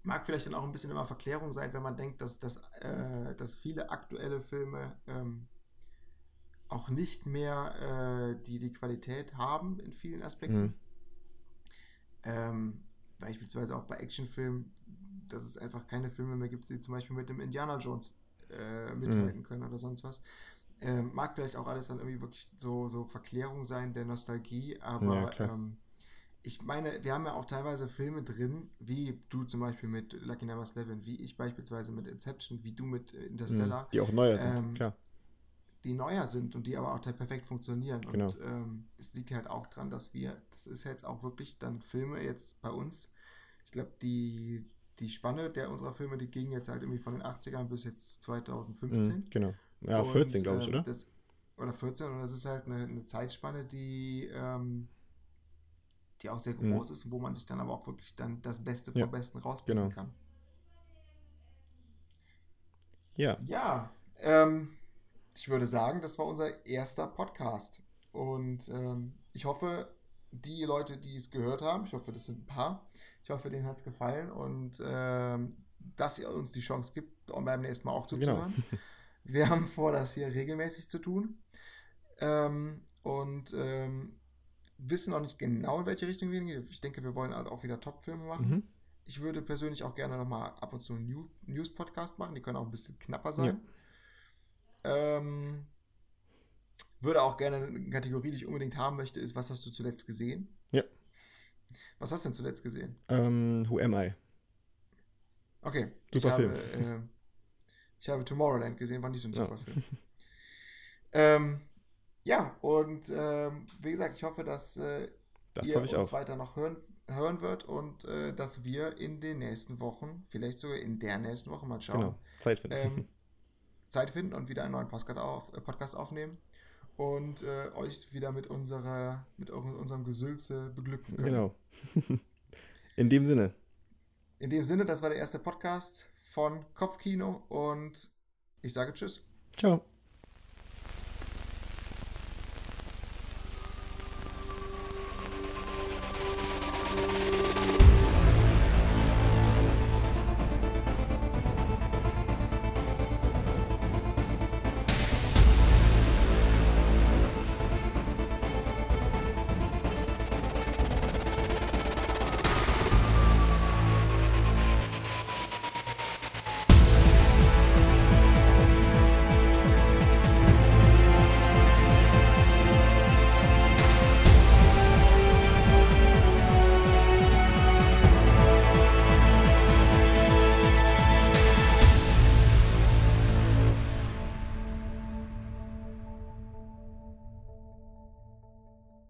mag vielleicht dann auch ein bisschen immer Verklärung sein, wenn man denkt, dass, dass, äh, dass viele aktuelle Filme ähm, auch nicht mehr äh, die, die Qualität haben in vielen Aspekten. Mhm. Ähm, beispielsweise auch bei Actionfilmen, dass es einfach keine Filme mehr gibt, die zum Beispiel mit dem Indiana Jones äh, mithalten können oder sonst was. Ähm, mag vielleicht auch alles dann irgendwie wirklich so, so Verklärung sein der Nostalgie, aber Ja, ähm, ich meine, wir haben ja auch teilweise Filme drin, wie du zum Beispiel mit Lucky Number 11, wie ich beispielsweise mit Inception, wie du mit äh, Interstellar, Mhm. Die auch neuer sind, Ähm, klar. Die neuer sind und die aber auch perfekt funktionieren. Genau. Und ähm, es liegt halt auch dran, dass wir, das ist jetzt auch wirklich dann Filme jetzt bei uns, ich glaube, die die Spanne der unserer Filme, die ging jetzt halt irgendwie von den 80ern bis jetzt 2015. Mhm, genau. Ja, Und, 14, glaube ich, ähm, oder? Das, oder 14, und das ist halt eine, eine Zeitspanne, die, ähm, die auch sehr Mhm. groß ist und wo man sich dann aber auch wirklich dann das Beste vom Ja, Besten rauspicken genau. kann. Ja, Ja, ähm, ich würde sagen, das war unser erster Podcast. Und ähm, ich hoffe, die Leute, die es gehört haben, ich hoffe, das sind ein paar, ich hoffe, denen hat es gefallen und ähm, dass ihr uns die Chance gibt, beim nächsten Mal auch genau. zuzuhören. Wir haben vor, das hier regelmäßig zu tun. Ähm, und ähm, wissen noch nicht genau, in welche Richtung wir gehen. Ich denke, wir wollen halt auch wieder Top-Filme machen. Mhm. Ich würde persönlich auch gerne nochmal ab und zu einen New- News-Podcast machen. Die können auch ein bisschen knapper sein. Ähm, würde auch gerne eine Kategorie, die ich unbedingt haben möchte, ist, was hast du zuletzt gesehen? Ja. Was hast du denn zuletzt gesehen? Ähm, who am I? Okay. ich Super habe, Film. äh, ich habe Tomorrowland gesehen, war nicht so ein Ja. super Film. ähm, ja, und ähm, wie gesagt, ich hoffe, dass äh, Das ihr ich uns auch. weiter noch hören, hören wird und äh, dass wir in den nächsten Wochen, vielleicht sogar in der nächsten Woche mal schauen, Genau. Zeit finden. ähm, Zeit finden und wieder einen neuen Podcast, auf, äh, Podcast aufnehmen und äh, euch wieder mit unserer, mit unserem Gesülze beglücken können. genau. In dem Sinne. In dem Sinne, das war der erste Podcast von Kopfkino und ich sage Tschüss. Ciao.